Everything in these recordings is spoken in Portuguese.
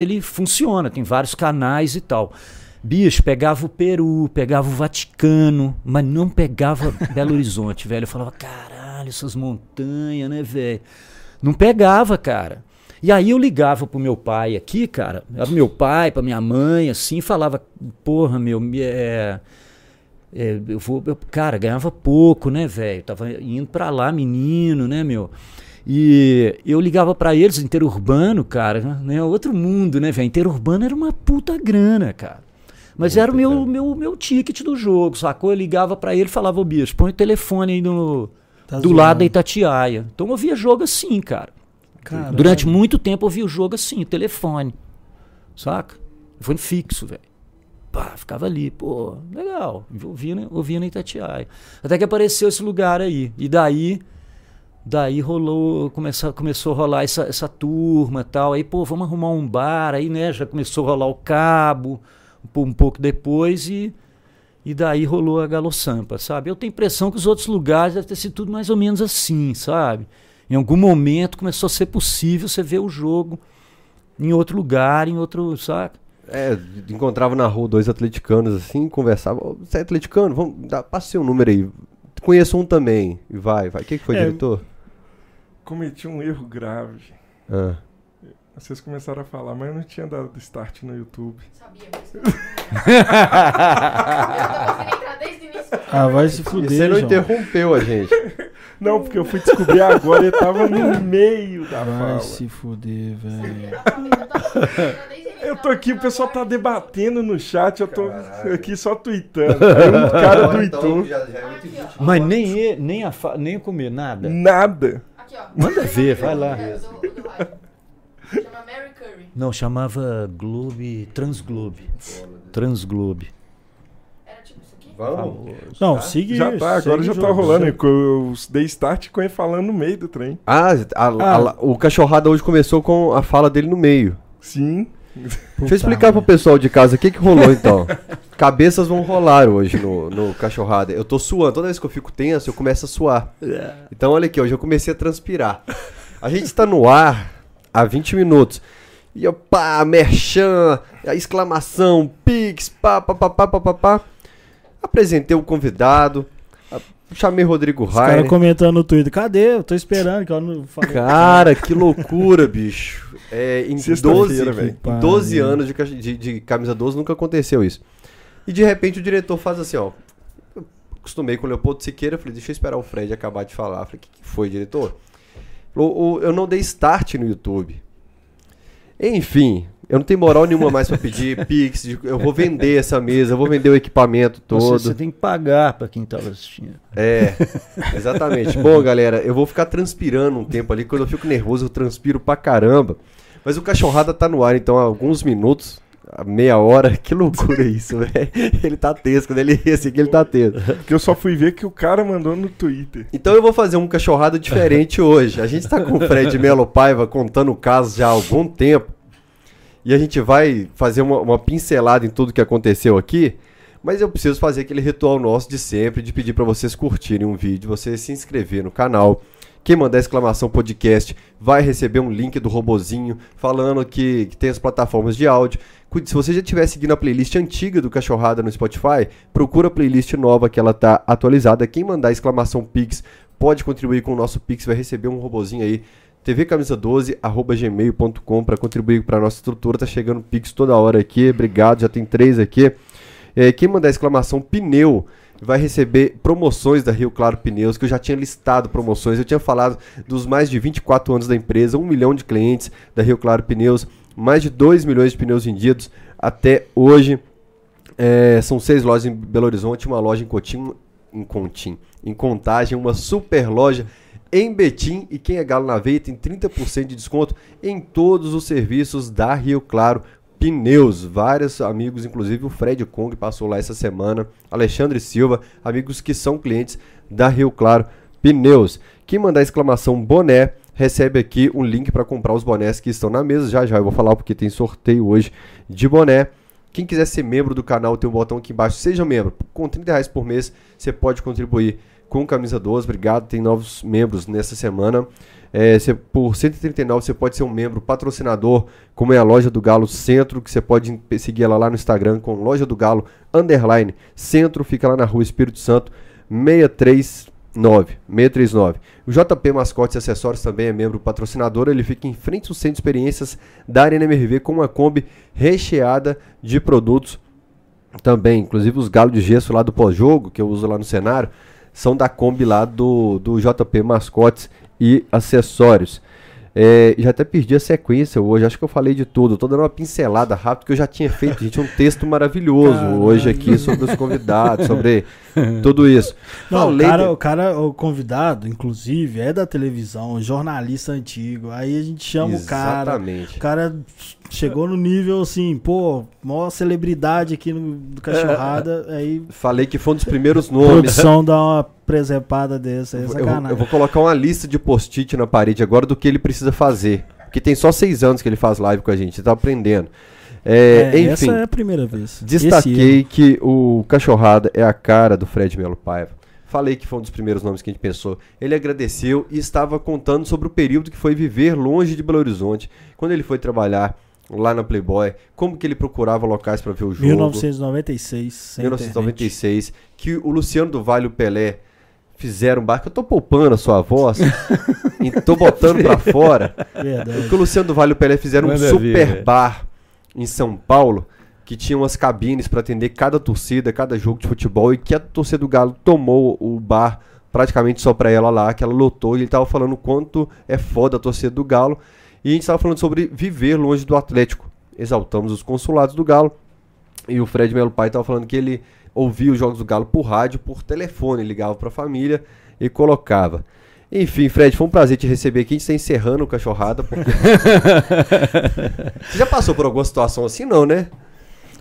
ele funciona, tem vários canais e tal. Bicho, pegava o Peru, pegava o Vaticano, mas não pegava Belo Horizonte, velho. Eu falava, caralho, essas montanhas, né, velho? Não pegava, cara. E aí eu ligava pro meu pai aqui, cara, pro meu pai, pra minha mãe, assim, falava, porra, meu, é, é, eu vou, eu, cara, ganhava pouco, né, velho? Tava indo pra lá, menino, né, meu? E eu ligava para eles, interurbano, cara, né? Outro mundo, né, velho? Interurbano era uma puta grana, cara. Mas Muito era o meu, meu, meu ticket do jogo, sacou? Eu ligava para ele e falava, ô bicho, põe o telefone aí no, tá do zoando. lado da Itatiaia. Então eu via jogo assim, cara. Durante muito tempo eu via o jogo assim, telefone. Saca? Telefone fixo, velho. Pá, ficava ali, pô, legal. Ouvia, ouvia na Itatiaia. Até que apareceu esse lugar aí. E daí Daí rolou, começou, começou a rolar essa, essa turma tal. Aí, pô, vamos arrumar um bar. Aí, né, já começou a rolar o cabo um, um pouco depois e, e daí rolou a Galo Sampa, sabe? Eu tenho a impressão que os outros lugares devem ter sido tudo mais ou menos assim, sabe? Em algum momento começou a ser possível você ver o jogo em outro lugar, em outro, sabe? É, encontrava na rua dois atleticanos assim, conversava. Você é atleticano? Vamos, dá, passe seu número aí. Conheço um também. E vai, vai. O que, que foi, é, diretor? Cometi um erro grave. Ah. Vocês começaram a falar, mas eu não tinha dado start no YouTube. Sabia, mas Ah, vai se fuder. Você não João. interrompeu a gente. Não, porque eu fui descobrir agora e tava no meio da vai fala. Vai se fuder, velho. Eu tô aqui, o pessoal tá debatendo no chat, eu tô Caralho. aqui só tweetando. Aí um cara tweetou. Então, é mas nem, nem, a, nem comer nada? Nada. Aqui, ó. Manda ver, vai lá. Chama Mary Curry. Não, chamava Globe, Transglobe. Transglobe. Era tipo isso aqui? Vamos. Não, tá? siga Já tá, agora já tá rolando. Eu dei start com ele falando no meio do trem. Ah, a, ah. A, o cachorrada hoje começou com a fala dele no meio. Sim. Deixa eu explicar pro pessoal de casa o que, que rolou então. Cabeças vão rolar hoje no, no cachorrada. Eu tô suando. Toda vez que eu fico tenso, eu começo a suar. É. Então, olha aqui, hoje eu comecei a transpirar. A gente está no ar há 20 minutos. E eu, pá, merchan, a exclamação, pix, pá, pá, pá, pá, pá, pá, pá. Apresentei o convidado, chamei Rodrigo Rainer. Os caras comentando no Twitter, cadê? Eu tô esperando que eu não falei. Cara, que loucura, bicho. É, em 12, em 12 anos de, de, de camisa 12 nunca aconteceu isso. E de repente o diretor faz assim, ó. Eu acostumei com o Leopoldo Siqueira, falei, deixa eu esperar o Fred acabar de falar. Falei, o que, que foi, diretor? Falou, eu não dei start no YouTube. Enfim, eu não tenho moral nenhuma mais para pedir Pix, eu vou vender essa mesa, eu vou vender o equipamento todo. Você, você tem que pagar para quem tava assistindo. É, exatamente. Bom, galera, eu vou ficar transpirando um tempo ali, quando eu fico nervoso eu transpiro pra caramba. Mas o cachorrada tá no ar, então há alguns minutos meia hora, que loucura isso, velho. Ele tá tenso, quando ele ri assim que ele tá tenso. Porque eu só fui ver que o cara mandou no Twitter. Então eu vou fazer um cachorrado diferente hoje. A gente tá com o Fred Melo Paiva contando casos já há algum tempo. E a gente vai fazer uma, uma pincelada em tudo que aconteceu aqui. Mas eu preciso fazer aquele ritual nosso de sempre, de pedir para vocês curtirem um vídeo, vocês se inscrever no canal quem mandar exclamação podcast vai receber um link do robozinho falando que, que tem as plataformas de áudio. Se você já estiver seguindo a playlist antiga do Cachorrada no Spotify, procura a playlist nova que ela tá atualizada. Quem mandar exclamação Pix pode contribuir com o nosso Pix, vai receber um robozinho aí tvcamisa12@gmail.com para contribuir para nossa estrutura. Tá chegando Pix toda hora aqui. Obrigado, já tem três aqui. É, quem mandar exclamação pneu vai receber promoções da Rio Claro Pneus, que eu já tinha listado promoções. Eu tinha falado dos mais de 24 anos da empresa, um milhão de clientes da Rio Claro Pneus, mais de 2 milhões de pneus vendidos até hoje. É, são seis lojas em Belo Horizonte, uma loja em Cotim, em Contim, em Contagem, uma super loja em Betim. E quem é Galo na Veia tem 30% de desconto em todos os serviços da Rio Claro pneus. Vários amigos, inclusive o Fred Kong passou lá essa semana, Alexandre Silva, amigos que são clientes da Rio Claro Pneus. Quem mandar exclamação boné recebe aqui um link para comprar os bonés que estão na mesa. Já já eu vou falar porque tem sorteio hoje de boné. Quem quiser ser membro do canal, tem um botão aqui embaixo, seja membro. Com 30 reais por mês, você pode contribuir com camisa 12. Obrigado, tem novos membros nessa semana. É, cê, por 139 você pode ser um membro patrocinador, como é a Loja do Galo Centro, que você pode seguir ela lá no Instagram com Loja do Galo Underline Centro, fica lá na rua Espírito Santo 639. 639. O JP Mascotes e Acessórios também é membro patrocinador, ele fica em frente ao Centro de Experiências da Arena MRV com uma Kombi recheada de produtos também, inclusive os galos de gesso lá do pós-jogo, que eu uso lá no cenário, são da Kombi lá do, do JP Mascotes e acessórios. É, já até perdi a sequência hoje, acho que eu falei de tudo. Tô dando uma pincelada rápido que eu já tinha feito, gente, um texto maravilhoso Caralho. hoje aqui sobre os convidados, sobre tudo isso. Não, o cara, de... o cara, o convidado, inclusive, é da televisão, jornalista antigo. Aí a gente chama Exatamente. o cara. O cara chegou no nível assim, pô, maior celebridade aqui no, no Cachorrada. É, aí Falei que foi um dos primeiros nomes. Produção dá uma presepada dessa, é eu, eu, vou colocar uma lista de post-it na parede agora do que ele precisa fazer. Porque tem só seis anos que ele faz live com a gente, ele tá aprendendo. É, é, enfim, essa é a primeira vez. Destaquei que o Cachorrada é a cara do Fred Melo Paiva. Falei que foi um dos primeiros nomes que a gente pensou. Ele agradeceu e estava contando sobre o período que foi viver longe de Belo Horizonte, quando ele foi trabalhar lá na Playboy, como que ele procurava locais para ver o jogo. 1996. 1996, internet. que o Luciano do Vale e o Pelé fizeram barco. Eu tô poupando a sua voz. e tô botando para fora. Verdade. que o Luciano do Vale e o Pelé fizeram Manda um super ver, bar em São Paulo que tinha umas cabines para atender cada torcida, cada jogo de futebol e que a torcida do Galo tomou o bar praticamente só para ela lá, que ela lotou e ele tava falando o quanto é foda a torcida do Galo e a gente estava falando sobre viver longe do Atlético. Exaltamos os consulados do Galo. E o Fred Melo Pai estava falando que ele ouvia os jogos do Galo por rádio, por telefone, ligava para a família e colocava. Enfim, Fred, foi um prazer te receber aqui. A gente está encerrando o cachorrada. Porque... você já passou por alguma situação assim, não, né?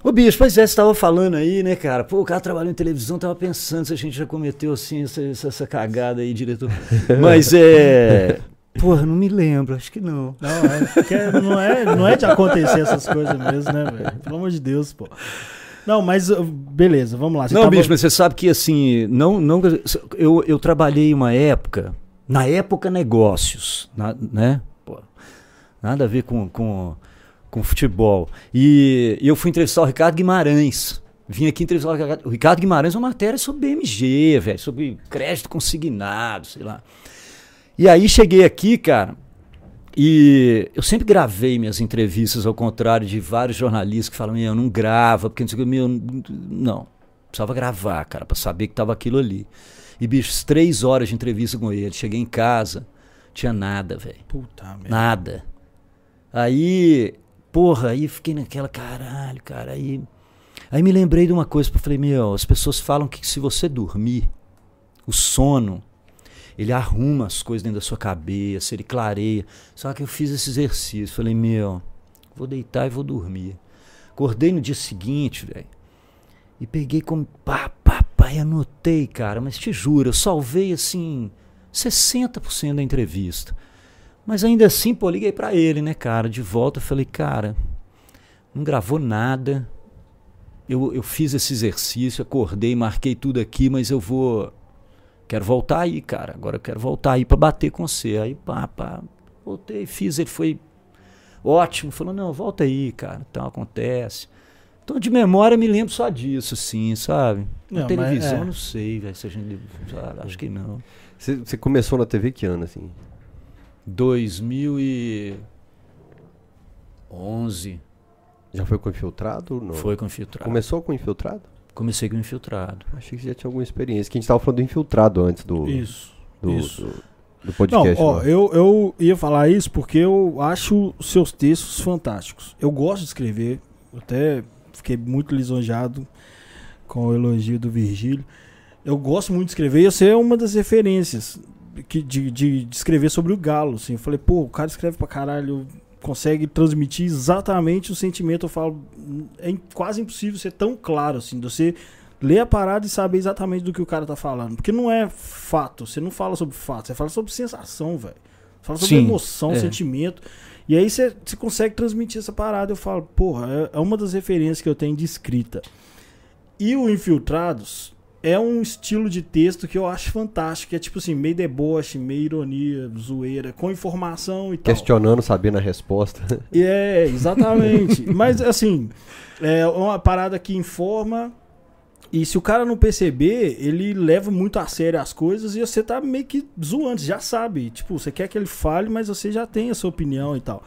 Ô bicho, pois é, você estava falando aí, né, cara? Pô, o cara trabalhou em televisão, tava pensando se a gente já cometeu assim essa, essa cagada aí, diretor. Mas é. Porra, não me lembro, acho que não. Não, é, não, é, não é de acontecer essas coisas mesmo, né, velho? Pelo amor de Deus, pô. Não, mas uh, beleza, vamos lá. Você não, tava... bicho, mas você sabe que assim, não, não, eu, eu trabalhei uma época, na época negócios, na, né? Pô, nada a ver com, com, com futebol. E eu fui entrevistar o Ricardo Guimarães. Vim aqui entrevistar o Ricardo Guimarães, uma matéria sobre BMG, velho, sobre crédito consignado, sei lá. E aí cheguei aqui, cara, e eu sempre gravei minhas entrevistas, ao contrário de vários jornalistas que falam, eu não grava, porque não sei o que, meu, não. Precisava gravar, cara, para saber que tava aquilo ali. E, bicho, três horas de entrevista com ele. Cheguei em casa, tinha nada, velho. Puta merda. Nada. Aí, porra, aí fiquei naquela, caralho, cara, aí. Aí me lembrei de uma coisa, eu falei, meu, as pessoas falam que se você dormir, o sono ele arruma as coisas dentro da sua cabeça, ele clareia. Só que eu fiz esse exercício, falei, meu, vou deitar e vou dormir. Acordei no dia seguinte, velho, e peguei como pá, pá, pá, e anotei, cara, mas te juro, eu salvei assim 60% da entrevista. Mas ainda assim, pô, liguei para ele, né, cara, de volta, falei, cara, não gravou nada. Eu, eu fiz esse exercício, acordei, marquei tudo aqui, mas eu vou Quero voltar aí, cara. Agora eu quero voltar aí para bater com você. Aí, pá, pá. Voltei, fiz. Ele foi ótimo. Falou: não, volta aí, cara. Então acontece. Então, de memória, me lembro só disso, sim, sabe? Na não, televisão, é. não sei, velho. Se a gente. Acho que não. Você começou na TV que ano, assim? 2011. Já foi com infiltrado ou não? Foi com infiltrado. Começou com infiltrado? Comecei com infiltrado. Achei que você já tinha alguma experiência. Que a gente estava falando do infiltrado antes do. Isso. Do, isso. Do, do podcast. Não, ó, eu, eu ia falar isso porque eu acho seus textos fantásticos. Eu gosto de escrever. Até fiquei muito lisonjeado com o elogio do Virgílio. Eu gosto muito de escrever e você é uma das referências que, de, de, de, escrever sobre o Galo. Assim. Eu falei, pô, o cara escreve pra caralho consegue transmitir exatamente o sentimento. Eu falo, é quase impossível ser tão claro assim, você ler a parada e saber exatamente do que o cara tá falando. Porque não é fato, você não fala sobre fato, você fala sobre sensação, velho. Fala sobre Sim, emoção, é. sentimento. E aí você, você consegue transmitir essa parada. Eu falo, porra, é, é uma das referências que eu tenho de escrita. E o Infiltrados é um estilo de texto que eu acho fantástico, que é tipo assim, meio deboche, meio ironia, zoeira, com informação e tal. Questionando, sabendo a resposta. É, exatamente. Mas assim, é uma parada que informa e se o cara não perceber, ele leva muito a sério as coisas e você tá meio que zoando, já sabe. Tipo, você quer que ele fale, mas você já tem a sua opinião e tal.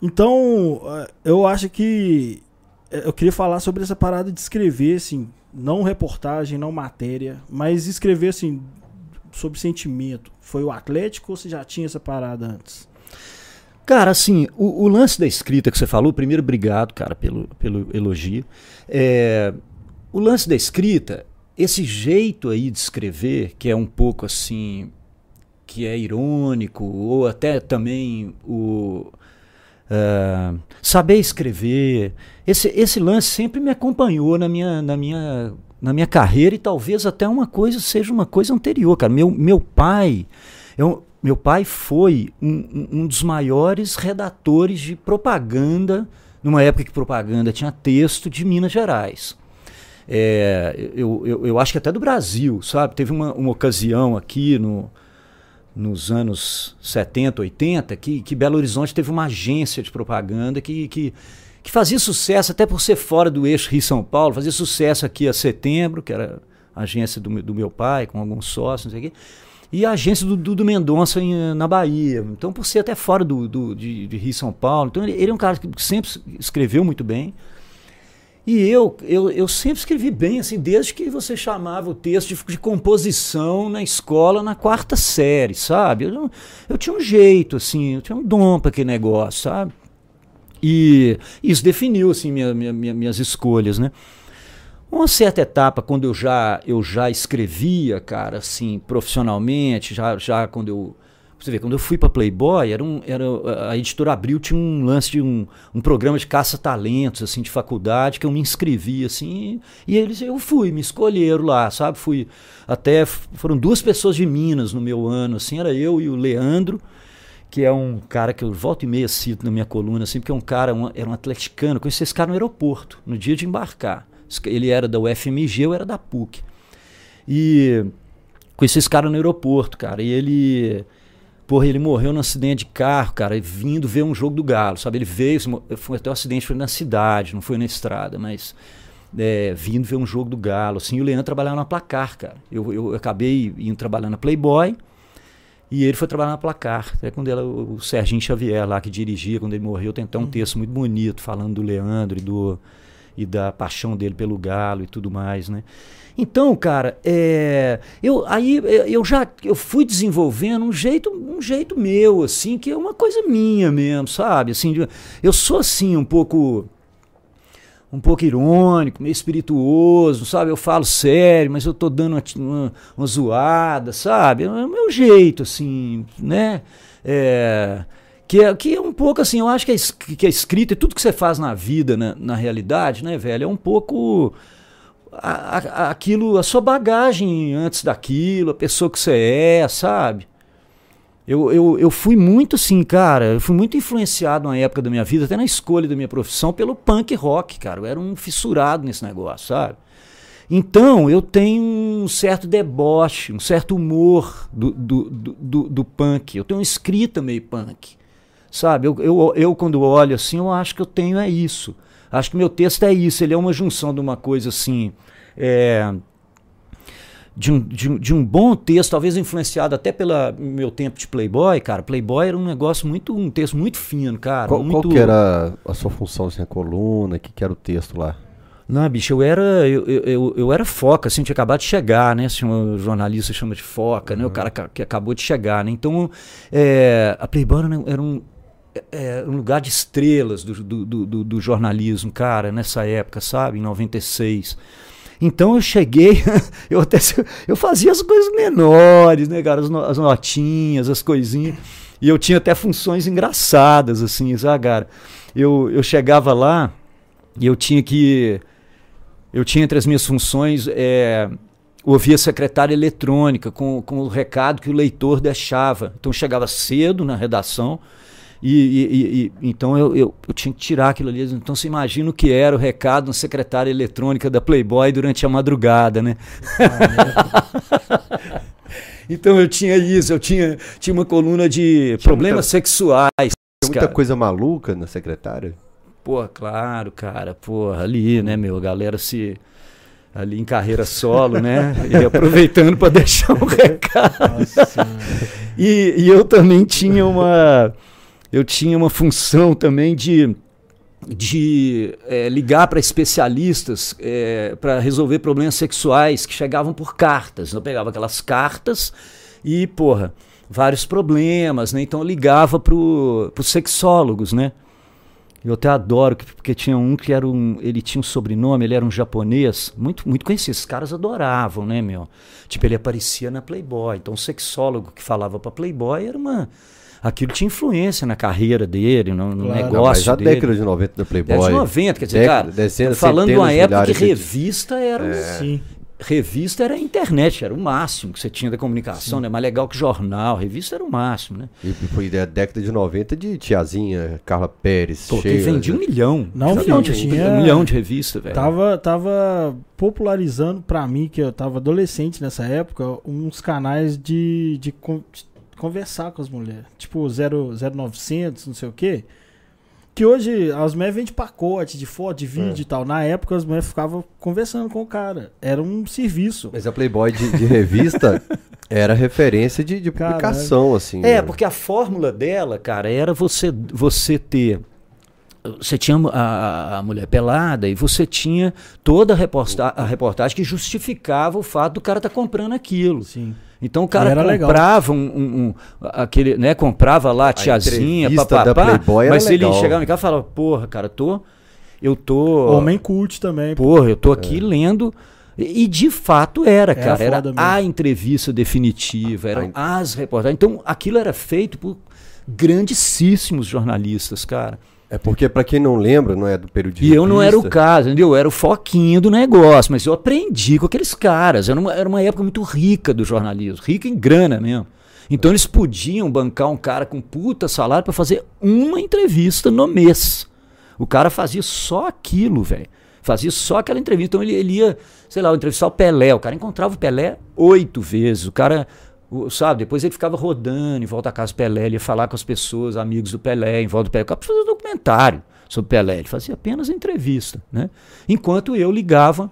Então, é, eu acho que é, eu queria falar sobre essa parada de escrever, assim, não reportagem, não matéria, mas escrever, assim, sobre sentimento. Foi o Atlético ou você já tinha essa parada antes? Cara, assim, o, o lance da escrita que você falou, primeiro, obrigado, cara, pelo, pelo elogio. É, o lance da escrita, esse jeito aí de escrever, que é um pouco assim, que é irônico, ou até também o uh, saber escrever, esse, esse lance sempre me acompanhou na minha, na, minha, na minha carreira e talvez até uma coisa seja uma coisa anterior, cara. Meu, meu pai, eu, meu pai foi um, um dos maiores redatores de propaganda, numa época que propaganda tinha texto de Minas Gerais. É, eu, eu, eu, acho que até do Brasil, sabe? Teve uma, uma ocasião aqui no, nos anos 70, 80, que, que Belo Horizonte teve uma agência de propaganda que, que, que fazia sucesso, até por ser fora do eixo Rio-São Paulo, fazia sucesso aqui a Setembro, que era a agência do, do meu pai, com alguns sócios, não sei o quê, e a agência do Dudu Mendonça em, na Bahia. Então, por ser até fora do, do de, de Rio-São Paulo, então ele, ele é um cara que sempre escreveu muito bem, e eu, eu, eu sempre escrevi bem, assim, desde que você chamava o texto de, de composição na escola, na quarta série, sabe? Eu, eu tinha um jeito, assim, eu tinha um dom para aquele negócio, sabe? E isso definiu, assim, minha, minha, minha, minhas escolhas, né? Uma certa etapa, quando eu já, eu já escrevia, cara, assim, profissionalmente, já, já quando eu você vê, quando eu fui para Playboy, era um, era, a editora Abril tinha um lance de um, um programa de caça-talentos, assim, de faculdade, que eu me inscrevi, assim, e eles, eu fui, me escolheram lá, sabe? Fui até, foram duas pessoas de Minas no meu ano, assim, era eu e o Leandro, que é um cara que eu volto e meia cito na minha coluna, assim, porque é um cara, um, era um atleticano, conheci esse cara no aeroporto, no dia de embarcar. Ele era da UFMG, eu era da PUC. E conheci esse cara no aeroporto, cara, e ele Porra, ele morreu num acidente de carro, cara, vindo ver um jogo do Galo, sabe? Ele veio, foi até o um acidente foi na cidade, não foi na estrada, mas é, vindo ver um jogo do Galo, assim, e o Leandro trabalhava na placar, cara. Eu, eu acabei indo trabalhar na Playboy e ele foi trabalhar na placar. Até quando ela, o Serginho Xavier lá que dirigia, quando ele morreu, tem até um uhum. texto muito bonito falando do Leandro e, do, e da paixão dele pelo Galo e tudo mais, né? Então, cara, é, eu aí é, eu já eu fui desenvolvendo um jeito um jeito meu assim que é uma coisa minha mesmo, sabe? Assim, eu sou assim um pouco um pouco irônico, meio espirituoso, sabe? Eu falo sério, mas eu tô dando uma, uma, uma zoada, sabe? É o meu jeito, assim, né? É, que, é, que é um pouco assim, eu acho que a, que a escrita e tudo que você faz na vida, na, na realidade, né, velho, é um pouco a, a, aquilo, a sua bagagem antes daquilo, a pessoa que você é, sabe? Eu, eu, eu fui muito assim, cara, eu fui muito influenciado na época da minha vida, até na escolha da minha profissão, pelo punk rock, cara. Eu era um fissurado nesse negócio, sabe? Então, eu tenho um certo deboche, um certo humor do, do, do, do, do punk. Eu tenho uma escrita meio punk, sabe? Eu, eu, eu, quando olho assim, eu acho que eu tenho é isso. Acho que meu texto é isso, ele é uma junção de uma coisa assim. É, de, um, de, de, um bom texto, talvez influenciado até pelo meu tempo de Playboy, cara. Playboy era um negócio muito, um texto muito fino, cara. Qual, muito... qual que era a sua função, assim, a coluna, o que, que era o texto lá? Não, bicho, eu era, eu, eu, eu era foca, assim, tinha acabado de chegar, né? Assim, um jornalista chama de foca, uhum. né? O cara que acabou de chegar, né? Então, é, a Playboy era um, é, um lugar de estrelas do, do, do, do, jornalismo, cara, nessa época, sabe? Em 96. Então eu cheguei, eu até eu fazia as coisas menores, né, cara? As, as notinhas, as coisinhas. E eu tinha até funções engraçadas, assim, sabe, cara? Eu, eu chegava lá e eu tinha que. Eu tinha entre as minhas funções. É, ouvir a secretária eletrônica com, com o recado que o leitor deixava. Então chegava cedo na redação E, e, e, então eu, eu, eu, tinha que tirar aquilo ali. Então você imagina o que era o recado na secretária eletrônica da Playboy durante a madrugada, né? Ah, então eu tinha isso, eu tinha, tinha uma coluna de tinha problemas muita, sexuais. Tinha muita cara. coisa maluca na secretária? Pô, claro, cara. Pô, ali, né, meu, a galera se ali em carreira solo, né? E aproveitando para deixar um recado. e, e eu também tinha uma eu tinha uma função também de de é, ligar para especialistas é, para resolver problemas sexuais que chegavam por cartas. Eu pegava aquelas cartas e, porra, vários problemas, né? Então eu ligava para os sexólogos, né? Eu até adoro, porque tinha um que era um. Ele tinha um sobrenome, ele era um japonês, muito, muito conhecido. Esses caras adoravam, né, meu? Tipo, ele aparecia na Playboy. Então, o sexólogo que falava para Playboy era uma aquilo tinha influência na carreira dele, no, no claro, negócio já dele. década de 90 da Playboy. Década de 90, quer dizer, cara, dezenas, falando de uma época que revista era... É. Sim. Revista era a internet, era o máximo que você tinha da comunicação, Sim. né? Mais legal que jornal, revista era o máximo, né? E foi da década de 90 de tiazinha, Carla Pérez, Pô, cheia, vendia um milhão. Não, um, milhão de, tinha, um milhão de revista, velho. Tava, tava popularizando para mim, que eu tava adolescente nessa época, uns canais de, de, de conversar com as mulheres. Tipo 0900, não sei o quê. Que hoje as mulheres vendem pacote de foto, de vídeo é. e tal. Na época as mulheres ficavam conversando com o cara. Era um serviço. Mas a Playboy de, de revista era referência de, de publicação, assim. É, né? porque a fórmula dela, cara, era você, você ter você tinha a, a, mulher pelada e você tinha toda a, reporta a reportagem que justificava o fato do cara estar tá comprando aquilo. Sim. Então o cara comprava um, um, um, aquele, né, comprava lá a tiazinha, papapá, mas ele legal. chegava em casa e falava, porra, cara, tô eu tô Homem cult também. Porra, eu tô aqui é. lendo e, de fato era, cara, era, era a entrevista definitiva, eram as reportagens. Então aquilo era feito por grandíssimos jornalistas, cara. É porque, para quem não lembra, não é do período de E eu não era o caso, entendeu? Eu era o foquinho do negócio, mas eu aprendi com aqueles caras. Era uma, era uma época muito rica do jornalismo, rica em grana mesmo. Então eles podiam bancar um cara com puta salário para fazer uma entrevista no mês. O cara fazia só aquilo, velho. Fazia só aquela entrevista. Então ele, ele ia, sei lá, entrevistar o Pelé. O cara encontrava o Pelé oito vezes. O cara sabe? Depois ele ficava rodando em volta da casa do Pelé, ele ia falar com as pessoas, amigos do Pelé, em volta do Pelé, para fazer um documentário sobre o Pelé. Ele fazia apenas entrevista, né? Enquanto eu ligava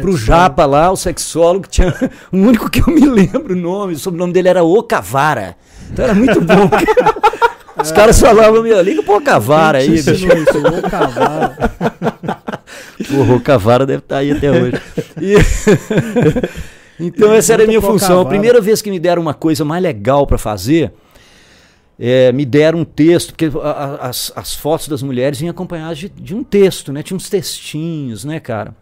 pro Japa lá, o sexólogo, que tinha. O único que eu me lembro o nome, o sobrenome dele era Ocavara. Então era muito bom. Os caras falavam, meu, liga pro Ocavara aí, bicho. Isso, Ocavara. o Ocavara deve estar tá aí até hoje. E... Então essa era a minha função. A primeira vez que me deram uma coisa mais legal para fazer, é, me deram um texto, porque a, a, as, as fotos das mulheres vinham acompanhadas de, de, um texto, né? Tinha uns textinhos, né, cara?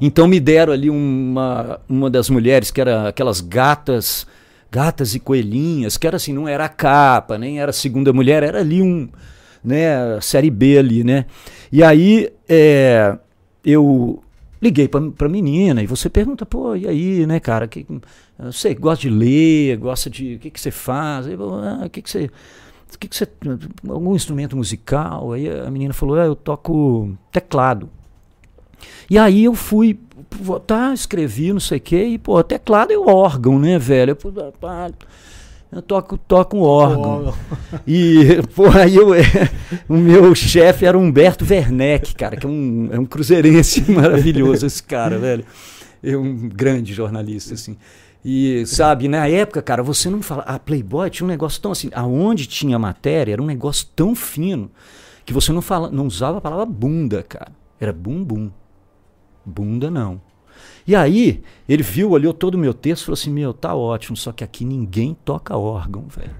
Então me deram ali uma, uma das mulheres que era aquelas gatas, gatas e coelhinhas, que era assim, não era a capa, nem era a segunda mulher, era ali um, né, série B ali, né? E aí é, eu Liguei pra, pra menina e você pergunta, pô, e aí, né, cara? Que, você gosta de ler, gosta de. O que, que você faz? Aí, ah, o que, que você. O que, que você. Algum instrumento musical? Aí a menina falou, ah, eu toco teclado. E aí eu fui, tá, escrevi, não sei o quê, e, pô, teclado é o órgão, né, velho? Eu, ah, eu toco, toco um órgão. E, pô, aí eu, é, o meu chefe era Humberto Werneck, cara, que é um, é um cruzeirense maravilhoso esse cara, velho. É um grande jornalista, assim. E, sabe, na época, cara, você não fala. A Playboy tinha um negócio tão assim. Aonde tinha matéria, era um negócio tão fino que você não, fala, não usava a palavra bunda, cara. Era bum bum. Bunda não. E aí, ele viu, olhou todo o meu texto e falou assim: Meu, tá ótimo, só que aqui ninguém toca órgão, velho.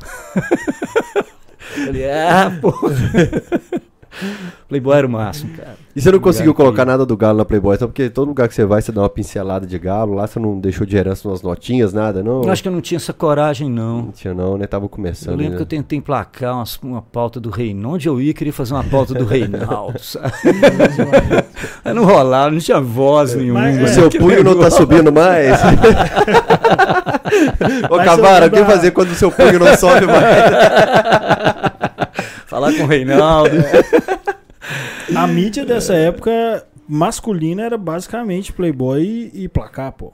Falei, ah, pô. Playboy era o máximo, cara. E você não conseguiu colocar nada do Galo na Playboy, então, porque todo lugar que você vai, você dá uma pincelada de Galo, lá você não deixou de herança umas notinhas, nada, não? Eu acho que eu não tinha essa coragem, não. Não tinha não, né? Tava começando. Eu lembro né? que eu tentei emplacar uma, uma pauta do Reinaldo. Onde eu ia, queria fazer uma pauta do Reinaldo, sabe? Mas não rolava, não tinha voz nenhuma. Mas, O é, seu Que punho não tá subindo mais? Ô, Cavara, o que fazer quando o seu punho não sobe mais? Falar com o Reinaldo. A mídia dessa época masculina era basicamente Playboy e, placar, pô.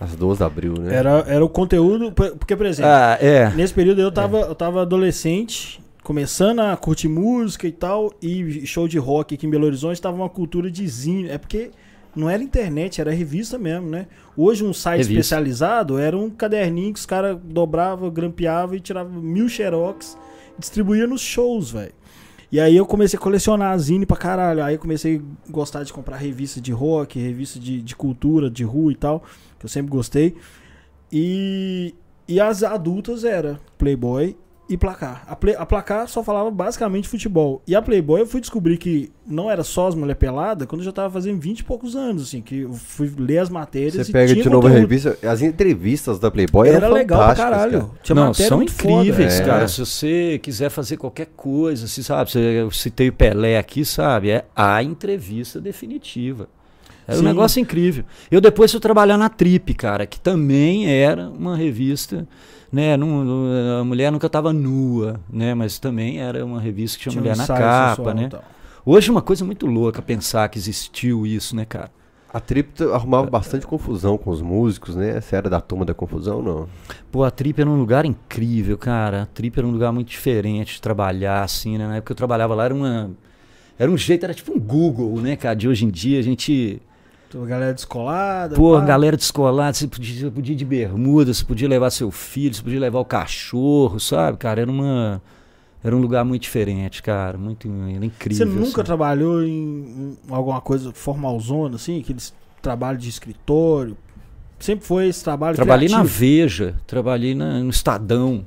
As duas abriu, né? Era, era o conteúdo. por- Porque, por exemplo, Ah, é. nesse período eu tava, eu tava adolescente, começando a curtir música e tal, e show de rock aqui em Belo Horizonte tava uma cultura de zine. É porque não era internet, era revista mesmo, né? Hoje um site Revista. especializado era um caderninho que os caras dobravam, grampeavam e tiravam mil xerox distribuía nos shows, velho. E aí eu comecei a colecionar zine pra caralho. Aí eu comecei a gostar de comprar revista de rock, revista de, de cultura, de rua e tal, que eu sempre gostei. E, e as adultas era Playboy e Placar. A, Play- a Placar só falava basicamente futebol. E a Playboy eu fui descobrir que não era só as mulher pelada quando eu já tava fazendo 20 e poucos anos, assim, que eu fui ler as matérias Você e pega tinha de novo a conteúdo. revista, as entrevistas da Playboy Era eram legal pra caralho. cara. Tinha não, são muito foda. incríveis, É. cara. Se você quiser fazer qualquer coisa, se sabe, eu citei o Pelé aqui, sabe? É a entrevista definitiva. Era Sim. um negócio incrível. Eu depois fui trabalhar na Trip, cara, que também era uma revista, né? não- a mulher nunca estava nua, né? Mas também era uma revista que tinha, Tinha um mulher na ensaio capa, né? e tal. Hoje é uma coisa muito louca pensar que existiu isso, né, cara? A Trip arrumava bastante confusão com os músicos, né? Você era da turma da confusão, não? Pô, a Trip era um lugar incrível, cara. A Trip era um lugar muito diferente de trabalhar, assim, né? Na época que eu trabalhava lá era uma. Era um jeito, era tipo um Google, né, cara? De hoje em dia a gente. Galera descolada. Pô, pá. galera descolada, você podia, você podia ir de bermuda, você podia levar seu filho, você podia levar o cachorro, sabe, cara? Era uma. Era um lugar muito diferente, cara. Muito era incrível. Você nunca assim. trabalhou em, em alguma coisa formalzona, assim? Aqueles trabalhos de escritório? Sempre foi esse trabalho Trabalhei na criativo? Veja, trabalhei na- no Estadão.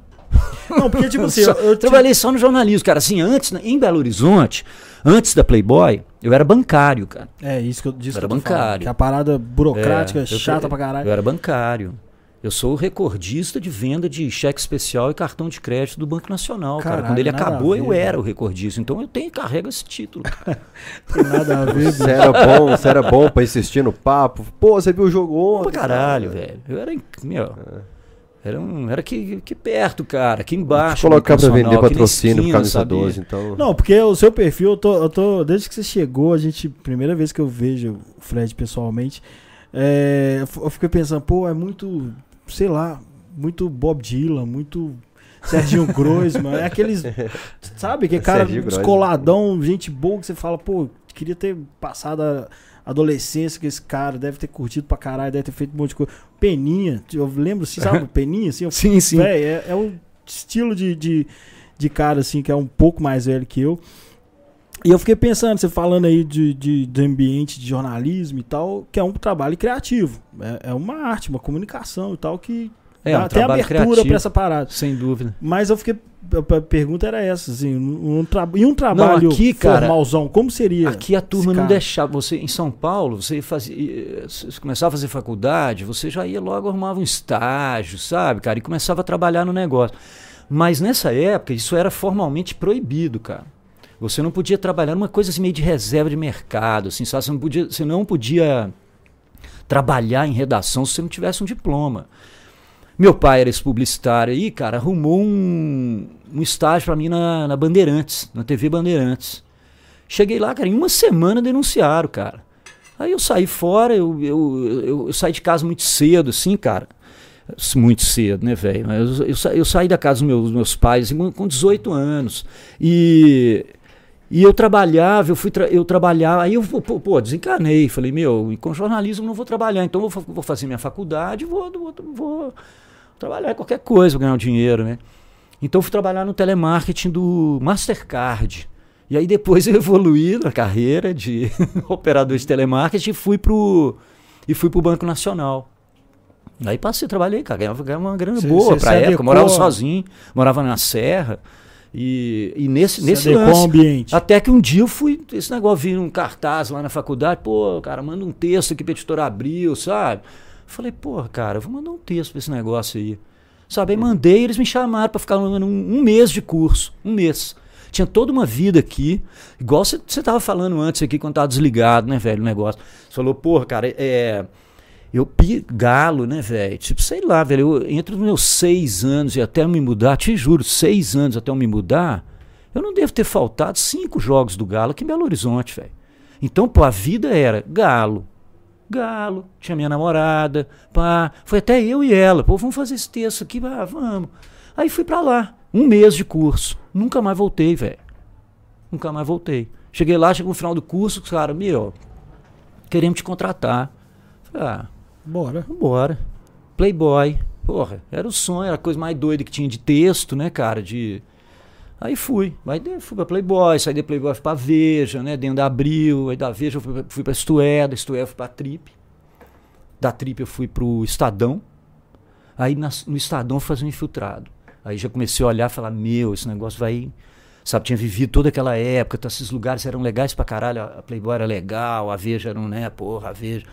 Não, porque tipo assim, Só- eu, eu trabalhei só no jornalismo, cara. Assim, antes, em Belo Horizonte, antes da Playboy, eu era bancário, cara. É isso que eu disse. Era que eu falando, bancário. Que a parada burocrática, É, eu- chata pra caralho. Eu era bancário. Eu sou o recordista de venda de cheque especial e cartão de crédito do Banco Nacional, cara. Caralho, Quando ele acabou, a eu ver, era o recordista. Então eu tenho carrego esse título. cara. Nada a ver, Você era bom, você era bom pra insistir no papo. Pô, você viu o jogo ontem? pra caralho, velho. Eu era, meu, era, um, era aqui, aqui perto, cara. Aqui embaixo. colocar Nacional, vender patrocínio esquina, camisa sabia? 12, então. Não, porque o seu perfil, eu tô, eu tô. Desde que você chegou, a gente. Primeira vez que eu vejo o Fred pessoalmente, é, eu fiquei pensando, pô, é muito. Sei lá, muito Bob Dylan, muito. Serginho Groisman, é aqueles. Sabe, que cara Serginho Groisman. descoladão, gente boa que você fala, pô, queria ter passado a adolescência com esse cara, deve ter curtido pra caralho, deve ter feito um monte de coisa. Peninha, eu lembro, sabe, Peninha, assim, eu Sim, sim. Véi, é, é o estilo de, de, de cara, assim, que é um pouco mais velho que eu. E eu fiquei pensando, você falando aí de, de, do ambiente de jornalismo e tal, que é um trabalho criativo. É, é uma arte, uma comunicação e tal, que É, dá um até abertura pra essa parada. Sem dúvida. Mas eu fiquei. A pergunta era essa, assim, um, tra, e um trabalho aqui, cara, formalzão, como seria? Aqui a turma não deixava. Você, em São Paulo, você fazia. Você começava a fazer faculdade, você já ia logo arrumava um estágio, sabe, cara? E começava a trabalhar no negócio. Mas nessa época, isso era formalmente proibido, cara. Você não podia trabalhar numa coisa assim meio de reserva de mercado, assim, sabe? Você não podia, você não podia trabalhar em redação se você não tivesse um diploma. Meu pai era esse publicitário aí, cara, arrumou um, um estágio pra mim na, na Bandeirantes, na TV Bandeirantes. Cheguei lá, cara, em uma semana denunciaram, cara. Aí eu saí fora, eu, eu, eu, eu saí de casa muito cedo, assim, cara. Muito cedo, né, velho? Mas Eu, eu, eu saí da casa dos meus, meus pais assim, com- com 18 anos. E, e eu trabalhava, eu fui tra eu trabalhava, aí eu pô, pô, desencanei. Falei, meu, com jornalismo não vou trabalhar, então eu vou, vou fazer minha faculdade, vou, vou, vou trabalhar em qualquer coisa, vou ganhar um dinheiro, né? Então eu fui trabalhar no telemarketing do Mastercard. E aí depois eu evoluí na carreira de operador de telemarketing e fui pro e fui pro Banco Nacional. Aí passei, trabalhei, cara, ganhava, ganhava uma grana Cê- boa se época, adequou morava sozinho, morava na serra. E, e nesse, Se nesse lance, ambiente. até que um dia eu fui, esse negócio vir um cartaz lá na faculdade, pô, cara, manda um texto aqui pra editora Abril, sabe? Falei, pô, cara, eu vou mandar um texto pra esse negócio aí. Sabe, aí mandei, eles me chamaram pra ficar um, um mês de curso, um mês. Tinha toda uma vida aqui, igual você tava falando antes aqui quando tava desligado, né, velho, o negócio. Você falou, porra, cara, é... Eu galo, né, velho? Tipo, sei lá, velho. Eu, entre os meus seis anos e até me mudar, te juro, seis anos até eu me mudar, eu não devo ter faltado cinco jogos do Galo aqui em Belo Horizonte, velho. Então, pô, a vida era Galo, Galo, tinha minha namorada, pá. Foi até eu e ela, pô, vamos fazer esse texto aqui, ah, vamos. Aí fui pra lá, um mês de curso. Nunca mais voltei, velho. Nunca mais voltei. Cheguei lá, chegou no final do curso, os caras, meu, queremos te contratar. Falei, ah, Bora. Vambora. Playboy. Porra, era o sonho, era a coisa mais doida que tinha de texto, né, cara? De. Aí fui. Aí fui pra Playboy, saí da Playboy fui pra Veja, né? Dentro da Abril, aí da Veja eu fui pra, Estué, da Estué eu fui pra Trip. Da Trip eu fui pro Estadão. Aí nas- no Estadão eu fazia um infiltrado. Aí já comecei a olhar e falar, meu, esse negócio vai. Sabe, tinha vivido toda aquela época, então esses lugares eram legais pra caralho, a Playboy era legal, a Veja era um, né, porra, a Veja.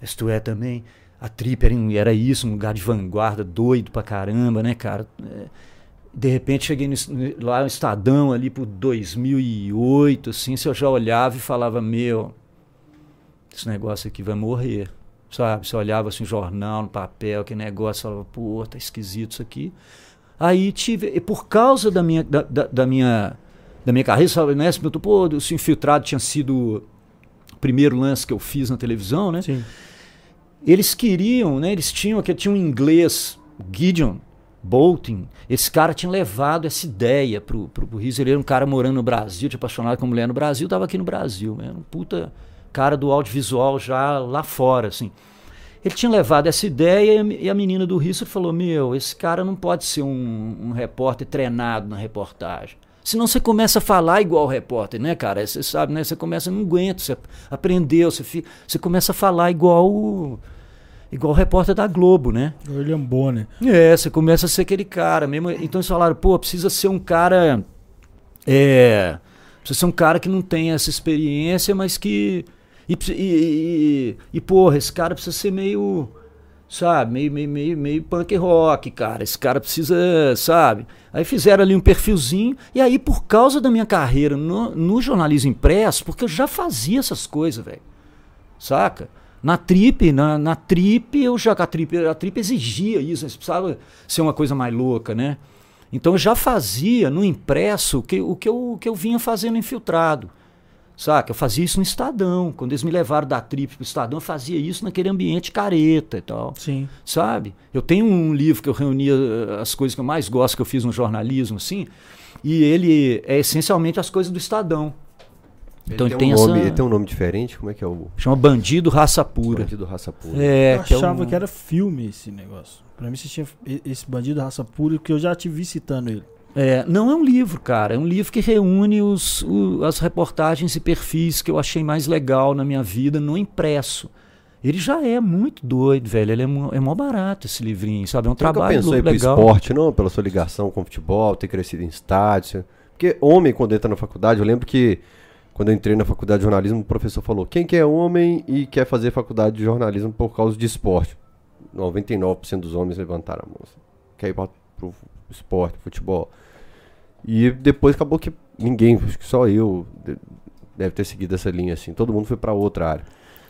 Isto também. A Trip era, era isso, um lugar de vanguarda, doido pra caramba, né, cara? É, de repente cheguei no, lá no Estadão ali por 2008, assim, se eu já olhava e falava, meu, esse negócio aqui vai morrer, sabe? Você olhava assim, jornal no papel, que negócio, falava, pô, tá esquisito isso aqui. Aí tive, e por causa da minha, da, da, da minha, da minha carreira, sabe, né? Perguntou, pô, o infiltrado tinha sido o primeiro lance que eu fiz na televisão, né? Sim. Eles queriam, né? Eles tinham que tinha um inglês, Gideon Bolton. Esse cara tinha levado essa ideia pro, pro, pro Rizzo. Ele era um cara morando no Brasil, tinha apaixonado com mulher no Brasil, tava aqui no Brasil, né? Um puta cara do audiovisual já lá fora, assim. Ele tinha levado essa ideia e a, menina do Rizzo falou: Meu, esse cara não pode ser um, um repórter treinado na reportagem. Senão você começa a falar igual repórter, né, cara? Você sabe, né? Você começa, não aguenta, você aprendeu, você, fica, você começa a falar igual o, igual o repórter da Globo, né? William Bonner. É, você começa a ser aquele cara mesmo. Então eles falaram, pô, precisa ser um cara. É. Precisa ser um cara que não tem essa experiência, mas que. E, e, e, e, porra, esse cara precisa ser meio. Sabe, meio, meio, meio, meio punk rock, cara. Esse cara precisa, sabe? Aí fizeram ali um perfilzinho, e aí, por causa da minha carreira no, no jornalismo impresso, porque eu já fazia essas coisas, velho. Saca? Na trip, na, na trip, eu já a trip, a trip exigia isso, precisava ser uma coisa mais louca, né? Então eu já fazia no impresso o que, o que, eu, o que eu vinha fazendo infiltrado. Saca? Eu fazia isso no Estadão. Quando eles me levaram da trip pro Estadão, eu fazia isso naquele ambiente careta e tal. Sim. Sabe? Eu tenho um livro que eu reunia uh, as coisas que eu mais gosto que eu fiz no jornalismo, assim, e ele é essencialmente as coisas do Estadão. Então ele, tem, tem um nome, essa. ele tem um nome diferente? Como é que é o Chama Bandido Raça Pura. Bandido Raça Pura? É, eu que é achava um- que era filme esse negócio. Pra mim, você tinha esse bandido raça pura, porque eu já te vi citando ele. É, não é um livro, cara. É um livro que reúne os, o- as reportagens e perfis que eu achei mais legal na minha vida no impresso. Ele já é muito doido, velho. Ele é, mó- é mó barato esse livrinho, sabe? É um Você nunca trabalho pensou pro legal. esporte, não? Pela sua ligação com o futebol, ter crescido em estádio? Porque homem, quando entra na faculdade, eu lembro que quando eu entrei na faculdade de jornalismo, o professor falou: quem que é homem e quer fazer faculdade de jornalismo por causa de esporte? 99% dos homens levantaram a mão. assim. Quer ir para pro esporte, futebol. E depois acabou que ninguém, acho que só eu de- deve ter seguido essa linha assim. Todo mundo foi para outra área.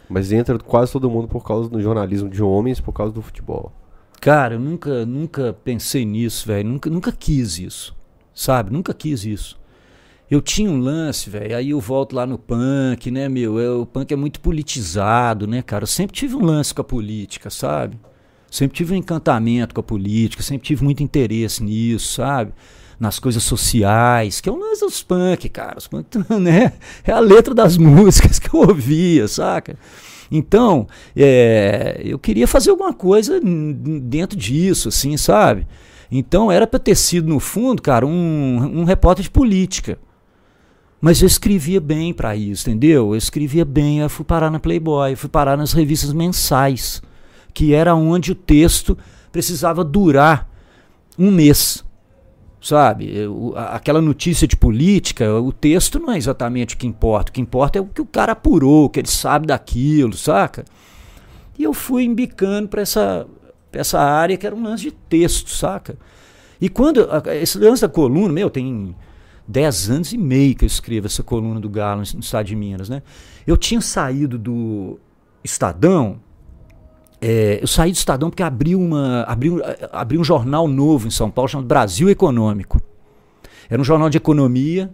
Mas entra quase todo mundo por causa do jornalismo de homens, por causa do futebol. Cara, eu nunca, nunca pensei nisso, velho. Nunca, nunca quis isso. Sabe? Nunca quis isso. Eu tinha um lance, velho. Aí eu volto lá no punk, né, meu? É, o punk é muito politizado, né, cara? Eu sempre tive um lance com a política, sabe? Sempre tive um encantamento com a política, sempre tive muito interesse nisso, sabe? Nas coisas sociais, que é o lance dos punk, cara. Os punk, né? É a letra das músicas que eu ouvia, saca? Então, é, eu queria fazer alguma coisa dentro disso, assim, sabe? Então era para ter sido, no fundo, cara, um, um repórter de política. Mas eu escrevia bem para isso, entendeu? Eu escrevia bem, eu fui parar na Playboy, fui parar nas revistas mensais, que era onde o texto precisava durar um mês. Sabe? Eu, aquela notícia de política, o texto não é exatamente o que importa. O que importa é o que o cara apurou, o que ele sabe daquilo, saca? E eu fui embicando para essa, essa área que era um lance de texto, saca? E quando. Esse lance da coluna, meu, tem 10 anos e meio que eu escrevo essa coluna do Galo no estado de Minas, né? Eu tinha saído do Estadão. É, eu saí do Estadão porque abriu, uma, abriu, abriu um jornal novo em São Paulo chamado Brasil Econômico. Era um jornal de economia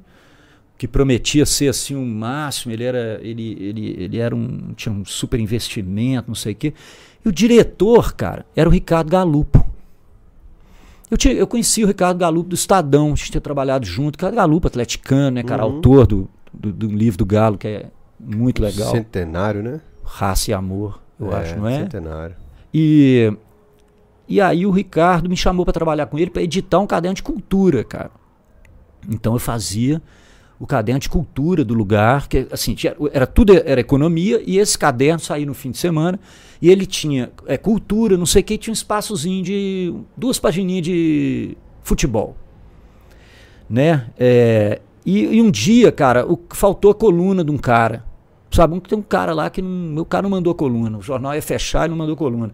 que prometia ser assim um máximo, ele era ele, ele, ele era um tinha um super investimento, não sei o quê. E o diretor, cara, era o Ricardo Galupo. Eu, tinha, eu conheci o Ricardo Galupo do Estadão, a gente tinha trabalhado junto. Ricardo Galupo, atleticano, né, cara, uhum. autor do, do, do, livro do Galo, que é muito legal. Centenário, né? Raça e Amor, eu é, acho, não é? Centenário. E, e aí o Ricardo me chamou para trabalhar com ele para editar um caderno de cultura, cara. Então eu fazia o caderno de cultura do lugar, que assim, tinha, era tudo era economia, e esse caderno saía no fim de semana, e ele tinha é, cultura, não sei o que, tinha um espaçozinho de duas pagininhas de futebol. Né? É, e, e, um dia, cara, o, faltou a coluna de um cara. Sabe, tem um cara lá que não, cara não mandou coluna. O jornal ia fechar e não mandou coluna.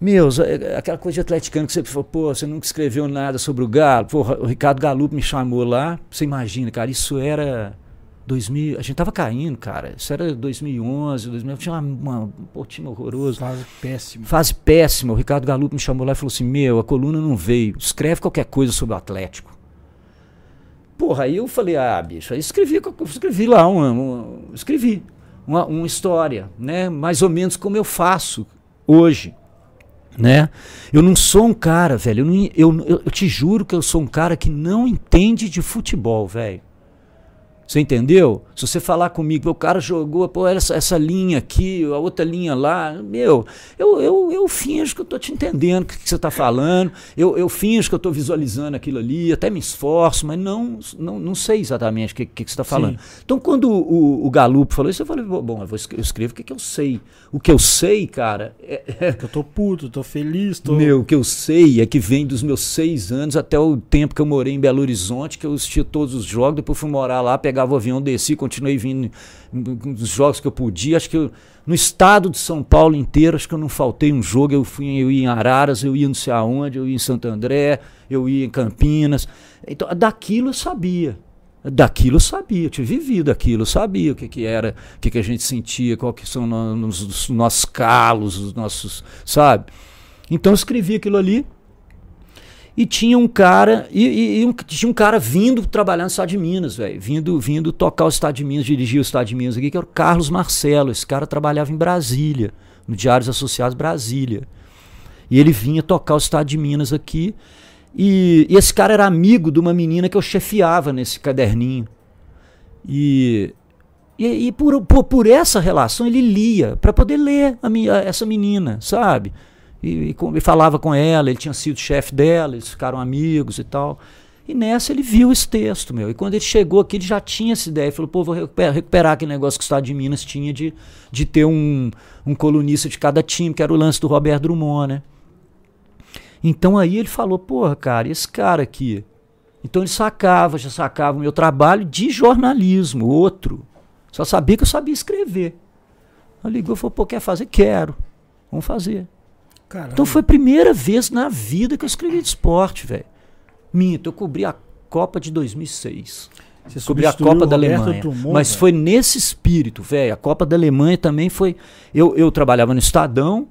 Meus, é aquela coisa de atleticano que você falou, pô, você nunca escreveu nada sobre o Galo. Pô, o Ricardo Galupo me chamou lá. Você imagina, cara, isso era 2000. A gente tava caindo, cara. Isso era 2011, 2000. Tinha uma, uma pô, time horroroso. Fase péssima. Fase péssima. O Ricardo Galupo me chamou lá e falou assim: Meu, a coluna não veio. Escreve qualquer coisa sobre o Atlético. Porra, aí eu falei: Ah, bicho, aí escrevi, escrevi lá uma. uma escrevi uma, uma história, né? Mais ou menos como eu faço hoje né? Eu não sou um cara, velho. Eu, não, eu, eu, eu, te juro que eu sou um cara que não entende de futebol, velho. Você entendeu? Se você falar comigo, o cara jogou, pô, essa, essa linha aqui, a outra linha lá, meu, eu, eu, eu finjo que eu tô te entendendo o que, que você está falando, eu, eu finjo que eu estou visualizando aquilo ali, até me esforço, mas não, não, não sei exatamente o que, que, que você está falando. Sim. Então, quando o, o, Galupo falou isso, eu falei, bom, eu, vou, eu escrevo o que, que eu sei. O que eu sei, cara. É, é... Eu tô puto, tô feliz, tô. Meu, o que eu sei é que vem dos meus seis anos até o tempo que eu morei em Belo Horizonte, que eu assistia todos os jogos, depois fui morar lá, pegava o avião, desci, continuei vindo nos jogos que eu podia. Acho que eu, no estado de São Paulo inteiro, acho que eu não faltei um jogo. Eu fui, eu ia em Araras, eu ia não sei aonde, eu ia em Santo André, eu ia em Campinas. Então, daquilo eu sabia. Daquilo eu sabia, eu tinha vivido aquilo, eu sabia o que, que era, o que, que a gente sentia, qual que são os, os nossos calos, os nossos, sabe? Então eu escrevi aquilo ali e tinha um cara e, e, e um, tinha um cara vindo trabalhar no estado de Minas, velho, vindo vindo tocar o estado de Minas, dirigir o estado de Minas aqui, que era o Carlos Marcelo. Esse cara trabalhava em Brasília, no Diários Associados Brasília. E ele vinha tocar o estado de Minas aqui. E, e, esse cara era amigo de uma menina que eu chefiava nesse caderninho. E, e, e por, por, por, essa relação ele lia, para poder ler a minha, essa menina, sabe? E, e, falava com ela, ele tinha sido chefe dela, eles ficaram amigos e tal. E nessa ele viu esse texto, meu. E quando ele chegou aqui, ele já tinha essa ideia. Ele falou, pô, vou recuperar, recuperar aquele negócio que o Estado de Minas tinha de, de ter um, um colunista de cada time, que era o lance do Roberto Drummond, né? Então aí ele falou, porra, cara, esse cara aqui. Então ele sacava, já sacava o meu trabalho de jornalismo, outro. Só sabia que eu sabia escrever. Aí ligou e falou, pô, quer fazer? Quero. Vamos fazer. Caramba. Então foi a primeira vez na vida que eu escrevi de esporte, velho. Minto, eu cobri a Copa de 2006. Você cobri a Copa da Alemanha. Drummond, mas véio. foi nesse espírito, velho. A Copa da Alemanha também foi. Eu, eu trabalhava no Estadão,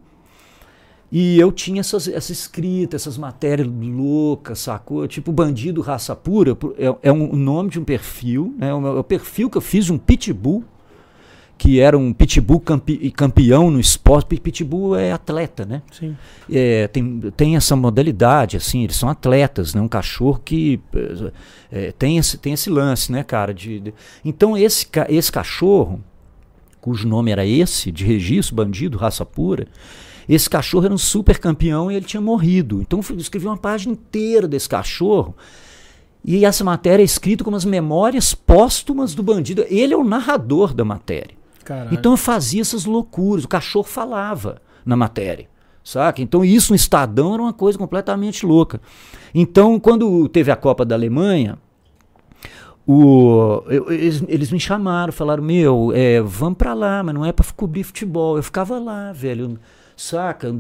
e eu tinha essas, essa escrita, essas matérias loucas, sacou? Tipo, Bandido Raça Pura é, é um, o nome de um perfil, né? É o, é o perfil que eu fiz de um pitbull, que era um pitbull campe, campeão no esporte. Pitbull é atleta, né? Sim. É, tem, tem essa modalidade, assim, eles são atletas, né? Um cachorro que é, tem, esse, tem esse lance, né, cara? De, de, então, esse, esse cachorro, cujo nome era esse, de registro, Bandido Raça Pura, esse cachorro era um super campeão e ele tinha morrido. Então eu escrevi uma página inteira desse cachorro. E essa matéria é escrita como as memórias póstumas do bandido. Ele é o narrador da matéria. Caralho. Então eu fazia essas loucuras. O cachorro falava na matéria. saca? Então isso no Estadão era uma coisa completamente louca. Então, quando teve a Copa da Alemanha, o, eu, eles, eles, me chamaram, falaram, meu, é, vamos pra lá, mas não é pra cobrir futebol. Eu ficava lá, velho, saca,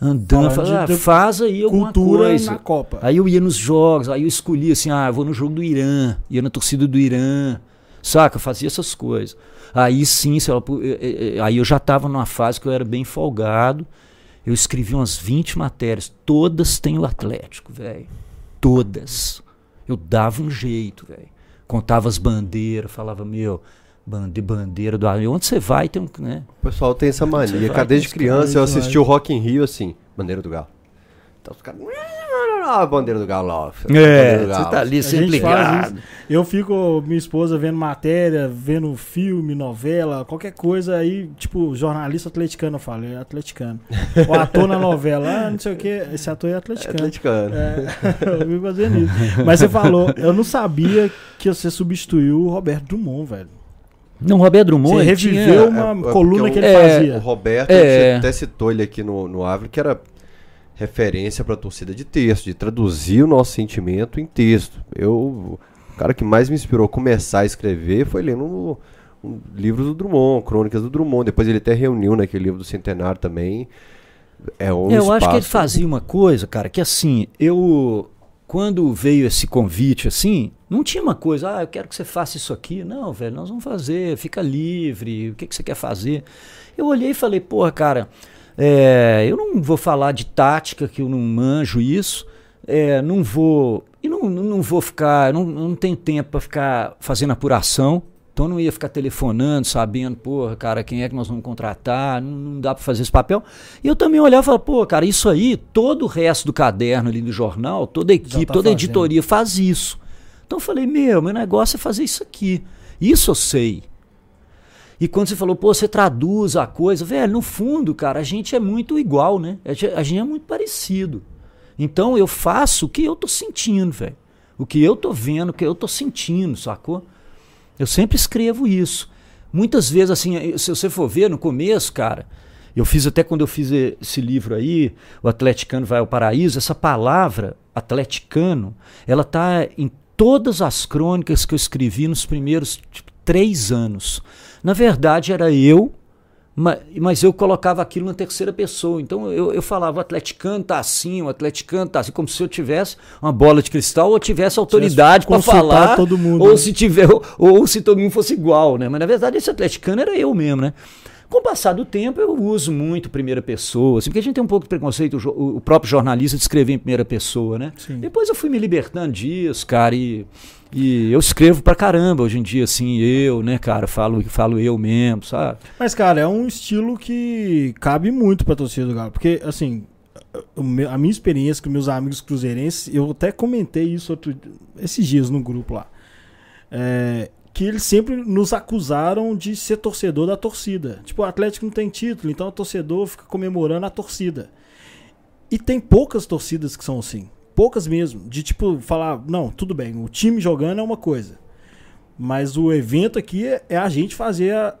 andando, falava, ah, faz aí alguma coisa. na Copa. Aí eu ia nos jogos, aí eu escolhia assim, ah, vou no jogo do Irã, ia na torcida do Irã, saca, fazia essas coisas. Aí sim, aí eu já estava numa fase que eu era bem folgado, eu escrevi umas 20 matérias, todas têm o Atlético, velho. Todas. Eu dava um jeito, velho. Contava as bandeiras, falava, meu, bande, bandeira do Onde você vai, tem um. Né? O pessoal tem essa mania. Desde criança eu assisti o Rock in Rio assim, bandeira do Galo. Então os caras a bandeira do Galo lá. É, você tá ali sempre ligado. Eu fico, minha esposa, vendo matéria, vendo filme, novela, qualquer coisa aí, tipo, jornalista atleticano, eu falo, é atleticano. O ator na novela, ah, não sei o que, esse ator é atleticano. É atleticano. É, eu fico fazendo isso. Mas você falou, eu não sabia que você substituiu o Roberto Drummond, velho. Não, Roberto Drummond. Você reviveu tinha, uma é, coluna que ele é, fazia. O Roberto, é, até citou ele aqui no, no Ávila, que era referência para a torcida de texto, de traduzir o nosso sentimento em texto. Eu, o cara que mais me inspirou a começar a escrever foi lendo um, um livro do Drummond, Crônicas do Drummond. Depois ele até reuniu naquele livro do Centenário também. É um eu espaço. acho que ele fazia uma coisa, cara, que assim, eu quando veio esse convite assim, não tinha uma coisa, ah, eu quero que você faça isso aqui. Não, velho, nós vamos fazer, fica livre, o que, que você quer fazer? Eu olhei e falei, porra, cara, é, eu não vou falar de tática, que eu não manjo isso. É, não vou. E não, não vou ficar. Não, não tenho tempo para ficar fazendo apuração. Então não ia ficar telefonando, sabendo, porra, cara, quem é que nós vamos contratar, não, não dá para fazer esse papel. E eu também olhava e falava, pô, cara, isso aí, todo o resto do caderno ali do jornal, toda a equipe, tá toda a editoria faz isso. Então eu falei, meu, meu negócio é fazer isso aqui. Isso eu sei. E quando você falou, pô, você traduz a coisa, velho, no fundo, cara, a gente é muito igual, né? A gente é muito parecido. Então eu faço o que eu tô sentindo, velho. O que eu tô vendo, o que eu tô sentindo, sacou? Eu sempre escrevo isso. Muitas vezes, assim, se você for ver no começo, cara, eu fiz até quando eu fiz esse livro aí, O Atleticano Vai ao Paraíso, essa palavra, atleticano, ela tá em todas as crônicas que eu escrevi nos primeiros tipo, três anos. Na verdade, era eu, mas eu colocava aquilo na terceira pessoa. Então eu, eu falava, o atleticano tá assim, o atleticano tá assim, como se eu tivesse uma bola de cristal ou tivesse autoridade para falar. Todo mundo, ou né? se tiver, ou, ou, se todo mundo fosse igual, né? Mas na verdade esse atleticano era eu mesmo, né? Com o passar do tempo, eu uso muito primeira pessoa, assim, porque a gente tem um pouco de preconceito, o, o próprio jornalista de escrever em primeira pessoa, né? Sim. Depois eu fui me libertando disso, cara, e e eu escrevo pra caramba hoje em dia, assim, eu, né, cara, falo, falo eu mesmo, sabe? Mas, cara, é um estilo que cabe muito pra torcida do Galo. Porque, assim, a minha experiência com meus amigos cruzeirenses, eu até comentei isso outro, esses dias no grupo lá. É, que eles sempre nos acusaram de ser torcedor da torcida. Tipo, o Atlético não tem título, então o torcedor fica comemorando a torcida. E tem poucas torcidas que são assim poucas mesmo, de tipo falar, não, tudo bem, o time jogando é uma coisa, mas o evento aqui é, é a gente fazer a,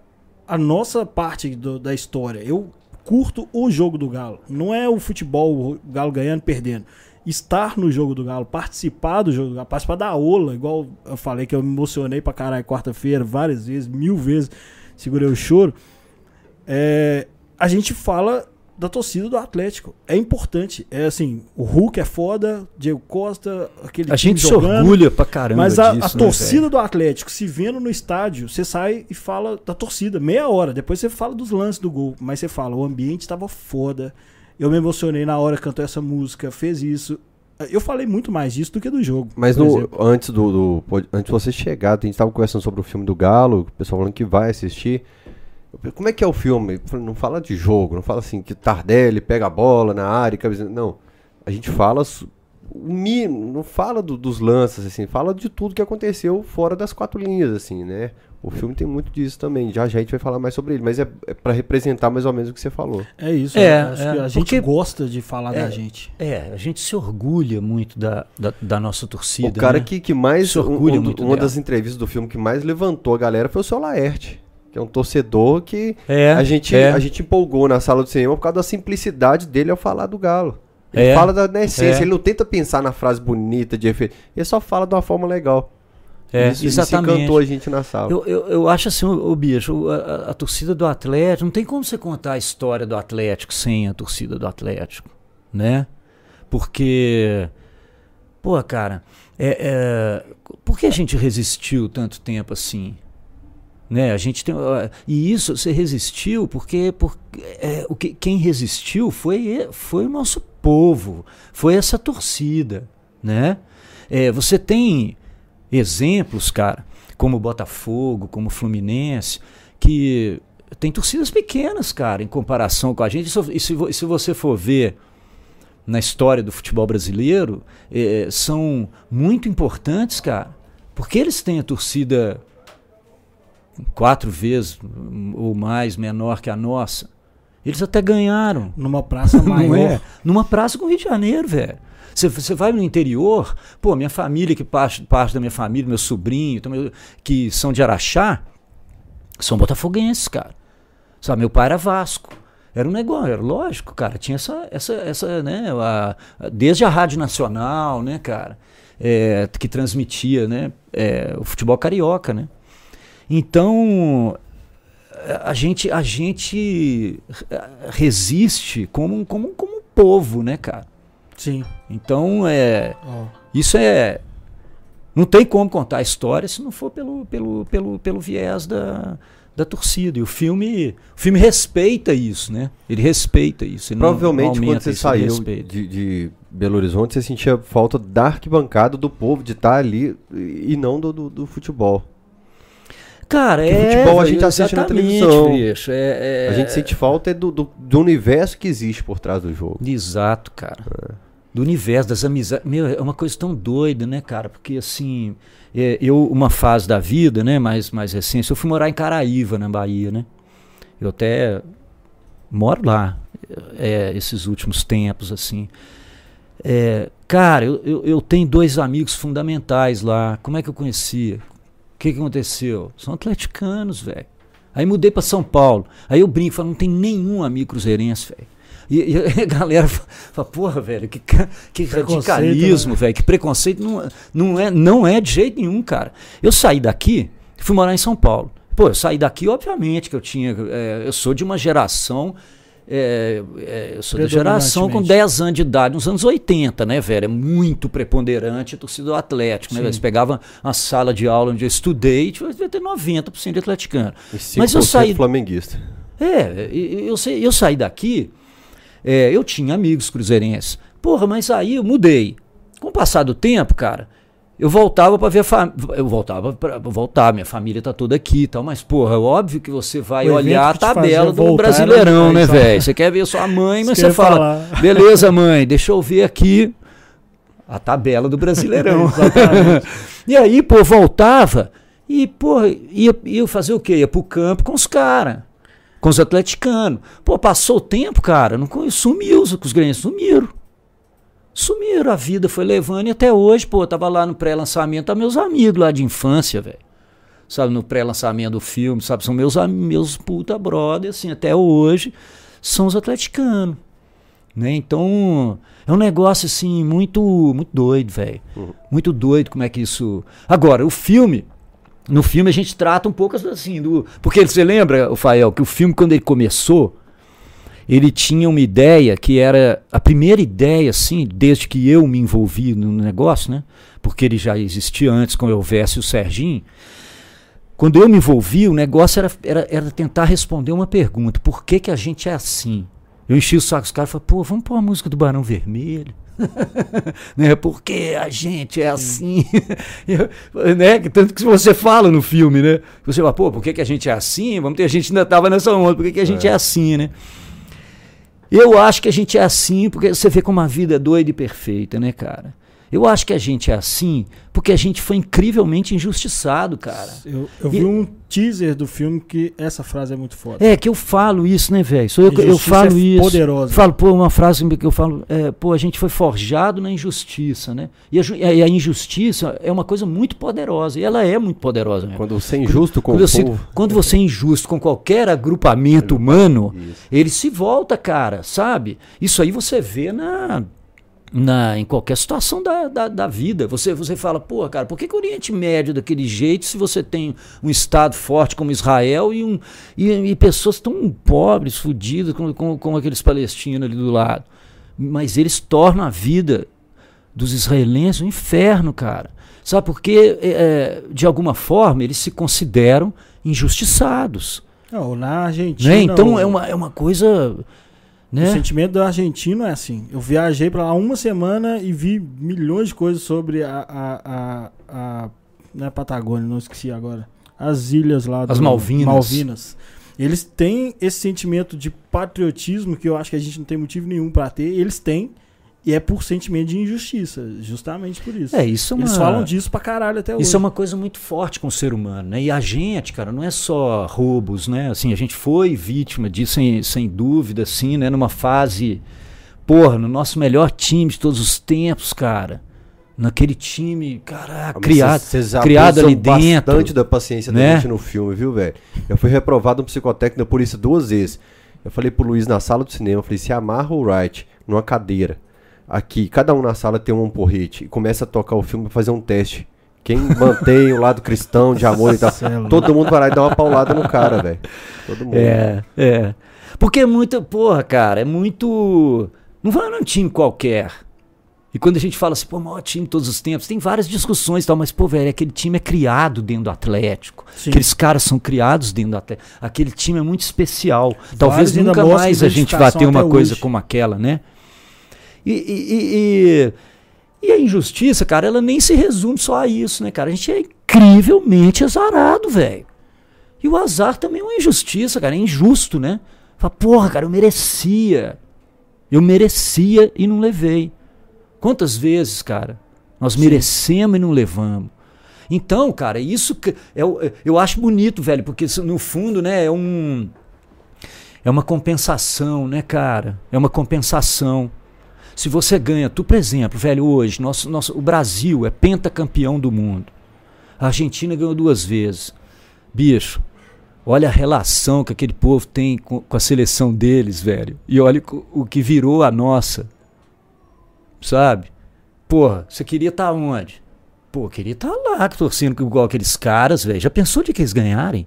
a nossa parte do, da história. Eu curto o jogo do Galo, não é o futebol, o Galo ganhando, perdendo. Estar no jogo do Galo, participar do jogo do Galo, participar da aula, igual eu falei que eu me emocionei pra caralho quarta-feira, várias vezes, mil vezes, segurei o choro. É, a gente fala da torcida do Atlético. É importante. É assim, o Hulk é foda, Diego Costa, aquele A gente se orgulha pra caramba Mas a, disso, a né, torcida do Atlético, se vendo no estádio, você sai e fala da torcida, meia hora. Depois você fala dos lances do gol. Mas você fala, o ambiente tava foda. Eu me emocionei na hora que cantou essa música, fez isso. Eu falei muito mais disso do que do jogo. Mas no, antes do, do, Antes de você chegar, a gente estava conversando sobre o filme do Galo, o pessoal falando que vai assistir. Como é que é o filme? Não fala de jogo, não fala assim que Tardelli pega a bola na área, não. A gente fala não fala do, dos lances assim, fala de tudo que aconteceu fora das quatro linhas assim, né? O filme tem muito disso também. Já já a gente vai falar mais sobre ele, mas é, é para representar mais ou menos o que você falou. É isso. É, acho é, que a gente gosta de falar é, da gente. É, a gente se orgulha muito da, da, da nossa torcida. O cara né? que, que mais se orgulha um, muito uma dela. das entrevistas do filme que mais levantou a galera foi o seu Laerte. Que é um torcedor que É, a, gente, é. a gente empolgou na sala do cinema por causa da simplicidade dele ao falar do Galo. Ele É. fala da, da essência, É. ele não tenta pensar na frase bonita de efeito. Ele só fala de uma forma legal. É, isso, exatamente. Isso encantou a gente na sala. Eu, eu, eu acho assim, o, bicho, a, a- torcida do Atlético, não tem como você contar a história do Atlético sem a torcida do Atlético, né? Porque, pô, cara, é, é, por que a gente resistiu tanto tempo assim? Né? A gente tem, e isso você resistiu porque, porque é, o que, quem resistiu foi, foi o nosso povo, foi essa torcida, né? É, você tem exemplos, cara, como Botafogo, como Fluminense, que tem torcidas pequenas, cara, em comparação com a gente. E se, vo- se você for ver na história do futebol brasileiro, eh, são muito importantes, cara, porque eles têm a torcida quatro vezes ou mais menor que a nossa. Eles até ganharam. Numa praça maior. Não é? Numa praça com o Rio de Janeiro, velho. Você- vai no interior, pô, minha família, que parte, parte da minha família, meu sobrinho, que são de Araxá, são botafoguenses, cara. Sabe, meu pai era Vasco. Era um negócio, era lógico, cara. Tinha essa, essa, essa né, a- a- desde a Rádio Nacional, né, cara, é, que transmitia, né, é, o futebol carioca, né. Então, a gente, a gente eh, resiste como, como, como um povo, né, cara? Sim. Então, é, Ó. isso é. Não tem como contar a história se não for pelo, pelo, pelo, pelo viés da, da torcida. E o filme, o filme respeita isso, né? Ele respeita isso. ele não- não Provavelmente quando você saiu de, de Belo Horizonte, você sentia falta da arquibancada, do povo, de estar ali e não do, do, do futebol. Cara, Porque é. futebol a gente assiste na televisão. bicho, é- é- A gente sente falta é do, do, do universo que existe por trás do jogo. Exato, cara. Do universo, das amizades. Meu, é uma coisa tão doida, né, cara? Porque assim, é, eu, uma fase da vida, né, mais, mais recente, eu fui morar em Caraíva, na Bahia, né? Eu até moro lá, é, esses últimos tempos, assim. É, cara, eu, eu, eu tenho dois amigos fundamentais lá. Como é que eu conhecia? O que, que aconteceu? São atleticanos, velho. Aí mudei pra São Paulo. Aí eu brinco, falo, não tem nenhum amigo cruzeirense, velho. E, e a galera fa- fala, porra, velho, que, que Preconceito, radicalismo, né? velho, que preconceito. Não, não, é, não é de jeito nenhum, cara. Eu saí daqui, fui morar em São Paulo. Pô, eu saí daqui, obviamente, que eu tinha. é, eu sou de uma geração. é, é, eu sou da geração com Predominantemente. 10 anos de idade, nos anos 80, né, velho? É muito preponderante a torcida do Atlético, né? Sim. velho? Você pegava a sala de aula onde eu estudei, tipo, devia ter 90% de atleticano. E Mas eu 5% saí- flamenguista. É, eu, sei- eu saí daqui, é, eu tinha amigos cruzeirenses. Porra, mas aí eu mudei. Com o passar do tempo, cara, eu voltava pra ver a família. Eu voltava pra voltar, minha família tá toda aqui e tal, mas, porra, é óbvio que você vai O olhar a tabela do Brasileirão, né, só- velho? Você quer ver sua mãe, mas você fala, falar. beleza, mãe, deixa eu ver aqui a tabela do Brasileirão. E aí, pô, voltava e, pô, ia, ia fazer o quê? Ia pro campo com os caras, com os atleticanos. Pô, passou o tempo, cara, não sumiu, os os grandes sumiram. Sumiram, a vida foi levando e até hoje, pô, eu tava lá no pré-lançamento, tá meus amigos lá de infância, velho. Sabe, no pré-lançamento do filme, sabe, são meus, meus puta brother, assim, até hoje, são os atleticanos. Né? Então, é um negócio assim muito muito doido, velho. Muito doido como é que isso. Agora, o filme, no filme a gente trata um pouco assim do, porque você lembra, Fael, que o filme quando ele começou, ele tinha uma ideia que era a primeira ideia assim, desde que eu me envolvi no negócio, né? Porque ele já existia antes com o Elvésio e o Serginho. Quando eu me envolvi, o negócio era, era, era tentar responder uma pergunta: por que, que a gente é assim? Eu enchi o saco dos caras e falei, pô, vamos pôr a música do Barão Vermelho. né? Porque a gente é assim. Eu- né? que Tanto que você fala no filme, né? Você fala, pô, por que, que a gente é assim? Vamos ter, a gente ainda estava nessa onda, por que, que a gente é. assim, né? Eu acho que a gente é assim porque você vê como a vida é doida e perfeita, né, cara? Eu acho que a gente é assim porque a gente foi incrivelmente injustiçado, cara. Eu, eu vi um teaser do filme que essa frase é muito foda. É, que eu falo isso, né, velho? Eu, eu falo é isso. Poderosa. Falo, pô, uma frase que eu falo, é, pô, a gente foi forjado na injustiça, né? E a, e a, injustiça é uma coisa muito poderosa, e ela é muito poderosa mesmo. Quando você é injusto com quando o povo. quando você é injusto com qualquer agrupamento humano, isso. ele se volta, cara, sabe? Isso aí você vê na na, em qualquer situação da, da, da, vida. Você, você fala, pô, cara, por que, que o Oriente Médio é daquele jeito se você tem um Estado forte como Israel e, um, e, e pessoas tão pobres, fodidas, como, como, como, aqueles palestinos ali do lado? Mas eles tornam a vida dos israelenses um inferno, cara. Sabe, porque, é, é de alguma forma, eles se consideram injustiçados. Não, na Argentina. Né? Então, é, uma, é uma coisa né? O sentimento do argentino é assim. Eu viajei para lá uma semana e vi milhões de coisas sobre a, a, a, a não é Patagônia, não esqueci agora. As ilhas lá As Malvinas. Malvinas. Eles têm esse sentimento de patriotismo que eu acho que a gente não tem motivo nenhum para ter. Eles têm e é por sentimento de injustiça, justamente por isso. É, isso é uma... Eles falam disso pra caralho até hoje. Isso é uma coisa muito forte com o ser humano, né? E a gente, cara, não é só roubos, né? Assim, a gente foi vítima disso, sem, sem dúvida, assim, né? Numa fase, porra, no nosso melhor time de todos os tempos, cara. Naquele time, caraca, criado, cês, cês criado ali dentro. bastante da paciência né? da gente no filme, viu, velho? Eu fui reprovado no psicotécnico por isso duas vezes. Eu falei pro Luiz na sala do cinema, eu falei, se amarra o Wright numa cadeira aqui, cada um na sala tem um porrete e começa a tocar o filme pra fazer um teste. Quem mantém o lado cristão, de amor e tal. todo mundo vai lá e dá uma paulada no cara, velho. Todo mundo. É, é. Porque é muito, porra, cara, é muito. Não vai num time qualquer. E quando a gente fala assim, pô, maior time de todos os tempos, tem várias discussões e tal, mas, pô, velho, aquele time é criado dentro do Atlético. Sim. Aqueles caras são criados dentro do Atlético. Aquele time é muito especial. Talvez nunca mais a gente vá ter uma coisa como aquela, né? E, e, e, e, a injustiça, cara, ela nem se resume só a isso, né, cara? A gente é incrivelmente azarado, velho. E o azar também é uma injustiça, cara, é injusto, né? Fala, porra, cara, eu merecia. Eu merecia e não levei. Quantas vezes, cara, nós Sim. merecemos e não levamos? Então, cara, isso que eu, é eu acho bonito, velho, porque no fundo, né, é um é uma compensação, né, cara? É uma compensação. Se você ganha, tu, por exemplo, velho, hoje, nosso, nosso, o Brasil é pentacampeão do mundo. A Argentina ganhou duas vezes. Bicho, olha a relação que aquele povo tem com, com a seleção deles, velho. E olha o, o que virou a nossa. Sabe? Porra, você queria estar tá onde? Pô, queria estar tá lá torcendo igual aqueles caras, velho. Já pensou de que eles ganharem?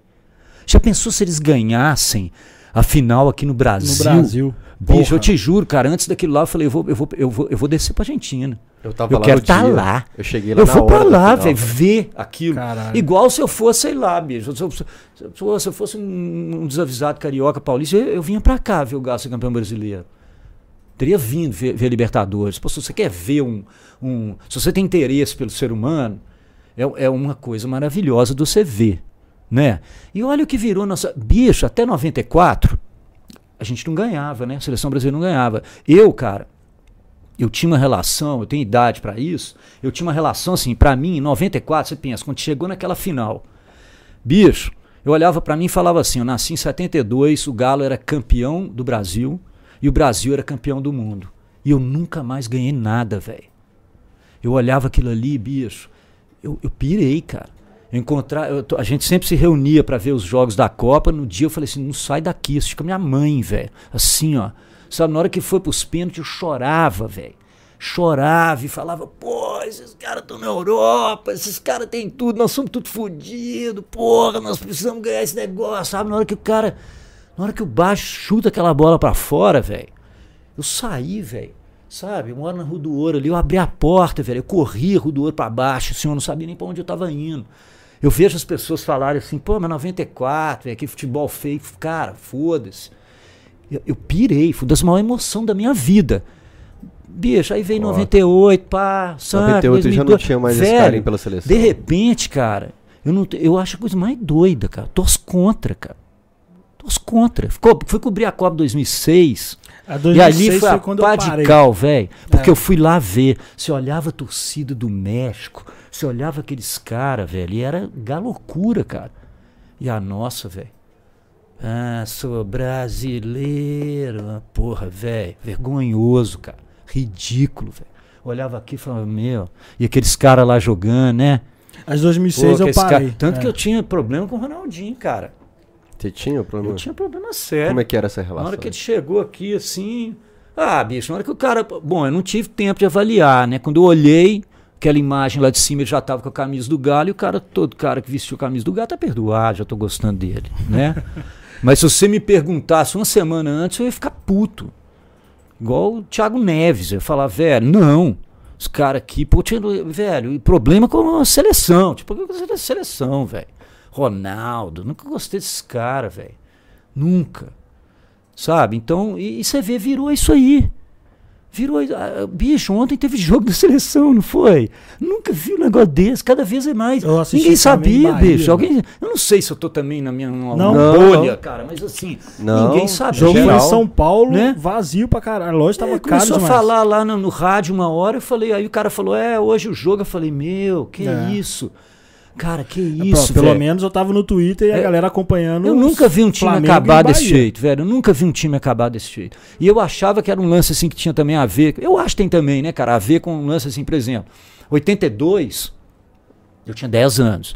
Já pensou se eles ganhassem a final aqui no Brasil? No Brasil. Bicho, eu te juro, cara, antes daquilo lá eu falei, eu vou, eu vou, eu vou, eu vou descer pra Argentina. Eu, tava eu lá quero estar tá lá. Eu cheguei lá Eu vou pra lá, velho, ver aquilo. Caralho. Igual se eu fosse, sei lá, bicho. Se eu, se eu, se eu fosse um, um, desavisado carioca paulista, eu, eu, vinha pra cá ver o Galo ser campeão brasileiro. Teria vindo ver, ver Libertadores. Pô, se você quer ver um, um. Se você tem interesse pelo ser humano, é, é uma coisa maravilhosa de você ver. Né? E olha o que virou nossa. Bicho, até 94 a gente não ganhava, né? A seleção brasileira não ganhava. Eu, cara, eu tinha uma relação, eu tenho idade para isso, eu tinha uma relação assim, para mim, em 94, você pensa, quando chegou naquela final, bicho, eu olhava para mim e falava assim, eu nasci em 72, o Galo era campeão do Brasil e o Brasil era campeão do mundo. E eu nunca mais ganhei nada, velho. Eu olhava aquilo ali, bicho, eu, eu pirei, cara encontrar, eu, a gente sempre se reunia para ver os jogos da Copa. No dia eu falei assim: não sai daqui, assiste com a minha mãe, velho. Assim, ó. Sabe, na hora que foi pros pênaltis, eu chorava, velho. Chorava e falava: pô, esses caras estão na Europa, esses caras têm tudo, nós somos tudo fodidos, porra, nós precisamos ganhar esse negócio, sabe? Na hora que o cara, na hora que o baixo chuta aquela bola para fora, velho. Eu saí, velho sabe? Eu moro na Rua do Ouro ali, eu abri a porta, velho, eu corri a Rua do Ouro pra baixo, assim, eu não sabia nem pra onde eu tava indo. Eu vejo as pessoas falarem assim, pô, mas 94, é que futebol feio. Cara, foda-se. Eu, eu pirei, foi das maior emoção da minha vida. Bicho, aí veio oh. 98, pá, sabe? 98 2002. já não tinha mais Velho, esse carinho pela seleção. De repente, cara, eu, não, eu acho a coisa mais doida, cara. Torço contra, cara. Torço contra. Ficou, fui cobrir a Copa 2006. A E ali 2006 foi a quando eu pá parei. de cal, velho. Porque É. eu fui lá ver. Você olhava a torcida do México, você olhava aqueles caras, velho, e era galocura, cara. E a nossa, velho. Ah, sou brasileiro. Ah, Porra, velho. Vergonhoso, cara. Ridículo, velho. Olhava aqui e falava, meu. E aqueles caras lá jogando, né? As Pô, 2006 eu aqueles cara- parei. Tanto É. que eu tinha problema com o Ronaldinho, cara. Você tinha problema? Eu tinha problema sério. Como é que era essa Na relação? hora que ele chegou aqui, assim. Ah, bicho, na hora que o cara. Bom, eu não tive tempo de avaliar, né? Quando eu olhei aquela imagem lá de cima, ele já tava com a camisa do Galo e o cara, todo cara que vestiu a camisa do Galo tá perdoado, já tô gostando dele, né? Mas se você me perguntasse uma semana antes, eu ia ficar puto. Igual o Thiago Neves. Eu ia falar, velho, não. Os caras aqui, pô, velho, e problema com a seleção. Tipo, da seleção, velho. Ronaldo, nunca gostei desses caras, velho. Nunca. Sabe? Então, e, e você vê, virou isso aí. Virou. ah, bicho, ontem teve jogo da seleção, não foi? Nunca vi um negócio desse, cada vez é mais. Ninguém sabia, Bahia, bicho. né? Alguém, eu não sei se eu tô também na minha Não. Não, bolha, não. cara, mas assim, Não. ninguém sabia. Jogo Geral. em São Paulo, Né? vazio pra caralho. A loja tava É, caro começou a demais. falar lá no, no rádio uma hora, eu falei, aí o cara falou, é, hoje o jogo, eu falei, meu, que É. isso? Cara, que É, isso, pô, Pelo velho? menos eu tava no Twitter e a É, galera acompanhando. Eu nunca vi um time Flamengo acabar desse jeito, velho. Eu nunca vi um time acabar desse jeito. E eu achava que era um lance assim que tinha também a ver. Eu acho que tem também, né, cara? A ver com um lance assim, por exemplo. 82, eu tinha 10 anos.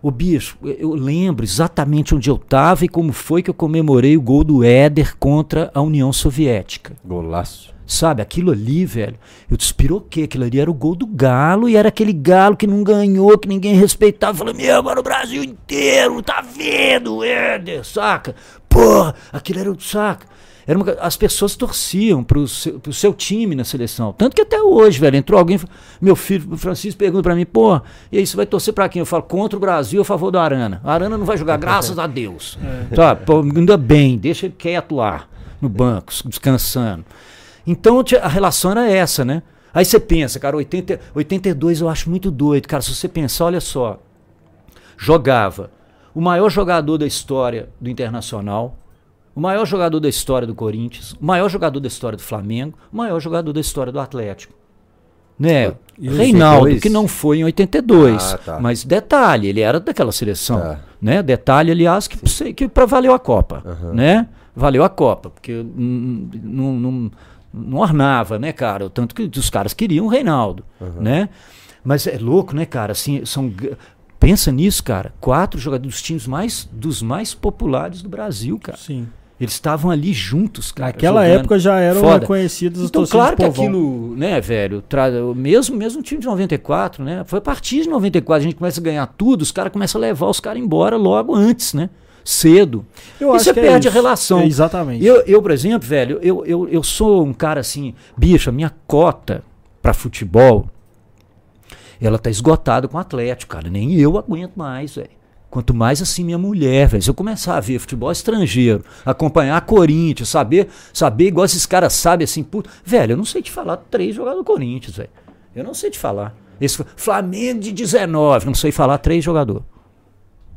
O bicho, eu- eu lembro exatamente onde eu tava e como foi que eu comemorei o gol do Éder contra a União Soviética. Golaço. Sabe, aquilo ali, velho, eu despiroquei. Aquilo ali era o gol do Galo e era aquele Galo que não ganhou, que ninguém respeitava. Falei, meu, agora o Brasil inteiro tá vendo, Éder, saca? Porra, aquilo era o saca. Era uma- as pessoas torciam pro seu, pro seu time na seleção. Tanto que até hoje, velho, entrou alguém. Meu filho, Francisco, pergunta pra mim, pô, e aí você vai torcer pra quem? Eu falo, contra o Brasil a favor do Arana. A Arana não vai jogar, graças a Deus. Tá, pô, ainda bem, deixa ele quieto lá, no banco, descansando. Então a relação era essa, né? Aí você pensa, cara, 80, 82 eu acho muito doido. Cara, se você pensar, olha só. Jogava o maior jogador da história do Internacional, o maior jogador da história do Corinthians, o maior jogador da história do Flamengo, o maior jogador da história do Atlético. Né? E Reinaldo, 82? que não foi em 82. Ah, tá. Mas detalhe, ele era daquela seleção. Tá. Né? Detalhe, aliás, que, que para valeu a Copa. Aham. Né? Valeu a Copa, porque não, não, não ornava, né, cara? O Tanto que os caras queriam o Reinaldo. Né? Mas é louco, né, cara? Assim, são. Pensa nisso, cara. Quatro jogadores dos times mais dos mais populares do Brasil, cara. Sim. Eles estavam ali juntos, cara. Naquela jogando. época já eram Foda. reconhecidas as Então, claro que aquilo, né, velho, tra... mesmo, mesmo o time de 94, né? Foi a partir de 94, a gente começa a ganhar tudo, os caras começam a levar os caras embora logo antes, né? Cedo. Eu e você é perde a isso. relação. É, exatamente. Eu, eu, por exemplo, velho, eu, eu, eu sou um cara assim, bicho, a minha cota pra futebol, ela tá esgotada com o Atlético, cara. Nem eu aguento mais, velho. Quanto mais assim minha mulher, velho. Se eu começar a ver futebol estrangeiro, acompanhar Corinthians, saber, saber igual esses caras sabem assim, puto, velho, eu não sei te falar três jogadores do Corinthians, velho. Eu não sei te falar. Esse Flamengo de 19, não sei falar três jogadores.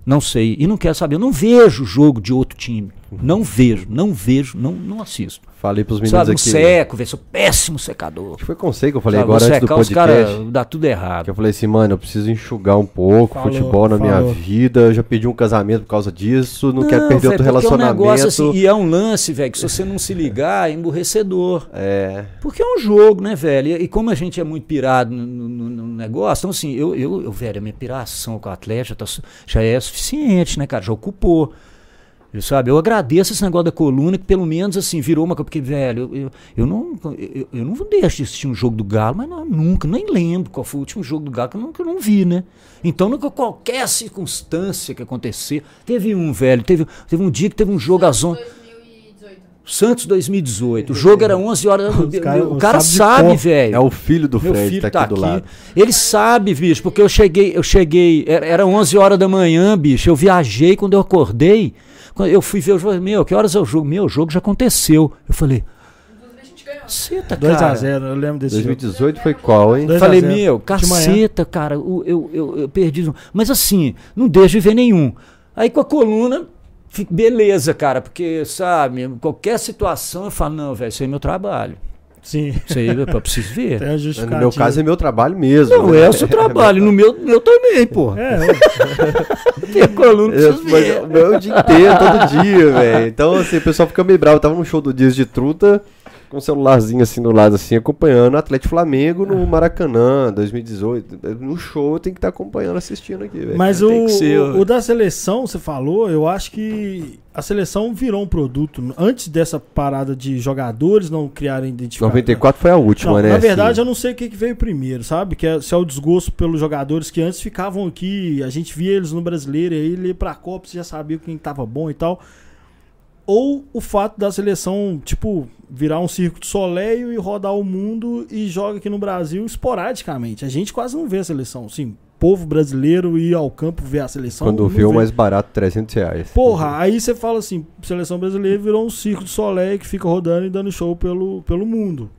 Não sei. E não quero saber. Eu não vejo jogo de outro time. Não vejo, não vejo, não, não assisto. Falei pros meninos Sabe, um aqui. seco, velho. Sou péssimo secador. Acho que foi com você que eu falei Sabe, agora antes do secar os podcast. caras, dá tudo errado. Que eu falei assim, mano, eu preciso enxugar um pouco Falou, futebol na minha falou. vida. Eu já pedi um casamento por causa disso. Não, quero perder velho, outro porque É um relacionamento. negócio assim, e é um lance, velho, que se você não se ligar, é emburrecedor. É. Porque é um jogo, né, velho? E, como a gente é muito pirado no, no- no negócio, então assim, eu, eu, eu, velho, a minha piração com o atleta já, tá já é suficiente, né, cara? Já ocupou. Eu, sabe, eu agradeço esse negócio da coluna, que pelo menos assim, virou uma coisa. Porque, velho, eu, eu, eu não, eu, eu não deixo de assistir um jogo do Galo, mas não, nunca, nem lembro qual foi o último jogo do Galo que eu eu não vi, né? Então, nunca, qualquer circunstância que acontecer. Teve um, velho, teve, teve um dia que teve um jogo às 11. 2018. Santos 2018. O jogo era 11 horas. Os cara- o cara sabe velho. É o filho do Meu Fred filho tá aqui do lado. Ele sabe, bicho, porque eu cheguei, eu cheguei, era, era 11 horas da manhã, bicho. Eu viajei quando eu acordei. Quando eu fui ver o jogo, meu, que horas é o jogo? Meu, o jogo já aconteceu. Eu falei, Inclusive a gente ganhou. caceta, cara. 2x0, eu lembro desse jogo. 2018 foi qual, hein? Dois- Falei, 2 a 0. meu, caceta, cara, o- eu, eu, eu perdi. Mas assim, não deixo de ver nenhum. Aí com a coluna, fico, beleza, cara, porque, sabe, qualquer situação eu falo, não, velho, isso aí é meu trabalho. Sim. Isso aí eu preciso ver. A No meu caso é meu trabalho mesmo. Não, né? é o seu trabalho, no meu, meu também, porra. É, Tem aluno Eu, preciso mas ver. o meu é o dia inteiro, todo dia, velho. Então, assim, o pessoal fica meio bravo. Eu tava num show do Dias de Truta, com um celularzinho assim do lado, assim, acompanhando o Atlético Flamengo no Maracanã, 2018. No show eu tenho que estar acompanhando, assistindo aqui, velho. Mas o, que ser, o, o da seleção, você falou, eu acho que a seleção virou um produto. Antes dessa parada de jogadores não criarem identificação. 94 foi a última, Não, né? na verdade, assim. eu não sei o que, que veio primeiro, sabe? Que é, se é o desgosto pelos jogadores que antes ficavam aqui, a gente via eles no brasileiro, e aí ele ia pra Copa, você já sabia quem tava bom e tal. Ou o fato da seleção, tipo, virar um circo de soleil e rodar o mundo e joga aqui no Brasil esporadicamente. A gente quase não vê a seleção. Assim, povo brasileiro ir ao campo ver a seleção. Quando viu o vê. mais barato, 300 reais. Porra, aí você fala assim, seleção brasileira virou um circo de soleil que fica rodando e dando show pelo, pelo mundo.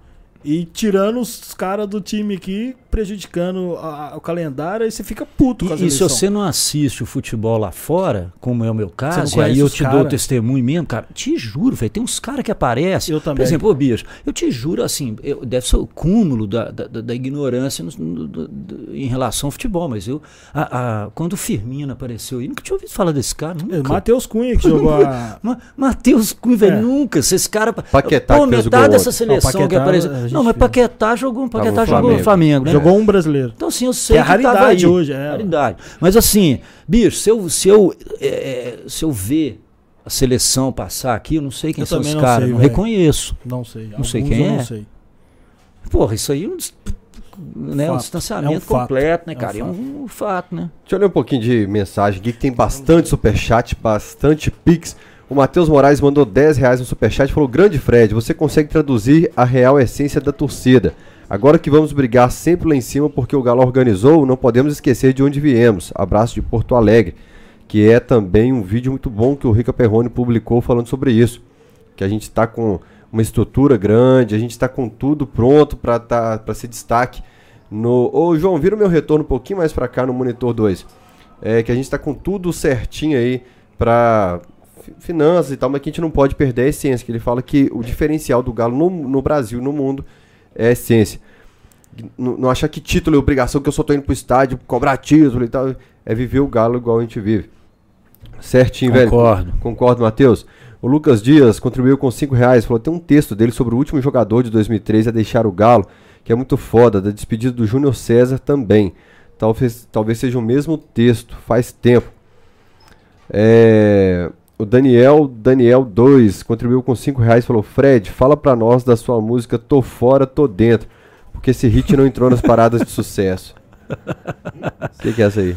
E tirando os caras do time aqui, prejudicando a- a- o calendário, aí você fica puto com a E, e se você não assiste o futebol lá fora, como é o meu caso, e aí eu te dou cara? testemunho mesmo, cara, te juro, velho, tem uns caras que aparecem. Eu também. Por exemplo, ô bicho, eu te juro, assim, eu- deve ser o cúmulo da, da, da- ignorância no- no- do- do- em relação ao futebol, mas eu, a- a- quando o Firmino apareceu aí, nunca tinha ouvido falar desse cara, É, nunca. Matheus Cunha que jogou a. Ma- Matheus Cunha, velho, É. nunca. Se esse cara. Paquetá Pô, que fez o metade gol dessa seleção Não, que Paquetá, apareceu. a gente Não, mas. Paquetá jogou, Paquetá no jogou no Flamengo. Flamengo, né? Jogou um brasileiro. Então, assim, eu sei Que é que, tava raridade aí. hoje, é. Raridade. Mas assim, bicho, se eu, se eu, é, é, se eu ver a seleção passar aqui, eu não sei quem Eu são os não caras, sei, não velho. reconheço. Não sei. Não sei Alguns quem eu é. Não sei. Porra, isso aí é um, né, um Fato. distanciamento É um fato. completo, né, É um cara? É um, fato, né? Deixa eu ler um pouquinho de mensagem aqui, que tem bastante superchat, bastante pix. O Matheus Moraes mandou 10 reais no superchat e falou: Grande Fred, você consegue traduzir a real essência da torcida. Agora que vamos brigar sempre lá em cima porque o Galo organizou, não podemos esquecer de onde viemos. Abraço de Porto Alegre. Que é também um vídeo muito bom que o Rica Perrone publicou falando sobre isso. Que a gente está com uma estrutura grande, a gente está com tudo pronto para tá, ser destaque. No... Ô João, vira o meu retorno um pouquinho mais para cá no monitor 2 é, que a gente está com tudo certinho aí para finanças e tal, mas que a gente não pode perder a essência. Que ele fala que o diferencial do Galo no, no Brasil, no mundo, é a essência. Não, não achar que título é obrigação, que eu só tô indo pro estádio cobrar título e tal. É viver o Galo igual a gente vive. Certinho, velho. Concordo. Concordo, Matheus. O Lucas Dias contribuiu com 5 reais. Falou: tem um texto dele sobre o último jogador de 2013 a deixar o Galo, que é muito foda, da despedida do Júnior César também. Talvez, talvez seja o mesmo texto, faz tempo. É, o Daniel, Daniel 2, contribuiu com 5 reais. Falou: Fred, fala pra nós da sua música Tô Fora, Tô Dentro. Porque esse hit não entrou nas paradas de sucesso. O que, que é essa aí?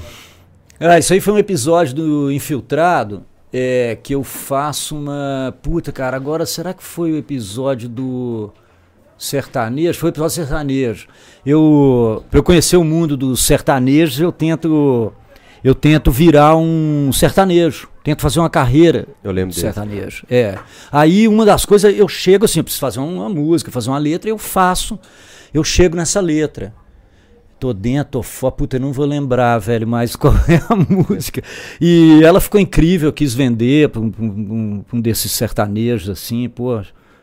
Ah, isso aí foi um episódio do Infiltrado, é, que eu faço uma. Puta, cara, agora será que foi o episódio do sertanejo? Foi o episódio sertanejo. Eu, pra eu conhecer o mundo dos sertanejos, eu tento. Eu tento virar um sertanejo. Tento fazer uma carreira Eu lembro de dele. sertanejo. É. Aí uma das coisas, eu chego assim, eu preciso fazer uma música, fazer uma letra, eu faço. Eu chego nessa letra. Tô dentro, tô fora, puta, eu não vou lembrar, velho, mas qual é a música. E ela ficou incrível, eu quis vender pra um, um- um desses sertanejos, assim, pô.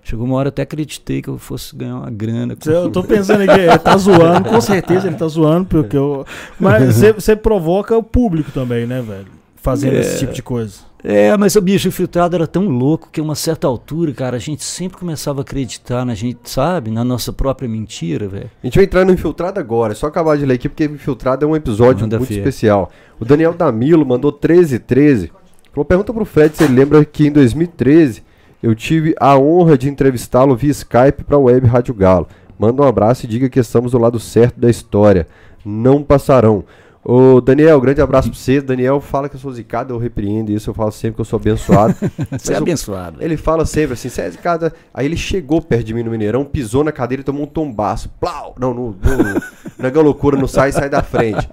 Chegou uma hora eu até acreditei que eu fosse ganhar uma grana. com Eu tô pensando aqui, ele tá zoando, com certeza ele tá zoando, porque eu. Mas você- provoca o público também, né, velho? Fazendo esse tipo de coisa. É, mas o bicho infiltrado era tão louco que a uma certa altura, cara, a gente sempre começava a acreditar na gente, sabe? Na nossa própria mentira, velho. A gente vai entrar no Infiltrado agora. É só acabar de ler aqui, porque Infiltrado é um episódio Manda muito especial. O Daniel Damilo mandou 1313. Falou, pergunta pro Fred se ele lembra que em 2013 eu tive a honra de entrevistá-lo via Skype pra Web Rádio Galo. Manda um abraço e diga que estamos do lado certo da história. Não passarão. Ô Daniel, grande abraço pra você. Daniel fala que eu sou zicado, eu repreendo isso, eu falo sempre que eu sou abençoado. Você é abençoado. velho. ele fala sempre assim, você é zicado. Aí ele chegou perto de mim no Mineirão, pisou na cadeira e tomou um tombaço. Plau! Não, no, no, na loucura, não sai, sai da frente.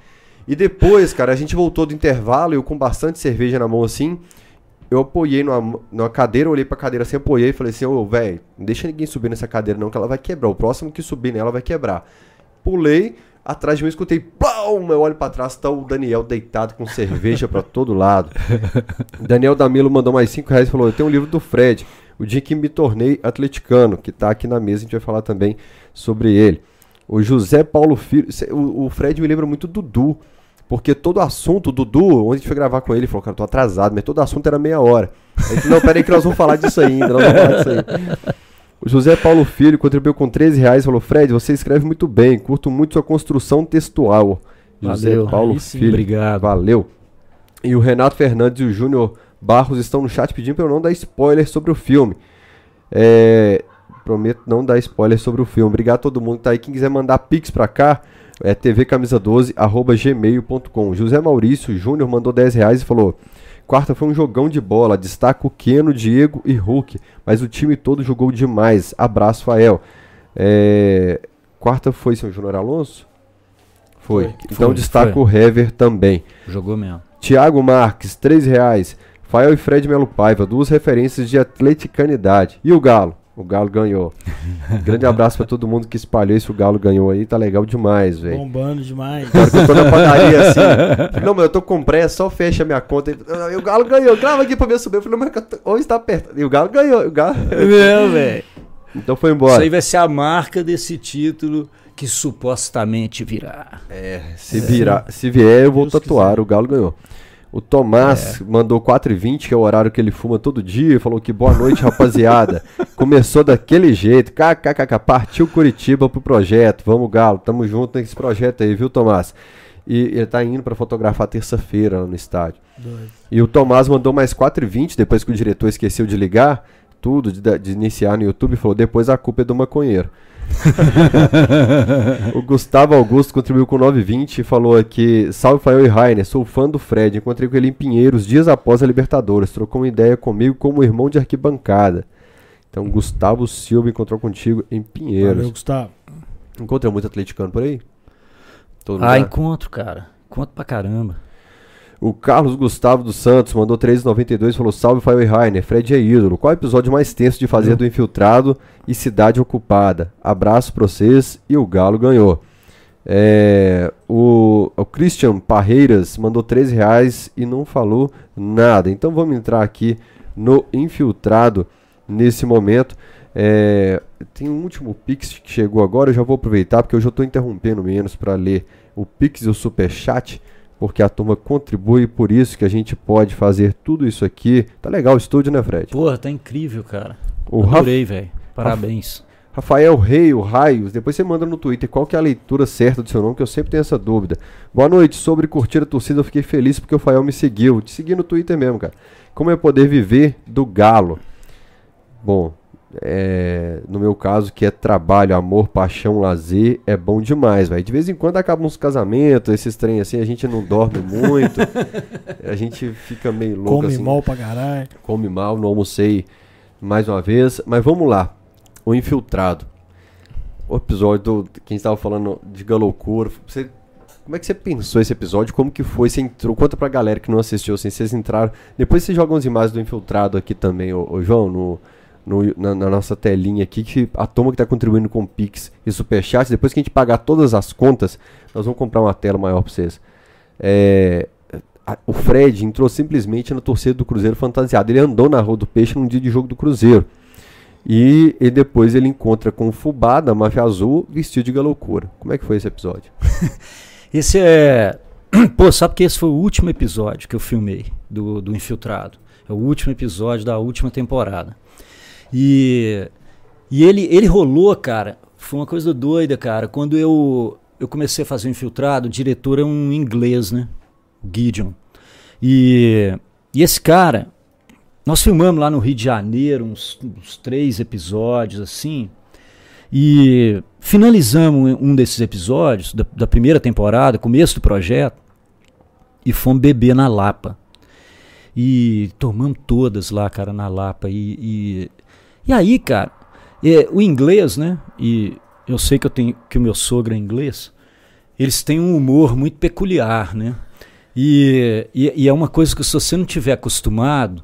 E depois, cara, a gente voltou do intervalo, eu com bastante cerveja na mão assim, eu apoiei numa, numa cadeira, olhei pra cadeira assim, apoiei e falei assim, ô, velho, não deixa ninguém subir nessa cadeira não, que ela vai quebrar. O próximo que subir nela vai quebrar. Pulei, Atrás de mim escutei, plum, eu olho pra trás, tá o Daniel deitado com cerveja pra todo lado. Daniel Damilo mandou mais 5 reais e falou: Eu tenho um livro do Fred, o dia que me tornei atleticano, que tá aqui na mesa, a gente vai falar também sobre ele. O José Paulo Filho, o, o Fred me lembra muito do Dudu, porque todo assunto, o Dudu, onde a gente foi gravar com ele, falou: Cara, eu tô atrasado, mas todo assunto era meia hora. Aí, falei, não, peraí que nós vamos falar disso ainda, nós vamos falar disso aí. O José Paulo Filho contribuiu com 13 reais e falou: Fred, você escreve muito bem, curto muito sua construção textual. José Valeu. Paulo sim. Filho. Obrigado. Valeu. E o Renato Fernandes e o Júnior Barros estão no chat pedindo para eu não dar spoiler sobre o filme. É, prometo não dar spoiler sobre o filme. Obrigado a todo mundo que tá aí. Quem quiser mandar pix pra cá, é tvcamisa12, arroba gmail.com. José Maurício Júnior mandou 10 reais e falou: Quarta foi um jogão de bola. Destaca o Keno, Diego e Hulk. Mas o time todo jogou demais. Abraço, Fael. É, Quarta foi seu Júnior Alonso? Foi. Foi. Então Foi, destaca foi. o Hever também. Jogou mesmo. Tiago Marques, 3 reais. Fael e Fred Melo Paiva, duas referências de atleticanidade. E o Galo? O Galo ganhou. Grande abraço pra todo mundo que espalhou isso. O Galo ganhou aí, tá legal demais, velho. Bombando demais. Que eu tô na padaria assim. falei, Não, mas eu tô com pressa, só fecha minha conta. Ele, "Ah, E o Galo ganhou, grava aqui pra ver subir. Eu falei, mas onde está perto? E o Galo ganhou. O Galo... Meu, velho. Então foi Isso embora. aí vai ser a marca desse título que supostamente virá. Se, virar, se vier, eu vou Deus tatuar. quiser. O Galo ganhou. O Tomás mandou 4h20, que é o horário que ele fuma todo dia. Falou que boa noite, rapaziada. Começou daquele jeito. KKKK. Partiu Curitiba pro projeto. Vamos, Galo. Tamo junto nesse projeto aí, viu, Tomás? E ele tá indo pra fotografar terça-feira lá no estádio. Doido. E o Tomás mandou mais 4h20, depois que o diretor esqueceu de ligar tudo, de, de iniciar no YouTube, falou: depois a culpa é do maconheiro. o Gustavo Augusto contribuiu com 9,20 e falou aqui: Salve Fael e Rainer, sou fã do Fred. Encontrei com ele em Pinheiros dias após a Libertadores. Trocou uma ideia comigo como irmão de arquibancada. Então, Gustavo Silva encontrou contigo em Pinheiros. Valeu, Gustavo. Encontra muito atleticano por aí? Todo Ah, lugar? encontro, cara. Encontro pra caramba. O Carlos Gustavo dos Santos mandou 3,92 e falou: Salve Fael e Rainer, Fred é ídolo. Qual é o episódio mais tenso de fazer do Infiltrado e Cidade Ocupada? Abraço pra vocês e o Galo ganhou. É, o, o Christian Parreiras mandou 13 reais e não falou nada. Então vamos entrar aqui no Infiltrado nesse momento. É, tem um último Pix que chegou agora, eu já vou aproveitar porque hoje eu estou interrompendo menos para ler o Pix e o Superchat porque a turma contribui por isso que a gente pode fazer tudo isso aqui. Tá legal o estúdio, né, Fred? Porra, tá incrível, cara. O Adorei, velho. Parabéns. Rafael Rei, o Raios, depois você manda no Twitter qual que é a leitura certa do seu nome, que eu sempre tenho essa dúvida. Boa noite, sobre curtir a torcida, eu fiquei feliz porque o Rafael me seguiu. Te segui no Twitter mesmo, cara. Como é poder viver do galo? Bom, é, no meu caso, que é trabalho, amor, paixão, lazer, é bom demais, velho. De vez em quando acabam uns casamentos, esses trem assim, a gente não dorme muito, a gente fica meio louco Come assim mal pra caralho. come mal, não almocei mais uma vez, mas vamos lá. O Infiltrado. O episódio do quem estava falando de Galoucura. Você como é que você pensou esse episódio? Como que foi? Você entrou? Conta pra galera que não assistiu, assim, vocês entraram. Depois você joga umas imagens do Infiltrado aqui também, ô, ô João, no, no- na, na nossa telinha aqui, que a turma que tá contribuindo com Pix e Superchat, depois que a gente pagar todas as contas, nós vamos comprar uma tela maior pra vocês. É, a- o Fred entrou simplesmente na torcida do Cruzeiro fantasiado. Ele andou na Rua do Peixe num dia de jogo do Cruzeiro. E, e depois ele encontra com o Fubá da Máfia Azul vestido de galoucura. Como é que foi esse episódio? Esse é. Pô, sabe que esse foi o último episódio que eu filmei do, do Infiltrado. É o último episódio da última temporada. E, e ele, ele rolou, cara. Foi uma coisa doida, cara. Quando eu, eu comecei a fazer o Infiltrado, o diretor é um inglês, né? O Gideon. E, e esse cara, nós filmamos lá no Rio de Janeiro uns, uns três episódios assim. E finalizamos um desses episódios da, da primeira temporada, começo do projeto, e fomos beber na Lapa. E tomamos todas lá, cara, na Lapa. E, e, e aí, cara, é, o inglês, né? E eu sei que eu tenho que o meu sogro é inglês. Eles têm um humor muito peculiar, né? E, e, e é uma coisa que se você não tiver acostumado,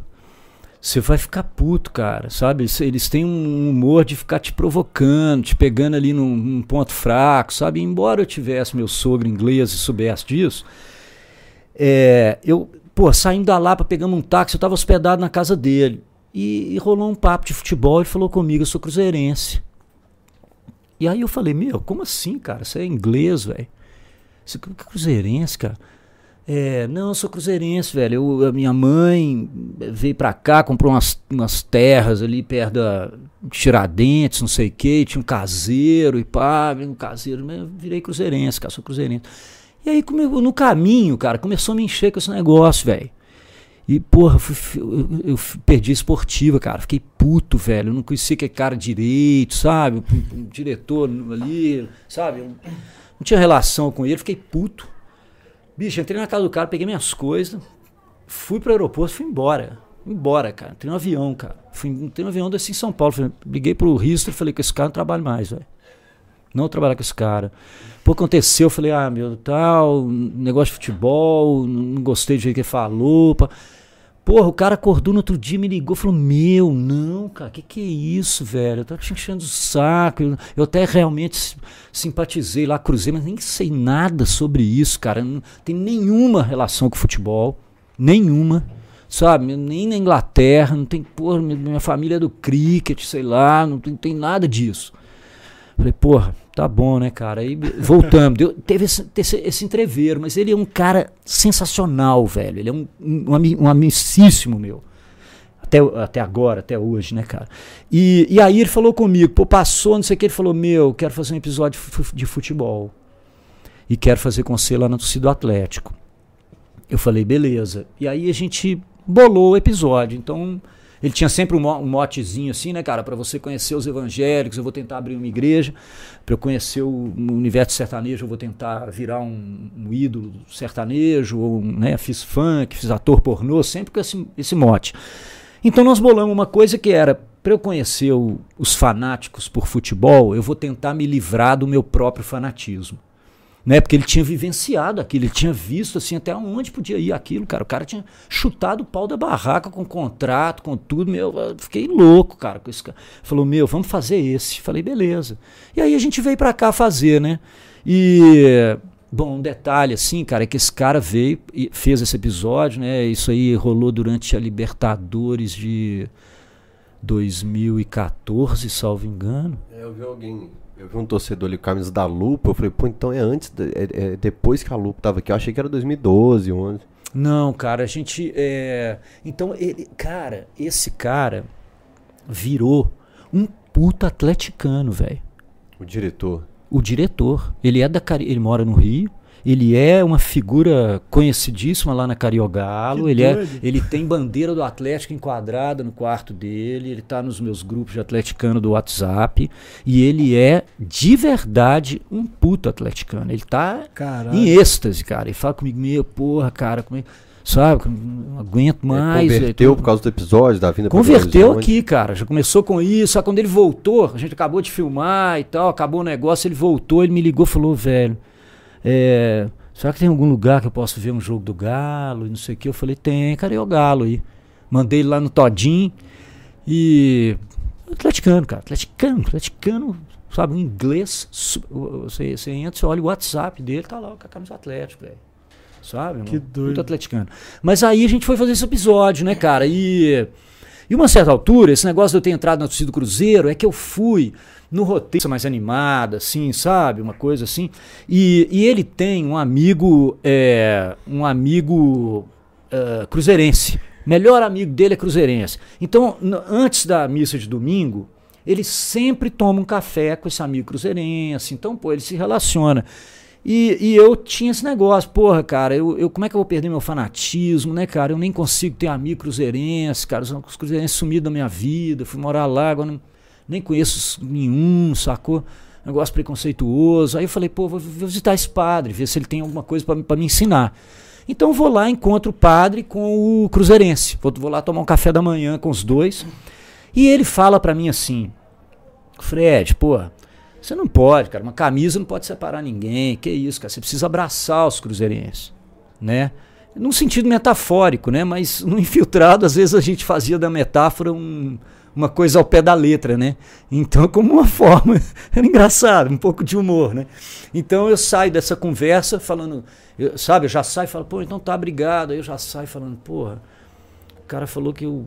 você vai ficar puto, cara, sabe? Eles, eles têm um humor de ficar te provocando, te pegando ali num, num ponto fraco, sabe? Embora eu tivesse meu sogro inglês e soubesse disso, é, eu, pô, saindo da Lapa, pegando um táxi, eu estava hospedado na casa dele. E, e, rolou um papo de futebol, ele falou comigo, eu sou cruzeirense. E aí eu falei, meu, como assim, cara? Você é inglês, velho? Você é cruzeirense, cara? É, não, eu sou cruzeirense, velho. Eu, a minha mãe veio pra cá, comprou umas, umas terras ali perto da Tiradentes, não sei o que, tinha um caseiro e pá, um caseiro, eu virei cruzeirense, cara, sou cruzeirense. E aí no caminho, cara, começou a me encher com esse negócio, velho. E, porra, eu, perdi a esportiva, cara. Fiquei puto, velho. Eu não conhecia que é cara direito, sabe? O diretor ali, sabe? Eu não tinha relação com ele, fiquei puto. Bicho, entrei na casa do cara, peguei minhas coisas, fui pro aeroporto, fui embora. Embora, cara. Entrei no avião, cara. Fui, entrei no avião desci em São Paulo. Falei, liguei pro Risto falei, com esse cara não trabalho mais, velho. Não trabalhar com esse cara. Pô, aconteceu, eu falei, ah, meu, tal, negócio de futebol, não gostei do jeito que ele falou. Pá. Porra, o cara acordou no outro dia, me ligou, falou: Meu, não, cara, que que é isso, velho? Eu tava te enchendo o saco. Eu, eu até realmente simpatizei lá, cruzei, mas nem sei nada sobre isso, cara. Não tem nenhuma relação com futebol. Nenhuma. Sabe? Nem na Inglaterra, não tem, porra, minha família é do cricket, sei lá, não tem, tem nada disso. Falei, porra, tá bom, né, cara? Aí voltamos. Deu, teve esse, esse, esse, entreveiro, mas ele é um cara sensacional, velho. Ele é um, um, um amicíssimo meu. Até, até agora, até hoje, né, cara? E, e aí ele falou comigo, pô, passou, não sei o que, ele falou, meu, quero fazer um episódio de futebol. E quero fazer com você lá no torcida do Atlético. Eu falei, beleza. E aí a gente bolou o episódio. Então, ele tinha sempre um, motezinho assim, né, cara? Para você conhecer os evangélicos, eu vou tentar abrir uma igreja. Para eu conhecer o, universo sertanejo, eu vou tentar virar um, um ídolo sertanejo. Ou, né, fiz funk, fiz ator pornô, sempre com esse, esse mote. Então nós bolamos uma coisa que era para eu conhecer o, os fanáticos por futebol, eu vou tentar me livrar do meu próprio fanatismo né? Porque ele tinha vivenciado aquilo, ele tinha visto assim até onde podia ir aquilo, cara. O cara tinha chutado o pau da barraca com contrato, com tudo, meu, eu fiquei louco, cara, com esse cara. Falou: "Meu, vamos fazer esse". Falei: "Beleza". E aí a gente veio para cá fazer, né? E Bom, um detalhe assim, cara, é que esse cara veio e fez esse episódio, né? Isso aí rolou durante a Libertadores de 2014, salvo engano. É, eu vi alguém eu vi um torcedor ali com camisa da Lupa, eu falei, pô, então é antes, é, é depois que a Lupa tava aqui. Eu achei que era 2012, 11. Não, cara, a gente. É... Então, ele, cara, esse cara virou um puta atleticano, velho. O diretor. O diretor. Ele é da ele mora no Rio. Ele é uma figura conhecidíssima lá na Cariogalo. ele, é, ele tem bandeira do Atlético enquadrada no quarto dele. Ele está nos meus grupos de atleticano do WhatsApp. E ele é, de verdade, um puto atleticano. Ele está em êxtase, cara. Ele fala comigo, meu, porra, cara, como é sabe? Não aguento mais. Ele converteu por causa do episódio, da vinda Converteu aqui, cara. Já começou com isso. Só quando ele voltou, a gente acabou de filmar e tal, acabou o negócio, ele voltou, ele me ligou e falou, velho, é, será que tem algum lugar que eu possa ver um jogo do Galo e não sei o que? Eu falei, tem, cara, é o Galo aí. Mandei ele lá no Todinho e. Atleticano, cara, atleticano, atleticano, sabe, um inglês. Você, você entra, você olha o WhatsApp dele, tá lá com a camisa Atlético, velho. Sabe? Que doido. Muito atleticano. Mas aí a gente foi fazer esse episódio, né, cara? E. E uma certa altura, esse negócio de eu ter entrado na torcida do Cruzeiro é que eu fui no roteiro mais animada, assim, sabe? Uma coisa assim. E, e ele tem um amigo, é, um amigo uh, cruzeirense. Melhor amigo dele é cruzeirense. Então, antes da missa de domingo, ele sempre toma um café com esse amigo cruzeirense. Então, pô, ele se relaciona. E, e, eu tinha esse negócio, porra, cara, eu, eu, como é que eu vou perder meu fanatismo, né, cara? Eu nem consigo ter amigo cruzeirense, cara, os cruzeirenses sumiram da minha vida, fui morar lá, agora não, nem conheço nenhum, sacou? Negócio preconceituoso. Aí eu falei, pô, vou, visitar esse padre, ver se ele tem alguma coisa para me ensinar. Então vou lá, encontro o padre com o cruzeirense. Vou, vou lá tomar um café da manhã com os dois. E ele fala para mim assim: Fred, pô, você não pode, cara. Uma camisa não pode separar ninguém. Que isso, cara. Você precisa abraçar os cruzeirenses, né? num sentido metafórico, né? Mas no infiltrado, às vezes a gente fazia da metáfora um, uma coisa ao pé da letra, né? Então, como uma forma, era engraçado, um pouco de humor, né? Então eu saio dessa conversa falando, eu, sabe, eu já saio e falo, pô, então tá, obrigado. Aí eu já saio falando, porra, o cara falou que eu,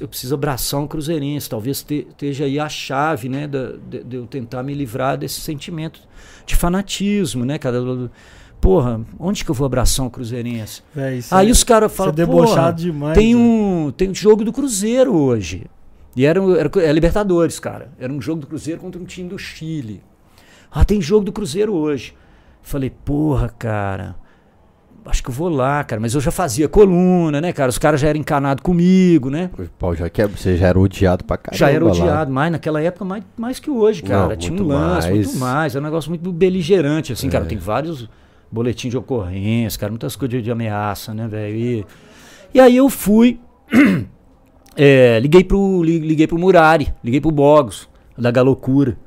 eu preciso abraçar um cruzeirense, talvez te, esteja aí a chave, né, de, de, de, eu tentar me livrar desse sentimento de fanatismo, né, cara? Porra, onde que eu vou abraçar um cruzeirense? Véi, aí é, os caras falam, é debochado demais. Tem um, tem um jogo do Cruzeiro hoje. E era, era, era Libertadores, cara. Era um jogo do Cruzeiro contra um time do Chile. Ah, tem jogo do Cruzeiro hoje. Falei, porra, cara. Acho que eu vou lá, cara. Mas eu já fazia coluna, né, cara? Os caras já eram encanados comigo, né? Pô, já que é, você já era odiado pra caramba. Já era odiado, mais naquela época, mais, mais que hoje, cara. Não, Tinha um lance, mais. muito mais. Era um negócio muito beligerante, assim, é. cara. Tem vários boletins de ocorrência, cara, muitas coisas de, de ameaça, né, velho? E, e aí eu fui. É, liguei, pro, liguei pro Murari, liguei pro Bogos, da Galocura.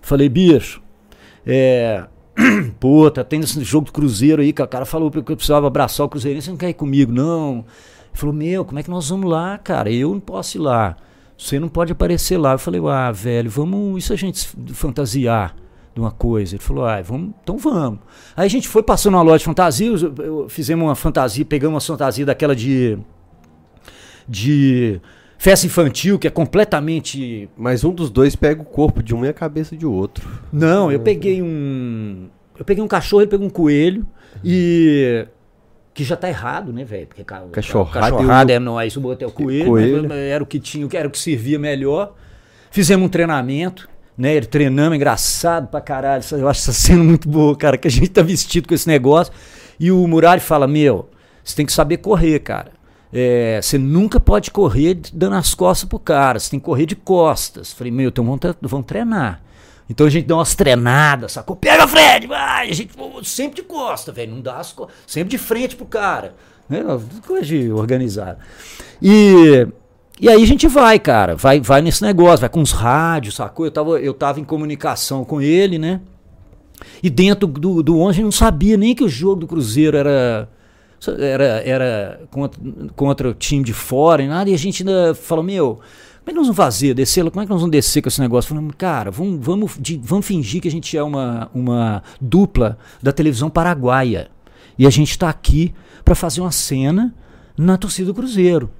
Falei, bicho, é, pô, tá tendo esse jogo do Cruzeiro aí, que o cara falou que eu precisava abraçar o Cruzeirense, você não quer ir comigo, não. Ele falou, meu, como é que nós vamos lá, cara? Eu não posso ir lá. Você não pode aparecer lá. Eu falei, ah, velho, vamos, isso a gente fantasiar de uma coisa. Ele falou, ah, vamos, então vamos. Aí a gente foi passando uma loja de fantasias, fizemos uma fantasia, pegamos uma fantasia daquela de de festa infantil, que é completamente. Mas um dos dois pega o corpo de um e a cabeça de outro. Não, eu peguei um. Eu peguei um cachorro, ele pegou um coelho e. Que já tá errado, né, velho? Porque cachorrado, cachorrado é, não é isso, botei o coelho, coelho. era o que tinha, era o que servia melhor. Fizemos um treinamento, né? Ele treinando, engraçado pra caralho. Eu acho essa cena muito boa, cara, que a gente tá vestido com esse negócio. E o Murari fala: Meu, você tem que saber correr, cara. É, você nunca pode correr dando as costas pro cara, você tem que correr de costas. Falei, meu, então vamos, vamos treinar. Então a gente dá umas treinadas, sacou? Pega, Fred, vai! A gente sempre de costa, velho, não dá as costas, sempre de frente pro cara. Né? Coisa de organizar. E, e aí a gente vai, cara, vai, vai nesse negócio, vai com os rádios, sacou? Eu tava, eu tava em comunicação com ele, né? E dentro do, do ônibus a gente não sabia nem que o jogo do Cruzeiro era era, era contra, contra o time de fora e nada, e a gente ainda falou, meu, como é que nós vamos fazer? Descer? Como é que nós vamos descer com esse negócio? Falando, cara, vamos, vamos, de, vamos fingir que a gente é uma, uma dupla da televisão paraguaia. E a gente está aqui para fazer uma cena na torcida do Cruzeiro.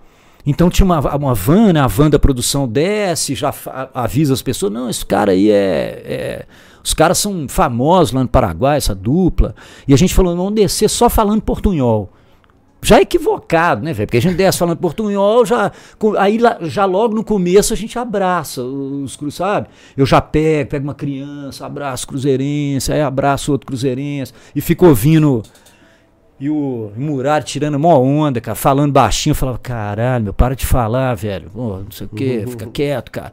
Então tinha uma, uma van, né, a van da produção desce, já avisa as pessoas, não, esse cara aí é, é os caras são famosos lá no Paraguai, essa dupla. E a gente falou, vamos descer só falando portunhol. Já equivocado, né, velho? Porque a gente desce falando portunhol, já, aí já logo no começo a gente abraça os cruzeirenses, sabe? Eu já pego, pego uma criança, abraço cruzeirense, aí abraço outro cruzeirense, e fico ouvindo e o, Murari tirando mó onda, cara, falando baixinho. Eu falava, caralho, meu, para de falar, velho. Não sei o quê, fica quieto, cara.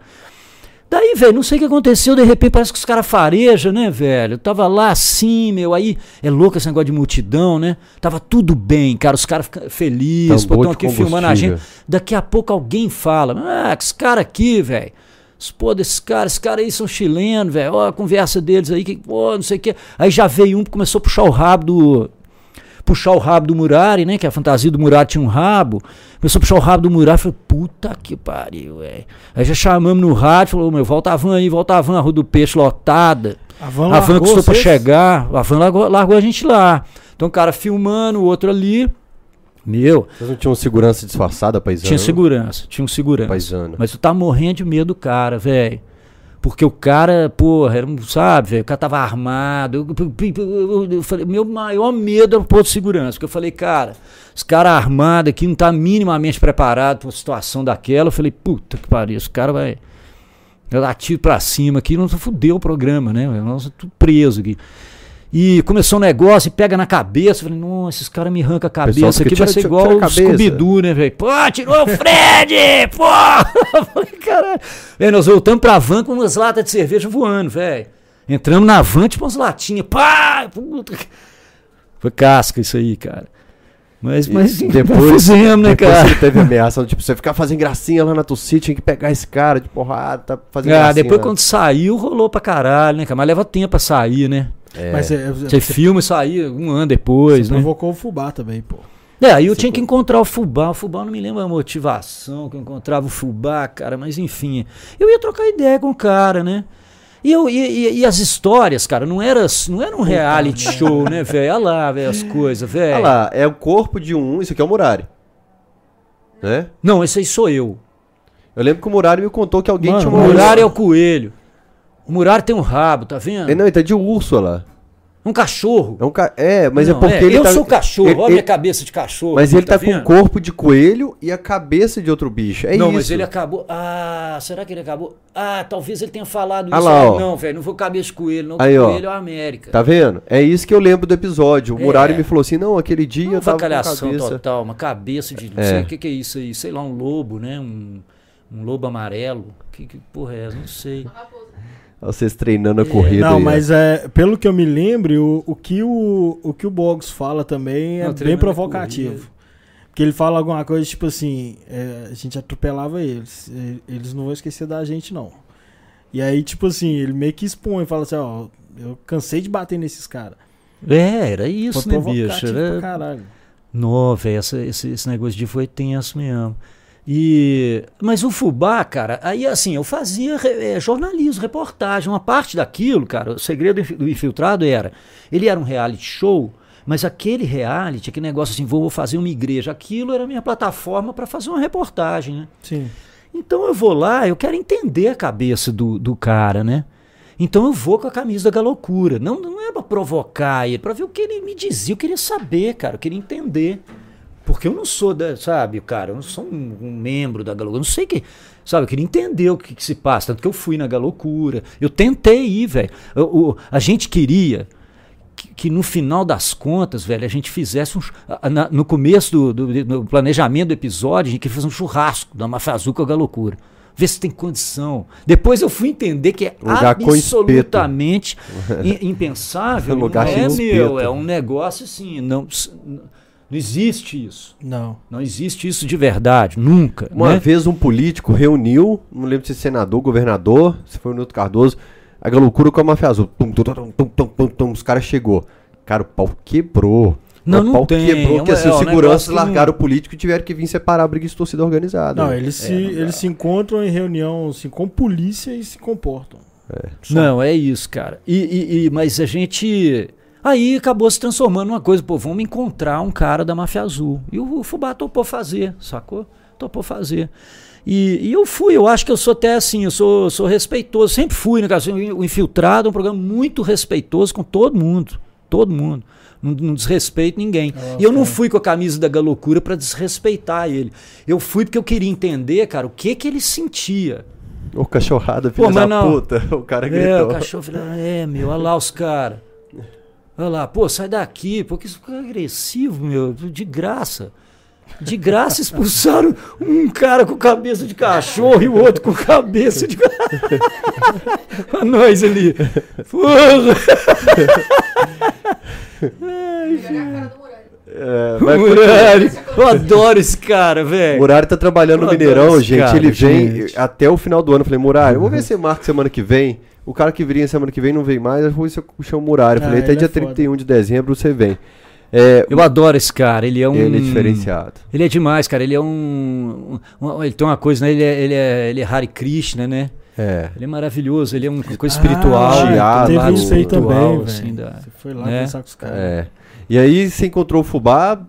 Daí, velho, não sei o que aconteceu, de repente parece que os caras farejam, né, velho? Eu tava lá assim, meu, aí é louco esse negócio de multidão, né? Tava tudo bem, cara, os caras ficam felizes, estão aqui filmando a gente. Daqui a pouco alguém fala, ah, que esse cara aqui, velho. Pô, desses caras, esses caras aí são chilenos, velho. Ó, a conversa deles aí, que, pô, não sei o que. Aí já veio um que começou a puxar o rabo do, puxar o rabo do Murari, né? Que a fantasia do Murari tinha um rabo. Começou a puxar o rabo do Murari. Falei, puta que pariu, velho. Aí já chamamos no rádio, falou, meu, volta a van aí, volta a van, a Rua do Peixe lotada. A van, a van custou pra chegar, a van largou, largou a gente lá. Então o cara filmando, o outro ali. Meu. Vocês não tinham segurança disfarçada, paisano? Tinha segurança, tinha um segurança. Paisano. Mas tu tá morrendo de medo do cara, velho. Porque o cara, porra, era, sabe, o cara tava armado. Eu, eu, eu, falei, meu maior medo era o posto de segurança. Porque eu falei, cara, esse cara armado aqui não tá minimamente preparado para uma situação daquela. Eu falei, puta que pariu, esse cara vai. Eu dar tiro pra cima aqui, não fudeu o programa, né? Nós tudo preso aqui. E começou um negócio e pega na cabeça. Falei, nossa, esses caras me arrancam a cabeça aqui, vai ser igual o Scooby-Doo, né, velho? Pô, tirou o Fred! Pô! Falei, caralho. Véio, nós voltamos pra van com umas latas de cerveja voando, velho. Entramos na van, tipo umas latinhas. Pá! Puta. Foi casca isso aí, cara. Mas, mas depois fizemos, né, depois cara? Teve ameaça, tipo, você ficar fazendo gracinha lá na torcida, tinha que pegar esse cara de porrada, tá fazendo ah, gracinha. depois né? quando saiu, rolou pra caralho, né, cara? Mas leva tempo pra sair, né? É. Mas você, você filma e sair um ano depois, você né? provocou o fubá também, pô. É, aí eu Você tinha que co- encontrar o fubá. O fubá não me lembra a motivação que eu encontrava o fubá, cara, mas enfim. Eu ia trocar ideia com o cara, né? E, eu, e, e- e as histórias, cara, não era, não era um reality show, né, velho? Olha lá, velho, as coisas, velho. Olha lá, é o corpo de um. Isso aqui é o Murari. Né? Não, esse aí sou eu. Eu lembro que o Murari me contou que alguém Mano, tinha O uma. Murari é o coelho. O Murari tem um rabo, tá vendo? É, Não, ele tá de urso olha lá. Um cachorro. É, um ca... é mas Não, é porque ele eu tá. sou cachorro, ele- olha a ele- minha cabeça de cachorro. Mas ele tá, com o corpo de coelho e a cabeça de outro bicho. É não, isso. mas ele acabou. Ah, será que ele acabou? Ah, talvez ele tenha falado Ah isso. lá, Ah, ó. não, velho, não vou cabeça de coelho, não. Aí, o ó. coelho é o América. Tá vendo? É isso que eu lembro do episódio. O É. Murari me falou assim: não, aquele dia Não eu tava com a avacalhação cabeça. total, uma cabeça de. Não É. sei o que, que é isso aí. Sei lá, um lobo, né? Um, um lobo amarelo. Que, que porra é essa? Não sei. Vocês treinando a corrida. Não, aí, mas é, pelo que eu me lembre, o, o, que, o, o que o Boggs fala também é Não, bem provocativo. Porque ele fala alguma coisa tipo assim: é, a gente atropelava eles, eles não vão esquecer da gente, não. E aí, tipo assim, ele meio que expõe, fala assim: ó, eu cansei de bater nesses caras. É, era isso, Foi né, bicho? provocativo pra Era... caralho. Velho, essa- esse, esse negócio de foi tenso mesmo. E, mas o fubá, cara, aí assim, eu fazia eh, jornalismo, reportagem, uma parte daquilo, cara, o segredo do infiltrado era, ele era um reality show, mas aquele reality, aquele negócio assim, vou fazer uma igreja, aquilo era a minha plataforma para fazer uma reportagem, né? Sim. Então eu vou lá, eu quero entender a cabeça do, do cara, né? Então eu vou com a camisa da loucura. Não, não é pra provocar ele, pra ver o que ele me dizia. Eu queria saber, cara, eu queria entender. Porque eu não sou da, sabe, cara, eu não sou um, um membro da Galocura, eu não sei que, sabe, eu queria entender o que, que se passa, tanto que eu fui na Galocura, eu tentei ir, velho, a gente queria que, que no final das contas, velho, a gente fizesse um, na- no começo do, do- do planejamento do episódio, a gente queria fazer um churrasco da Mafazuca Galocura, ver se tem condição, depoi eu fui entender que é Lugar absolutamente im- impensável, Lugar não é, meu, é um negócio assim, não... Não existe isso. Não. Não existe isso de verdade, nunca. Uma né? vez um político reuniu, não lembro se senador, governador, se foi o Nilton Cardoso, a loucura com a máfia azul. Tum, tum, tum, tum, tum, tum, tum, os caras chegou. Cara, o pau quebrou. Não, o não pau tem, quebrou, é porque uma- assim, é os um seguranças negócio que não- largaram o político e tiveram que vir separar a briga de torcida organizada. Não, eles, se, É, não dá. eles se encontram em reunião assim, com polícia e se comportam. Só. Não, é isso, cara. E, e- e- mas a gente. Aí acabou se transformando numa coisa, pô, vamos encontrar um cara da máfia azul. E o, o Fubá topou fazer, sacou? Topou fazer. E, e eu fui, eu acho que eu sou até assim, eu sou, sou respeitoso, sempre fui, né, cara? O Infiltrado é um programa muito respeitoso com todo mundo. Todo mundo. Não, não desrespeito ninguém. e eu não fui com a camisa da Galocura para desrespeitar ele. Eu fui porque eu queria entender, cara, o que que ele sentia. Ô, cachorrada, filho Pô, da não. puta. O cara É, gritou. o cachorro falou, é, meu, olha lá os caras. Olha lá, pô, sai daqui, porque isso fica agressivo, meu, de graça. De graça expulsaram um cara com cabeça de cachorro e o outro com cabeça de. a nós ali. Porra! É a cara do Muralha. Vai- Murari, eu adoro esse cara, O velho. Murari tá trabalhando Eu no Mineirão, gente. cara, ele vem gente. até o final do ano. Eu falei, Murari, vamos ver se marca semana que vem. O cara que viria semana que vem não vem mais. Eu vou se eu chamo o Murari. Eu Ah, falei, até dia é foda. 31 de dezembro você vem. É, Eu adoro esse cara, ele é um. Ele é diferenciado. Ele é demais, cara. Ele é um. um- ele tem uma coisa, né? Ele é, ele é, ele é Hare Krishna, né? É. Ele é maravilhoso, ele é uma coisa espiritual. Ah, Teatro, teve lado isso aí também, assim, velho. da- Você foi lá né? conversar com os caras. É. E aí você encontrou o Fubá.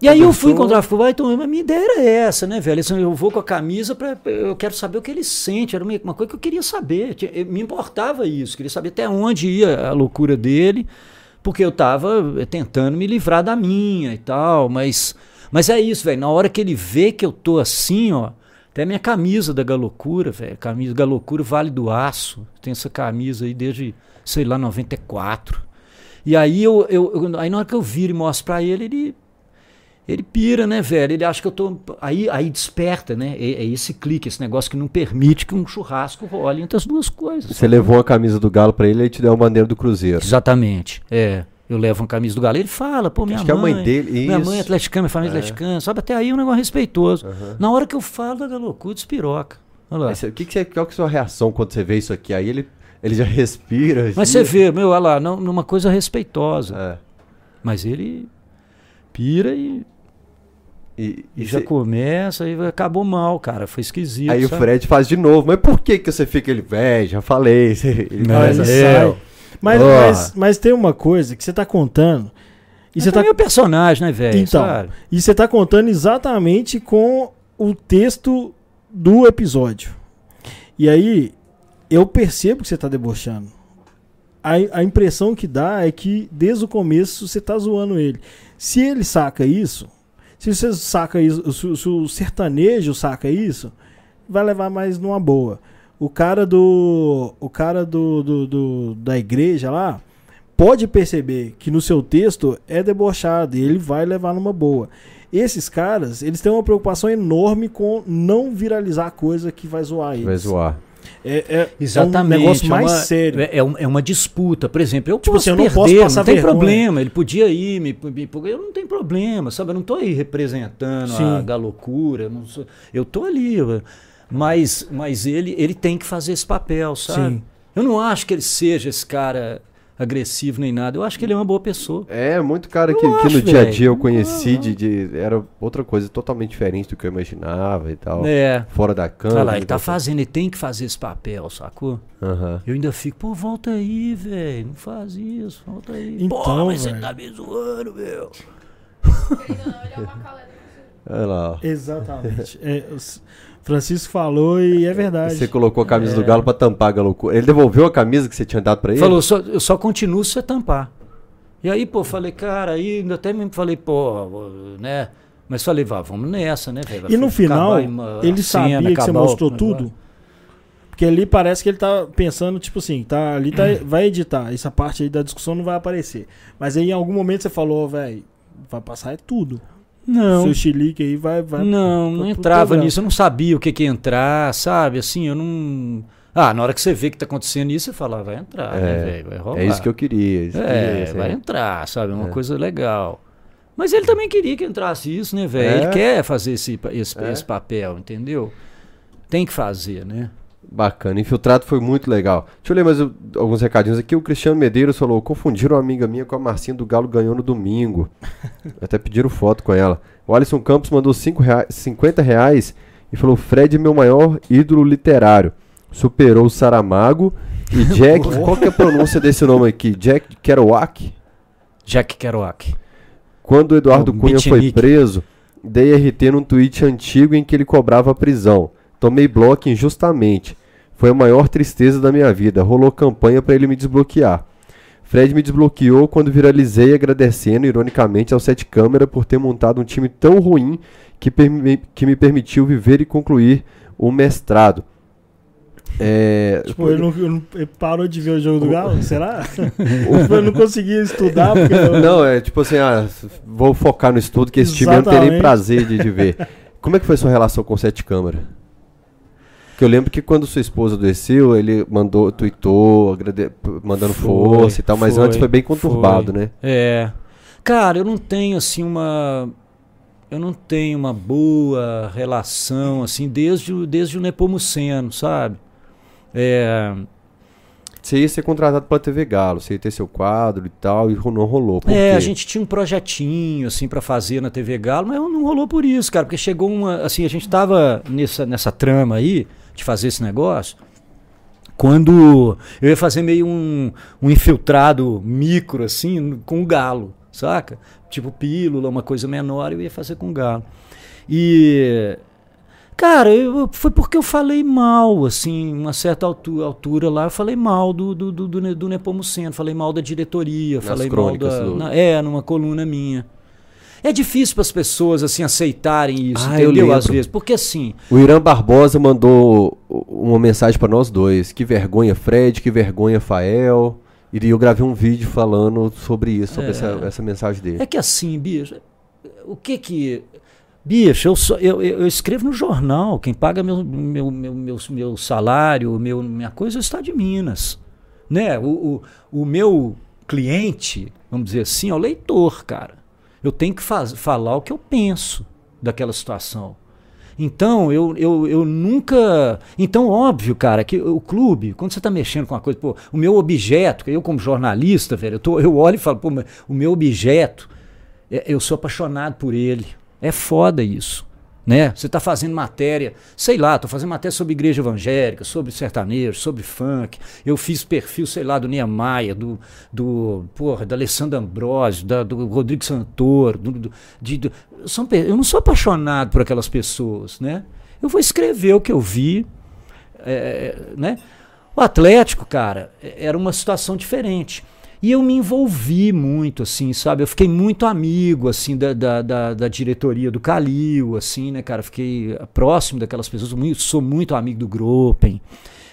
E aí eu fui encontrar o Fubá, então a minha ideia era essa, né, velho? Eu vou com a camisa para eu quero saber o que ele sente, era uma coisa que eu queria saber. Me importava isso, queria saber até onde ia a loucura dele, porque eu tava tentando me livrar da minha e tal, mas mas é isso, velho. Na hora que ele vê que eu tô assim, ó, até minha camisa da Galocura, velho, camisa Galocura Vale do Aço. Tem essa camisa aí desde, sei lá, 94. E aí eu, eu, eu- aí na hora que eu viro e mostro pra ele, ele ele pira, né, velho? Ele acha que eu tô. Aí, aí desperta, né? É, é esse clique, esse negócio que não permite que um churrasco role entre as duas coisas. Você levou a camisa do Galo pra ele e te deu a bandeira do Cruzeiro. Exatamente. É. Eu levo uma camisa do Galo. Ele fala, pô, minha Acho que é a mãe. mãe dele. Minha isso. mãe é atleticana, minha família é atleticana. Sabe, até aí é um negócio respeitoso. Na hora que eu falo da Galocu, despiroca. Olha lá. Mas que que você, qual que é a sua reação quando você vê isso aqui? Aí ele, ele já respira. Mas assim. você vê, meu, olha lá, não- numa coisa respeitosa. É. Mas ele pira e. E, e, e já cê... começa e acabou mal, cara. Foi esquisito. Aí sabe? o Fred faz de novo. Mas por que, que você fica ele, velho? Já falei. Ele mas, é. mas, mas, mas, tem uma coisa que você tá contando. E você tá o personagem, né, velho? Então, sabe? e você tá contando exatamente com o texto do episódio. E aí, eu percebo que você tá debochando. A, a impressão que dá é que desde o começo você tá zoando ele. Se ele saca isso, se você saca isso, se, se o sertanejo saca isso, vai levar mais numa boa. O cara do. O cara do, do, do, da igreja lá pode perceber que no seu texto é debochado e ele vai levar numa boa. Esses caras, eles têm uma preocupação enorme com não viralizar coisa que vai zoar eles. Vai zoar. É, é, Exatamente. É um negócio mais é uma, sério. É, é, uma disputa. Por exemplo, eu tipo posso assim, eu perder, não, posso não tem vergonha. problema. Ele podia ir, me, me, eu não tem problema, sabe? Eu não estou aí representando Sim. a galocura. Não sou, eu estou ali. Mas, mas ele, ele tem que fazer esse papel, sabe? Sim. Eu não acho que ele seja esse cara agressivo nem nada. Eu acho que ele é uma boa pessoa. É, muito cara que, que no dia a dia eu conheci de, de, Era outra coisa totalmente diferente do que eu imaginava e tal. É. Fora da câmera. Olha lá, ele tá fazendo, ele tem que fazer esse papel, sacou? Uhum. Eu ainda fico, pô, volta aí, velho. Não faz isso, volta aí. Então, pô, mas você tá me zoando, meu. Olha lá. Exatamente. É, os... Francisco falou e é verdade. Você colocou a camisa é. do Galo para tampar a loucura. Ele devolveu a camisa que você tinha dado para ele? Falou, só, eu só continuo se você tampar. E aí, pô, falei, cara, aí até mesmo falei, pô, né? Mas falei, vá, vamos nessa, né, velho? E no final, uma, ele sabia cena, que você mostrou tudo? Porque ali parece que ele tá pensando, tipo assim, tá, ali tá, vai editar, essa parte aí da discussão não vai aparecer. Mas aí em algum momento você falou, velho, vai passar é tudo. Não. Seu chilique aí vai. vai não, não entrava nisso. Eu não sabia o que, que ia entrar, sabe? Assim, eu não. Ah, na hora que você vê que tá acontecendo isso, você fala, ah, vai entrar, né, é, né, velho? Vai rolar. É isso que eu queria. Isso é, que vai é. entrar, sabe? É uma é. coisa legal. Mas ele também queria que entrasse isso, né, velho? Ele é. quer fazer esse, esse, esse papel, entendeu? Tem que fazer, né? Bacana. Infiltrado foi muito legal. Deixa eu ler mais alguns recadinhos aqui. O Cristiano Medeiros falou: confundiram uma amiga minha com a Marcinha do Galo ganhou no domingo. Até pediram foto com ela. O Alisson Campos mandou cinco reais, 50 reais e falou: Fred é meu maior ídolo literário. Superou o Saramago e Jack. qual que é a pronúncia desse nome aqui? Jack Kerouac? Jack Kerouac. Quando o Eduardo o Cunha foi preso, dei RT num tweet antigo em que ele cobrava a prisão. Tomei bloco injustamente. Foi a maior tristeza da minha vida. Rolou campanha para ele me desbloquear. Fred me desbloqueou quando viralizei agradecendo, ironicamente, ao Sete Câmara por ter montado um time tão ruim que, que me permitiu viver e concluir o mestrado. É, tipo, ele, não, ele parou de ver o jogo do Galo? Será? Ou ele não conseguia estudar? Eu... Não, é tipo assim, ah, vou focar no estudo que esse Exatamente. time eu não terei prazer de, de ver. Como é que foi sua relação com o Sete Câmara? Que eu lembro que quando sua esposa adoeceu, ele mandou, tweetou, mandando foi, força e tal, mas foi, antes foi bem conturbado, foi. né? É. Cara, eu não tenho assim uma. Eu não tenho uma boa relação, assim, desde, o, desde o Nepomuceno, sabe? É. Você ia ser contratado pela TV Galo, você ia ter seu quadro e tal, e não rolou. é, a gente tinha um projetinho, assim, para fazer na TV Galo, mas não rolou por isso, cara, porque chegou uma. Assim, a gente tava nessa, nessa trama aí, de fazer esse negócio, quando eu ia fazer meio um, um infiltrado micro, assim, com o galo, saca? Tipo pílula, uma coisa menor, eu ia fazer com o galo. E. Cara, eu, foi porque eu falei mal, assim, uma certa altura, altura lá, eu falei mal do, do, do, do, do Nepomuceno, falei mal da diretoria, Nas falei mal da. Do... Na, é, numa coluna minha. É difícil para as pessoas assim aceitarem isso, ah, entendeu? Às vezes, porque assim. O Irã Barbosa mandou uma mensagem para nós dois. Que vergonha, Fred, que vergonha, Fael. E eu gravei um vídeo falando sobre isso, sobre é, essa, essa mensagem dele. É que assim, bicho, o que que. Bicho, eu, só, eu, eu, escrevo no jornal. Quem paga meu, meu, meu, meu, meu salário, meu, minha coisa é o Estado de Minas. Né? O, o, o meu cliente, vamos dizer assim, é o leitor, cara eu tenho que faz, falar o que eu penso daquela situação. Então, eu, eu, eu nunca. Então, óbvio, cara, que o clube, quando você está mexendo com uma coisa, pô, o meu objeto, eu como jornalista, velho, eu, tô, eu olho e falo, pô, o meu objeto, é, eu sou apaixonado por ele. É foda isso. Né? Você está fazendo matéria, sei lá, estou fazendo matéria sobre igreja evangélica, sobre sertanejo, sobre funk. Eu fiz perfil, sei lá, do Niemeyer, do, do porra, da Alessandra Ambrosio, da, do Rodrigo Santoro. Do, do, de, do, são, eu não sou apaixonado por aquelas pessoas, né? Eu vou escrever o que eu vi, é, né? O Atlético, cara, era uma situação diferente. E eu me envolvi muito, assim, sabe? Eu fiquei muito amigo, assim, da, da, da, da diretoria do Calil, assim, né, cara? Fiquei próximo daquelas pessoas, muito, sou muito amigo do Gropen.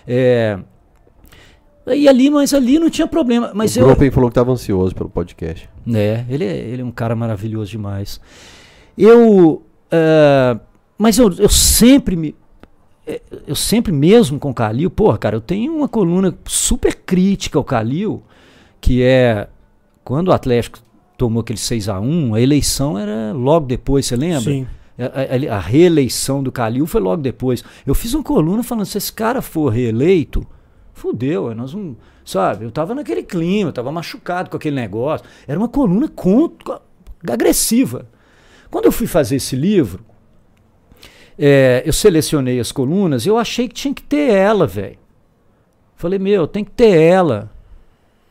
É, e ali, mas ali não tinha problema. Mas o eu, Gropen falou que estava ansioso pelo podcast. É, ele, é, ele é um cara maravilhoso demais. Eu. Uh, mas eu, eu sempre me. É, eu sempre, mesmo com o Calil, porra, cara, eu tenho uma coluna super crítica ao Calil que é quando o Atlético tomou aquele 6 a 1 a eleição era logo depois, você lembra? Sim. A, a, a, reeleição do Calil foi logo depois. Eu fiz uma coluna falando: se esse cara for reeleito, fudeu, nós não. Sabe, eu tava naquele clima, eu tava machucado com aquele negócio. Era uma coluna contra, agressiva. Quando eu fui fazer esse livro, é, eu selecionei as colunas e eu achei que tinha que ter ela, velho. Falei, meu, tem que ter ela.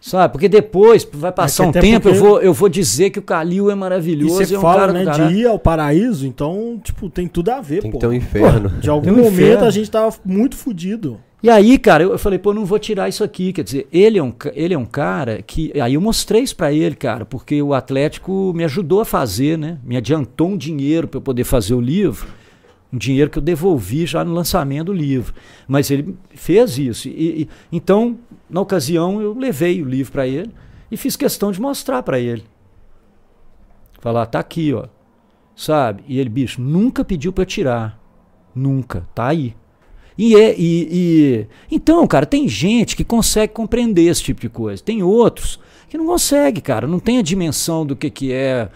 Sabe? Porque depois vai passar um tempo, eu vou, eu vou dizer que o Calil é maravilhoso. E você é um fala, cara né, de ir ao paraíso, então, tipo, tem tudo a ver, tem pô. ter um inferno. Pô, de algum um momento inferno. a gente tava muito fudido. E aí, cara, eu, eu, falei, pô, não vou tirar isso aqui. Quer dizer, ele é um, ele é um cara que. Aí eu mostrei isso pra ele, cara, porque o Atlético me ajudou a fazer, né? Me adiantou um dinheiro para eu poder fazer o livro um dinheiro que eu devolvi já no lançamento do livro. Mas ele fez isso. E, e, então, na ocasião, eu levei o livro para ele e fiz questão de mostrar para ele. Falar, tá aqui, ó. Sabe? E ele, bicho, nunca pediu para tirar. Nunca. Tá aí. E, é, e, e, então, cara, tem gente que consegue compreender esse tipo de coisa. Tem outros que não consegue, cara. Não tem a dimensão do que, que é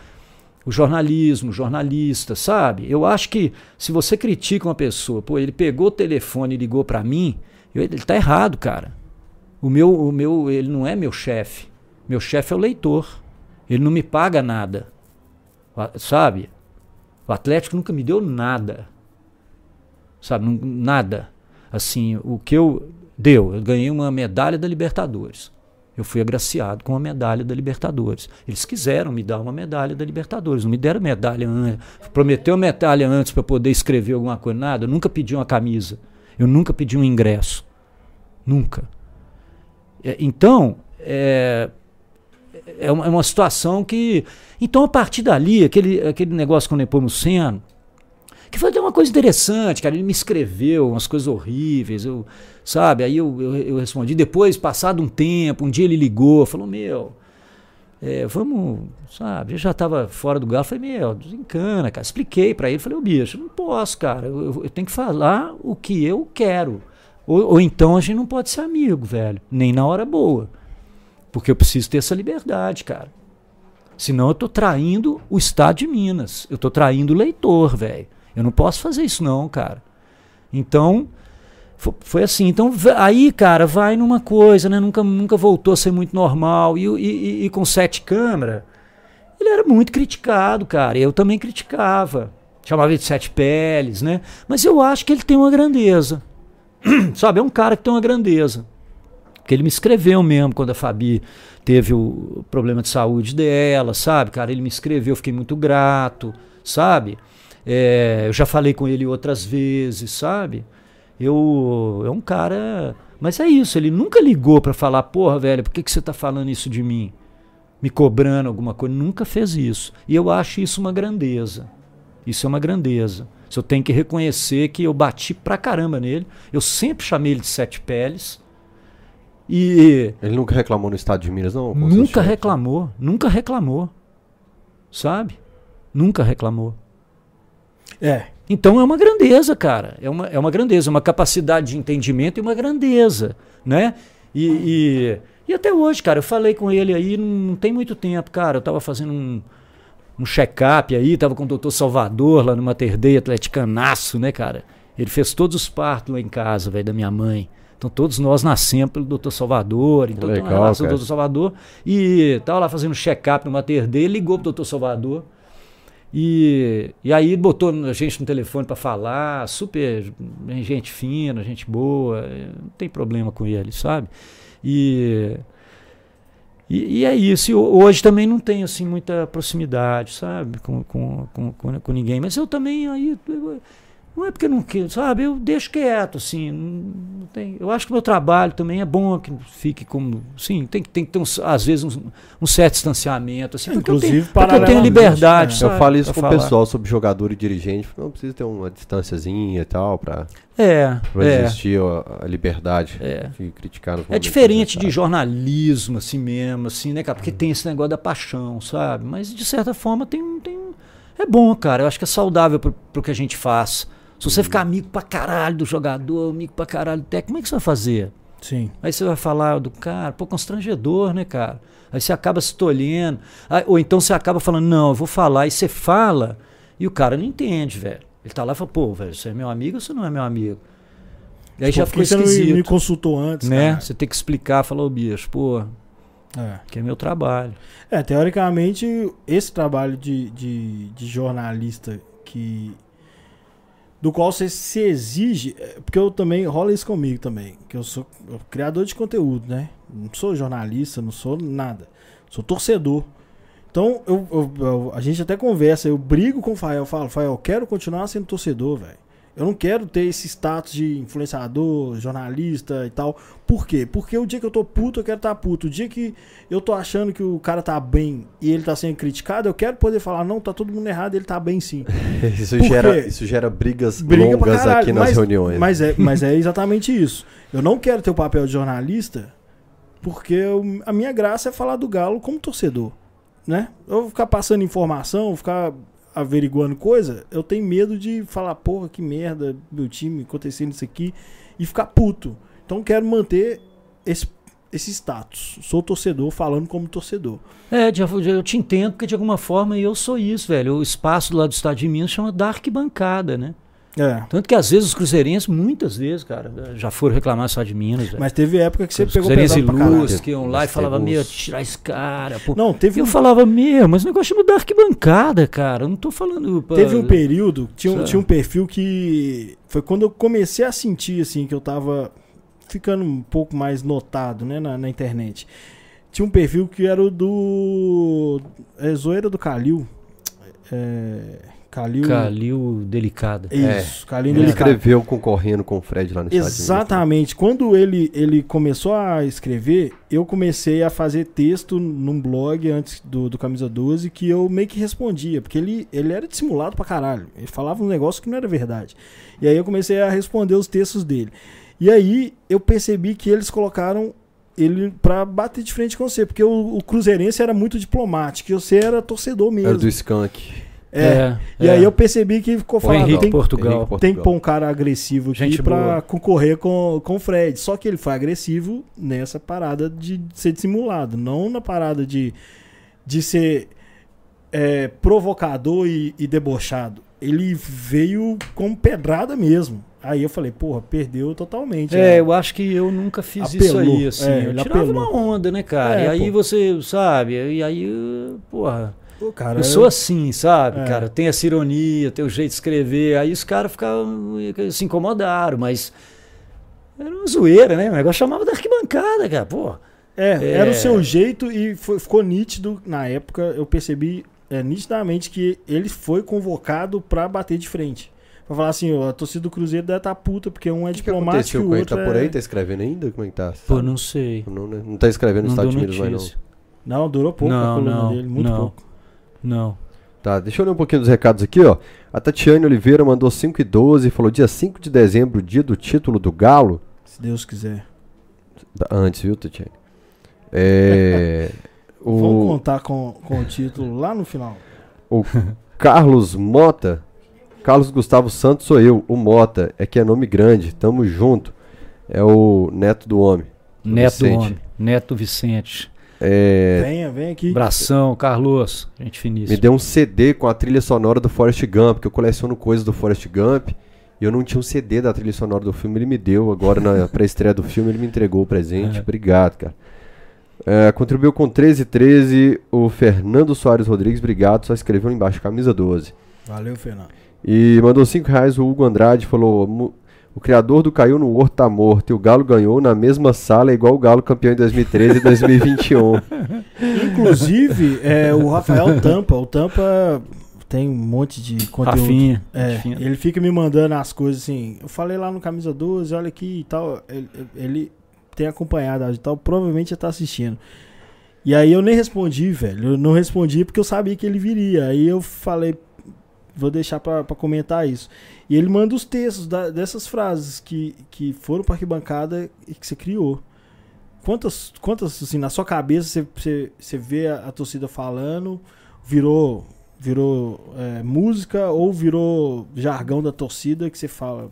o jornalismo, o jornalista, sabe? Eu acho que se você critica uma pessoa, pô, ele pegou o telefone e ligou para mim, ele tá errado, cara. O meu, o meu, ele não é meu chefe. Meu chefe é o leitor. Ele não me paga nada. Sabe? O Atlético nunca me deu nada. Sabe? Nada. Assim, o que eu deu, eu ganhei uma medalha da Libertadores. Eu fui agraciado com a medalha da Libertadores. Eles quiseram me dar uma medalha da Libertadores, não me deram medalha antes. Prometeu medalha antes para poder escrever alguma coisa, nada. Eu nunca pedi uma camisa. Eu nunca pedi um ingresso. Nunca. É, então, é, é, uma, é uma situação que. Então, a partir dali, aquele, aquele negócio com o Nepomuceno, que foi até uma coisa interessante, cara. Ele me escreveu umas coisas horríveis, eu, sabe? Aí eu, eu, eu respondi. Depois, passado um tempo, um dia ele ligou, falou: Meu, é, vamos, sabe? Eu já estava fora do galo. Falei: Meu, desencana, cara. Expliquei para ele. Falei: Ô bicho, não posso, cara. Eu, eu, tenho que falar o que eu quero. Ou, ou então a gente não pode ser amigo, velho. Nem na hora boa. Porque eu preciso ter essa liberdade, cara. Senão eu tô traindo o Estado de Minas. Eu tô traindo o leitor, velho. Eu não posso fazer isso não, cara. Então, foi assim. Então, aí, cara, vai numa coisa, né? Nunca, nunca voltou a ser muito normal. E, e, e com sete câmeras, ele era muito criticado, cara. Eu também criticava. Chamava ele de sete peles, né? Mas eu acho que ele tem uma grandeza. Sabe, é um cara que tem uma grandeza. Porque ele me escreveu mesmo quando a Fabi teve o problema de saúde dela, sabe? Cara, ele me escreveu, fiquei muito grato, sabe? É, eu já falei com ele outras vezes, sabe? Eu é um cara, mas é isso. Ele nunca ligou para falar, porra, velho, por que, que você tá falando isso de mim? Me cobrando alguma coisa. Nunca fez isso. E eu acho isso uma grandeza. Isso é uma grandeza. Eu tenho que reconhecer que eu bati pra caramba nele. Eu sempre chamei ele de sete peles. E ele nunca reclamou no estado de Minas, não? Nunca reclamou, nunca reclamou. Sabe? Nunca reclamou. É. Então é uma grandeza, cara. É uma, é uma grandeza, uma capacidade de entendimento e uma grandeza, né? E, e, e até hoje, cara, eu falei com ele aí, não, não tem muito tempo, cara. Eu tava fazendo um, um check-up aí, tava com o doutor Salvador lá no Mater Dei atleticanaço, né, cara? Ele fez todos os partos lá em casa, velho, da minha mãe. Então todos nós nascemos pelo doutor Salvador, então Legal, tem uma relação do doutor Salvador. E tava lá fazendo check-up no Mater Dei, ligou pro doutor Salvador. E, e aí botou a gente no telefone para falar, super gente fina, gente boa, não tem problema com ele, sabe? E, e, e, é isso. E hoje também não tenho assim muita proximidade, sabe, com, com, com, com, ninguém. Mas eu também aí não é porque não quero, sabe? Eu deixo quieto, assim. Não tem, eu acho que o meu trabalho também é bom que fique como. Sim, tem, tem que ter, um, às vezes, um, um, certo distanciamento. Assim, porque Inclusive, eu tenho, porque eu tenho liberdade. Né? eu falo isso com o pessoal sobre jogador e dirigente. Não precisa ter uma distânciazinha e tal para é, é. existir a, a liberdade é. de criticar. É diferente de jornalismo, assim mesmo, assim, né, cara? Porque hum. tem esse negócio da paixão, sabe? Mas, de certa forma, tem, tem é bom, cara. Eu acho que é saudável pro, pro que a gente faz. Se você ficar amigo pra caralho do jogador, amigo pra caralho do técnico, como é que você vai fazer? Sim. Aí você vai falar do cara, pô, constrangedor, né, cara? Aí você acaba se tolhendo. Aí, ou então você acaba falando, não, eu vou falar. E você fala, e o cara não entende, velho. Ele tá lá e fala, pô, velho, você é meu amigo ou você não é meu amigo? E aí pô, já ficou esquisito. Você não me consultou antes, né? Cara. Você tem que explicar, falar, ô bicho, pô, é. que é meu trabalho. É, teoricamente, esse trabalho de, de, de jornalista que do qual você se exige, é, porque eu também rola isso comigo também, que eu sou criador de conteúdo, né? Não sou jornalista, não sou nada, sou torcedor. Então eu, eu, a gente até conversa, eu brigo com o Fael, eu falo, Fael, eu quero continuar sendo torcedor, velho. Eu não quero ter esse status de influenciador, jornalista e tal. Por quê? Porque o dia que eu tô puto, eu quero estar tá puto. O dia que eu tô achando que o cara tá bem e ele tá sendo criticado, eu quero poder falar, não, tá todo mundo errado, ele tá bem sim. isso, gera, isso gera brigas Briga longas caralho, aqui nas mas, reuniões. Mas é, mas é exatamente isso. Eu não quero ter o papel de jornalista porque eu, a minha graça é falar do Galo como torcedor. Né? Eu vou ficar passando informação, ficar averiguando coisa, eu tenho medo de falar, porra, que merda, meu time acontecendo isso aqui, e ficar puto. Então quero manter esse, esse status. Sou torcedor falando como torcedor. É, eu te entendo, porque de alguma forma eu sou isso, velho. O espaço lado do estado de Minas chama Dark Bancada, né? É. Tanto que às vezes os cruzeirenses, muitas vezes, cara, já foram reclamar só de Minas. Mas teve época que você os pegou pesado pra luz, que iam lá e falavam, meu, tirar esse cara. Pô. Não, teve eu um... falava, meu, mas o negócio chama da arquibancada, cara. Eu não tô falando. Pra... Teve um período, tinha, tinha um perfil que. Foi quando eu comecei a sentir, assim, que eu tava ficando um pouco mais notado, né, na, na internet. Tinha um perfil que era o do. É, Zoeira do Calil. É. Calil. Calil Delicada. Isso, é. Calil ele Delicada. escreveu concorrendo com o Fred lá no Exatamente. Quando ele, ele começou a escrever, eu comecei a fazer texto num blog antes do, do Camisa 12 que eu meio que respondia, porque ele, ele era dissimulado pra caralho. Ele falava um negócio que não era verdade. E aí eu comecei a responder os textos dele. E aí eu percebi que eles colocaram ele para bater de frente com você, porque o, o Cruzeirense era muito diplomático, e você era torcedor mesmo. Era do Skunk. É. é. E é. aí eu percebi que ficou falando. Henrique tem, Portugal. tem que pôr um cara agressivo aqui Gente pra boa. concorrer com, com o Fred. Só que ele foi agressivo nessa parada de ser dissimulado, não na parada de, de ser é, provocador e, e debochado. Ele veio com pedrada mesmo. Aí eu falei, porra, perdeu totalmente. É, né? eu acho que eu nunca fiz apelou. isso aí, assim. É, eu tirava apelou. uma onda, né, cara? É, e aí pô. você, sabe, e aí, porra. Pô, cara, eu sou assim, sabe, é. cara? Tem essa ironia, tem o jeito de escrever. Aí os caras ficavam, se incomodaram, mas era uma zoeira, né? O negócio chamava da arquibancada, cara, pô. É, é, era o seu jeito e foi, ficou nítido na época. Eu percebi é, nitidamente que ele foi convocado para bater de frente. Pra falar assim, ó, a torcida do Cruzeiro deve estar tá puta, porque um é que diplomático que e o outro tá é... por aí, tá escrevendo ainda? Como é que tá? Pô, não sei. Não, né? não tá escrevendo nos Estados Unidos mais, não? Não, durou pouco não, a coluna não, dele, muito não. pouco. Não. Tá, deixa eu ler um pouquinho dos recados aqui, ó. A Tatiane Oliveira mandou 5 e 12, falou dia 5 de dezembro, dia do título do Galo. Se Deus quiser. Antes, viu, Tatiane? É, o... Vamos contar com, com o título lá no final. O Carlos Mota. Carlos Gustavo Santos sou eu, o Mota. É que é nome grande, tamo junto. É o neto do homem. Neto Vicente. do homem. Neto Vicente. É... Venha, vem aqui. Bração, Carlos, gente finíssima. Me deu um CD com a trilha sonora do Forrest Gump, que eu coleciono coisas do Forrest Gump. E eu não tinha um CD da trilha sonora do filme, ele me deu. Agora, na pré-estreia do filme, ele me entregou o presente. É. Obrigado, cara. É, contribuiu com 1313 o Fernando Soares Rodrigues, obrigado, só escreveu embaixo, camisa 12. Valeu, Fernando. E mandou 5 reais o Hugo Andrade, falou: o criador do Caiu no Horto tá morto e o Galo ganhou na mesma sala, igual o Galo campeão em 2013 e 2021. Inclusive, é, o Rafael Tampa, o Tampa tem um monte de conteúdo. Rafinha. É, Rafinha. ele fica me mandando as coisas assim. Eu falei lá no Camisa 12, olha aqui e tal. Ele, ele tem acompanhado e tal, provavelmente já tá assistindo. E aí eu nem respondi, velho. Eu não respondi porque eu sabia que ele viria. Aí eu falei, vou deixar pra comentar isso. E ele manda os textos da- dessas frases que, que foram pra arquibancada e que você criou. Quantas, quantas assim, na sua cabeça você, você, você vê a, a torcida falando, virou, virou é, música ou virou jargão da torcida que você fala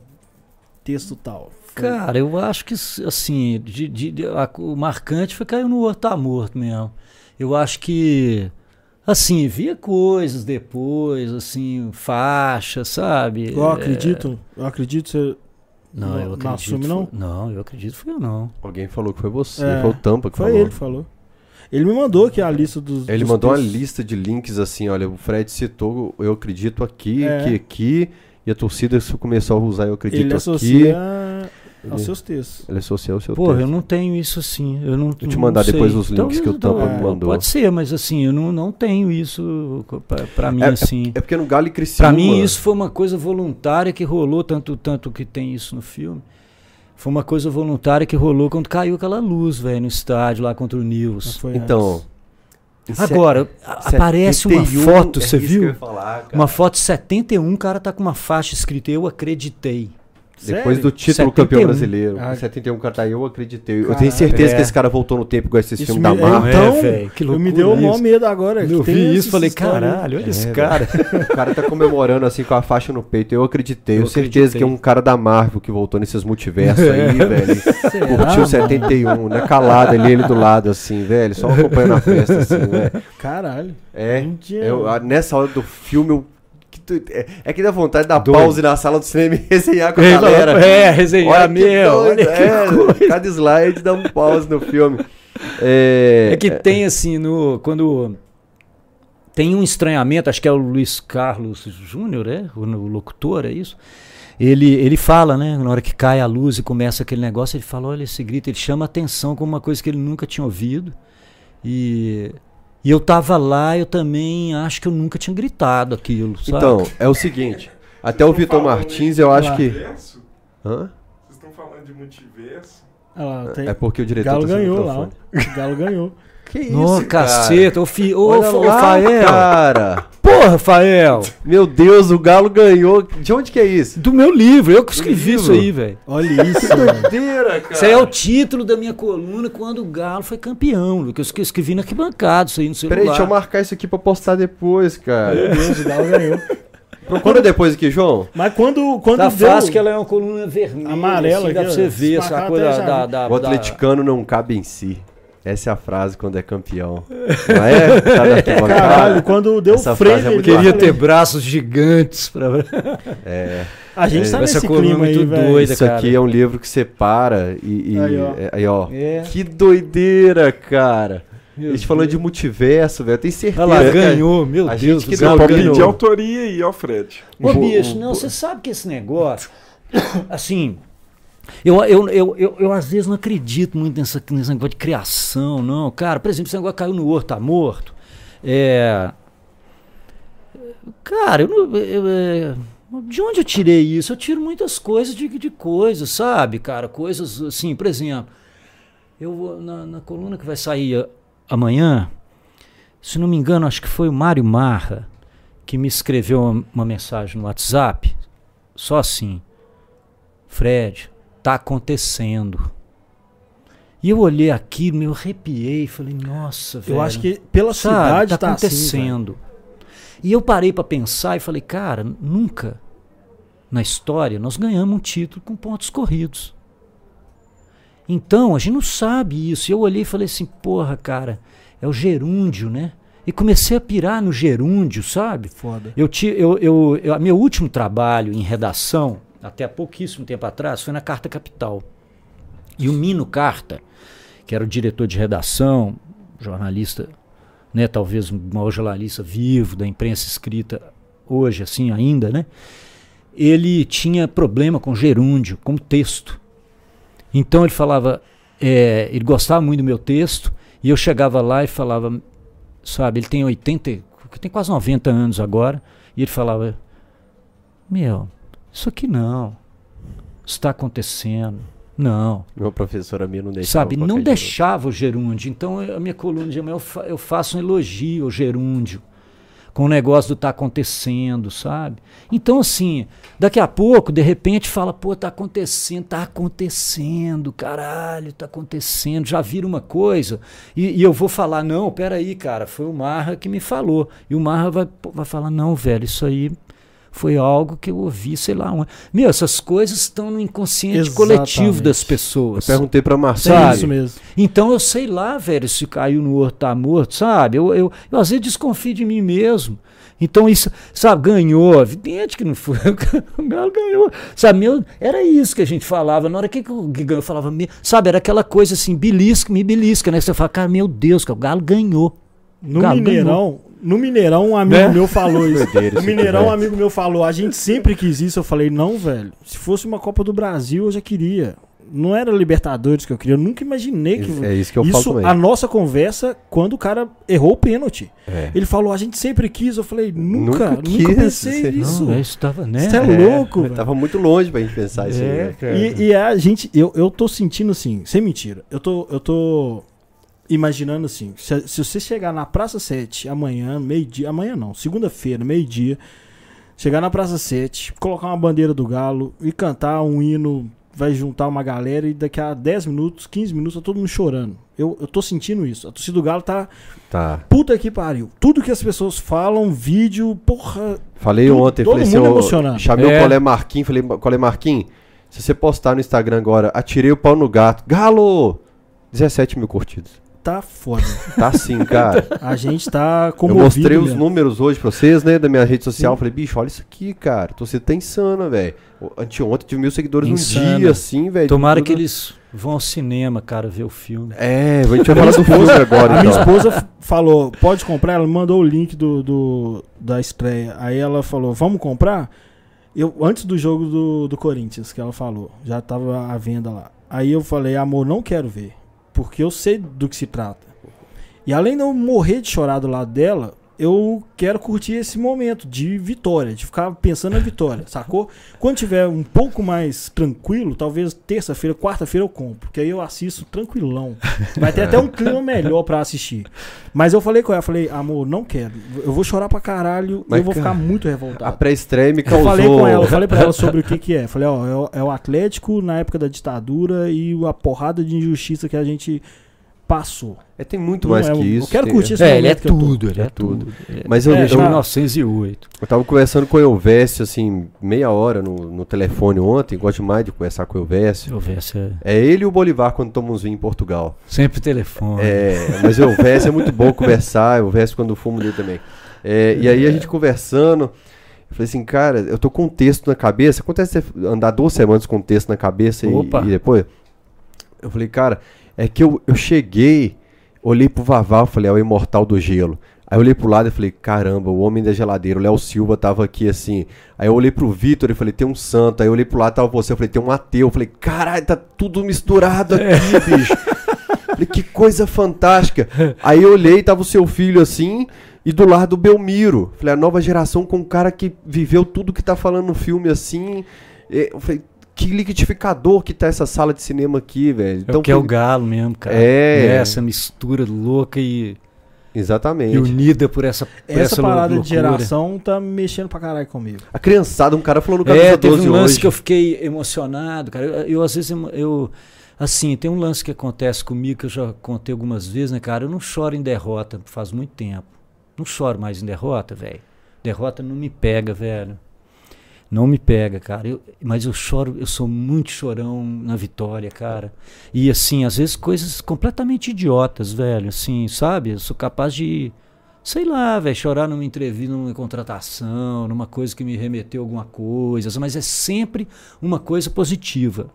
texto tal? Foi- Cara, eu acho que, assim, de, de- de- a- o marcante foi cair no outro tá morto mesmo. Eu acho que, assim, via coisas depois, assim, faixa, sabe? Eu É, acredito, eu acredito você. Não, Não- eu não acredito. assume, não? foi- Não, eu acredito foi eu não. Alguém falou que foi você, É, foi o Tampa que Foi falou. ele que falou. Ele me mandou aqui a lista dos. Ele dos mandou uma textos. lista de links assim, olha, o Fred citou, eu acredito aqui, É. aqui, aqui, e a torcida começou a usar eu acredito Ele aqui. associa aos Ele- seus textos. Ele associa o seu Porra, eu texto. não tenho isso assim. Eu não, Vou te não mandar sei. depois os links que o então, Tampa me mandou. Pode ser, mas assim, eu não, não tenho isso pra, pra mim, É- assim. É porque no Galo e Criciúma... Pra mim, isso foi uma coisa voluntária que rolou, tanto, tanto que tem isso no filme. Foi uma coisa voluntária que rolou quando caiu aquela luz, velho, no estádio lá contra o Nils. Então... se- Agora, aparece uma 71, foto, é você eu viu? falar. Uma foto 71, o cara tá com uma faixa escrita Eu Acreditei. Depois Sério? do título 71. campeão brasileiro. Ah. Em 71, cara, tá, eu acreditei. eu tenho certeza É. que esse cara voltou no tempo igual esses Isso filmes me- da Marvel. Então, É, velho, que eu me loucura deu o maior medo agora. Eu vi isso e falei, caralho, olha É, esse cara. O cara tá comemorando assim com a faixa no peito. Eu acreditei. Eu, Eu certeza que é um cara da Marvel que voltou nesses multiversos aí, velho. Será, Curtiu mano? 71, né? Calado ali, ele do lado, assim, velho. Só acompanhando a festa, assim, velho. Caralho. É. Eu- nessa hora do filme, eu, tu- é, é que dá vontade de dar Doido. pause na sala do cinema e resenhar com a É, galera. É, resenhar Olha meu. doido, Olha que é, cada slide dá um pause no filme. É, É que tem assim, no, quando tem um estranhamento, acho que é o Luiz Carlos Júnior, é? O, o locutor, é isso? Ele, ele fala, né? Na hora que cai a luz e começa aquele negócio, ele fala: olha esse grito, ele chama atenção como uma coisa que ele nunca tinha ouvido. E, e eu tava lá, eu também acho que eu nunca tinha gritado aquilo, sabe? Então, é o seguinte. Até o Vitor Martins, eu acho que. Multiverso? Hã? Vocês estão falando de multiverso? Lá, tem- É porque o diretor Galo tá ganhou lá. Galo ganhou. Que isso, Nossa, cara? caceta, ô, fi, ô, Olha lá, Rafael. cara. Porra, Rafael. Meu Deus, o Galo ganhou. De onde que é isso? Do meu livro, eu que escrevi isso aí, velho. Olha isso, mano. Doideira, cara. Isso aí é o título da minha coluna quando o Galo foi campeão, Lucas. Que eu escrevi na arquibancada, isso aí no celular. Peraí, deixa eu marcar isso aqui pra postar depois, cara. Meu Deus, o Galo ganhou. Procura depois aqui, João. Mas quando, quando Tá deu... fácil que ela é uma coluna vermelha. Amarela assim, dá pra você ver essa coisa já da, vi. da, O da- atleticano não cabe em si. Essa é a frase quando é campeão. Não é? Tá arquibancada? Caralho, quando deu Essa frase é Queria ter braços gigantes pra. É. A gente tá Essa nesse coluna é clima aí, muito velho. doida. Isso cara. aqui é um livro que separa e. e- Aí, ó. é- aí, ó. É. Que doideira, cara. Meu a gente falando de multiverso, velho. Eu tenho certeza. Que- ganhou, meu a Deus gente que Pode ganhou. pedir autoria aí, ó, Fred. Ô, bicho, não, você sabe que esse negócio, assim, eu, eu, eu, eu, eu às vezes não acredito muito nessa, nesse negócio de criação, não. Cara, por exemplo, esse negócio caiu no horto, tá morto. É. Cara, eu não. eu, é, de onde eu tirei isso? Eu tiro muitas coisas de, de coisas, sabe, cara? Coisas assim, por exemplo, eu vou na, na coluna que vai sair a- amanhã, se não me engano, acho que foi o Mário Marra que me escreveu uma, uma mensagem no WhatsApp, só assim, Fred, tá acontecendo. E eu olhei aquilo, me arrepiei, falei, nossa, velho. Eu acho que pela sabe, cidade tá tá assim, acontecendo. e eu parei pra pensar e falei, cara, nunca na história nós ganhamos um título com pontos corridos. Então, a gente não sabe isso. E eu olhei e falei assim, porra, cara, é o gerúndio, né? E comecei a pirar no gerúndio, sabe? Foda. Eu, ti, eu, eu, eu, meu último trabalho em redação, até há pouquíssimo tempo atrás, foi na Carta Capital. E o Mino Carta, que era o diretor de redação, jornalista, né, talvez o maior jornalista vivo da imprensa escrita hoje, assim ainda, né? Ele tinha problema com gerúndio, com texto. Então ele falava, é, ele gostava muito do meu texto, e eu chegava lá e falava, sabe, ele tem 80, tem quase 90 anos agora, e ele falava, meu, isso aqui não, está acontecendo. Não. Meu professor a mim não deixava. Sabe, não deixava o gerúndio. Então, a minha coluna de eu, fa eu faço um elogio ao gerúndio com o negócio do tá acontecendo, sabe? Então, assim, daqui a pouco, de repente, fala, pô, tá acontecendo, tá acontecendo, caralho, tá acontecendo, já vira uma coisa, e, e eu vou falar, não, peraí, cara, foi o Marra que me falou. E o Marra vai, vai falar, não, velho, isso aí foi algo que eu ouvi, sei lá. Uma... Meu, essas coisas estão no inconsciente Exatamente. coletivo das pessoas. Eu perguntei pra Marcelo. É isso mesmo. Então eu sei lá, velho, se caiu no outro tá morto, sabe? Eu, eu, eu às vezes desconfio de mim mesmo. Então isso, sabe, ganhou, evidente que não foi, o Galo ganhou, sabe, meu, era isso que a gente falava, na hora que, que o ganhou, eu falava, sabe, era aquela coisa assim, belisca, me belisca, né, você fala, cara, meu Deus, que o Galo ganhou. No Galo Mineirão, ganhou. No Mineirão, um amigo né? meu falou isso. no Mineirão, um amigo meu falou: a gente sempre quis isso. Eu falei: não, velho. Se fosse uma Copa do Brasil, eu já queria. Não era Libertadores que eu queria. Eu nunca imaginei que. É isso que eu isso, falo A nossa conversa, quando o cara errou o pênalti. É. Ele falou: a gente sempre quis. Eu falei: nunca, nunca, nunca pensei nisso. Não, isso tava, né? Você é, é louco. Tava muito longe pra gente pensar isso é, aí. E, e, a gente, eu, eu tô sentindo assim, sem mentira. Eu tô. Eu tô imaginando assim, se, se, você chegar na Praça 7 amanhã, meio-dia, amanhã não, segunda-feira, meio-dia, chegar na Praça 7, colocar uma bandeira do Galo e cantar um hino, vai juntar uma galera e daqui a 10 minutos, 15 minutos, tá todo mundo chorando. Eu, eu tô sentindo isso. A torcida do Galo tá. Tá. Puta que pariu. Tudo que as pessoas falam, vídeo, porra. Falei tudo, ontem, todo falei mundo assim, emocionado. Chamei é. o Colé Marquinhos, falei, Colé Marquinhos, se você postar no Instagram agora, atirei o pau no gato. Galo! 17 mil curtidas tá foda. Tá sim, cara. A gente tá como Eu mostrei os números hoje pra vocês, né, da minha rede social. Sim. Falei, bicho, olha isso aqui, cara. Você tá insana, velho. Anteontem tive mil seguidores Insana. num dia, assim, velho. Tomara tudo... que eles vão ao cinema, cara, ver o filme. É, a gente vai falar do filme agora. A então. minha esposa falou, pode comprar? Ela mandou o link do, do, da estreia. Aí ela falou, vamos comprar? Eu, antes do jogo do, do Corinthians, que ela falou, já tava à venda lá. Aí eu falei, amor, não quero ver porque eu sei do que se trata. E além de eu morrer de chorar do lado dela, eu quero curtir esse momento de vitória, de ficar pensando na vitória, sacou? Quando tiver um pouco mais tranquilo, talvez terça-feira, quarta-feira eu compro, porque aí eu assisto tranquilão. Vai ter até um clima melhor para assistir. Mas eu falei com ela, falei, amor, não quero. Eu vou chorar pra caralho e eu vou ficar muito revoltado. A pré-estreia me causou... Eu falei com ela, eu falei pra ela sobre o que que é. Falei, ó, é é o Atlético na época da ditadura e a porrada de injustiça que a gente passou. É, tem muito mais é, que isso. Eu quero tem... curtir esse é, ele é tudo, ele é, é tudo. Mas eu, é, eu, já... 1908. Eu tava conversando com o Elvésio, assim, meia hora no, no telefone ontem. Gosto demais de conversar com o Elvésio. Elvésio é... é ele e o Bolivar quando tomamos vinho em Portugal. Sempre telefone. É, mas o Elvésio é muito bom conversar. O Elvésio quando fumo dele também. É, e aí a gente conversando... Eu falei assim, cara, eu tô com um texto na cabeça. Acontece você andar duas semanas com um texto na cabeça e, e, depois. Eu falei, cara, é que eu, eu cheguei, olhei pro Vaval, falei, é o imortal do gelo. Aí eu olhei pro lado e falei, caramba, o homem da geladeira, o Léo Silva tava aqui assim. Aí eu olhei pro Vitor e falei, tem um santo. Aí eu olhei pro lado tava você, eu falei, tem um ateu. Eu falei, caralho, tá tudo misturado aqui, é. bicho. falei, que coisa fantástica. Aí eu olhei, tava o seu filho assim, e do lado o Belmiro. Falei, a nova geração com um cara que viveu tudo que tá falando no filme assim. Eu falei, que liquidificador que tá essa sala de cinema aqui, velho. Então, é o que é o galo mesmo, cara. É. é. Essa mistura louca e. Exatamente. E unida por essa por Essa, essa parada loucura. de geração tá mexendo pra caralho comigo. A criançada, um cara falou no camisa é, teve um lance hoje. que eu fiquei emocionado, cara. Eu, eu, às vezes eu assim, tem um lance que acontece comigo que eu já contei algumas vezes, né, cara? Eu não choro em derrota faz muito tempo. Não choro mais em derrota, velho. Derrota não me pega, velho. Não me pega, cara. Eu, mas eu choro, eu sou muito chorão na vitória, cara. E assim, às vezes coisas completamente idiotas, velho. Assim, sabe? Eu sou capaz de, sei lá, velho, chorar numa entrevista, numa contratação, numa coisa que me remeteu a alguma coisa. Mas é sempre uma coisa positiva.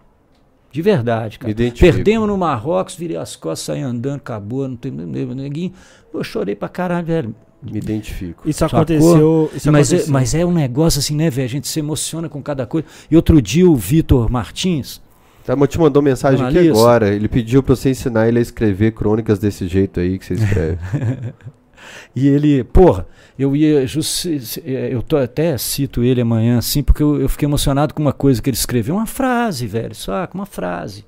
De verdade, cara. Perdemos no Marrocos, virei as costas, saí andando, acabou, não tem neguinho. Eu chorei pra caralho, velho. Me identifico. Isso Sacou? aconteceu. Isso mas, é, aconteceu. mas é um negócio assim, né, velho? A gente se emociona com cada coisa. E outro dia o Vitor Martins, Tá, mas te mandou mensagem aqui agora. Ele pediu pra você ensinar ele a escrever crônicas desse jeito aí que você escreve. E ele, porra, eu ia. Eu tô, até cito ele amanhã, assim, porque eu, eu fiquei emocionado com uma coisa que ele escreveu. Uma frase, velho, saca? Uma frase.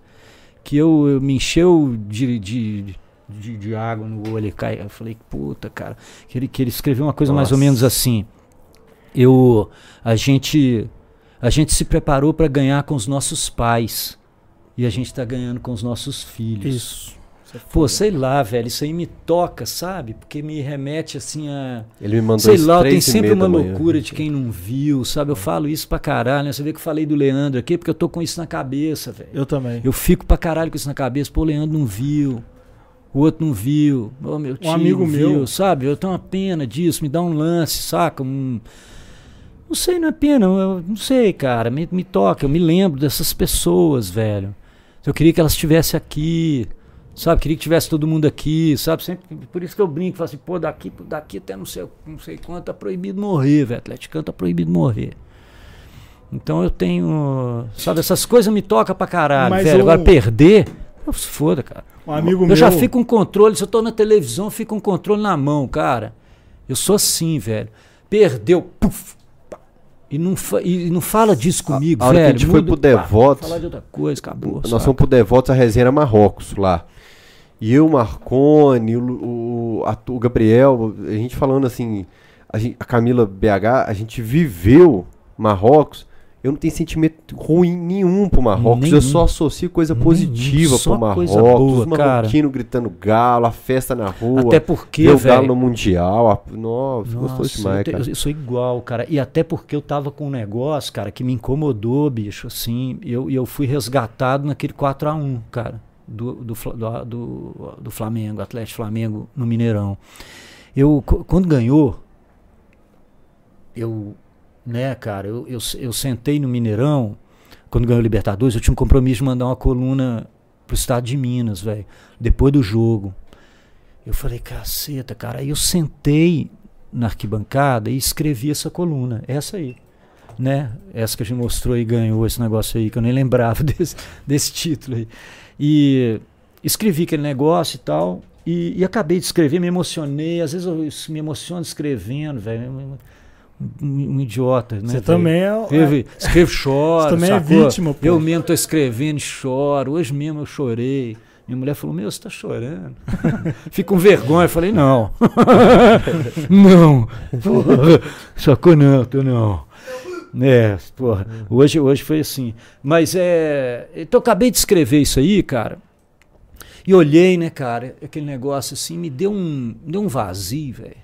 Que eu, eu me encheu de, de, de, de água no olho. e Cai. Eu falei, puta, cara. Que ele, que ele escreveu uma coisa mais ou Nossa. menos assim. Eu. A gente. A gente se preparou para ganhar com os nossos pais. E a gente tá ganhando com os nossos filhos. Isso. É Pô, sei lá, velho, isso aí me toca, sabe? Porque me remete assim a. Ele me mandou Sei lá, tem sempre uma loucura de quem não viu, sabe? Eu falo isso pra caralho, né? Você vê que eu falei do Leandro aqui, porque eu tô com isso na cabeça, velho. Eu também. Eu fico pra caralho com isso na cabeça. Pô, o Leandro não viu. O outro não viu. Ô, meu tio amigo não meu- viu, sabe? Eu tenho uma pena disso, me dá um lance, saca? Um... Não sei, não é pena, eu não sei, cara. Me, me toca, eu me lembro dessas pessoas, velho. Eu queria que elas estivessem aqui, sabe? Queria que tivesse todo mundo aqui, sabe? Sempre, por isso que eu brinco, falo assim, pô, daqui, daqui até não sei, não sei quanto, tá proibido morrer, velho. Atleticano tá proibido morrer. Então eu tenho. Sabe, essas coisas me tocam pra caralho, Mas velho. o- Agora perder. Pô, Se foda, cara. Um amigo eu meu. já fico com controle. Se eu tô na televisão, eu fico com controle na mão, cara. Eu sou assim, velho. Perdeu. Puf, e, não fa- e não fala disso comigo, a hora que a velho. gente foi pro Devotos- Falar de outra coisa, acabou. Nós saca? fomos pro Devotos, a resenha era Marrocos lá. E eu, o Marconi, o, o, a- o Gabriel, a gente falando assim, a, gente- a Camila BH, a gente viveu Marrocos. Eu não tenho sentimento ruim nenhum pro Marrocos. Eu Nenhum. só associo coisa positiva só pro coisa Marrocos. boa, os marroquinos gritando galo, a festa na rua. Até porque, o galo no Mundial. a- Nossa, Nossa, gostoso demais, eu, te- cara. eu sou igual, cara. E até porque eu tava com um negócio, cara, que me incomodou, bicho, assim. E eu, eu fui resgatado naquele 4x1, cara, do, do, do, do, do Flamengo, Atlético Flamengo no Mineirão. Eu, quando ganhou, eu, né, cara, eu, eu, eu sentei no Mineirão, quando ganhou o Libertadores, eu tinha um compromisso de mandar uma coluna pro estado de Minas, velho, depois do jogo. Eu falei, caceta, cara. Aí eu sentei na arquibancada e escrevi essa coluna, essa aí. Né? Essa que a gente mostrou e ganhou esse negócio aí, que eu nem lembrava desse, desse título aí. E escrevi aquele negócio e tal. E, e acabei de escrever, me emocionei. Às vezes eu me emociono escrevendo, velho. Um, idiota, né? Você velho? também é. Escrevo, escrevo choro. Você também é sacou? vítima, pô. Eu mesmo tô escrevendo e choro. Hoje mesmo eu chorei. Minha mulher falou: Meu, você tá chorando. Fico com vergonha. Eu falei: Não. não. Porra. Sacou? Não, tô não. É, porra. Hoje, hoje foi assim. Mas é. Então eu acabei de escrever isso aí, cara. E olhei, né, cara, aquele negócio assim, me deu um, me deu um vazio, velho.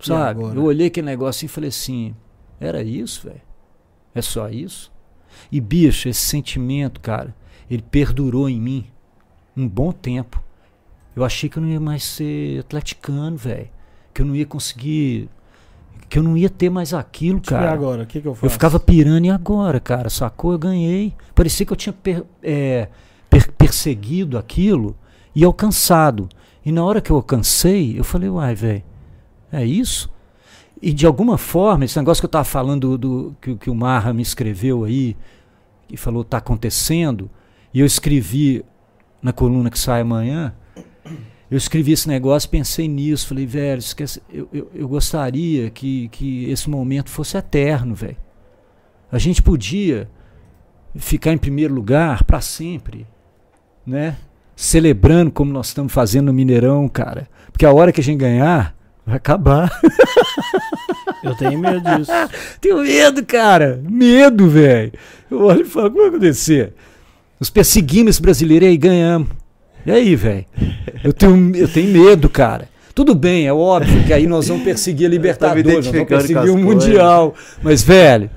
Sabe? Eu olhei aquele negócio e falei assim: era isso, velho? É só isso? E, bicho, esse sentimento, cara, ele perdurou em mim um bom tempo. Eu achei que eu não ia mais ser atleticano, velho. Que eu não ia conseguir. Que eu não ia ter mais aquilo, Tipo, e cara. agora? O que, que eu faço? Eu ficava pirando e agora, cara, sacou? Eu ganhei. Parecia que eu tinha per- é, per- perseguido aquilo e alcançado. E na hora que eu alcancei, eu falei, uai, velho, é isso? E de alguma forma, esse negócio que eu tava falando do, que, que o Marra me escreveu aí, e falou, tá acontecendo, e eu escrevi na coluna que sai amanhã, eu escrevi esse negócio, pensei nisso, falei, velho, esquece, eu, eu, eu gostaria que, que esse momento fosse eterno, velho. A gente podia ficar em primeiro lugar para sempre, né? Celebrando como nós estamos fazendo no Mineirão, cara. Porque a hora que a gente ganhar, vai acabar. Eu tenho medo disso. Tenho medo, cara. Medo, velho. Eu olho e falo, o que vai acontecer? Nós perseguimos esse brasileiro e aí ganhamos. E aí, velho? Eu tenho, eu tenho medo, cara. Tudo bem, é óbvio que aí nós vamos perseguir a Libertadores, nós vamos perseguir o. Mundial. Mas, velho,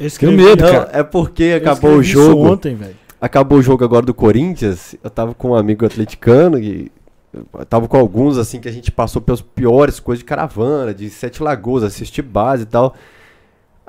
Eu escrevi, medo, Não, cara. é porque eu acabou o jogo. ontem, velho. Acabou o jogo agora do Corinthians. Eu tava com um amigo atleticano e eu tava com alguns assim que a gente passou pelas piores coisas de caravana, de Sete Lagoas, assistir base e tal.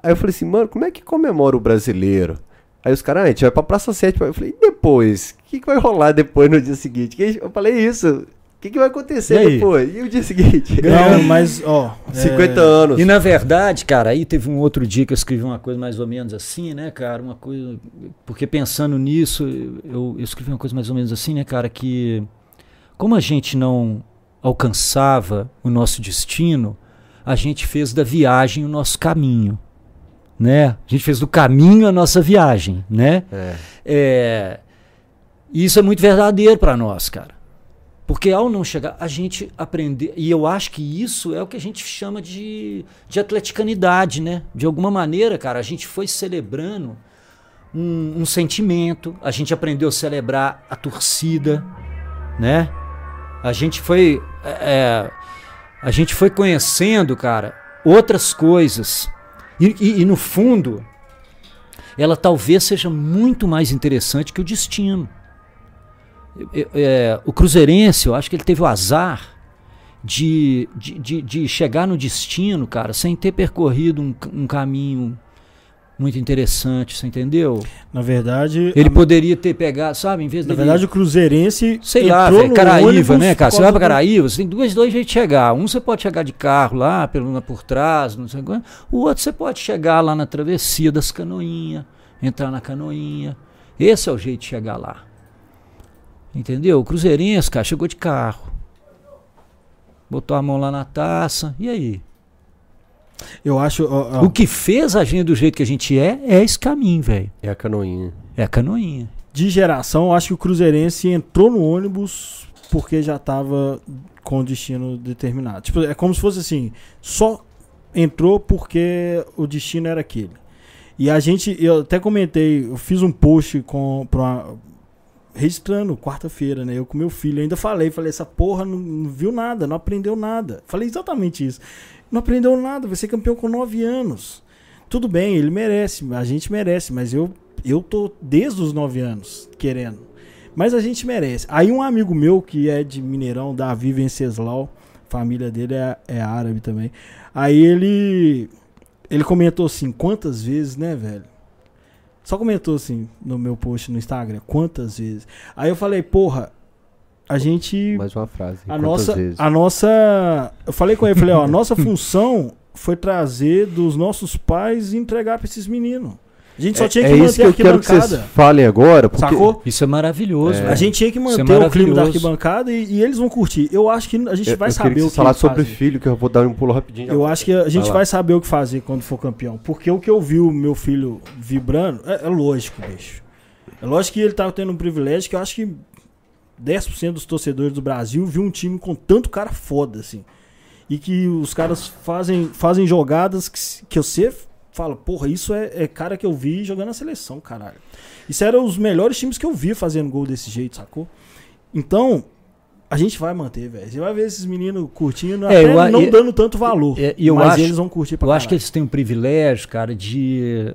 Aí eu falei assim, mano, como é que comemora o brasileiro? Aí os caras, ah, a gente vai pra Praça 7. Eu falei, e depois? O que, que vai rolar depois no dia seguinte? Eu falei isso. O que, que vai acontecer E depois? E o dia seguinte? Não, mas, ó. 50 é, anos. E na verdade, cara, aí teve um outro dia que eu escrevi uma coisa mais ou menos assim, né, cara? Uma coisa. Porque pensando nisso, eu, eu escrevi uma coisa mais ou menos assim, né, cara? Que como a gente não alcançava o nosso destino, a gente fez da viagem o nosso caminho. Né? A gente fez do caminho a nossa viagem, né? É. É, e isso é muito verdadeiro para nós, cara. Porque ao não chegar, a gente aprender. E eu acho que isso é o que a gente chama de, de atleticanidade, né? De alguma maneira, cara, a gente foi celebrando um, um sentimento, a gente aprendeu a celebrar a torcida, né? A gente foi. é, a gente foi conhecendo, cara, outras coisas. E, e- e, no fundo, ela talvez seja muito mais interessante que o destino. É, é, o Cruzeirense, eu acho que ele teve o azar de, de, de, de chegar no destino, cara, sem ter percorrido um, um caminho muito interessante, você entendeu? Na verdade. Ele a- poderia ter pegado, sabe, em vez Na dele- verdade, o Cruzeirense. Sei lá, velho, no Caraíva, né, cara? Você vai pra Caraíva, você tem dois, dois jeitos de chegar. Um você pode chegar de carro lá, pelo, por trás, não sei o quê. O outro você pode chegar lá na travessia das canoinhas, entrar na canoinha. Esse é o jeito de chegar lá. Entendeu? O Cruzeirense, cara, chegou de carro. Botou a mão lá na taça. E aí? Eu acho. ó, ó, O que fez a gente do jeito que a gente é, é esse caminho, velho. É a canoinha. É a canoinha. de geração, eu acho que o Cruzeirense entrou no ônibus porque já tava com o destino determinado. Tipo, é como se fosse assim, só entrou porque o destino era aquele. E a gente, eu até comentei, eu fiz um post com pra uma- registrando quarta-feira, né? Eu com meu filho, eu ainda falei, falei, essa porra não, não viu nada, não aprendeu nada. Falei exatamente isso. Não aprendeu nada, vai ser campeão com 9 anos. Tudo bem, ele merece, a gente merece, mas eu eu tô desde os 9 anos querendo. Mas a gente merece. Aí um amigo meu que é de Mineirão, Davi Venceslau, família dele é, é árabe também. Aí ele ele comentou assim, quantas vezes, né, velho? Só comentou assim no meu post no Instagram, quantas vezes. Aí eu falei, porra, a gente Mais uma frase. a Quantas nossa, vezes? a nossa. Eu falei com ele, falei, ó, a nossa função foi trazer dos nossos pais e entregar pra esses meninos. A gente só é, tinha é que isso manter que a eu quero que vocês arquibancada. falem agora, porque Sacou? Isso é maravilhoso, É. A gente tinha que Isso é manter o clima da arquibancada e, e eles vão curtir. Eu acho que a gente eu, vai eu saber que o que falassem sobre fazer. filho, que eu vou dar um pulo rapidinho. Eu acho que a gente lá. vai saber o que fazer quando for campeão. Porque o que eu vi o meu filho vibrando, é, é lógico, bicho. É lógico que ele tá tendo um privilégio que eu acho que 10% dos torcedores do Brasil viu um time com tanto cara foda, assim. E que os caras fazem, fazem jogadas que, que você fala, porra, isso é, é cara que eu vi jogando na seleção, caralho. Isso eram os melhores times que eu vi fazendo gol desse jeito, sacou? Então, a gente vai manter, velho. Você vai ver esses meninos curtindo, É, até eu não e- dando tanto valor. é, e eu mas acho- eles vão curtir pra Eu acho que caralho. eles têm um privilégio, cara, de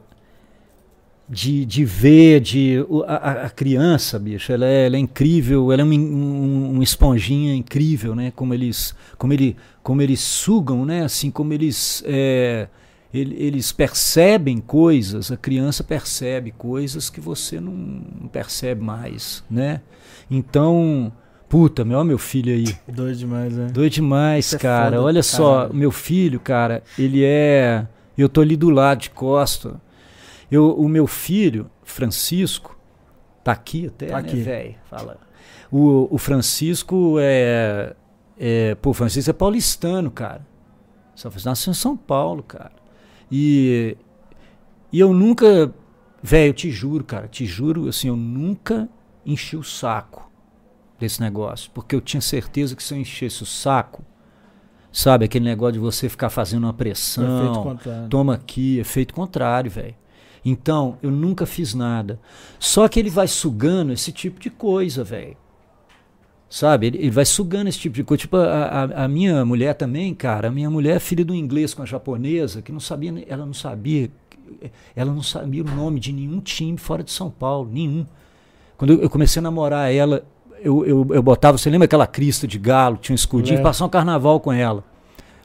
de, de ver, de a, a- criança, bicho, ela é, ela é incrível, ela é um, um, um esponjinha incrível, né? Como eles, como ele, como eles sugam, né? Assim, como eles é, ele- eles percebem coisas, a criança percebe coisas que você não, percebe mais, né? Então, puta, meu, meu filho aí. Doido demais, né? Doido demais, Isso é cara. foda Olha só, meu filho, cara, ele é. Eu tô ali do lado de costa. Eu, o meu filho, Francisco, tá aqui até, Tá né, aqui. velho? Fala. O, o Francisco é, é. Pô, o Francisco é paulistano, cara. Só nasceu em São Paulo, cara. E. E eu nunca. Velho, eu te juro, cara, te juro, assim, eu nunca enchi o saco desse negócio. Porque eu tinha certeza que se eu enchesse o saco, sabe, aquele negócio de você ficar fazendo uma pressão, contrário. toma aqui, efeito contrário, velho. Então, eu nunca fiz nada. Só que ele vai sugando esse tipo de coisa, velho. Sabe? Ele, ele vai sugando esse tipo de coisa. Tipo, a, a, a minha mulher também, cara. A minha mulher é filha do inglês com a japonesa, que não sabia, ela não sabia, ela não sabia o nome de nenhum time fora de São Paulo, nenhum. Quando eu, eu comecei a namorar ela, eu, eu, eu botava, você lembra aquela crista de galo, tinha um escudinho, Lembro. passar um carnaval com ela.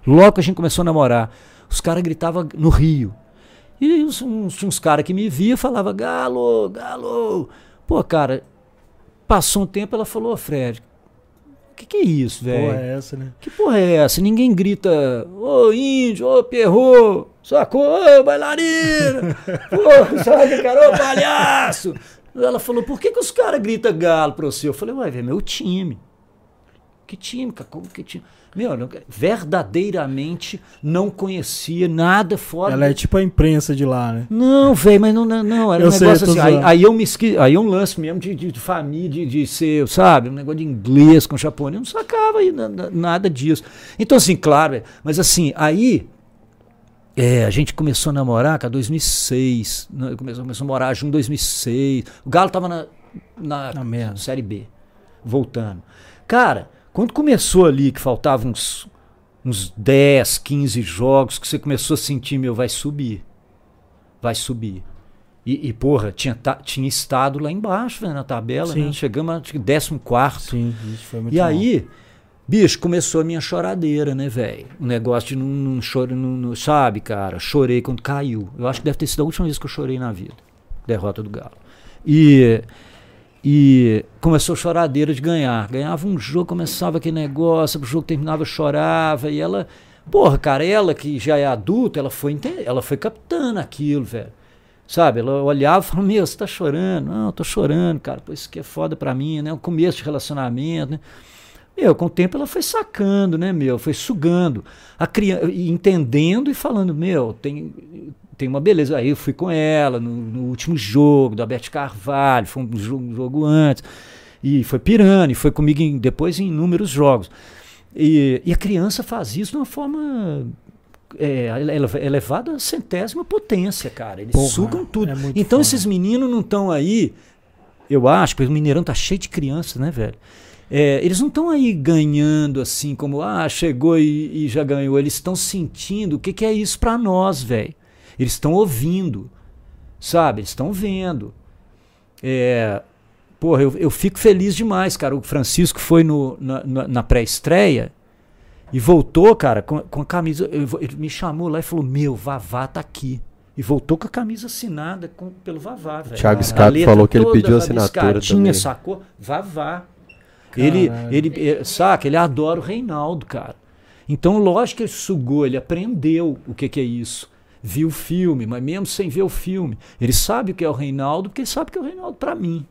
Logo que a gente começou a namorar, os caras gritavam no Rio. E uns, uns, uns caras que me via falava Galo, Galo. Pô, cara, passou um tempo, ela falou, Fred, que que é isso, velho? Porra, é essa, né? Que porra é essa? Ninguém grita, ô índio, ô perro, sacou? Ô bailarina, pô, sabe, cara, ô palhaço. Ela falou, por que, que os caras gritam galo pra você? Eu falei, ué, velho, meu time. Que time, cara? Como que time? Meu, não, verdadeiramente não conhecia nada fora. Ela é tipo a imprensa de lá, né? Não, velho, mas não, não, não, era Eu um sei, negócio assim. Aí, aí eu me esqui, aí é um lance mesmo de, de, de família, de, de ser, sabe, um negócio de inglês com japonês, eu não sacava aí na- na- nada disso. Então, assim, claro, é, mas assim, aí é, a gente começou a namorar, cara, 2006. né, Começou, começou a morar junto em 2006. O Galo tava na, na, Na. Série B, voltando. Cara, quando começou ali, que faltavam uns, uns 10, 15 jogos, que você começou a sentir, meu, vai subir. Vai subir. E, e, porra, tinha, ta- tinha estado lá embaixo, velho, na tabela, né? Chegamos a 14. Sim, isso foi muito E mal. aí, bicho, começou a minha choradeira, né, velho? O negócio de não, não chorar, não, não- sabe, cara? Chorei quando caiu. Eu acho que deve ter sido a última vez que eu chorei na vida. Derrota do Galo. E, e começou a choradeira de ganhar. Ganhava um jogo, começava aquele negócio, o jogo terminava, chorava. E ela, porra, cara, ela que já é adulta, ela foi, ela foi captando aquilo, velho. Sabe, ela olhava e falava, meu, você tá chorando? Não, tô chorando, cara, pô, isso aqui é foda pra mim, né? O começo de relacionamento, né? Meu, com o tempo ela foi sacando, né, meu? Foi sugando. A criança, entendendo e falando, meu, tem, tem uma beleza. Aí eu fui com ela no, no último jogo, do Alberto Carvalho, foi um jogo, um jogo antes. E foi pirando, e foi comigo em- depois em inúmeros jogos. E, e a criança faz isso de uma forma é, ele- elevada à centésima potência, cara. Eles Porra, sugam tudo. é então foda. esses meninos não estão aí, eu acho, porque o Mineirão tá cheio de crianças, né, velho? É, eles não estão aí ganhando assim, como, ah, chegou e, e já ganhou. Eles estão sentindo o que, que é isso pra nós, velho. Eles estão ouvindo, sabe? Eles estão vendo. É, porra, eu, eu fico feliz demais, cara. O Francisco foi no, na, na- na pré-estreia e voltou, cara, com, com a camisa. eu Ele me chamou lá e falou: Meu, Vavá tá aqui. E voltou com a camisa assinada com- pelo Vavá, velho. Thiago Scarpa falou que ele pediu assinatura também. sacou? Vavá. Ele, Caralho. ele, eh, saca, ele adora o Reinaldo, cara. Então, lógico que ele sugou, ele aprendeu o que, que é isso. Viu o filme, mas mesmo sem ver o filme, ele sabe o que é o Reinaldo, porque ele sabe que é o Reinaldo pra mim.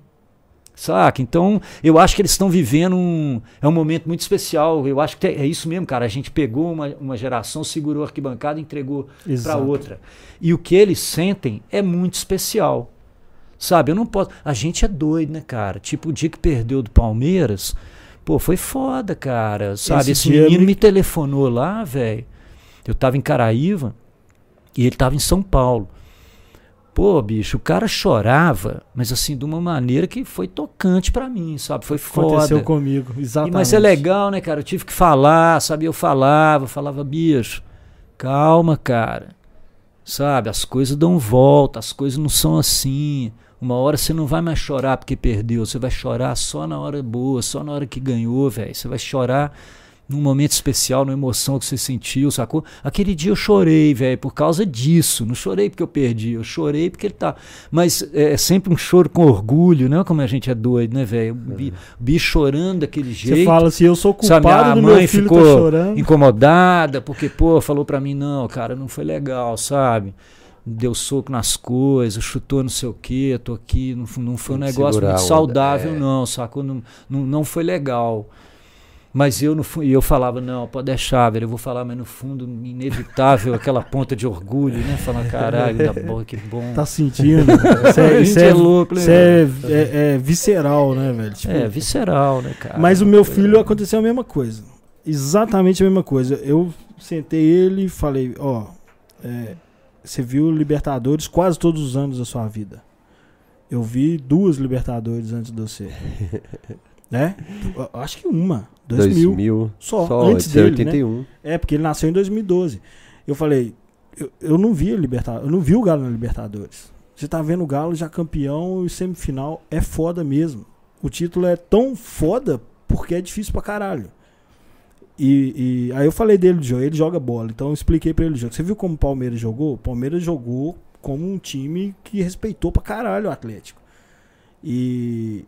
Saca? Então, eu acho que eles estão vivendo um. É um momento muito especial. Eu acho que é isso mesmo, cara. A gente pegou uma, uma geração, segurou a arquibancada e entregou para outra. E o que eles sentem é muito especial. Sabe? Eu não posso. A gente é doido, né, cara? Tipo, o dia que perdeu do Palmeiras, pô, foi foda, cara. Sabe? Esse Esse, menino me telefonou lá, velho. Eu tava em Caraíva e ele tava em São Paulo. Pô, bicho, o cara chorava, mas assim, de uma maneira que foi tocante pra mim, sabe? Foi Aconteceu foda. comigo, E, exatamente. mas é legal, né, cara? Eu tive que falar, sabe? Eu falava, falava, bicho, calma, cara. Sabe? As coisas dão volta, as coisas não são assim. Uma hora você não vai mais chorar porque perdeu, você vai chorar só na hora boa, só na hora que ganhou, velho. Você vai chorar num momento especial, numa emoção que você sentiu, sacou? Aquele dia eu chorei, velho, por causa disso. Não chorei porque eu perdi, eu chorei porque ele tá. Mas é sempre um choro com orgulho, né? Como a gente é doido, né, velho? O bi- bicho chorando daquele jeito. Você fala assim, eu sou Sabe, culpado a do mãe meu filho ficou tá chorando. incomodada porque, pô, falou pra mim, não, cara, não foi legal, sabe? Deu soco nas coisas, chutou não sei o quê, tô aqui, não, não foi um negócio muito saudável, é. não, sacou? Não, não, não foi legal. Mas eu, no eu falava, não, pode deixar, velho, eu vou falar, mas no fundo, inevitável, aquela ponta de orgulho, né? Falar, caralho, da boa, que bom. Tá sentindo? Isso é, isso é, é louco, né, isso é, é- é visceral, né, velho? Tipo, É, visceral, né, cara? Mas o meu filho aconteceu a mesma coisa. Exatamente a mesma coisa. Eu sentei ele e falei, ó, é, você viu Libertadores quase todos os anos da sua vida. Eu vi duas Libertadores antes de você. né? Acho que uma. 2000. 2000. Só, Só, antes é dele, né? 81. É, porque ele nasceu em 2012. Eu falei, eu, eu não vi a Libertadores, eu não vi o Galo na Libertadores. Você tá vendo o Galo já campeão e semifinal é foda mesmo. O título é tão foda porque é difícil pra caralho. E, e aí eu falei dele do jogo, ele joga bola. Então eu expliquei pra ele o jogo. Você viu como o Palmeiras jogou? O Palmeiras jogou como um time que respeitou pra caralho o Atlético. E,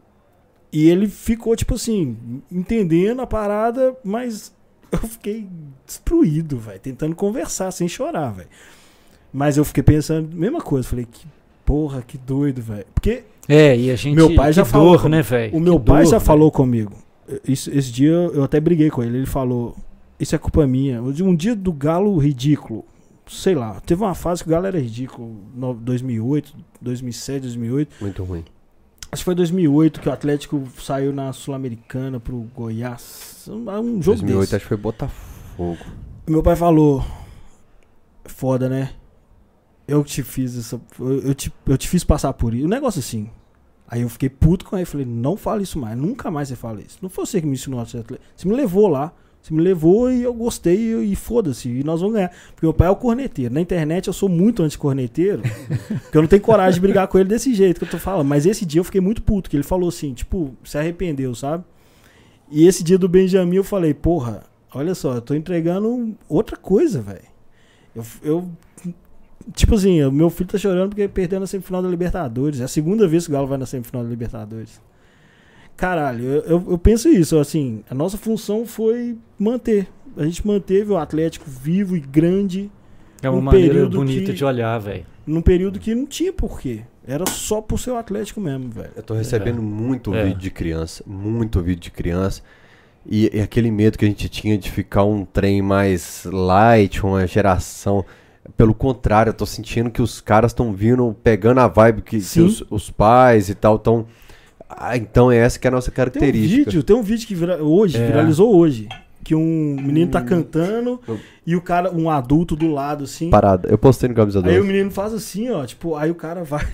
e ele ficou, tipo assim, entendendo a parada, mas eu fiquei destruído, velho, tentando conversar sem chorar, velho. Mas eu fiquei pensando, mesma coisa, falei, que porra, que doido, velho. Porque É, e a gente. Meu pai já falou dor, com- né, velho? o meu Que pai dor, já velho. falou comigo. Isso- esse dia eu até briguei com ele. Ele falou: Isso é culpa minha. Um dia do Galo ridículo. Sei lá, teve uma fase que o Galo era ridículo. No 2008, 2007, 2008. Muito ruim. Acho que foi 2008 que o Atlético saiu na Sul-Americana pro Goiás. Um um jogo 2008 desse. acho que foi Botafogo. Meu pai falou: Foda, né? Eu te fiz essa. Eu, te, eu te fiz passar por isso. Um negócio assim. Aí eu fiquei puto com ele. Falei: Não fale isso mais. Nunca mais você fala isso. Não foi você que me ensinou a ser atleta. Você me levou lá. Você me levou e eu gostei e, e foda-se. E nós vamos ganhar. Porque meu pai é o corneteiro. Na internet eu sou muito anti-corneteiro. porque eu não tenho coragem de brigar com ele desse jeito que eu tô falando. Mas esse dia eu fiquei muito puto. Que ele falou assim: Tipo, se arrependeu, sabe? E esse dia do Benjamin eu falei: Porra, olha só, eu tô entregando outra coisa, velho. Eu, eu. Tipo assim, meu filho tá chorando porque perdeu na semifinal da Libertadores. É a segunda vez que o Galo vai na semifinal da Libertadores. Caralho, eu, eu, eu penso isso, assim, a nossa função foi manter. A gente manteve o Atlético vivo e grande É uma um maneira período bonita que- de olhar, velho. num período que não tinha porquê. Era só pro seu Atlético mesmo, velho. Eu tô recebendo muito É. vídeo de criança, muito vídeo de criança. E, e aquele medo que a gente tinha de ficar um trem mais light, uma geração. Pelo contrário, eu tô sentindo que os caras estão vindo, pegando a vibe que, que os, os pais e tal estão. Ah, então é essa que é a nossa Tem um característica. vídeo, tem um vídeo que vira- hoje, É. viralizou hoje. Que um menino tá cantando Eu- e o cara, um adulto do lado, assim. Parada. Eu postei no camisa 12. Aí o menino faz assim, ó, tipo, aí o cara vai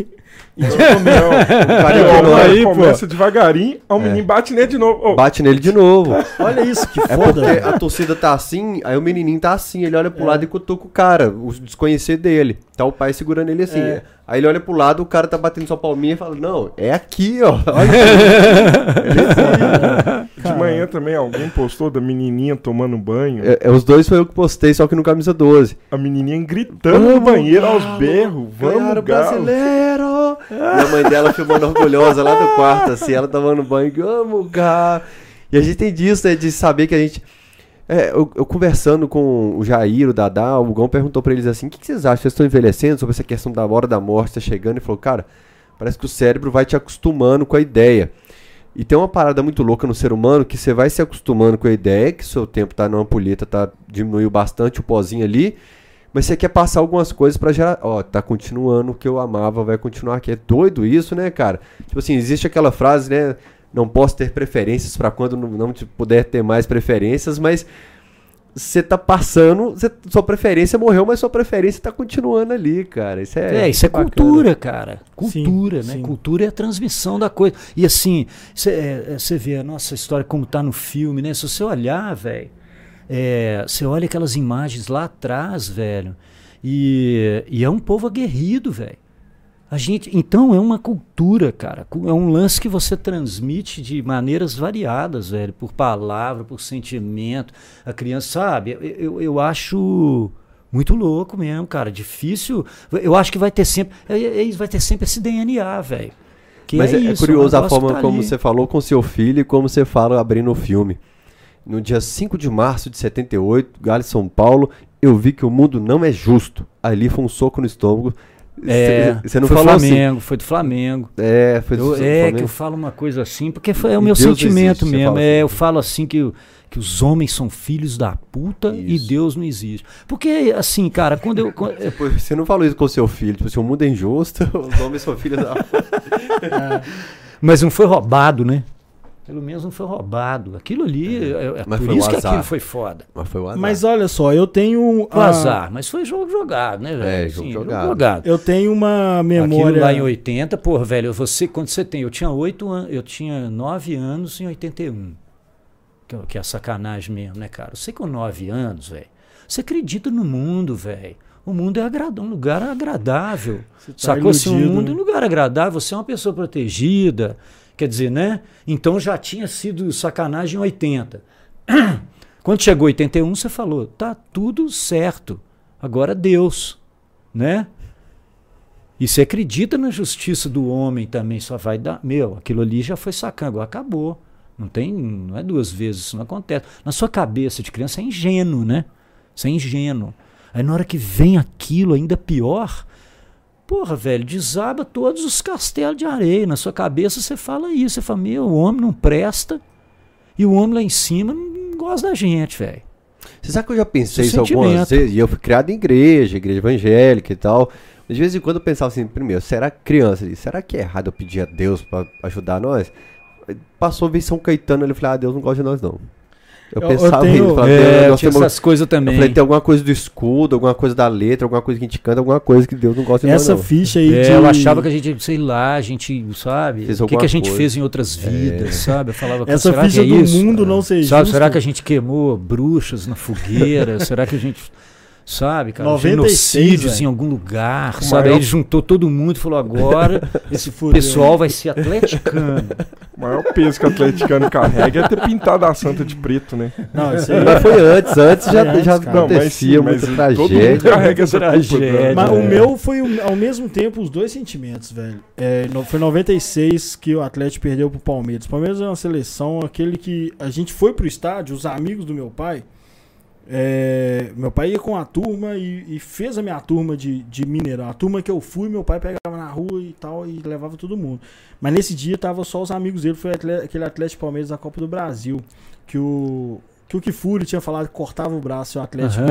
e tipo, Não, O cara Ó, aí, pô. começa devagarinho, aí o menino bate nele de novo. Ô, Bate nele de novo. olha isso, que É foda. porque velho. a torcida tá assim, aí o menininho tá assim, ele olha pro É. lado e cutuca o cara, o desconhecido dele. Tá o pai segurando ele assim. É. Aí ele olha pro lado, o cara tá batendo sua palminha e fala, não, é aqui, ó. de manhã também alguém postou da menininha tomando banho. É, é, os dois foi eu que postei, só que no camisa 12. A menininha gritando no banheiro aos berros. Vamos, Galo. brasileiro! E a mãe dela filmando orgulhosa lá do quarto, assim, ela tomando banho, vamos, Galo! E a gente tem disso, né, de saber que a gente... É, eu, eu conversando com o Jair, o Dadá, o Gão perguntou pra eles assim, o que, que vocês acham? Vocês estão envelhecendo sobre essa questão da hora da morte, tá chegando? E falou, cara, parece que o cérebro vai te acostumando com a ideia. E tem uma parada muito louca no ser humano que você vai se acostumando com a ideia que seu tempo tá numa ampulheta, tá, diminuiu bastante o pozinho ali, mas você quer passar algumas coisas pra gerar. Ó, tá continuando o que eu amava, vai continuar aqui. É doido isso, né, cara? Tipo assim, existe aquela frase, né? Não posso ter preferências pra quando não, não puder ter mais preferências, mas você tá passando, você- sua preferência morreu, mas sua preferência tá continuando ali, cara. Isso é, É, isso é bacana. cultura, cara. Sim, Cultura, né? sim. Cultura é a transmissão da coisa. E assim, você vê a nossa história como tá no filme, né? Se você olhar, velho, você olha aquelas imagens lá atrás, velho, e, e é um povo aguerrido, velho. A gente, então é uma cultura, cara. É um lance que você transmite de maneiras variadas, velho, por palavra, por sentimento. A criança, sabe? Eu, eu, eu acho muito louco mesmo, cara. Difícil. Eu acho que vai ter sempre, é, é, vai ter sempre esse DNA, velho. Mas é, é isso, um curioso a forma tá como você falou com seu filho e como você fala abrindo o filme. No dia 5 de março de 78, Galo e São Paulo, eu vi que o mundo não é justo. Ali foi um soco no estômago. É, Você não foi falou Flamengo, foi do Flamengo. assim. É, foi Eu- do é que eu falo uma coisa assim, porque foi, é o E meu Deus sentimento existe, mesmo. É, assim. eu falo assim que, o- que os homens são filhos da puta e Isso. Deus não existe. Porque, assim, cara, quando eu. quando- Você não falou isso com seu filho. Tipo assim, o mundo é injusto, os homens são filhos da. mas não foi roubado, né? Pelo menos não foi roubado. Aquilo ali, é, é Mas por foi isso um que azar. aquilo foi foda. Mas foi o azar. Mas olha só, eu tenho. Foi a- azar, mas foi jogo jogado, né, velho? É, jogo Sim, jogado. Eu tenho uma memória. Aquilo lá em 80, porra, velho, você, quando você tem, eu tinha oito anos, eu tinha 9 anos em 81. Que, é- que é sacanagem mesmo, né, cara? Você com 9 anos, velho, você acredita no mundo, velho. O mundo é agrada- um lugar agradável. Você tá Sacou? Se o iludido, mundo é um lugar agradável, você é uma pessoa protegida. Quer dizer, né? Então já tinha sido sacanagem em 80. Quando chegou 81, você falou, tá tudo certo. Agora Deus, né? E você acredita na justiça do homem também, só vai dar. Meu, aquilo ali já foi sacando, agora acabou. Não tem, não é duas vezes, isso não acontece. Na sua cabeça de criança é ingênuo, né? Você é ingênuo. Aí na hora que vem aquilo ainda pior, porra, velho, desaba todos os castelos de areia. Na sua cabeça você fala isso, você fala, meu, o homem não presta e o homem lá em cima não gosta da gente, velho. Você sabe que eu já pensei isso algumas vezes? E eu fui criado em igreja, igreja evangélica e tal. De vez em quando eu pensava assim, primeiro, será criança, será que é errado eu pedir a Deus para ajudar nós? Passou vir São Caetano, ele falou, ah, Deus não gosta de nós não. Eu, eu pensava eu tenho, isso, falava, é, eu tinha essas coisas também. Eu falei, tem alguma coisa do escudo, alguma coisa da letra, alguma coisa que a gente canta, alguma coisa que Deus não gosta de Essa nós, ficha aí é, de... Eu achava que a gente, sei lá, a gente, sabe? Fez o que, que a gente coisa. fez em outras vidas, é. sabe? Eu falava, Essa ficha é do isso? mundo não sei Sabe, será que a gente queimou bruxas na fogueira? será que a gente sabe, cara? 96, genocídios em algum lugar, o sabe? Maior... Aí ele juntou todo mundo e falou: agora esse pessoal vai ser atleticano. O maior peso que o atleticano carrega é ter pintado a santa de preto, né? Não, isso aí foi antes, antes já, é, já acontecia não, mas, muita tragédia. carrega essa tragédia. Mas o meu foi ao mesmo tempo os dois sentimentos, velho. É, foi 96 que o Atlético perdeu pro Palmeiras. O Palmeiras é uma seleção, aquele que a gente foi pro estádio, os amigos do meu pai é, meu pai ia com a turma e, e, fez a minha turma de, de Mineirão. A turma que eu fui, meu pai pegava na rua e tal e levava todo mundo. Mas nesse dia tava só os amigos dele, foi aquele Atlético Palmeiras da Copa do Brasil. Que o, que o Kifuri tinha falado que cortava o braço e o Atlético. Uhum.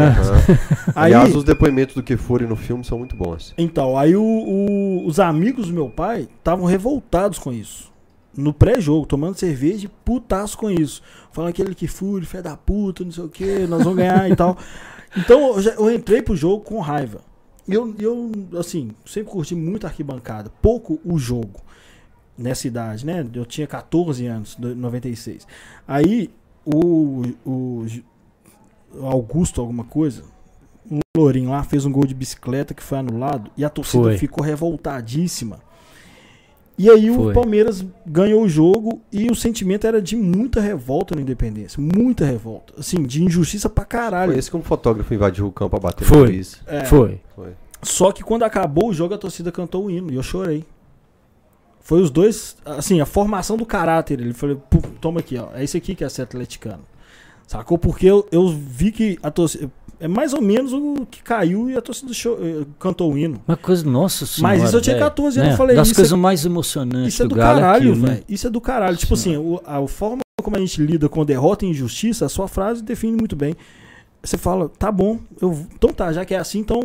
Aí, Aliás, os depoimentos do Kifuri no filme são muito bons. Então, aí o, o, os amigos do meu pai estavam revoltados com isso no pré-jogo, tomando cerveja e putaço com isso. Falando aquele que fúria, fé da puta, não sei o que, nós vamos ganhar e tal. Então eu, já, eu entrei pro jogo com raiva. Eu, eu, assim, sempre curti muito a arquibancada, pouco o jogo nessa idade, né? Eu tinha 14 anos, 96. Aí o, o Augusto, alguma coisa, um lourinho lá, fez um gol de bicicleta que foi anulado e a torcida foi. ficou revoltadíssima. E aí Foi. o Palmeiras ganhou o jogo e o sentimento era de muita revolta na Independência. Muita revolta. Assim, de injustiça pra caralho. Foi esse que um fotógrafo invadiu o campo a bater Foi. no juiz. É. Foi. Foi. Só que quando acabou o jogo, a torcida cantou o hino e eu chorei. Foi os dois, assim, a formação do caráter. Ele falou, toma aqui, ó. É isso aqui que é ser atleticano. Sacou? Porque eu, eu vi que a torcida é mais ou menos o que caiu e a torcida show, eh, cantou o hino. Uma coisa, nossa senhora. Mas isso eu tinha 14 anos, é, eu falei das isso. coisas é, mais emocionantes Isso é do, do caralho, é velho. Né? Isso é do caralho. Tipo assim, o, a, a forma como a gente lida com derrota e injustiça, a sua frase define muito bem. Você fala, tá bom, eu, então tá, já que é assim, então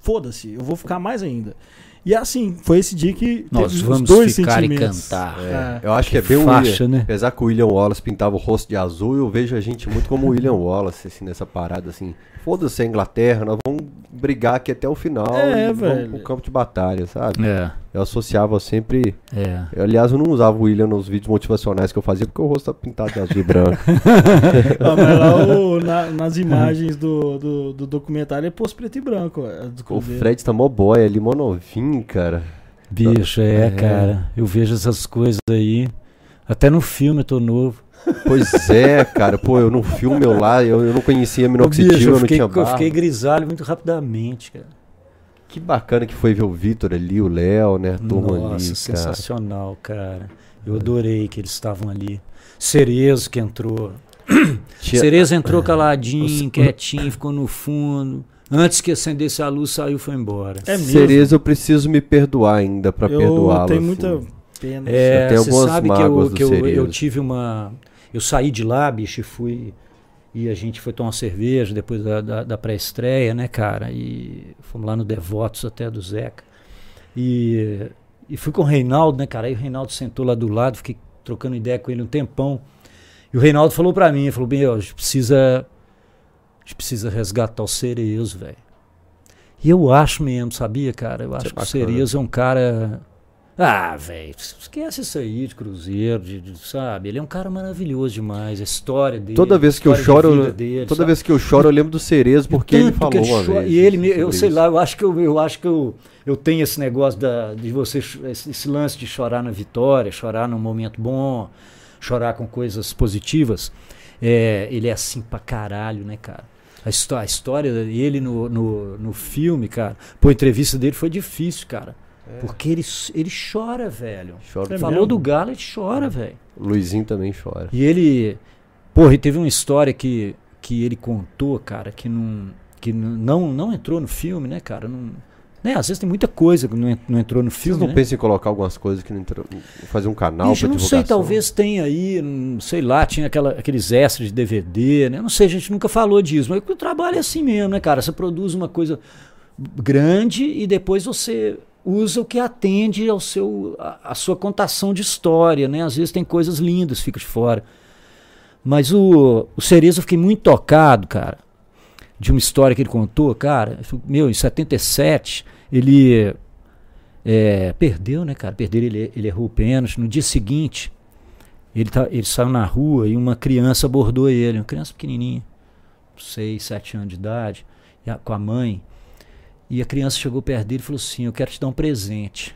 foda-se, eu vou ficar mais ainda. E é assim, foi esse dia que Nós vamos dois ficar e cantar. É, é. Eu acho que, que é bem faixa, o William, né? Apesar que o William Wallace pintava o rosto de azul, eu vejo a gente muito como o William Wallace, assim, nessa parada, assim. Foda-se a Inglaterra, nós vamos brigar aqui até o final é, e velho. vamos pro campo de batalha, sabe? É. Eu associava sempre. É. Eu, aliás, eu não usava o William nos vídeos motivacionais que eu fazia porque o rosto tá pintado de azul e branco. ah, mas lá o, na, nas imagens do, do, do, documentário é posto preto e branco. o Fred tá mó boy ali, mó novinho, cara. Bicho, é, é, cara. Eu vejo essas coisas aí. Até no filme eu tô novo. Pois é, cara. Pô, eu no filme eu lá, eu, eu não conhecia minoxidil, Bicho, eu, eu não tinha barro. Eu fiquei grisalho muito rapidamente, cara. Que bacana que foi ver o Vitor ali, o Léo, né? A turma Nossa, ali, sensacional, cara. Eu adorei que eles estavam ali. Cerezo que entrou. Tia... Cerezo entrou caladinho, quietinho, ficou no fundo. Antes que acendesse a luz, saiu e foi embora. É mesmo? Eu preciso me perdoar ainda para perdoá-lo. Tem assim. muita pena. É, você sabe que, eu, que eu, eu, tive uma eu saí de lá, bicho, e fui. E a gente foi tomar cerveja depois da, da, da pré-estreia, né, cara? E fomos lá no Devotos até do Zeca. E, e fui com o Reinaldo, né, cara? Aí o Reinaldo sentou lá do lado, fiquei trocando ideia com ele um tempão. E o Reinaldo falou para mim, falou, bem, a gente precisa. A gente precisa resgatar o Cerezo, velho. E eu acho mesmo, sabia, cara? Eu acho que o Cerezo é um cara ah, velho, esquece isso aí de Cruzeiro, de, de, sabe? Ele é um cara maravilhoso demais, a história dele. Toda vez que eu choro, dele, toda sabe? vez que eu choro, eu lembro do Cerezo porque ele falou ele uma vez. E ele, eu sei isso. lá, eu acho que eu, eu acho que eu, eu tenho esse negócio da, de você, esse, esse lance de chorar na vitória, chorar num momento bom, chorar com coisas positivas. É, ele é assim pra caralho, né, cara? A, histó a história dele no, no, no filme, cara. Pô, a entrevista dele foi difícil, cara Porque ele, ele chora, velho. Chora. É Falou mesmo? do Galo, ele chora, velho. O Luizinho também chora. E ele. Porra, e teve uma história que, que ele contou, cara, que não. Que não, não entrou no filme, né, cara? Não, né, às vezes tem muita coisa que não, não entrou no Vocês filme. não né? pensam em colocar algumas coisas que não entrou, fazer um canal Bicho, pra não sei, talvez tenha aí, não sei lá, tinha aquela, aqueles extras de DVD, né? Não sei, a gente nunca falou disso, mas o trabalho é assim mesmo, né, cara? Você produz uma coisa grande e depois você usa o que atende ao seu a, a sua contação de história, né? Às vezes tem coisas lindas, fica de fora. Mas o, o Cerezo eu fiquei muito tocado, cara, de uma história que ele contou, cara. Meu, em 77, ele é, perdeu, né, cara? Perdeu, ele, ele errou o pênalti. No dia seguinte, ele, tá, ele saiu na rua e uma criança abordou ele, uma criança pequenininha, 6, 7 anos de idade, com a mãe. E a criança chegou perto dele e falou assim: Eu quero te dar um presente.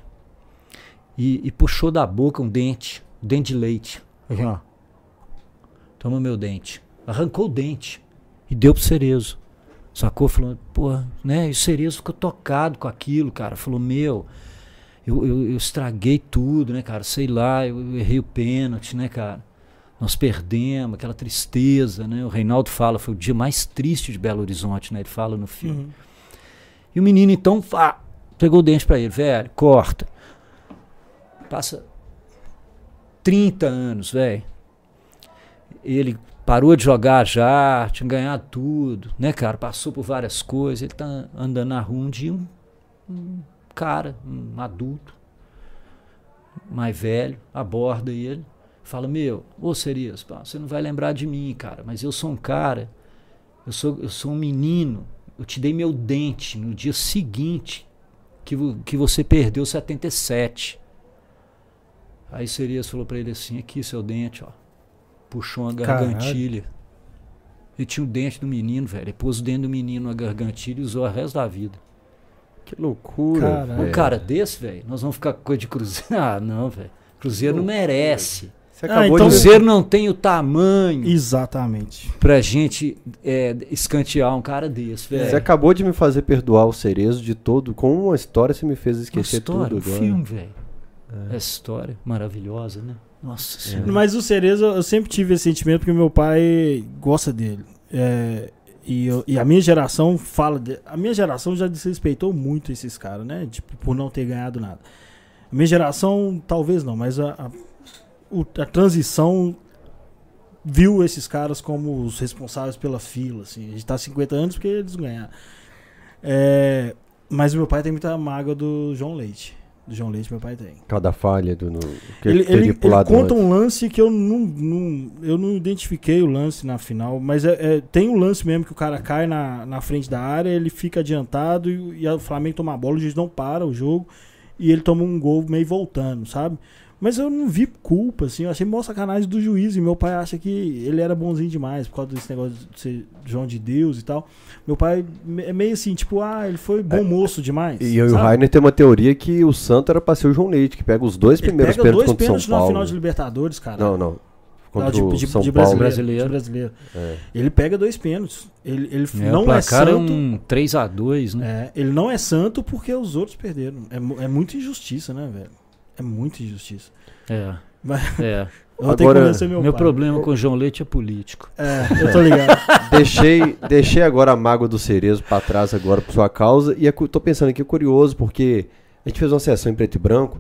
E, e puxou da boca um dente, um dente de leite. Assim, ó. Toma meu dente. Arrancou o dente e deu pro Cerezo. Sacou? Falou, pô, né? E o Cerezo ficou tocado com aquilo, cara. Falou, meu, eu, eu, eu estraguei tudo, né, cara? Sei lá, eu, eu errei o pênalti, né, cara? Nós perdemos, aquela tristeza, né? O Reinaldo fala, foi o dia mais triste de Belo Horizonte, né? Ele fala no filme. Uhum. E o menino, então, pá, pegou o dente pra ele, velho, corta. Passa 30 anos, velho. Ele parou de jogar já, tinha ganhado tudo, né, cara? Passou por várias coisas. Ele tá andando na rua um dia, um, um cara, um adulto, mais velho, aborda ele, fala: Meu, ô Serias, você não vai lembrar de mim, cara, mas eu sou um cara, eu sou, eu sou um menino, eu te dei meu dente no dia seguinte que, que você perdeu 77. Aí Serias falou pra ele assim: Aqui seu dente, ó. Puxou uma Caralho. gargantilha. Ele tinha o dente do menino, velho. Ele pôs o dente do menino na gargantilha e usou o resto da vida. Que loucura. Caralho. Um cara desse, velho, nós vamos ficar com coisa de cruzeiro. Ah, não, velho. Cruzeiro não merece. Você Ah, acabou então- de... Cruzeiro não tem o tamanho Exatamente. pra gente é, escantear um cara desse, velho. Você acabou de me fazer perdoar o Cerezo de todo. Com uma história você me fez Uma esquecer história, tudo um agora. filme, velho. Essa história maravilhosa, né? Nossa senhora. Mas o Cereza, eu sempre tive esse sentimento porque meu pai gosta dele. É, e, eu- e a minha geração fala. De, a minha geração já desrespeitou muito esses caras, né? Tipo, por não ter ganhado nada. A minha geração, talvez não, mas a, a, o- a transição viu esses caras como os responsáveis pela fila. Assim. A gente tá há 50 anos porque eles ganharam. É, mas o meu pai tem muita mágoa do João Leite. Do João Leite, meu pai tem. Cada falha do. No, que Ele, ele- ele conta um lance que eu não, não- eu não identifiquei o lance na final, mas é, é- tem um lance mesmo que o cara cai na, na frente da área, ele fica adiantado e, e o Flamengo toma a bola, o juiz não para o jogo e ele toma um gol meio voltando, sabe? Mas eu não vi culpa, assim, eu achei mó sacanagem do juiz e meu pai acha que ele era bonzinho demais por causa desse negócio de ser João de Deus e tal. Meu pai é meio assim, tipo, ah, ele foi bom moço demais. E eu e o? Rainer tem uma teoria que o Santo era pra ser o João Leite, que pega os dois Ele primeiros pega pênaltis dois pênaltis São na Paulo. final de Libertadores, cara. Não, não. Contra Não, o de, de- São de Paulo. brasileiro, Brasileiro. de brasileiro. É. Ele pega dois pênaltis. Ele, ele É, não o é é santo. um 3x2, né? é, ele não é santo porque os outros perderam. É, é muita injustiça, né, velho? É muita injustiça. É. Mas- É. Eu Agora, meu, Meu pai. problema com o João Leite é político. É, eu tô ligado. deixei, deixei agora a mágoa do Cerezo pra trás agora por sua causa. E é tô pensando aqui curioso, porque a gente fez uma sessão em preto e branco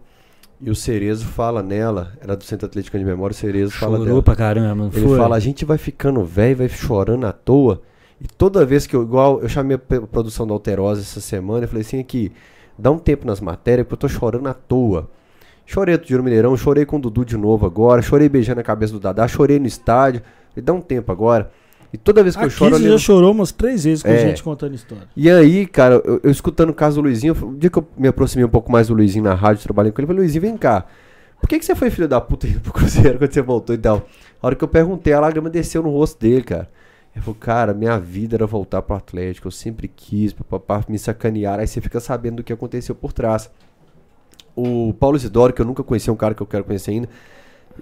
e o Cerezo fala nela, era do Centro Atlético de Memória, o Cerezo fala Chorou dela. pra caramba, não Ele foi? fala, a gente vai ficando velho, vai chorando à toa. E toda vez que eu, igual, eu chamei a produção da Alterosa essa semana, eu falei assim, aqui, dá um tempo nas matérias, porque eu tô chorando à toa. Chorei outro dia no Mineirão, chorei com o Dudu de novo agora, chorei beijando a cabeça do Dadá, chorei no estádio. Falei, dá um tempo agora. E toda vez que eu choro, eu você lembro... já chorou umas três vezes com É. gente contando história. E aí, cara, eu, eu escutando o caso do Luizinho, o dia que eu me aproximei um pouco mais do Luizinho na rádio, trabalhando com ele, eu falei, Luizinho, vem cá. Por que, que você foi filho da puta indo pro Cruzeiro quando você voltou e tal? A hora que eu perguntei, a lágrima desceu no rosto dele, cara. Ele falou, cara, minha vida era voltar pro Atlético, eu sempre quis, pra me sacanear. Aí você fica sabendo do que aconteceu por trás. O Paulo Isidoro, que eu nunca conheci, é um cara que eu quero conhecer ainda.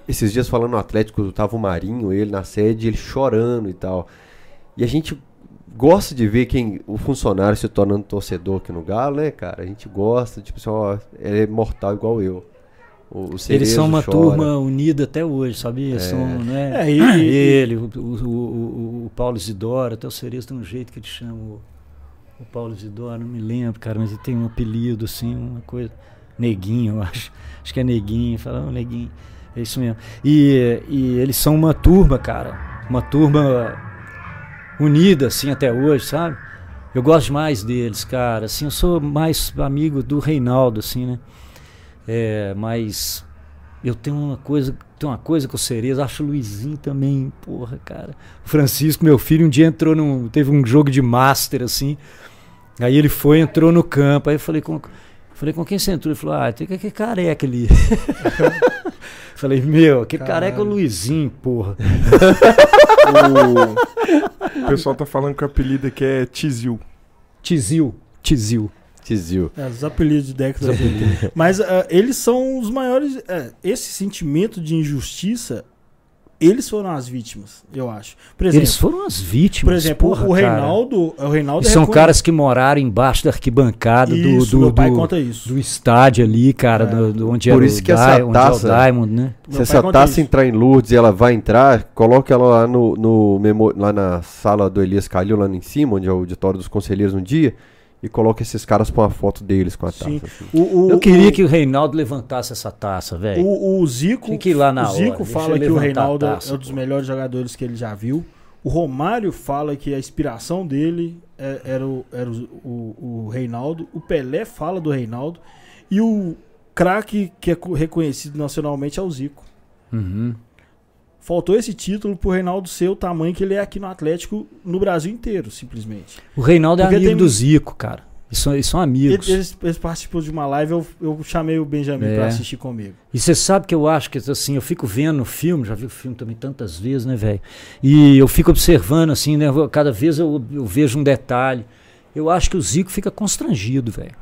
Esses dias falando no Atlético, tava o Marinho, ele na sede, ele chorando e tal. E a gente gosta de ver quem o funcionário se tornando torcedor aqui no Galo, né, cara? A gente gosta, tipo assim, ó, ele é mortal igual eu. O, o Eles são uma chora. turma unida até hoje, sabia? São, né? É, e- e- Ele, o, o, o- o Paulo Isidoro, até o Cerezo tem um jeito que ele chama o, o Paulo Isidoro, não me lembro, cara, mas ele tem um apelido, assim, uma coisa. Neguinho, eu acho. Acho que é Neguinho, fala, "Ô, Neguinho. É isso mesmo. E, e eles são uma turma, cara. Uma turma unida, assim, até hoje, sabe? Eu gosto mais deles, cara. Assim, eu sou mais amigo do Reinaldo, assim, né? É, mas eu tenho uma coisa, tenho uma coisa com o Cerezo, acho o Luizinho também, porra, cara. O Francisco, meu filho, um dia entrou num, teve um jogo de master assim. Aí ele foi, entrou no campo, aí eu falei com falei com quem você entrou? Ele falou: "Ah, tem aquele careca ali". falei: "Meu, aquele careca é o Luizinho, porra". O pessoal tá falando que o apelido aqui é Tizil. Tizil, Tizil. Tizil. É, os apelidos de Dex. Mas ah, eles são os maiores. é, esse sentimento de injustiça, eles foram as vítimas, eu acho. Por exemplo, Eles foram as vítimas. por exemplo porra, o cara. Reinaldo. O Reinaldo E são caras que moraram embaixo da arquibancada do, Isso, do, meu pai do- conta isso. do estádio ali, cara, É. do, do onde Por era isso o que essa Di- onde é o taça- Diamond, né? Se essa taça isso. entrar em Lourdes e ela vai entrar, coloque ela lá no, no lá na sala do Elias Calil, lá em cima, onde é o auditório dos conselheiros no dia, e coloque esses caras pra uma foto deles com a taça. Sim. assim. O, o- Eu queria o- que o Reinaldo levantasse essa taça, velho. O, o Zico, que ir lá na o Zico hora, fala que o Reinaldo taça, é um dos pô. melhores jogadores que ele já viu. O Romário fala que a inspiração dele é- era, o, era o, o- o Reinaldo. O Pelé fala do Reinaldo. E o craque que é co- reconhecido nacionalmente é o Zico. Uhum. Faltou esse título pro Reinaldo ser o tamanho que ele é aqui no Atlético, no Brasil inteiro, simplesmente. O Reinaldo é Porque amigo tem- do Zico, cara. Eles são, eles são amigos. Eles, eles participou de uma live, eu, eu chamei o Benjamin É. pra assistir comigo. E você sabe que eu acho que assim, eu fico vendo o filme, já vi o filme também tantas vezes, né, velho? E eu fico observando, assim, né? eu- Cada vez eu, eu vejo um detalhe. Eu acho que o Zico fica constrangido, velho.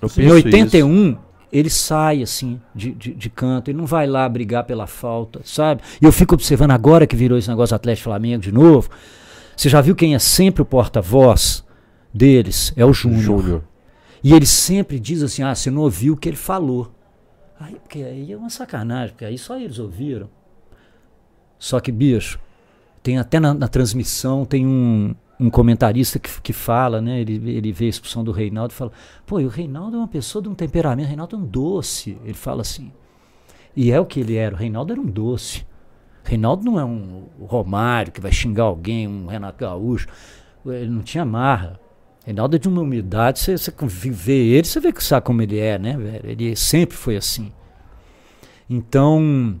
Eu Em penso 81, ele sai assim de, de, de canto, ele não vai lá brigar pela falta, sabe? E eu fico observando agora que virou esse negócio Atlético Flamengo de novo. Você já viu quem é sempre o porta-voz deles? É o. Júnior. E ele sempre diz assim: ah, você não ouviu o que ele falou. Aí, porque aí é uma sacanagem, porque aí só eles ouviram. Só que, bicho, tem até na, na transmissão, tem um, um comentarista que, que fala, né? Ele, ele vê a expulsão do Reinaldo e fala: pô, e o Reinaldo é uma pessoa de um temperamento, o Reinaldo é um doce. Ele fala assim. E é o que ele era, o Reinaldo era um doce. Reinaldo não é um Romário que vai xingar alguém, um Renato Gaúcho. Ele não tinha marra. Reinaldo é de uma humildade, você, você vê ele, você vê que sabe como ele é, né, velho? Ele sempre foi assim. Então,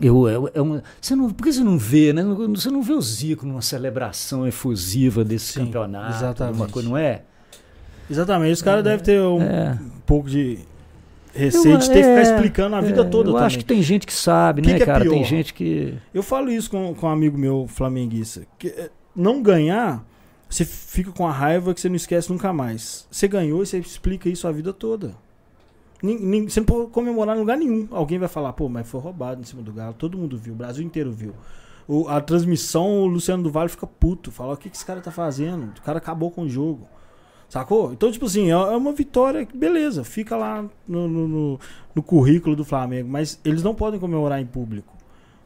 eu, eu, é uma- você não, por que você não vê, né? Você não vê o Zico numa celebração efusiva desse Sim, campeonato, exatamente. alguma coisa, não é? Exatamente, os caras devem ter um É. pouco de receio de ter que ficar explicando a vida é, toda Eu também. acho que tem gente que sabe, Que né, que é cara? Tem pior? gente que. Eu falo isso com, com um amigo meu flamenguista. Que eh, não ganhar, você fica com a raiva que você não esquece nunca mais. Você ganhou e você explica isso a vida toda. Você não pode comemorar em lugar nenhum. Alguém vai falar, pô, mas foi roubado em cima do Galo. Todo mundo viu, o Brasil inteiro viu. O- a transmissão, o Luciano do Vale fica puto. Fala, o que, que esse cara tá fazendo? O cara acabou com o jogo. Sacou? Então, tipo assim, é é uma vitória que, beleza, fica lá no, no- no- no currículo do Flamengo, mas eles não podem comemorar em público,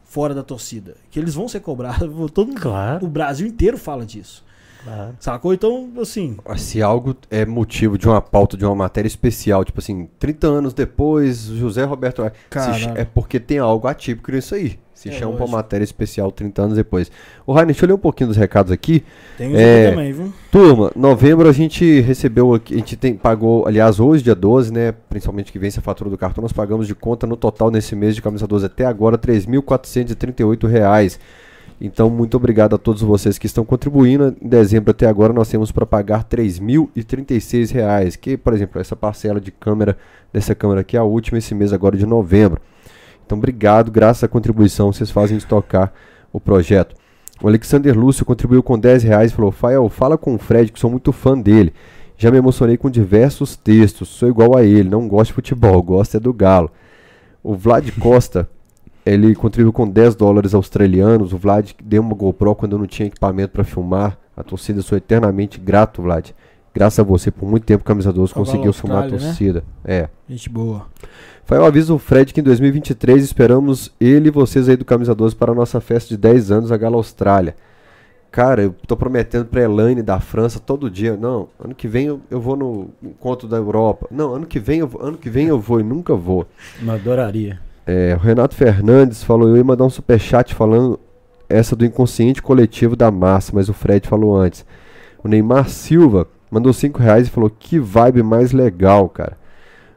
fora da torcida. Que eles vão ser cobrados. Todo Claro. O Brasil inteiro fala disso. Claro. Sacou? Então, assim, Se algo é motivo de uma pauta, de uma matéria especial, tipo assim, 30 anos depois, José Roberto. se é porque tem algo atípico nisso aí. Se É, chama pra matéria especial 30 anos depois. Ô, Rainer, deixa eu ler um pouquinho dos recados aqui. tem isso É. também, viu? Turma, novembro a gente recebeu aqui, a gente tem, pagou, aliás, hoje, dia 12, né? Principalmente que vence a fatura do cartão, nós pagamos de conta no total nesse mês de camisa 12 até agora, 3.438 reais. Então, muito obrigado a todos vocês que estão contribuindo. Em dezembro até agora nós temos para pagar 3.036 reais, que, por exemplo, essa parcela de câmera dessa câmera aqui é a última esse mês agora de novembro. Então, obrigado, graças à contribuição, vocês fazem estocar o projeto. O Alexander Lúcio contribuiu com 10 reais falou: Fael, fala com o Fred, que sou muito fã dele. Já me emocionei com diversos textos, sou igual a ele, não gosto de futebol, gosto é do Galo. O Vlad Costa, ele contribuiu com 10 dólares australianos. O Vlad deu uma GoPro quando eu não tinha equipamento para filmar A torcida sou eternamente grato, Vlad. Graças a você, por muito tempo, Camisa 12 Tava lá conseguiu filmar a né? torcida. É. Gente boa. Foi o aviso do Fred que em 2023 esperamos ele e vocês aí do Camisa 12 para a nossa festa de 10 anos, a Gala Austrália. Cara, eu tô prometendo pra Elaine da França todo dia. Não, ano que vem eu, eu vou no encontro da Europa. Não, ano que vem eu vou, ano que vem eu vou e nunca vou. Eu adoraria. É, o Renato Fernandes falou, eu ia mandar um superchat falando essa do inconsciente coletivo da massa, mas o Fred falou antes. O Neymar Silva mandou 5 reais e falou, que vibe mais legal, cara.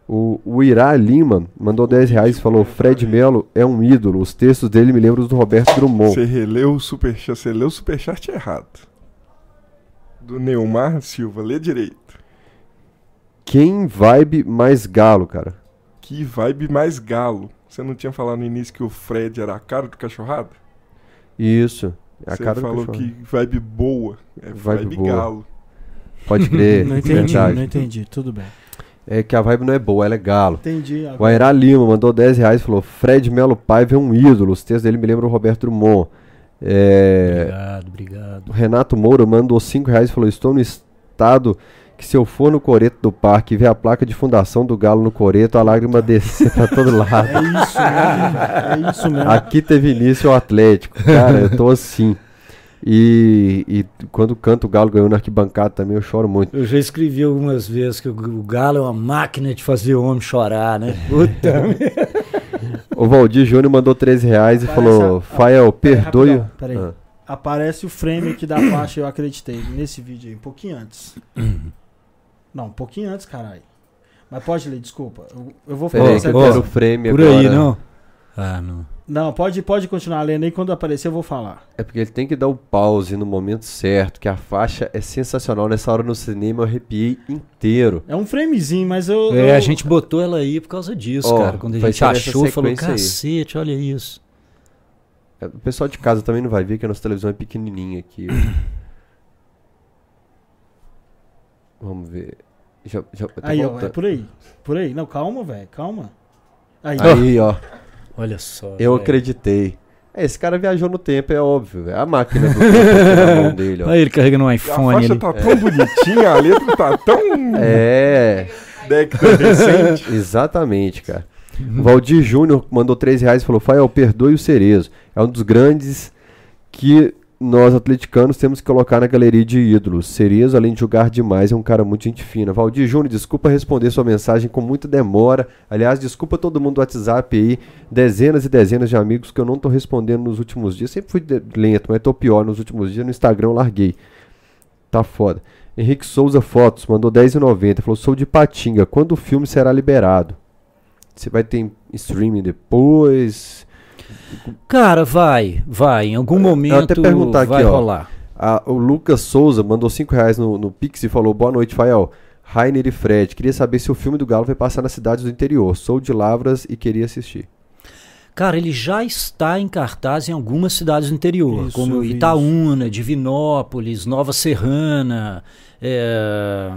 O, o Irá Lima mandou 10 reais e falou, Fred Melo é um ídolo, os textos dele me lembram os do Roberto Drummond. Você releu o superchat, você leu o superchat errado. Do Neymar Silva, lê direito. Quem vibe mais galo, cara? Que vibe mais galo. Você não tinha falado no início que o Fred era a cara do cachorrado? Isso. É a Você cara do falou cachorro. que vibe boa. É Vibe vibe, boa. galo. Pode crer, Não entendi, verdade. não entendi. Tudo bem. É que a vibe não é boa, ela é galo. Entendi. O Ayrá Lima mandou 10 reais e falou: Fred Melo Paiva é um ídolo. Os textos dele me lembram o Roberto Drummond. É, Obrigado, obrigado. o Renato Moura mandou 5 reais e falou: Estou no estado que se eu for no coreto do parque e ver a placa de fundação do Galo no coreto, a lágrima descer pra todo lado. É isso mesmo. É isso mesmo. Aqui teve início o Atlético. Cara, eu tô assim. E, e quando canto o Galo ganhou na arquibancada também, eu choro muito. Eu já escrevi algumas vezes que o, o Galo é uma máquina de fazer o homem chorar, né? Puta merda. O Valdir Júnior mandou 13 reais e Parece falou: a- Fael, perdoe. rapidão, Pera aí. Ah. Aparece o frame aqui da faixa, eu acreditei. Nesse vídeo aí, um pouquinho antes. Não, um pouquinho antes, caralho. Mas pode ler, desculpa. Eu, eu vou falar Peraí, isso que eu quero o frame Por agora. aí, não? Ah, não. Não, pode, pode continuar lendo aí. Quando aparecer, eu vou falar. É porque ele tem que dar o pause no momento certo, que a faixa é sensacional. Nessa hora no cinema eu arrepiei inteiro. É um framezinho, mas eu. É, eu- a gente botou ela aí por causa disso, Ó, cara. Quando a gente achou, falou, sequência aí. cacete, olha isso. É, O pessoal de casa também não vai ver que a nossa televisão é pequenininha aqui. Vamos ver. Já, tá Aí, ó, é por aí. Por aí. Não, calma, velho. Calma. Aí, Aí, ó. Olha só. Eu velho. acreditei. É, esse cara viajou no tempo, é óbvio. velho. A máquina do tempo na mão dele, ó. Olha ele carregando um A iPhone faixa ali. tá tão bonitinha, a letra tá tão É, década recente. exatamente, cara. O Valdir Júnior mandou 3 reais e falou: Fael, perdoe o Cerezo. É um dos grandes que nós atleticanos temos que colocar na galeria de ídolos. Cerezo, além de jogar demais, é um cara muito gente fina. Valdir Júnior, desculpa responder sua mensagem com muita demora. Aliás, desculpa todo mundo do WhatsApp aí. Dezenas e dezenas de amigos que eu não tô respondendo nos últimos dias. Sempre fui lento, mas tô pior nos últimos dias. No Instagram eu larguei. Tá foda. Henrique Souza Fotos mandou 10,90. Falou: sou de Patinga. Quando o filme será liberado? Você vai ter streaming depois? Cara, vai, vai. Em algum momento até perguntar aqui, vai ó. rolar. Ah, o Lucas Souza mandou 5 reais no, no Pix e falou: Boa noite, Fael. Rainer e Fred. Queria saber se o filme do Galo vai passar nas cidades do interior. Sou de Lavras e queria assistir. Cara, ele já está em cartaz em algumas cidades do interior, Isso, como Itaúna, Divinópolis, Nova Serrana. é,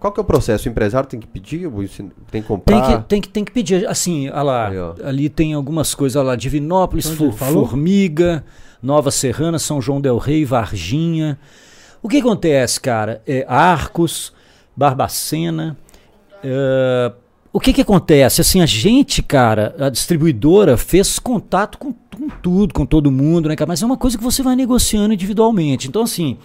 Qual que é o processo? O empresário tem que pedir? Tem que Tem comprar? que, tem, que, tem que pedir, assim, olha lá, Aí, ali tem algumas coisas, olha lá, Divinópolis? Formiga, Nova Serrana, São João del Rei, Varginha. O que acontece, cara? É, Arcos, Barbacena. é, o que que acontece? Assim, a gente, cara, a distribuidora fez contato com, com tudo, com todo mundo, né, cara? Mas é uma coisa que você vai negociando individualmente. Então, assim,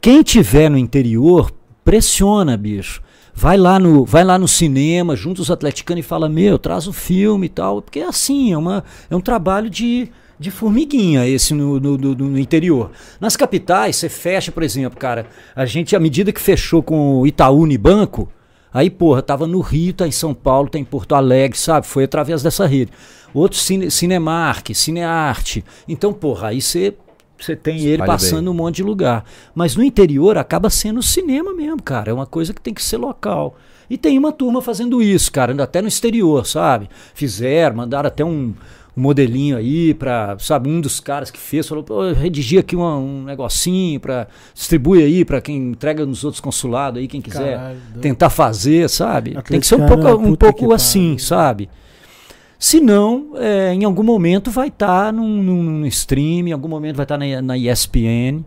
quem tiver no interior, pressiona, bicho. Vai lá no, vai lá no cinema, junto os atleticanos e fala, meu, traz o filme e tal. Porque é assim, é, uma, é um trabalho de, de formiguinha esse no, no, no- no interior. Nas capitais, você fecha, por exemplo, cara, a gente, à medida que fechou com o Itaú Unibanco, aí, porra, tava no Rio, tá em São Paulo, tá em Porto Alegre, sabe? Foi através dessa rede. Outro cine, Cinemark, Cinearte. Então, porra, aí você você tem ele Espalha passando bem. um monte de lugar. Mas no interior acaba sendo cinema mesmo, cara. É uma coisa que tem que ser local. E tem uma turma fazendo isso, cara, até no exterior, sabe? Fizeram, mandaram até um, um modelinho aí pra, sabe, um dos caras que fez, falou, pô, eu redigi aqui uma- um negocinho pra, distribui aí pra quem entrega nos outros consulados aí, quem quiser Caralho, tentar fazer, sabe? Tem que ser um pouco, um pouco assim, pariu. sabe? Se não, é, em algum momento vai estar num, num stream, em algum momento vai estar na, na ESPN,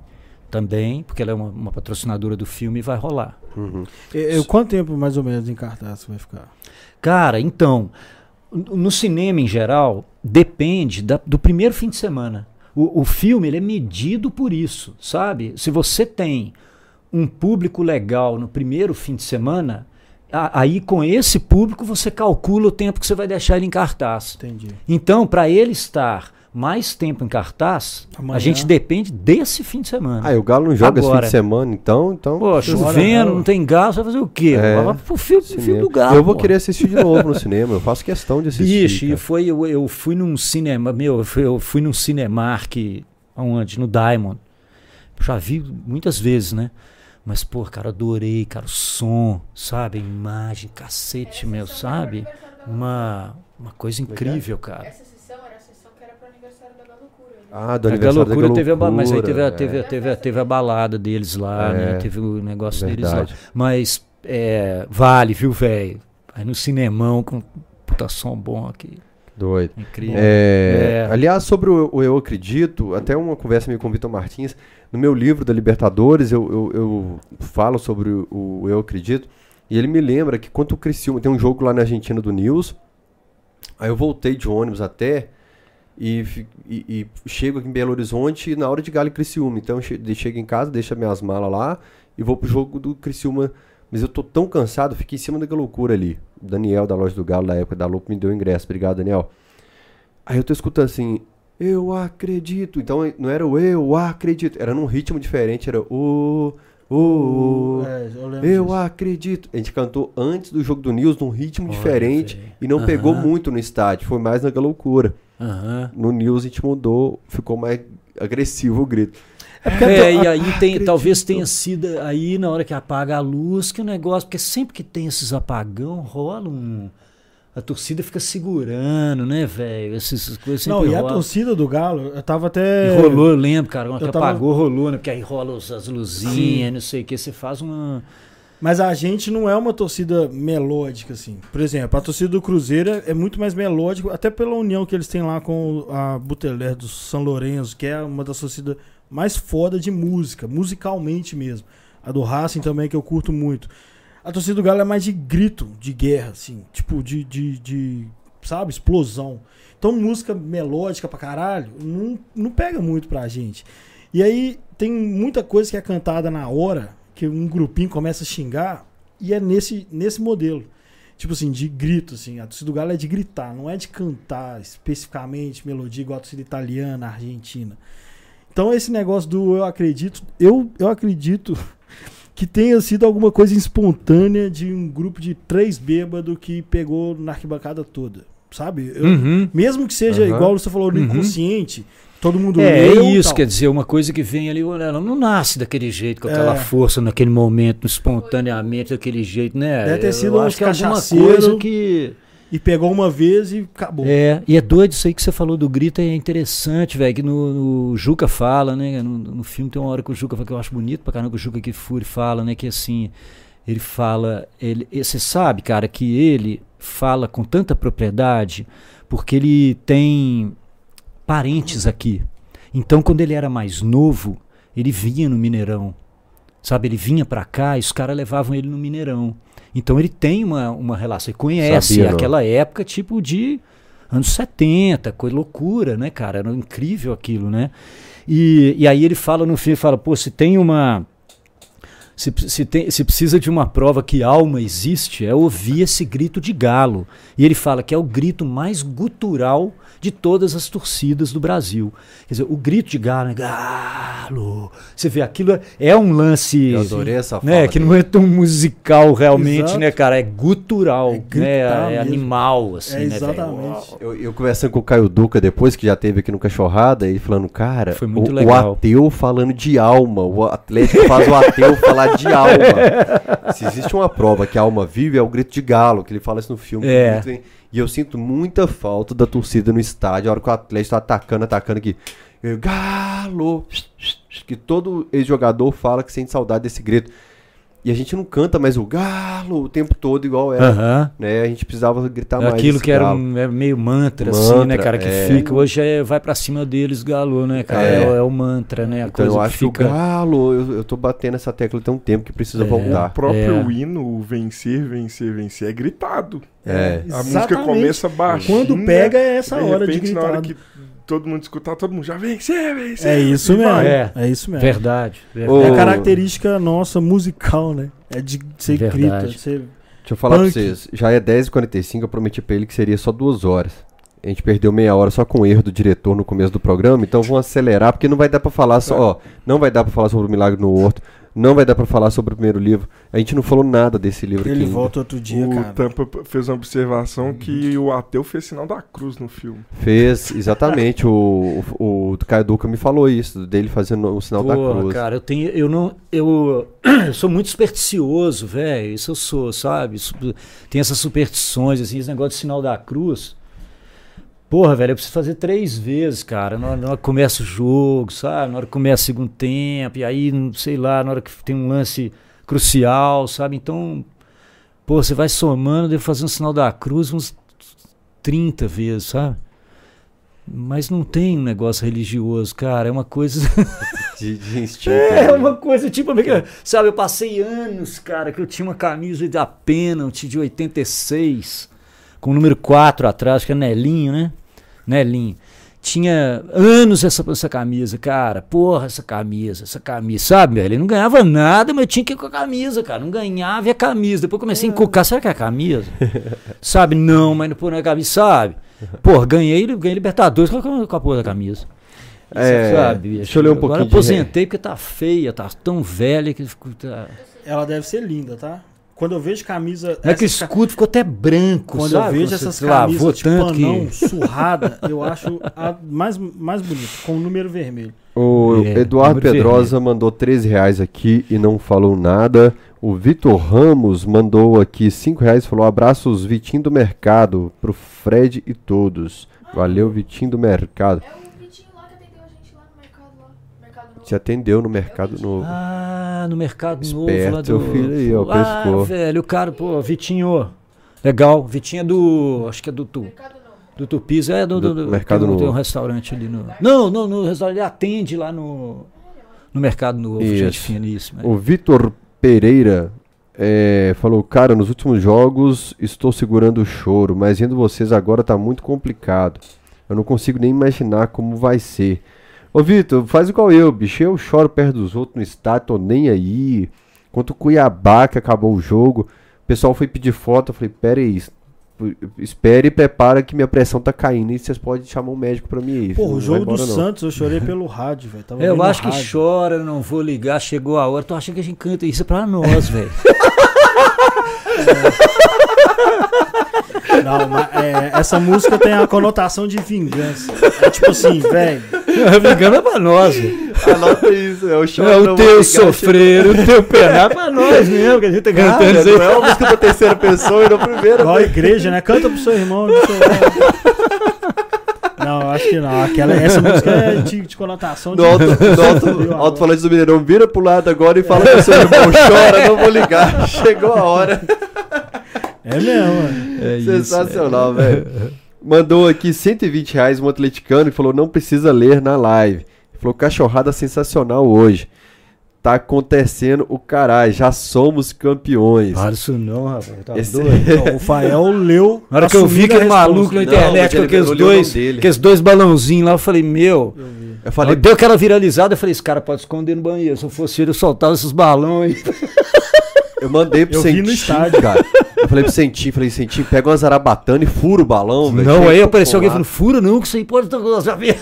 também, porque ela é uma, uma patrocinadora do filme e vai rolar. Uhum. E- e quanto tempo mais ou menos em cartaz vai ficar? Cara, então, no cinema em geral, depende da- do primeiro fim de semana. O, o filme ele é medido por isso, sabe? Se você tem um público legal no primeiro fim de semana, aí com esse público você calcula o tempo que você vai deixar ele em cartaz. Entendi. Então, para ele estar mais tempo em cartaz, Amanhã. a gente depende desse fim de semana. Ah, e o Galo não joga esse fim Agora. de semana, então. então Pô, chovendo, não tem gás, vai fazer o quê? É, vai pro filme cinema. do galo. Eu vou pô. querer assistir de novo no cinema. Eu faço questão de assistir. Bicho, e cara. foi, eu, eu fui num cinema, meu, eu fui, eu fui num Cinemark, aonde? No Diamond. Já vi muitas vezes, né? Mas, pô, cara, adorei, cara, o som, sabe? A imagem, cacete, meu, sabe? Uma, uma coisa incrível, cara. Essa sessão era a sessão que era pro aniversário da Galocura. né? Ah, do A aniversário loucura da teve a, mas aí teve a, Galocura, teve, a- é, teve, a- teve a balada deles lá, É, né? Teve o negócio deles lá. verdade. Mas é, vale, viu, velho? Aí no cinemão com puta som bom aqui. Doido. Incrível. É, É. Aliás, sobre o, o Eu Acredito, até uma conversa minha com o Vitor Martins, no meu livro da Libertadores, eu, eu, eu falo sobre o, o Eu Acredito, e ele me lembra que quando o Criciúma, tem um jogo lá na Argentina do News, aí eu voltei de ônibus até, e, e- e chego aqui em Belo Horizonte na hora de Galo e Criciúma, então eu chego em casa, deixo as minhas malas lá, e vou pro jogo do Criciúma, mas eu tô tão cansado, fiquei em cima da loucura ali. O Daniel, da loja do Galo, da época da Lupo, me deu o ingresso, obrigado, Daniel. Aí eu tô escutando assim, eu acredito. Então não era o eu acredito, era num ritmo diferente, era o, o, É, eu eu acredito. A gente cantou antes do jogo do News num ritmo Olha, diferente e não pegou muito no estádio, foi mais na loucura. No News a gente mudou, ficou mais agressivo o grito. É, e aí tem, acredito. talvez tenha sido aí na hora que apaga a luz que o negócio, porque sempre que tem esses apagão, rola um. A torcida fica segurando, né, velho? Essas coisas Não, e a rolam. torcida do Galo, eu tava até. E rolou, eu lembro, cara, quando tava- apagou, rolou, né? Porque aí rola as luzinhas, não sei o que, você faz uma. Mas a gente não é uma torcida melódica, assim. Por exemplo, a torcida do Cruzeiro é muito mais melódica, até pela união que eles têm lá com a Buteler do São Lourenço, que é uma das torcidas mais foda de música, musicalmente mesmo. A do Racing também, que eu curto muito. A torcida do Galo é mais de grito, de guerra, assim. Tipo, de, de, de sabe, explosão. Então, música melódica pra caralho não, não pega muito pra gente. E aí, tem muita coisa que é cantada na hora, que um grupinho começa a xingar, e é nesse, nesse modelo. Tipo assim, de grito, assim. A torcida do Galo é de gritar, não é de cantar especificamente melodia igual a torcida italiana, argentina. Então, esse negócio do eu acredito, eu, eu acredito que tenha sido alguma coisa espontânea de um grupo de três bêbados que pegou na arquibancada toda. Sabe? Eu- Uhum. Mesmo que seja Aham. igual você falou, no Uhum. inconsciente, todo mundo É, é isso, quer dizer, uma coisa que vem ali, olha, ela não nasce daquele jeito, com aquela É. força, naquele momento, espontaneamente, daquele jeito, né? Deve ter Eu sido acho uns que é alguma coisa que. E pegou uma vez e acabou. É, e é doido isso aí que você falou do grito, é interessante, velho, que no, no Juca fala, né, no, no filme tem uma hora que o Juca fala, que eu acho bonito pra caramba, que o Juca Kifuri fala, né, que assim, ele fala, ele, você sabe, cara, que ele fala com tanta propriedade, porque ele tem parentes aqui, então quando ele era mais novo, ele vinha no Mineirão, sabe, ele vinha pra cá e os caras levavam ele no Mineirão, então ele tem uma, uma relação, ele conhece Sabia, não. aquela época tipo de anos 70, coisa loucura, né, cara? Era incrível aquilo, né? E, e aí ele fala no filme, fala, pô, se tem uma. Se, se, tem, se precisa de uma prova que alma existe, é ouvir esse grito de galo. E ele fala que é o grito mais gutural de todas as torcidas do Brasil. Quer dizer, o grito de galo, né? Galo. Você vê, aquilo é- é um lance. Eu adorei essa fala né, que não é tão musical realmente, Exato. né, cara? É gutural, É né? É animal, assim, É, né, velho? exatamente. Eu, eu conversando com o Caio Duca depois, que já teve aqui no Cachorrada, ele falando, cara, Foi muito o, legal. o ateu falando de alma, o Atlético faz o ateu falar de alma. Se existe uma prova que a alma vive, é o grito de galo, que ele fala isso no filme. É. Bem. E eu sinto muita falta da torcida no estádio, a hora que o Atlético tá atacando, atacando aqui. Galo! Que todo ex-jogador fala que sente saudade desse grito. E a gente não canta mais o galo o tempo todo igual era. Né? A gente precisava gritar mais. Aquilo que era um, é meio mantra, assim, né, Mantra, cara, que é. fica. Hoje é vai pra cima deles, galo, né, cara? É. É, é o mantra, né? A Então coisa eu acho que, fica. o galo, eu, eu tô batendo essa tecla tem um tempo que precisa É. O voltar. próprio É. hino, o vencer, vencer, vencer, é gritado. É. A música Exatamente. começa baixinha. Quando pega é essa de hora de repente, na hora gritar. que todo mundo escutar, todo mundo já vencer, vencer. É isso mesmo. É. É isso mesmo. Verdade. verdade. É a característica nossa musical, né? É de ser Verdade. grita, de ser... Deixa eu falar Punk. pra vocês. Já é 10h45, eu prometi pra ele que seria só duas horas. A gente perdeu meia hora só com o erro do diretor no começo do programa, então vamos acelerar, porque não vai dar pra falar só, ó, não vai dar pra falar sobre o Milagre no Horto, não vai dar pra falar sobre o primeiro livro. A gente não falou nada desse livro aqui. Ele ainda. volta outro dia, o cara. Tampa p- fez uma observação que o ateu fez sinal da cruz no filme. Fez, exatamente. o, o, o Caio Duca me falou isso, dele fazendo o sinal da Porra, cruz. cara, eu tenho. Eu não. Eu, eu sou muito supersticioso, velho. Isso eu sou, sabe? Tem essas superstições, assim, esse negócio de sinal da cruz. Porra, velho, eu preciso fazer três vezes, cara. Na hora, na hora que começa o jogo, sabe? Na hora que começa o segundo tempo, e aí, não sei lá, na hora que tem um lance crucial, sabe? Então, pô, você vai somando, devo fazer um sinal da cruz uns 30 vezes, sabe? Mas não tem um negócio religioso, cara. É uma coisa. De, de instinto. É né? uma coisa tipo, sabe, eu passei anos, cara, que eu tinha uma camisa da Penalty de 86, com o número 4 atrás, que é Nelinho, né? Nelinho. Tinha anos essa, essa camisa, cara. Porra, essa camisa, essa camisa, sabe, velho? Eu não ganhava nada, mas eu tinha que ir com a camisa, cara. Não ganhava e a camisa. Depois comecei a encucar, será que é a camisa? sabe? Não, mas pô, não é a camisa, sabe? Porra, ganhei, ganhei Libertadores com a, com a porra da camisa. É, sabe? deixa eu ler um Agora pouquinho de aposentei porque tá feia, tá tão velha que ficou. Tá... Ela deve ser linda, tá? Quando eu vejo camisa. Não é que o essas ca- escudo ficou até branco, Quando sabe? eu vejo Você essas lavou camisas de tanto panão que... surrada, eu acho a mais, mais bonita, com o número vermelho. O É, Eduardo Pedrosa mandou 13 reais aqui e não falou nada. O Vitor Ramos mandou aqui 5 reais e falou: abraços Vitinho do Mercado pro Fred e todos. Valeu, Vitinho do Mercado. É o Vitinho lá que atendeu a gente lá no mercado lá. Mercado Novo. Te atendeu no Mercado Novo. Ah, no Mercado Novo Esperto, lá do... seu filho aí, ó, ah, pescou. velho, o cara, pô, Vitinho, legal. Vitinho é do, acho que é do, tu, Mercado Novo. do Tupis, é do, do, Do do- Mercado tem, um- tem um Novo. restaurante ali no... Não, não, no restaurante, ele atende lá no, no Mercado Novo, gente Isso. finíssima. O Vitor Pereira é, falou: Cara, nos últimos jogos estou segurando o choro, mas vendo vocês agora tá muito complicado. Eu não consigo nem imaginar como vai ser. Ô Vitor, faz igual eu, bicho. Eu choro perto dos outros no estádio, tô nem aí. Quanto o Cuiabá, que acabou o jogo, o pessoal foi pedir foto. Eu falei: Pera aí, es- espere e prepara que minha pressão tá caindo. E vocês podem chamar um médico pra mim aí. Pô, o jogo do embora, não. Santos eu chorei pelo rádio, velho. Eu acho que rádio. chora, não vou ligar, chegou a hora. Tô achando que a gente canta isso pra nós, velho. Não, mas, é, essa música tem a conotação de vingança. É tipo assim, velho. Ligando é pra nós. Anota isso, eu choro. É não o teu sofrer, o teu penar é pra nós mesmo, que a gente tá Cara, cantando isso aí. não é uma música da terceira pessoa e da primeira. Igual a igreja, né? Canta pro seu irmão. pro seu irmão. Não, eu acho que não. Aquela, essa música é de, de conotação de. No alto, no alto, amor? alto-falante do Mineirão, vira pro lado agora e fala que seu irmão chora, não vou ligar. Chegou a hora. É mesmo, mano. É isso, Sensacional, velho. Mandou aqui 120 reais um atleticano e falou: não precisa ler na live. Falou: cachorrada sensacional hoje. Tá acontecendo o caralho, já somos campeões. Fala isso não, rapaz. Tá Esse- doido. O Fael leu. Na hora que eu vi aquele maluco na. Não, internet com ele- aqueles dois, aqueles dois balãozinhos lá, eu falei, meu. Eu falei, Deu aquela viralizada, eu falei, esse cara pode esconder no banheiro. Se eu fosse ele, eu soltava esses balões aí. eu mandei pro Eu vi no estádio. cara. Eu falei pro Sentinho, falei, Sentinho, pega uma zarabatana e fura o balão, velho. Não, aí apareceu alguém falando, fura não, que isso aí pode. Já vem,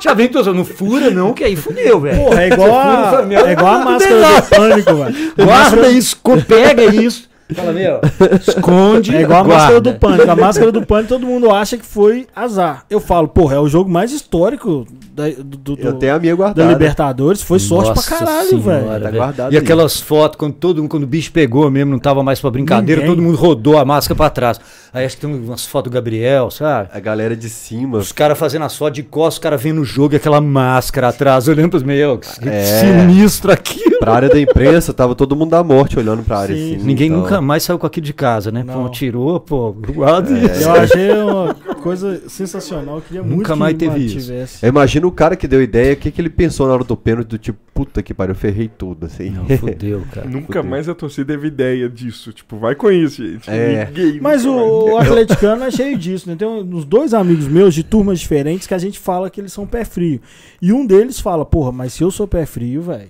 já vem todos, não fura não, que aí fudeu, velho. Porra, é igual a, é igual a máscara do pânico, velho. Guarda isso, pega isso. Fala, meu, esconde. É igual a guarda. máscara do pânico. A máscara do pânico todo mundo acha que foi azar. Eu falo, porra, é o jogo mais histórico da, do, do- Eu tenho a minha da guardada. Libertadores. Foi sorte Nossa pra caralho, velho. Tá guardado E aí. aquelas fotos, quando todo quando o bicho pegou mesmo, não tava mais pra brincadeira, Ninguém. todo mundo rodou a máscara pra trás. Aí acho que tem umas fotos do Gabriel, sabe? A galera de cima. Os caras fazendo as fotos de costas, os caras vendo o jogo e aquela máscara atrás, olhando pros meus. Que É. sinistro aquilo. Pra área da imprensa, tava todo mundo da morte olhando pra área Sim. assim. Ninguém então. nunca mais saiu com aquilo de casa, né? Não. Pô, tirou, pô, guarda É. isso. Eu achei uma coisa sensacional. Eu queria Nunca muito que mais teve isso. tivesse. Eu imagino o cara que deu ideia, o que, que ele pensou na hora do pênalti, do tipo, puta que pariu, eu ferrei tudo, assim. Não, fudeu, cara. Nunca fudeu. mais a torcida teve ideia disso. Tipo, vai com isso, gente. É. Ninguém Mas o, o atleticano é cheio disso, né? Tem uns dois amigos meus de turmas diferentes que a gente fala que eles são pé frio. E um deles fala, porra, mas se eu sou pé frio, velho,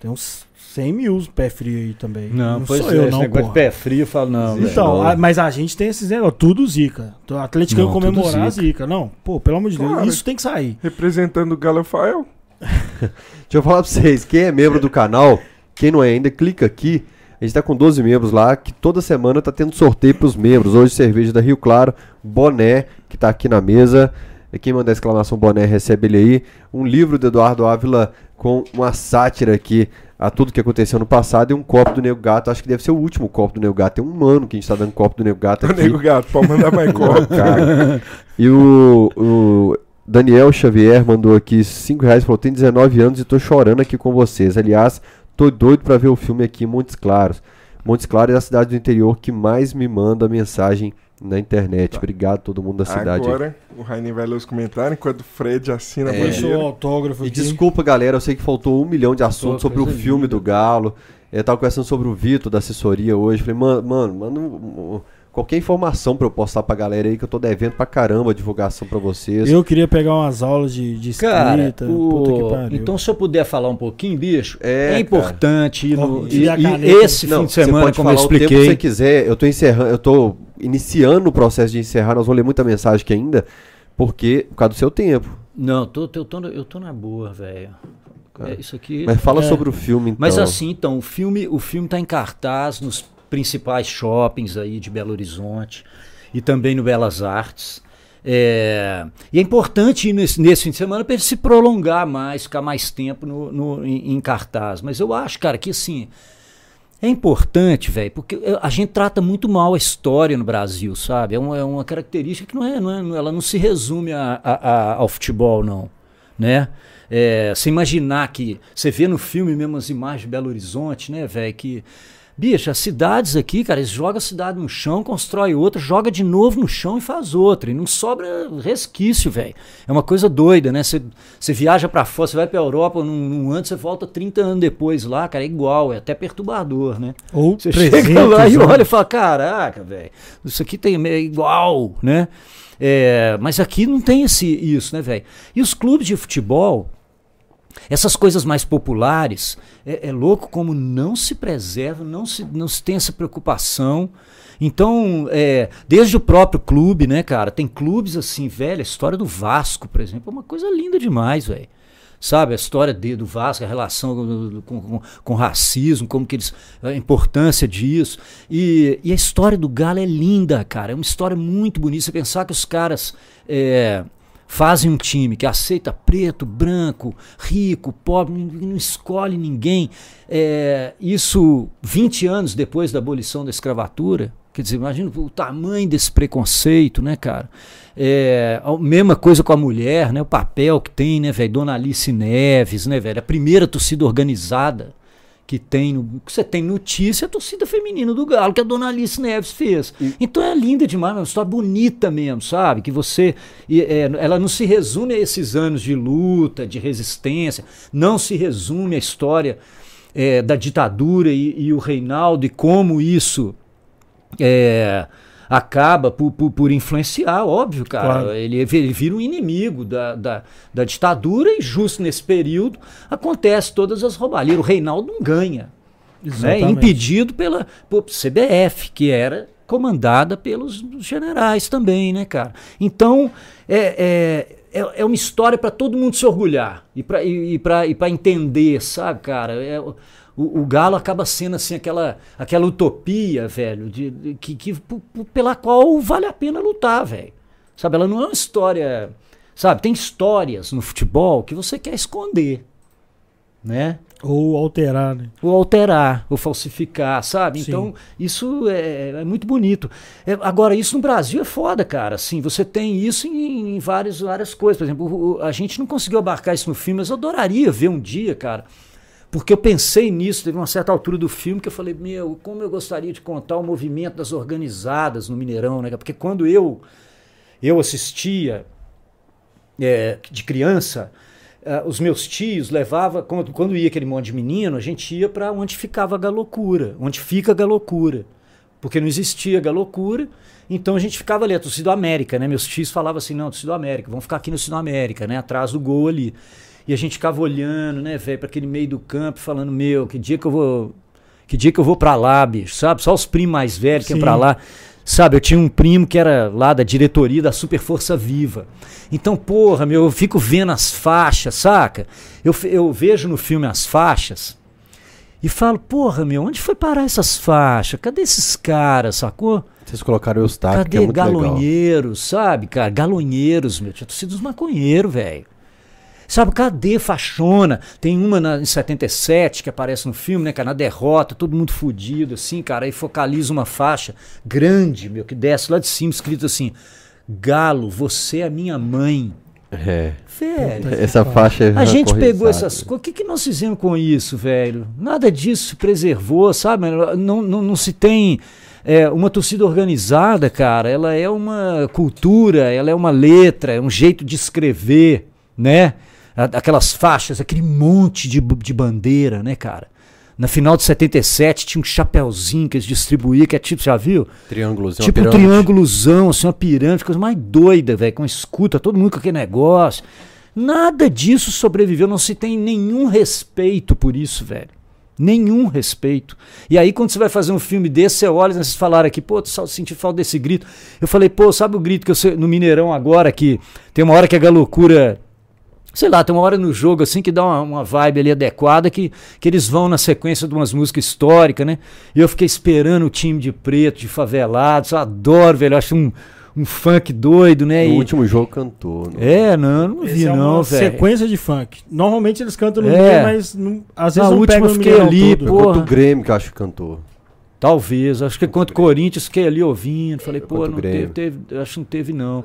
tem uns 100 mil pé frio aí também. Não, pois sou é, eu, esse não, porra. pé frio, eu falo, não. Então, Não. a- mas a gente tem esses negócios, tudo zica. O atleticano Não, tudo comemorar a zica. zica. Não, pô, pelo amor de Deus, Claro. isso tem que sair. Representando o Galofael. Deixa eu falar pra vocês, quem é membro do canal, quem não é ainda, clica aqui. A gente tá com 12 membros lá, que toda semana tá tendo sorteio pros membros. Hoje cerveja da Rio Claro, boné, que tá aqui na mesa. E Quem mandar exclamação boné recebe ele aí. Um livro do Eduardo Ávila com uma sátira aqui a tudo que aconteceu no passado e um copo do Nego Gato. Acho que deve ser o último copo do Nego Gato. Tem um ano que a gente tá dando copo do Nego Gato O aqui. Nego Gato, pode mandar mais copo. Cara. E o, o Daniel Xavier mandou aqui 5 reais, falou, tem 19 anos e tô chorando aqui com vocês. Aliás, tô doido pra ver o filme aqui em Montes Claros. Montes Claros é a cidade do interior que mais me manda mensagem na internet. Obrigado a todo mundo da cidade. aí. Agora, o Rainer vai ler os comentários enquanto o Fred assina É. Deixa o autógrafo E aqui. desculpa, galera, eu sei que faltou um milhão de assuntos sobre o filme linda. do Galo. Eu tava conversando sobre o Vitor da assessoria hoje. Falei, mano, mano, manda um- qualquer informação pra eu postar pra galera aí que eu tô devendo pra caramba a divulgação pra vocês. Eu queria pegar umas aulas de, de Cara, escrita. o- puta que pariu. então se eu puder falar um pouquinho, bicho, É, é, cara. importante ir no, e, e esse Não, fim de semana, como eu falar o tempo que expliquei, você quiser. Eu tô encerrando, eu tô iniciando o processo de encerrar. Nós vamos ler muita mensagem aqui ainda, porque por causa do seu tempo. não, tô, tô, eu tô, eu tô na boa, velho. É, isso aqui. Mas fala É. sobre o filme, então. Mas assim, então, o filme, o filme tá em cartaz nos principais shoppings aí de Belo Horizonte e também no Belas Artes. É, e é importante nesse, nesse fim de semana para ele se prolongar mais, ficar mais tempo no, no- em, em cartaz. Mas eu acho, cara, que assim. É importante, velho, porque eh, a gente trata muito mal a história no Brasil, sabe? É uma, é uma característica que não é, não é- ela não se resume a- a- a- ao futebol, não, né? É, você imaginar que você vê no filme mesmo as imagens de Belo Horizonte, né, velho, que bicho, as cidades aqui, cara, eles jogam a cidade no chão, constrói outra, joga de novo no chão e faz outra, e não sobra resquício, velho. É uma coisa doida, né? Você viaja pra fora, você vai pra Europa num, num ano, você volta 30 anos depois lá, cara, é igual, é até perturbador, né? Ou Você chega 300 lá e anos. olha e fala, caraca, velho, isso aqui tem é igual, né? É, mas aqui não tem esse, isso, né, velho? E os clubes de futebol, essas coisas mais populares, é, é louco como não se preserva, não se, não se tem essa preocupação. Então, é, desde o próprio clube, né, cara? Tem clubes assim, velho, a história do Vasco, por exemplo, é uma coisa linda demais, velho. Sabe, a história de, do Vasco, a relação com, com, com- racismo, como que eles. a importância disso. E, e a história do Galo é linda, cara. É uma história muito bonita. Você pensar que os caras. é, fazem um time que aceita preto, branco, rico, pobre, não escolhe ninguém. É, isso 20 anos depois da abolição da escravatura. Quer dizer, imagina o tamanho desse preconceito, né, cara? É, a mesma coisa com a mulher, né? O papel que tem, né, velho? Dona Alice Neves, né, velho? A primeira torcida organizada que tem, no, que você tem notícia, é a torcida feminina do Galo, que a Dona Alice Neves fez. Então é linda demais, é uma história bonita mesmo, sabe? Que você. e, é, ela não se resume a esses anos de luta, de resistência, não se resume à história é, da ditadura e, e o Reinaldo e como isso é, acaba por, por, por influenciar, óbvio, cara. Claro. Ele, ele vira um inimigo da, da, da ditadura e justo nesse período acontece todas as roubalheiras. O Reinaldo não ganha, né? Impedido pela por CBF, que era comandada pelos generais também, né, cara? Então, é, é, é, é uma história para todo mundo se orgulhar e para e, e pra- e pra entender, sabe, cara? É, o- o, Galo acaba sendo assim aquela, aquela utopia, velho, de, de- que, que, pela qual vale a pena lutar, velho. Sabe, ela não é uma história. Sabe, tem histórias no futebol que você quer esconder, né? Ou alterar, né? ou alterar, ou falsificar, sabe? Sim. Então, isso é, é muito bonito. É, agora, isso no Brasil é foda, cara. Assim, você tem isso em, em várias, várias coisas. Por exemplo, o- a gente não conseguiu abarcar isso no filme, mas eu adoraria ver um dia, cara. Porque eu pensei nisso, teve uma certa altura do filme que eu falei, meu, como eu gostaria de contar o movimento das organizadas no Mineirão, né? Porque quando eu, eu assistia é, de criança, ah, os meus tios levavam, quando, quando ia aquele monte de menino, a gente ia para onde ficava a galocura, onde fica a galocura. Porque não existia galocura, então a gente ficava ali, a torcida América, né? Meus tios falavam assim, não, torcida América, vamos ficar aqui no torcida América, né? Atrás do gol ali. E a gente ficava olhando, né, velho, para aquele meio do campo, falando, meu, que dia que eu vou. Que dia que eu vou pra lá, bicho, sabe? Só os primos mais velhos que iam pra lá. Sabe, eu tinha um primo que era lá da diretoria da Super Força Viva. Então, porra, meu, eu fico vendo as faixas, saca? Eu, eu vejo no filme as faixas e falo, porra, meu, onde foi parar essas faixas? Cadê esses caras, sacou? Vocês colocaram o Eustáquio, que é muito legal. galonheiros, sabe, cara? Galonheiros, meu. Tinha torcida dos maconheiros, velho. Sabe, cadê faixona? Tem uma na, em 77 que aparece no filme, né, cara? Na derrota, todo mundo fudido, assim, cara. Aí focaliza uma faixa grande, meu, que desce lá de cima, escrito assim: Galo, você é minha mãe. É. Velho. Essa faixa é A gente pegou essas coisas. O que, que nós fizemos com isso, velho? Nada disso se preservou, sabe? Não, não, não se tem. é, uma torcida organizada, cara, ela é uma cultura, ela é uma letra, é um jeito de escrever, né? Aquelas faixas, aquele monte de, de bandeira, né, cara? Na final de 77 tinha um chapeuzinho que eles distribuíam, que é tipo, já viu? Triângulos, é uma tipo um pirâmide. triângulozão, assim, uma pirâmide, coisa mais doida, velho, com escuta, todo mundo com aquele negócio. Nada disso sobreviveu, não se tem nenhum respeito por isso, velho. Nenhum respeito. E aí, quando você vai fazer um filme desse, você olha, vocês falaram aqui, pô, só senti falta desse grito. Eu falei, pô, sabe o grito que eu sei, no Mineirão agora, que tem uma hora que a galocura. Sei lá, tem uma hora no jogo assim que dá uma, uma vibe ali adequada que, que eles vão na sequência de umas músicas históricas, né? E eu fiquei esperando o time de preto, de favelados. Eu adoro, velho. Eu acho um, um funk doido, né? No E- último jogo cantou. né? É, não, eu não vi Esse é não, uma velho. sequência de funk. Normalmente eles cantam no É. meio, mas não- às vezes Na não última eu fiquei ali, todo. Contra porra. o Grêmio que eu acho que cantou. Talvez, acho que contra o Corinthians fiquei ali ouvindo, falei, pô, não teve, teve, acho que não teve não.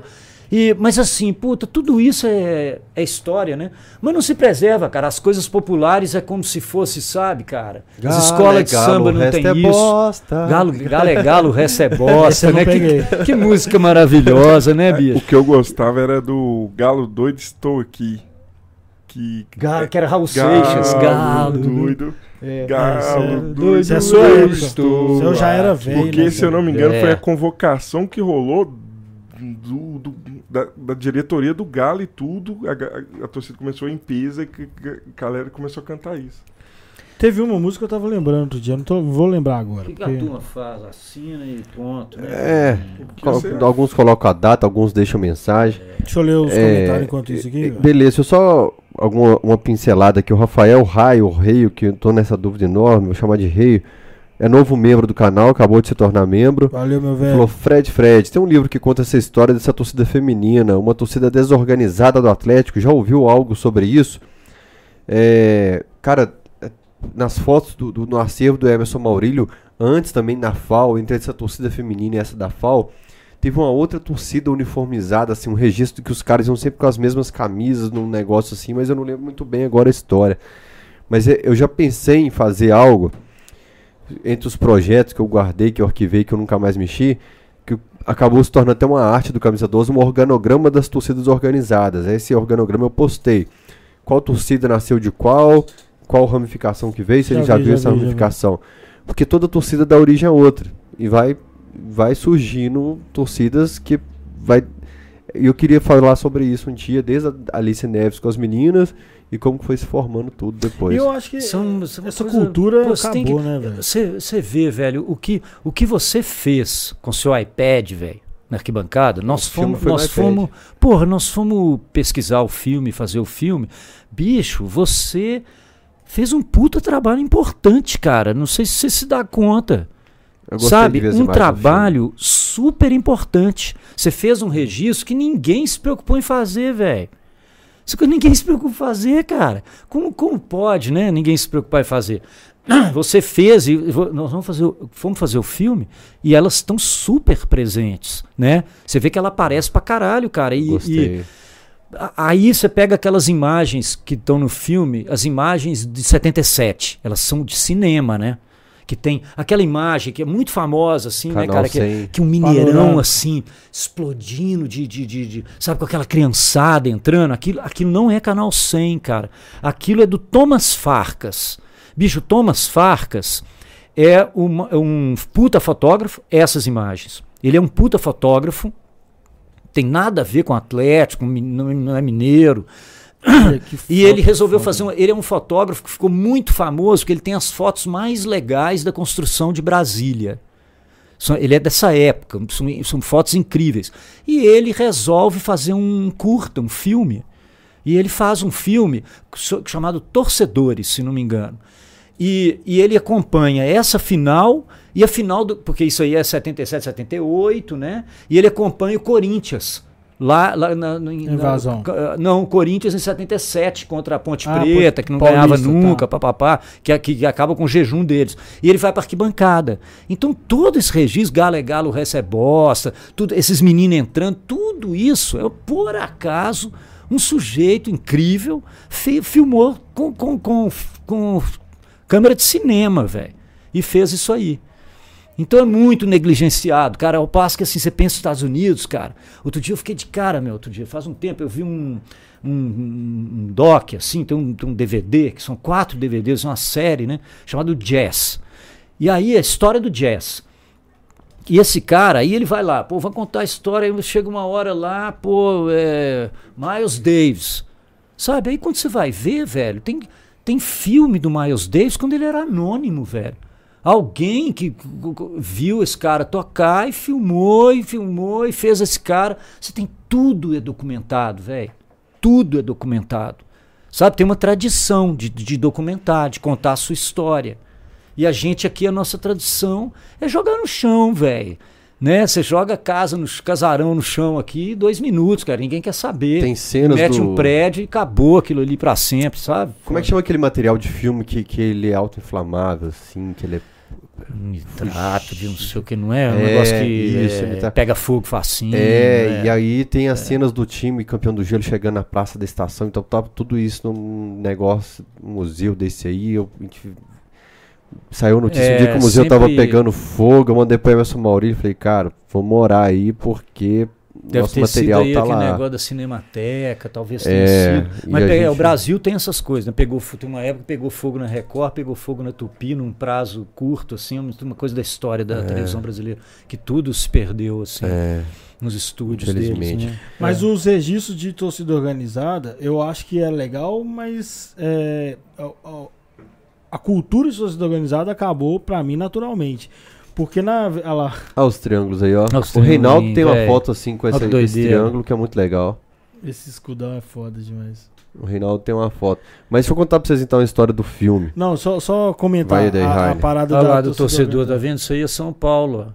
E, mas assim, puta, tudo isso é, é história, né? Mas não se preserva, cara. As coisas populares é como se fosse, sabe, cara? As Galo escolas é de galo, samba o não tem é isso. bosta. Galo, galo é galo, o resto é bosta, né? Que, que música maravilhosa, né, O bicho? que eu gostava era do Galo Doido Estou Aqui. Que Galo, que era Raul Galo Seixas, galo. doido. É, Galo doido. É eu época. estou Eu já era velho, Porque, né, se eu não me engano, foi É. a convocação que rolou do, do- da, da diretoria do Galo e tudo. A, ga- a torcida começou em peso e a galera começou a cantar isso. Teve uma música que eu tava lembrando outro dia, não tô- vou lembrar agora. O que, que a porque- turma faz? Assina e pronto, né? É, Que colo- alguns colocam a data, alguns deixam mensagem. Deixa eu ler os É, comentários enquanto isso aqui. É, Beleza, eu só alguma uma pincelada aqui. O Rafael Raio, o Reio, que eu tô nessa dúvida enorme, vou chamar de Reio, é novo membro do canal, acabou de se tornar membro. Valeu, meu Falou, velho. Fred, Fred, tem um livro que conta essa história dessa torcida feminina, uma torcida desorganizada do Atlético. Já ouviu algo sobre isso? É, cara, é, nas fotos do, do- no acervo do Emerson Maurílio, antes também na FAO, entre essa torcida feminina e essa da FAO, teve uma outra torcida uniformizada, assim, um registro que os caras iam sempre com as mesmas camisas num negócio assim, mas eu não lembro muito bem agora a história. Mas é, eu já pensei em fazer algo entre os projetos que eu guardei, que eu arquivei, que eu nunca mais mexi, que acabou se tornando até uma arte do Camisa 12, um organograma das torcidas organizadas. Esse organograma eu postei. Qual torcida nasceu de qual, qual ramificação que veio, se Já ele já vi, viu já essa vi, ramificação. Porque toda torcida dá origem a outra. E vai, vai surgindo torcidas que vai. Eu queria falar sobre isso um dia, desde a Alice Neves com as meninas e como que foi se formando tudo depois. E eu acho que São- são essa coisa- cultura Pô, acabou, que- né, velho? Você vê, velho, o que, o que você fez com seu iPad, velho, na arquibancada. Nós O fomos, nós fomos, porra, nós fomos pesquisar o filme, fazer o filme. Bicho, você fez um puta trabalho importante, cara. Não sei se você se dá conta. Sabe, um trabalho super importante. Você fez um registro que ninguém se preocupou em fazer, velho. Isso que ninguém se preocupa em fazer, cara. Como, como pode, né? Ninguém se preocupar em fazer. Você fez e nós vamos fazer, o- fomos fazer o filme e elas estão super presentes, né? Você vê que ela aparece pra caralho, cara. E. Gostei. e aí você pega aquelas imagens que estão no filme, as imagens de 77, elas são de cinema, né? Que tem aquela imagem que é muito famosa, assim, né, Canal cara? Que, 100. que um mineirão, Panorama. assim, explodindo de, de, de, de- Sabe, com aquela criançada entrando. Aquilo, aquilo não é Canal 100, cara. Aquilo é do Thomas Farcas. Bicho, Thomas Farcas é uma- um puta fotógrafo, essas imagens. Ele é um puta fotógrafo, tem nada a ver com Atlético, não é mineiro. Que E ele resolveu fazer um, Ele é um fotógrafo que ficou muito famoso, porque ele tem as fotos mais legais da construção de Brasília. São- Ele é dessa época, são, são fotos incríveis. E ele resolve fazer um curta, um filme. E ele faz um filme chamado Torcedores, se não me engano. E, e ele acompanha essa final e a final do. Porque isso aí é 77, 78, né? E ele acompanha o Corinthians. Lá, lá na, na- Invasão. ca- não, Corinthians em 77 contra a Ponte Ah, Preta, que não Paulista, ganhava nunca, tá. papapá, que, que, que acaba com o jejum deles. E ele vai para arquibancada. Então, todo esse registro, Galo é Galo, o resto é bosta, tudo, esses meninos entrando, tudo isso é por acaso um sujeito incrível fi- filmou com, com, com, com câmera de cinema, velho. E fez isso aí. Então é muito negligenciado, cara. Ao passo que assim, você pensa nos Estados Unidos, cara. Outro dia eu fiquei de cara, meu, outro dia, faz um tempo, eu vi um, um, um doc, assim, tem um, tem um DVD, que são quatro DVDs, uma série, né? Chamado Jazz. E aí a história do jazz. E esse cara, aí ele vai lá, pô, vai contar a história, aí chega uma hora lá, pô, é, Miles Davis. Sabe? Aí quando você vai ver, velho, tem, tem filme do Miles Davis quando ele era anônimo, velho. Alguém que viu esse cara tocar e filmou e filmou e fez esse cara. Você tem tudo é documentado, velho. Tudo é documentado. Sabe? Tem uma tradição de, de documentar, de contar a sua história. E a gente aqui, a nossa tradição é jogar no chão, velho. Né? Você joga casa no casarão no chão aqui, dois minutos, cara. Ninguém quer saber. Tem cenas Mete do... um prédio e acabou aquilo ali pra sempre, sabe? Como é que chama aquele material de filme que, que ele é auto-inflamável, assim, que ele é... Nitrato de não sei o que, não é? Um É, negócio que isso, é, tá- pega fogo facinho. é, né? e aí tem as cenas do time campeão do gelo chegando na praça da estação, então tava tudo isso num negócio, um museu desse aí, eu... a gente- Saiu notícia um É, dia que o museu tava sempre- pegando fogo, eu mandei pra Emerson Maurício, falei, cara, vou morar aí porque Deve nosso ter material sido aí tá aquele lá. negócio da Cinemateca, talvez tenha É, sido. e Mas é, o gente- Brasil tem essas coisas, né? Pegou, tem uma época que pegou fogo na Record, pegou fogo na Tupi num prazo curto, assim, uma- uma coisa da história da televisão brasileira, que tudo se perdeu, assim, É, nos estúdios deles, infelizmente. né? Mas É. os registros de torcida organizada, eu acho que é legal, mas é, a, cultura de torcida organizada acabou pra mim naturalmente. Porque na. olha lá, Ah, os triângulos aí, ó. Ah, os o Reinaldo tem uma triângulos, foto assim com Olha esse, triângulo que é muito legal. esse escudão é foda demais. O Reinaldo tem uma foto. Mas deixa eu contar pra vocês então a história do filme. Não, só, só comentar Vai daí, a, a parada Olha da lá do torcedor, tá vendo? Isso aí é São Paulo, ó.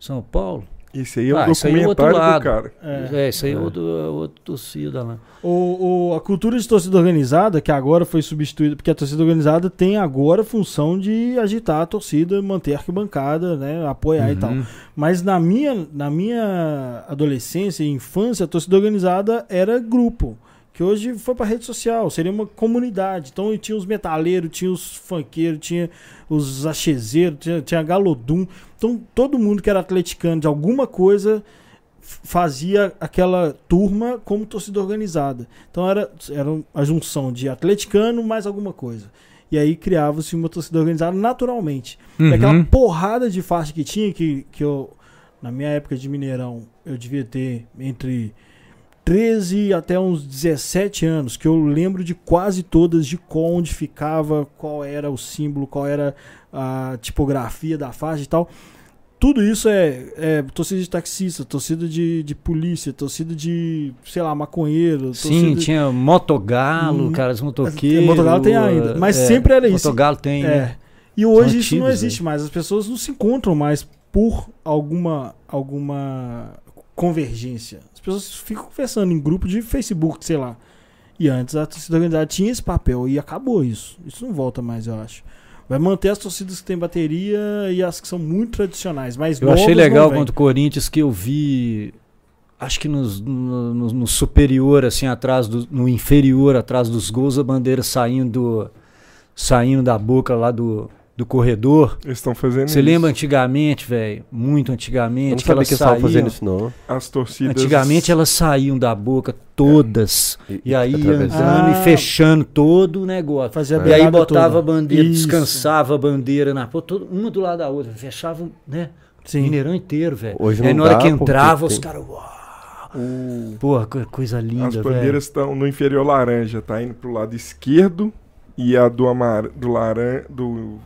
São Paulo? Esse aí é o Ah, isso aí é o outro documentário lado. do cara. É. É, isso aí é outro, é outro torcida lá. O, o- a cultura de torcida organizada, que agora foi substituída, porque a torcida organizada tem agora a função de agitar a torcida, manter a arquibancada, né, apoiar e tal. Uhum. Mas na minha, na minha adolescência e infância, a torcida organizada era grupo. Que hoje foi pra rede social, seria uma comunidade. Então tinha os metaleiros, tinha os funkeiros, tinha os achezeiros, tinha, tinha Galodum. Então todo mundo que era atleticano de alguma coisa fazia aquela turma como torcida organizada. Então era, era a junção de atleticano mais alguma coisa. E aí criava-se uma torcida organizada naturalmente. E Uhum. aquela porrada de faixa que tinha, que, que eu, na minha época de Mineirão, eu devia ter entre 13 até uns 17 anos, que eu lembro de quase todas, de qual onde ficava, qual era o símbolo, qual era a tipografia da faixa e tal. tudo isso é, é torcida de taxista, torcida de, de polícia, torcida de, sei lá, maconheiro. Sim, torcida... tinha Motogalo, Hum, caras motoqueiros. Motogalo tem ainda, mas sempre era isso. Motogalo tem, É. né? E hoje São isso não antigos, existe mais. As pessoas não se encontram mais por alguma, alguma convergência. As pessoas ficam conversando em grupo de Facebook, sei lá. E antes a torcida organizada tinha esse papel e acabou isso. Isso não volta mais, eu acho. Vai manter as torcidas que têm bateria e as que são muito tradicionais. Mas Eu achei legal contra o Corinthians que eu vi. Acho que nos- no, no- no superior, assim, atrás do. No inferior, atrás dos gols, a bandeira saindo. Saindo da boca lá do, do corredor. Eles estão fazendo Você isso. lembra antigamente, velho? Muito Eu antigamente. não que sabia elas que eles estavam saíam, fazendo isso, não. As torcidas. Antigamente elas saíam da boca todas. E aí ia atravessando. andando Ah. e fechando todo o negócio. Fazia a E aí botava a toda. bandeira, Isso. descansava a bandeira na pô, todo- uma do lado da outra. Fechava, né? Sim. Mineirão inteiro, velho. Hoje Aí não na hora dá, que porque entrava, os caras. Porra, co- coisa linda, As bandeiras estão no inferior laranja, tá indo pro lado esquerdo e a do amar do laran do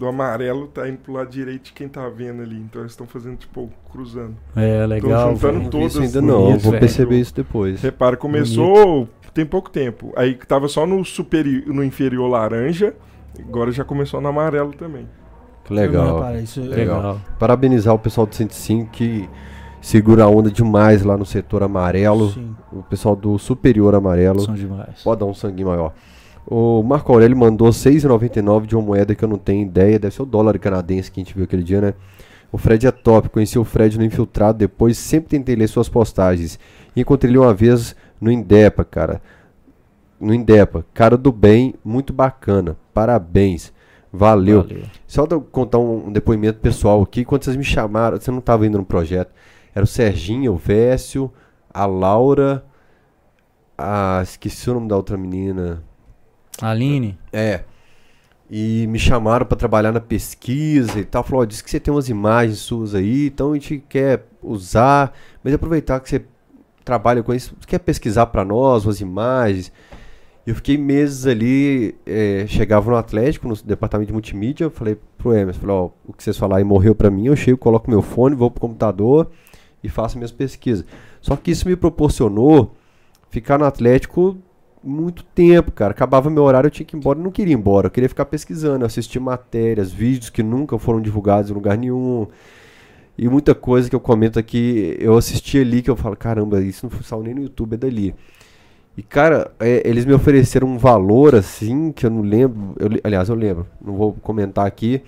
do amarelo tá indo pro lado direito de quem tá vendo ali. Então eles estão fazendo tipo cruzando. É, legal. juntando. Não vi todas isso ainda não, bonito, vou perceber isso depois. Repara, começou tem pouco tempo. Aí que tava só no superior, no inferior laranja, agora já começou no amarelo também. Legal. reparei, isso- Legal. Parabenizar o pessoal do 105 que segura a onda demais lá no setor amarelo. Sim. O pessoal do superior amarelo. São demais. Pode dar um sangue maior. O Marco Aurélio mandou 6,99 de uma moeda que eu não tenho ideia. Deve ser o dólar canadense que a gente viu aquele dia, né? O Fred é top. Conheci o Fred no Infiltrado depois. Sempre tentei ler suas postagens. Encontrei ele uma vez no Indepa, cara. No Indepa. Cara do bem, muito bacana. Parabéns. Valeu. Valeu. Só de eu contar um, um depoimento pessoal aqui. Quando vocês me chamaram, você não estava indo no projeto. Era o Serginho, o Vécio, a Laura. A, esqueci o nome da outra menina. Aline, É. E me chamaram para trabalhar na pesquisa e tal. Falou, ó, diz que você tem umas imagens suas aí, então a gente quer usar, mas aproveitar que você trabalha com isso, quer pesquisar para nós umas imagens. Eu fiquei meses ali, é, chegava no Atlético, no departamento de multimídia, eu falei pro Emerson, falei, ó, o que vocês falarem morreu para mim, eu chego, coloco meu fone, vou pro computador e faço minhas pesquisas. Só que isso me proporcionou ficar no Atlético muito tempo, cara. Acabava meu horário, eu tinha que ir embora. Eu não queria ir embora, eu queria ficar pesquisando, assistir matérias, vídeos que nunca foram divulgados em lugar nenhum. E muita coisa que eu comento aqui, eu assisti ali que eu falo, caramba, isso não saiu nem no YouTube, é dali. E, cara, é, eles me ofereceram um valor assim, que eu não lembro. eu aliás, eu lembro, não vou comentar aqui.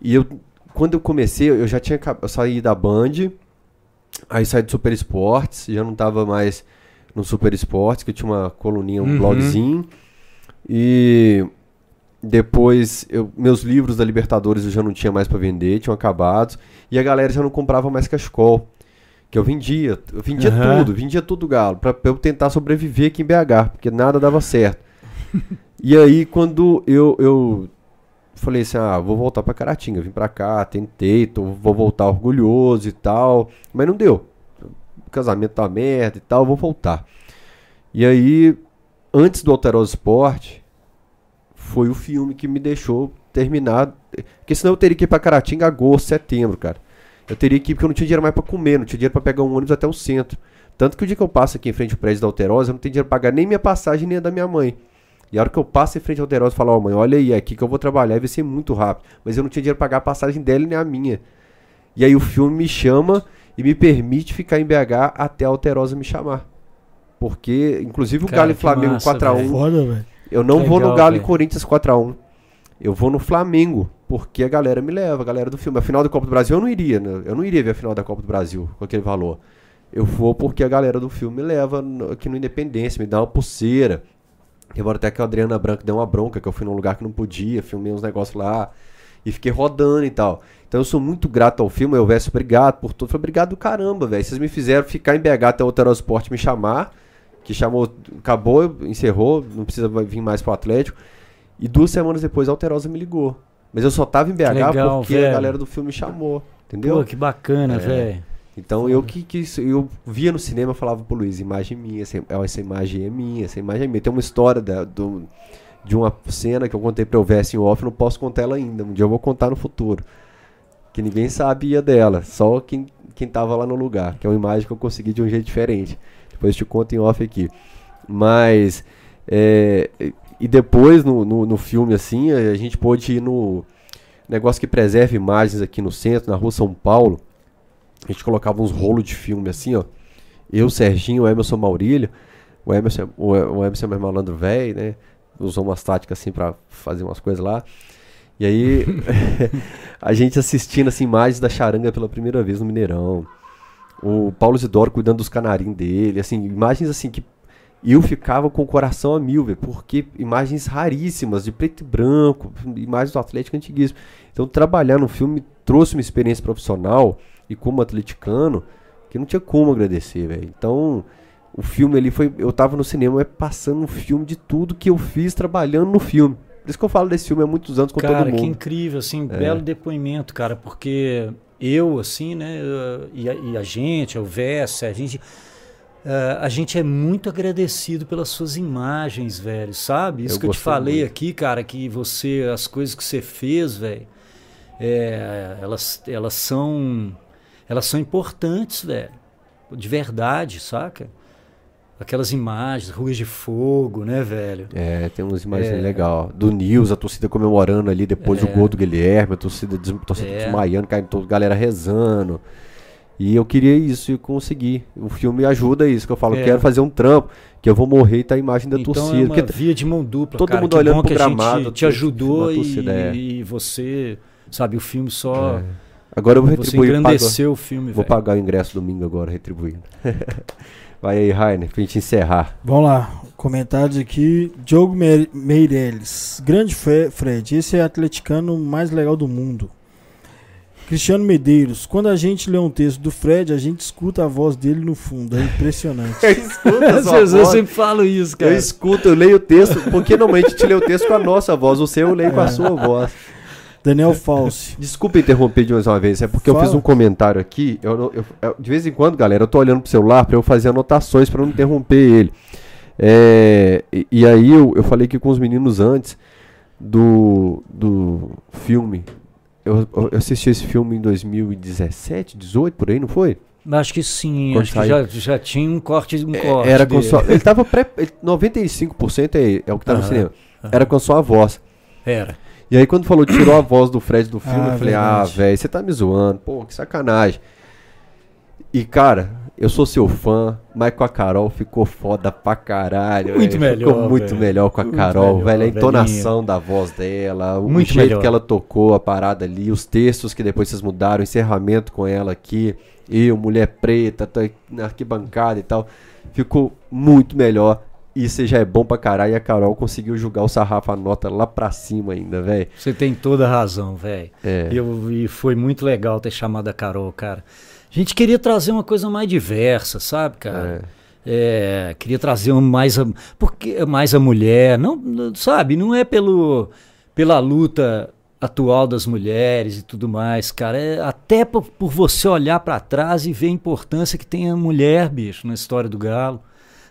E eu, quando eu comecei, eu já tinha eu saí da Band, aí saí do Super Esportes, já não tava mais no Super Esportes, que eu tinha uma coluninha, um Uhum. blogzinho. E depois, eu, meus livros da Libertadores eu já não tinha mais para vender, tinham acabado. E a galera já não comprava mais cachecol. Que eu vendia, eu vendia Aham. tudo, vendia tudo galo, pra eu tentar sobreviver aqui em BH, porque nada dava certo. e aí, quando eu, eu falei assim, ah, vou voltar pra Caratinga, vim pra cá, tentei, tô, vou voltar orgulhoso e tal, mas não deu. Casamento tá merda e tal, vou voltar. E aí, antes do Alterosa Esporte, foi o filme que me deixou terminar. Porque senão eu teria que ir pra Caratinga agosto, setembro, cara. Eu teria que ir porque eu não tinha dinheiro mais pra comer, não tinha dinheiro pra pegar um ônibus até o centro. Tanto que o dia que eu passo aqui em frente ao prédio da Alterosa, eu não tenho dinheiro pra pagar nem minha passagem nem a da minha mãe. E a hora que eu passo em frente ao Alterosa, eu falo, ó mãe, olha aí, é aqui que eu vou trabalhar e vai ser muito rápido. Mas eu não tinha dinheiro pra pagar a passagem dela nem a minha. E aí o filme me chama e me permite ficar em BH até a Alterosa me chamar. Porque, inclusive, o Cara, Galo e Flamengo massa, 4x1 velho. Foda, velho. eu não vou Legal, no Galo e velho. Corinthians 4x1. Eu vou no Flamengo, porque a galera me leva, a galera do filme. A final da Copa do Brasil eu não iria, né? Eu não iria ver a final da Copa do Brasil com aquele valor. Eu vou porque a galera do filme me leva aqui no Independência, me dá uma pulseira. Embora até que a Adriana Branco deu uma bronca, que eu fui num lugar que não podia, filmei uns negócios lá e fiquei rodando e tal. Então eu sou muito grato ao filme, eu Vécio, obrigado por tudo. Falei, obrigado do caramba, velho. Vocês me fizeram ficar em BH até o Alterosport me chamar, que chamou, acabou, encerrou, não precisa vir mais pro Atlético. E duas semanas depois a Alterosa me ligou. Mas eu só tava em BH Legal, porque a velho. galera do filme me chamou, entendeu? Pô, que bacana, É. velho. Então eu que, que eu via no cinema e falava pro Luiz, imagem minha, essa, essa imagem é minha, essa imagem é minha. Tem uma história da- do, de uma cena que eu contei pra eu ver assim off, não posso contar ela ainda. Um dia eu vou contar no futuro. Que ninguém sabia dela, só quem, quem tava lá no lugar, que é uma imagem que eu consegui de um jeito diferente. Depois te conto em off aqui. Mas, é, e depois no, no, no filme, assim, a gente pôde ir no negócio que preserva imagens aqui no centro, na rua São Paulo. A gente colocava uns rolos de filme assim, ó. Eu, Serginho, o Emerson Maurílio. O Emerson, o, o Emerson é malandro velho, né? Usou umas táticas assim pra fazer umas coisas lá. E aí, a gente assistindo assim, imagens da charanga pela primeira vez no Mineirão. O Paulo Isidoro cuidando dos canarinhos dele. Assim, imagens assim que eu ficava com o coração a mil, velho, porque imagens raríssimas, de preto e branco, imagens do Atlético antiguíssimo. Então, trabalhar no filme trouxe uma experiência profissional e como atleticano que não tinha como agradecer, velho. Então, o filme ali foi. Eu tava no cinema é passando um filme de tudo que eu fiz trabalhando no filme. Por isso que eu falo desse filme há muitos anos com cara, todo mundo. que incrível, assim, É. belo depoimento, cara, porque eu, assim, né, e a, e a gente, o Vessa, a gente, uh, a gente é muito agradecido pelas suas imagens, velho, sabe? Isso Eu que eu te falei muito. aqui, cara, que você, as coisas que você fez, velho, é, elas, elas são, elas são importantes, velho, de verdade, saca? Aquelas imagens, ruas de fogo, né, velho? É, tem umas imagens É. legais. Do Nils, a torcida comemorando ali depois É. gol do Guilherme, a torcida, des- a torcida É. desmaiando, caindo, toda, galera rezando. E eu queria isso e consegui. O filme ajuda isso, que eu falo, É. quero fazer um trampo, que eu vou morrer e tá a imagem da então torcida. é uma Porque via de mão dupla, todo cara. mundo olhando pro gramado, te ajudou uma e, torcida, é. e você, sabe, o filme só... É. agora eu vou Você retribuir. pago- engrandeceu o filme, Vou pagar o ingresso domingo agora, retribuindo. Vai aí, Rainer, pra gente encerrar. Vamos lá, comentários aqui. Diogo Me- Meirelles. Grande Fred, esse é o atleticano mais legal do mundo. Cristiano Medeiros. Quando a gente lê um texto do Fred, a gente escuta a voz dele no fundo. É impressionante. Eu escuto sua Eu, eu voz. sempre falo isso, Eu cara. escuto, eu leio o texto, porque normalmente a gente lê o texto com a nossa voz, o seu eu leio com a É. sua voz. Daniel Falsi. Desculpa interromper de mais uma vez, é porque eu Fala. fiz um comentário aqui. Eu, não- eu- eu- de vez em quando, galera, eu tô olhando pro celular pra eu fazer anotações pra não interromper ele. É, e, e aí eu, eu falei aqui com os meninos antes do, do filme. Eu, eu assisti esse filme em 2017, 18, por aí, não foi? Acho que sim, Quando acho que saiu. já, já tinha um corte, um corte Era com sua, ele tava pré, ele- 95% é, é o que tá no cinema. Era com a sua voz. Era. E aí quando falou, tirou a voz do Fred do filme, Ah, eu falei, ah, verdade. velho, você tá me zoando, pô, que sacanagem. E cara, eu sou seu fã, mas com a Carol ficou foda pra caralho. Muito velho. melhor, Ficou muito velho. melhor com a Muito Carol, melhor, velho. A velhinha. entonação da voz dela, o Muito jeito melhor. que ela tocou a parada ali, os textos que depois vocês mudaram, o encerramento com ela aqui. Eu, mulher preta, tô na arquibancada e tal. Ficou muito melhor. Você já é bom pra caralho. E a Carol conseguiu julgar o sarrafo, a nota lá pra cima ainda, velho. Você tem toda a razão, velho. É. Eu- E foi muito legal ter chamado a Carol, cara. A gente queria trazer uma coisa mais diversa, sabe, cara? É, queria trazer um mais a, porque mais a mulher, não, sabe, não é pelo pela luta atual das mulheres e tudo mais, cara, é até por, por você olhar pra trás e ver a importância que tem a mulher, bicho, na história do galo,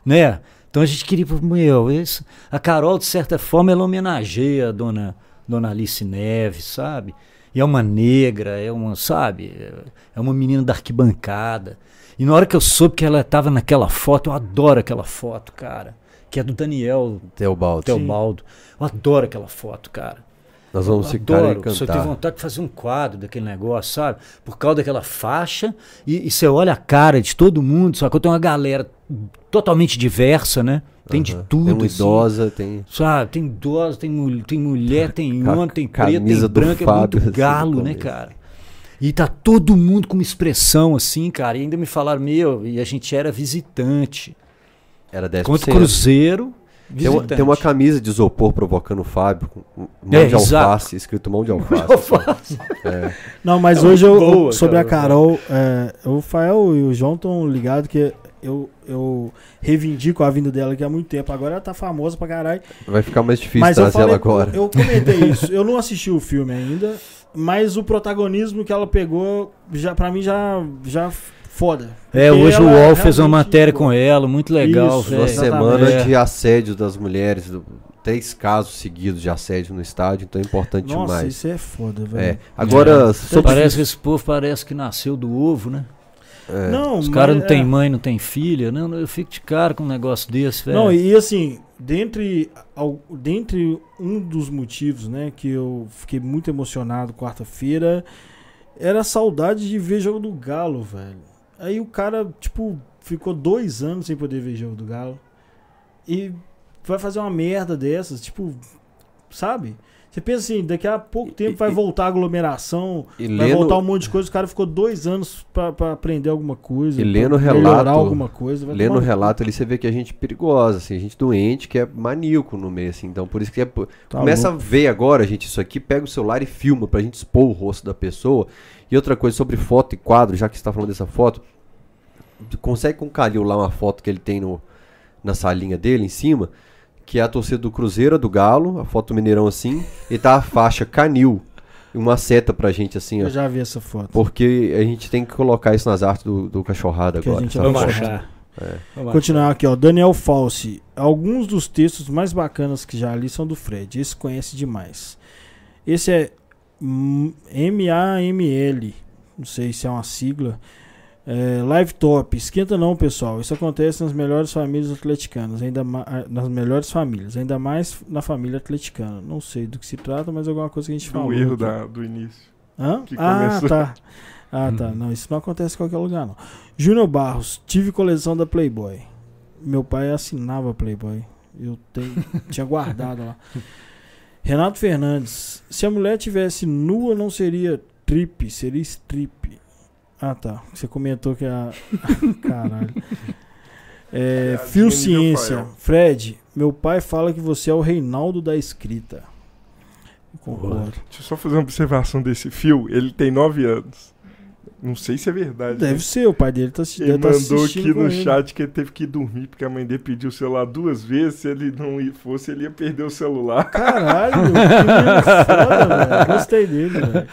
né? Então a gente queria, meu, isso, a Carol de certa forma ela homenageia a dona dona Alice Neves, sabe? E é uma negra, é uma, sabe? É uma menina da arquibancada. E na hora que eu soube que ela estava naquela foto, eu adoro aquela foto, cara. Que é do Daniel Teobaldo. Teobaldo. Eu adoro aquela foto, cara. Nós vamos Eu ficar adoro. Só tenho encantados. vontade de fazer um quadro daquele negócio, sabe? Por causa daquela faixa. E, e você olha a cara de todo mundo, só que eu tenho uma galera totalmente diversa, né? Tem de Aham. tudo. Tem assim. idosa, tem. Sabe, tem idosa, tem, mul- tem mulher, tem homem, tem preto, tem branco, é Fábio, muito assim, galo, no né, cara? E tá todo mundo com uma expressão assim, cara. E ainda me falaram, meu, e a gente era visitante. Era 10%. Contra o Cruzeiro, visitante. tem uma camisa de isopor provocando o Fábio, com mão É, de exato. alface, escrito mão de alface. Alface. É. Não, mas É hoje eu, boa, sobre cara. a Carol, é, o Fael e o João estão ligados que eu, eu reivindico a vinda dela aqui há muito tempo. Agora ela tá famosa pra caralho. Vai ficar mais difícil Mas eu trazer ela falei, agora. eu comentei isso. Eu não assisti o filme ainda, mas o protagonismo que ela pegou, já para mim já já foda. É, hoje o UOL fez uma matéria com ela, muito legal, Isso, velho. Uma semana É. de assédio das mulheres. do- três casos seguidos de assédio no estádio, então é importante Nossa, demais. isso é foda, velho. É. Agora, sobre... Parece que esse povo parece que nasceu do ovo, né? é, Não, Os caras não têm é- mãe, não têm filha. Não, eu fico de cara com um negócio desse, velho. Não, e assim, dentre, ao- dentre um dos motivos, né, que eu fiquei muito emocionado quarta-feira, era a saudade de ver jogo do Galo, velho. Aí o cara, tipo, ficou dois anos sem poder ver jogo do Galo. E vai fazer uma merda dessas, tipo, sabe? Você pensa assim, daqui a pouco tempo vai e- voltar a aglomeração, e vai lendo, voltar um monte de coisa. O cara ficou dois anos pra, pra aprender alguma coisa. E lendo relato- alguma coisa. vai lendo o relato ali, você vê que a gente é perigosa, assim, a gente doente, que é maníaco no meio, assim. Então, por isso que é, Tá Começa louco. a ver agora, gente, isso aqui, pega o celular e filma pra gente expor o rosto da pessoa. E outra coisa sobre foto e quadro, já que você tá falando dessa foto, consegue com o Calil lá uma foto que ele tem no, na salinha dele, em cima, que é a torcida do Cruzeiro, a do Galo, a foto do Mineirão assim, e tá a faixa Canil, e uma seta pra gente assim, ó. Eu já vi essa foto. Porque a gente tem que colocar isso nas artes do, do cachorrada Que a agora. gente sabe? Vamos achar. Vamos Continuar aqui, ó. Daniel Falsi. Alguns dos textos mais bacanas que já li são do Fred. Esse conhece demais. Esse é M-A-M-L. Não sei se é uma sigla. É, live top. Esquenta não, pessoal. Isso acontece nas melhores famílias atleticanas. Ainda nas melhores famílias. Ainda mais na família atleticana. Não sei do que se trata, mas é alguma coisa que a gente falou. Do erro aqui. da, do início. Hã? que ah, começou. tá. Ah, tá. Não, isso não acontece em qualquer lugar, não. Júnior Barros, tive coleção da Playboy. Meu pai assinava Playboy. Eu tenho, tinha guardado lá. Renato Fernandes, se a mulher tivesse nua, não seria trip, seria strip. Ah, tá. Você comentou que a. Caralho. É, Fio Ciência. Rafael. Fred, meu pai fala que você é o Reinaldo da escrita. Concordo. Deixa eu só fazer uma observação desse fio. Ele tem 9 anos. Não sei se é verdade. Deve né? ser, o pai dele tá, Ele deve tá mandou assistindo aqui com no ele. chat que ele teve que ir dormir porque a mãe dele pediu o celular duas vezes. Se ele não i- fosse, ele ia perder o celular. Caralho, que menino foda, velho. Gostei dele, velho.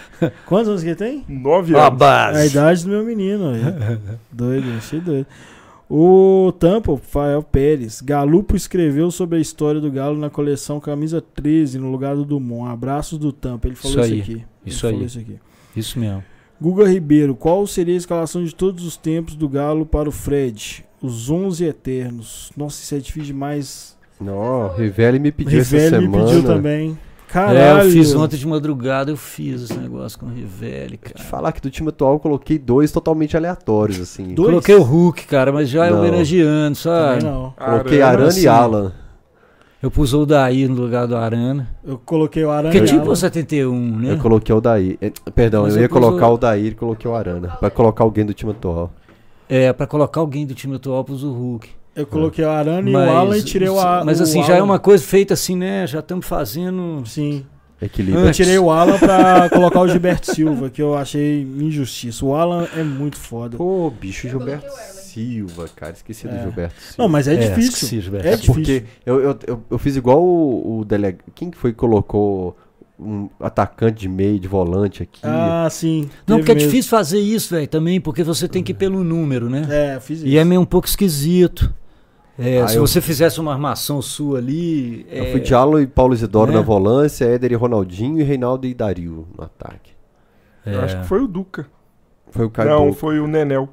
Quantos anos que ele tem? 9 Ó a anos. base. A idade do meu menino. Doido, achei doido. O Tampa, Fael Pérez. Galupo escreveu sobre a história do Galo na coleção Camisa 13, no lugar do Dumont. Abraços do Tampa. Ele falou Isso isso, aí, aqui. isso Ele aí. falou isso aqui. Isso mesmo. Guga Ribeiro, qual seria a escalação de todos os tempos do Galo para o Fred? Os 11 eternos. Nossa, isso é difícil demais. Não, Rivelli me pediu essa Rivelli me semana. pediu também. É, Caralho. eu fiz ontem de madrugada, eu fiz esse negócio com o Rivelli, Te cara. falar que do time atual eu coloquei dois totalmente aleatórios, assim. Dois? Coloquei o Hulk, cara, mas já é Não. homenageando, Também sabe? não. Coloquei Arana assim. e Alan. Eu pus o Daí no lugar do Arana. Eu coloquei o Aranha. Porque é tipo o 71, né? Eu coloquei o Daí. eh, Perdão, Mas eu eu ia colocar o- o Daí e coloquei o Arana. Pra colocar alguém do time atual. É, pra colocar alguém do time atual, pus o Hulk. Eu coloquei o Arana e o Alan e tirei o Alan. Mas assim, já é uma coisa feita assim, né? Já estamos fazendo. Sim. Equilíbrio. Eu tirei o Alan pra colocar o Gilberto Silva, que eu achei injustiça. O Alan é muito foda. Pô, bicho, Gilberto. Silva, cara. Esqueci do É. Gilberto Silva. Não, mas é, difícil. esqueci, Gilberto. É É difícil. porque eu, eu, eu, eu fiz igual o, o delega... Quem que foi que colocou um atacante de meio, de volante aqui? Ah, sim. Não, porque é mesmo. difícil fazer isso, velho, também, porque você tem que ir pelo número, né? É, eu fiz isso. E é meio um pouco esquisito. É, Ah, se eu- você fizesse uma armação sua ali. Eu é, fui de Alan e Paulo Isidoro né? na volância, Éder e Ronaldinho e Reinaldo e Dario no ataque. Eu é, acho que foi o Duca. Foi o Caio não, Boca. foi o Nenel.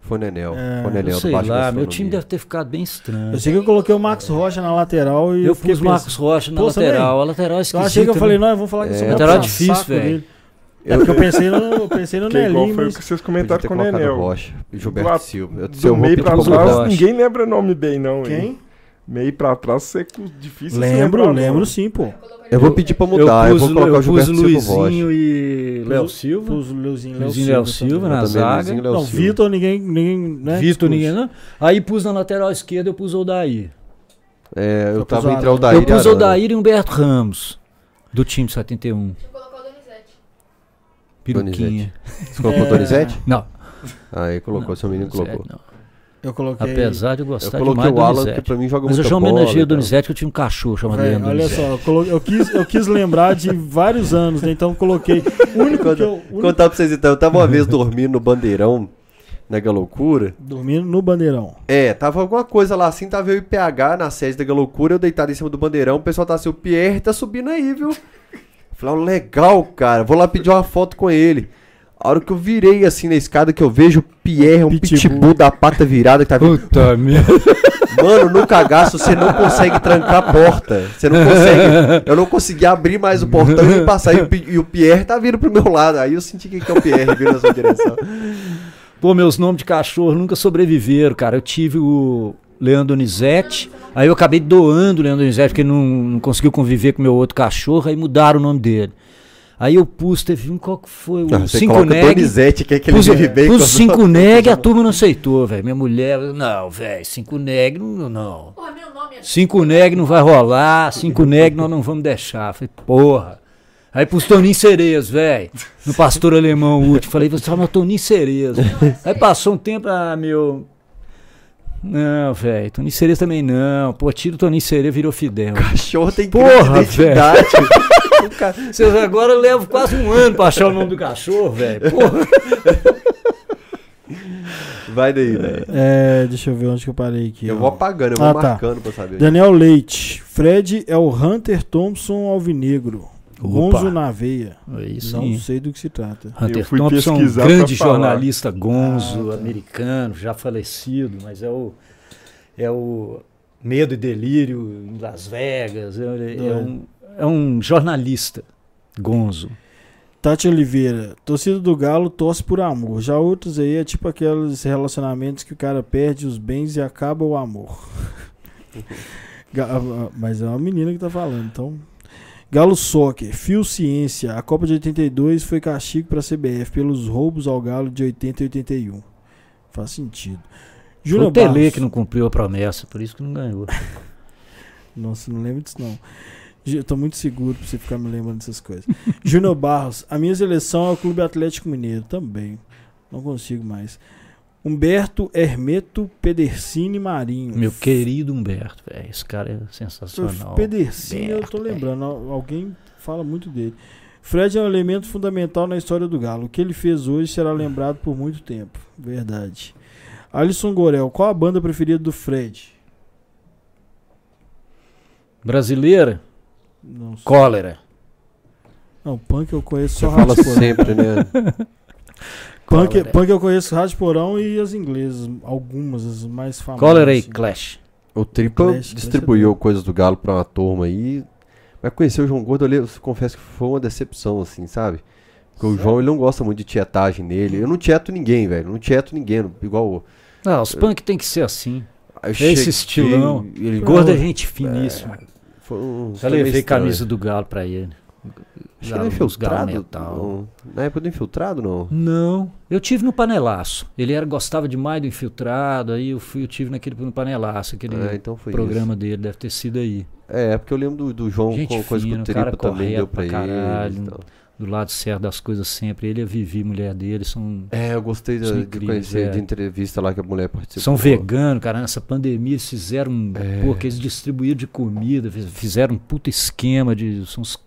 Foi o Nenel. É, foi o Nenel eu do sei lá, meu time deve ter ficado bem estranho. Eu sei que eu coloquei o Max Rocha na lateral e Eu fiquei pus o Marcos Rocha na lateral. A lateral é Eu esquisita. achei que eu falei, né? não, eu vou falar que eu sou É, lateral puxa difícil, velho. É porque eu pensei no, eu pensei no Que é igual Nelinho, foi o que vocês comentaram com o Nenel. Rocha e Gilberto Silva. Eu, Do eu meio pra. Rocha. ninguém lembra nome bem, não. Quem? hein? Meio pra trás, você é difícil se Lembro, lembrar o lembro sim, pô. Eu vou pedir pra Eu mudar, eu, pus, vou colocar eu o Gilberto pus Silva. Luizinho e Léo Silva. Pus o Léo Luizinho e Silva. Léo Silva também. na Eu zaga. Luizinho e Léo Não, Silva. Vitor, ninguém, ninguém, né? Vitor, ninguém, não. Aí pus na lateral esquerda, eu pus o Daí. É, eu Eu tava o entre Arana. Aldair Eu pus o. Daí e Humberto Ramos, do time 71. Deixa eu colocar o Donizete. Piruquinha. Você colocou o É. Donizete? Não. Aí colocou, seu menino Donizete colocou. não. Eu coloquei... Apesar de eu Eu gostar coloquei demais o do Alan, que pra mim joga Mas eu já homenageei o tal. Donizete, que eu tinha um cachorro chamado Véi, Leandro olha Donizete. só, eu, colo- eu quis, eu quis lembrar de vários anos, né? Então eu coloquei. O único que eu. único- contar pra vocês então, eu tava uma vez dormindo no bandeirão na Galoucura. Dormindo no bandeirão. É, tava alguma coisa lá assim, tava eu e PH na sede da Galoucura, eu deitado em cima do bandeirão, o pessoal tá assim, o Pierre tá subindo aí, viu? Falei, legal, cara, vou lá pedir uma foto com ele. A hora que eu virei assim na escada, que eu vejo o Pierre, um Pitbull. pitbull, da pata virada, que tá vindo. Puta merda. Mano, no cagaço você não consegue trancar a porta. Você não consegue. Eu não consegui abrir mais o portão e passar. E o, e o Pierre tá vindo pro meu lado. Aí eu senti que, que é o Pierre vindo na sua direção. Pô, meus nomes de cachorro nunca sobreviveram, cara. Eu tive o Leandro Donizete, aí eu acabei doando o Leandro Donizete porque não, não conseguiu conviver com meu outro cachorro, aí mudaram o nome dele. Aí eu pus, teve um, qual que foi? O Não, você Cinco Neg. Donizete, que é que ele Pus, vive bem pus cinco neg, a turma não aceitou, velho. Minha mulher, não, velho, cinco neg, não, não. Porra, meu nome é. Cinco neg não vai rolar, cinco neg nós não vamos deixar. Falei, porra. Aí pus Toninho Cerezo, velho. No pastor alemão último. Falei, você chama Toninho Cerezo. Aí passou um tempo, ah, meu. Não, velho, Toninho Cerezo também não. Pô, tira o Toninho Cerezo, virou Fidel. cachorro tem Porra, identidade. Vocês agora eu levo quase um ano pra achar o nome do cachorro, velho. Porra. Vai daí, velho. É, deixa eu ver onde que eu parei aqui. Eu ó. vou apagando, eu vou Ah, tá. marcando pra saber. Daniel Leite. Fred é o Hunter Thompson alvinegro. Gonzo na veia. Aí Não sim. sei do que se trata. Eu Hunter fui Thompson, pesquisar grande jornalista gonzo, Ah, tá. americano, já falecido, mas é o é o Medo e Delírio em Las Vegas, é, é É. um, é um jornalista gonzo. Tati Oliveira. Torcida do Galo torce por amor. Já outros aí é tipo aqueles relacionamentos que o cara perde os bens e acaba o amor. Ga- ah, Mas é uma menina que tá falando, então. Galo Soccer, Fio Ciência. A Copa de 82 foi castigo para a CBF pelos roubos ao Galo de 80 e 81. Faz sentido. Júnior o Tele que não cumpriu a promessa, por isso que não ganhou. Nossa, não lembro disso não. Eu tô muito seguro pra você ficar me lembrando dessas coisas. Júnior Barros, a minha seleção é o Clube Atlético Mineiro também. Não consigo mais. Humberto Hermeto Pedercini Marinho. Meu querido Humberto, velho, esse cara é sensacional. Pedercini, eu tô lembrando. Al- Alguém fala muito dele. Fred é um elemento fundamental na história do Galo. O que ele fez hoje será lembrado por muito tempo. Verdade. Alisson Gorel, qual a banda preferida do Fred? Brasileira, Não sei. cólera. Não, punk eu conheço Você só fala Rádio Porão. sempre, né? Punk, Cólera. punk eu conheço Rádio Porão e as inglesas, algumas, as mais famosas. Cólera e. Clash. O Tripa Clash, Clash distribuiu é coisas do Galo pra uma turma aí. Mas conhecer o João Gordo, ali, eu confesso que foi uma decepção, assim, sabe? Porque o João ele não gosta muito de tietagem nele. Eu não tieto ninguém, velho. Eu não tieto ninguém. Igual. o- Não, os punk tem que ser assim. eu Esse cheguei, estilão. Ele Gordo é gente finíssima. Foi um, Já levei camisa do Galo pra ele. Acho que Galo- Galo infiltrado. não. Na época do infiltrado, não. Não, eu tive no panelaço. Ele era, gostava demais do infiltrado, aí eu fui, eu tive naquele no panelaço, aquele É, então programa dele, deve ter sido aí. isso. É, porque eu lembro do, do João Gente com que o Tripa também deu pra, pra caralho. ele. e tal. Do lado certo das coisas sempre. Ele e a Vivi, mulher dele, são, É, eu gostei de incríveis, conhecer é. de entrevista lá que a mulher participou. são veganos, cara. Nessa pandemia eles fizeram. um- É. Pô, que eles distribuíram de comida, fiz- fizeram um puta esquema de. São, as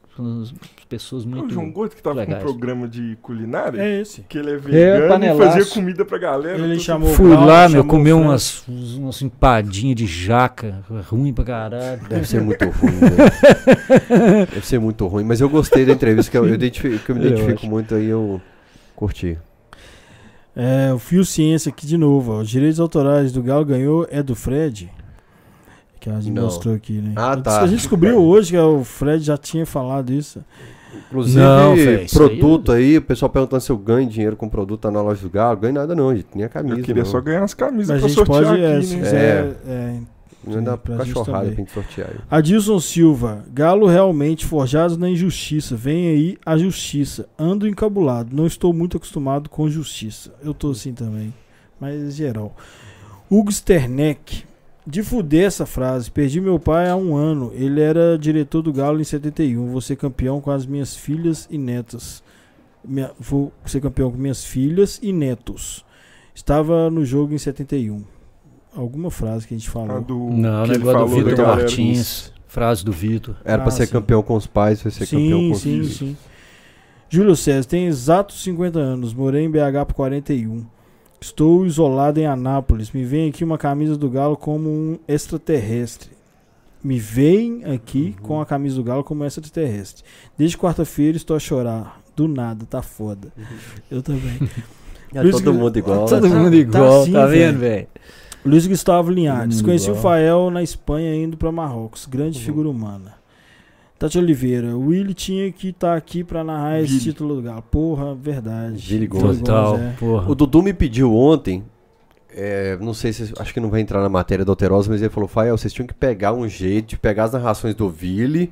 pessoas É o muito. João Gordo que tava com um legais. programa de culinária. É esse. Que ele é vegano e panelaço. fazia comida pra galera. Ele chamou Fui Galo, lá, meu, Fred. umas, umas empadinhas de jaca, ruim pra caralho. Deve ser muito ruim, velho. Deve ser muito ruim, mas eu gostei da entrevista, que eu, eu que eu me Eu identifico acho. muito aí, eu curti. É, o Fio Ciência aqui de novo. ó. Os direitos autorais do Galo ganhou é do Fred. Que a gente Não. mostrou aqui, né? Ah, tá. A gente descobriu hoje que o Fred já tinha falado isso. Inclusive, Não, isso produto aí, o pessoal perguntando se eu ganho dinheiro com produto na loja do Galo. Ganho nada não, gente. Nem a camisa. Eu queria não. só ganhar as camisas Mas a pra gente sortear pode, é, aqui, se né? quiser, é, Não dá pra gente cachorrada pra gente sortear aí. Adilson Silva, Galo realmente forjados na injustiça. Vem aí a justiça. Ando encabulado. Não estou muito acostumado com justiça. Eu tô assim também. Mas geral. Hugo Sterneck. De fuder essa frase. Perdi meu pai há um ano. Ele era diretor do Galo em 71. Vou ser campeão com as minhas filhas e netas. Minha- vou ser campeão com minhas filhas e netos. Estava no jogo em 71. Alguma frase que a gente A falou. do, Não, negócio do Vitor galera. Martins. Frase do Vitor. Era pra Ah, ser sim. campeão com os pais, foi ser campeão com os sim, filhos. sim. Júlio César tem exatos 50 anos. Morei em BH por 41. Estou isolado em Anápolis. Me vem aqui uma camisa do Galo como um extraterrestre. Me vem aqui com a camisa do Galo como um extraterrestre. Desde quarta-feira estou a chorar. Do nada, tá foda. Eu também. É Luiz todo Gu- mundo igual. Todo Tá- mundo tá igual, assim, tá vendo, velho? Luiz Gustavo Linhares. Conheci o igual. Fael na Espanha indo para Marrocos. Grande figura humana. Tati Oliveira. O Willi tinha que estar aqui para narrar esse título do Galo. Porra, verdade. Vili Gonzalez. Total, é. porra. O Dudu me pediu ontem, é, não sei se, acho que não vai entrar na matéria do Alterosa, mas ele falou, Fael, vocês tinham que pegar um jeito de pegar as narrações do Vili,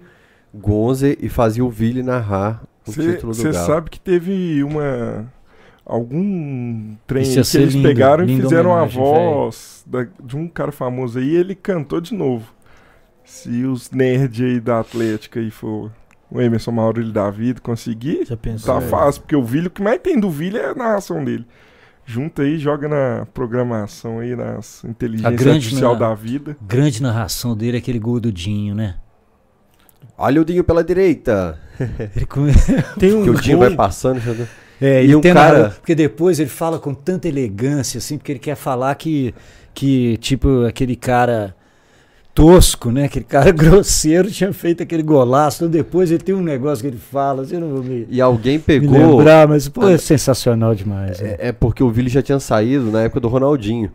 Gonze e fazer o Vili narrar o título do Você Galo. sabe que teve uma. Algum trem que eles lindo, pegaram e linda fizeram a voz da- de um cara famoso aí e ele cantou de novo. Se os nerds aí da Atlética aí for o Emerson Maurílio da vida conseguir, Já pensou? tá É. fácil, porque o Vili, o que mais tem do Vili é a narração dele. Junta aí, joga na programação aí, nas inteligência grande artificial na- da vida. Grande narração dele é aquele gol do Dinho, né? Olha o Dinho pela direita, Ele come- Tem um que o Dinho vai passando. já- É, E ele um cara- narra- Porque depois ele fala com tanta elegância, assim, porque ele quer falar que, que tipo, aquele cara tosco, né? Aquele cara grosseiro tinha feito aquele golaço. Então depois ele tem um negócio que ele fala, assim, eu não vou me, E alguém me pegou... lembrar, mas, pô, é sensacional demais. né? É, é porque o Vili já tinha saído na época do Ronaldinho.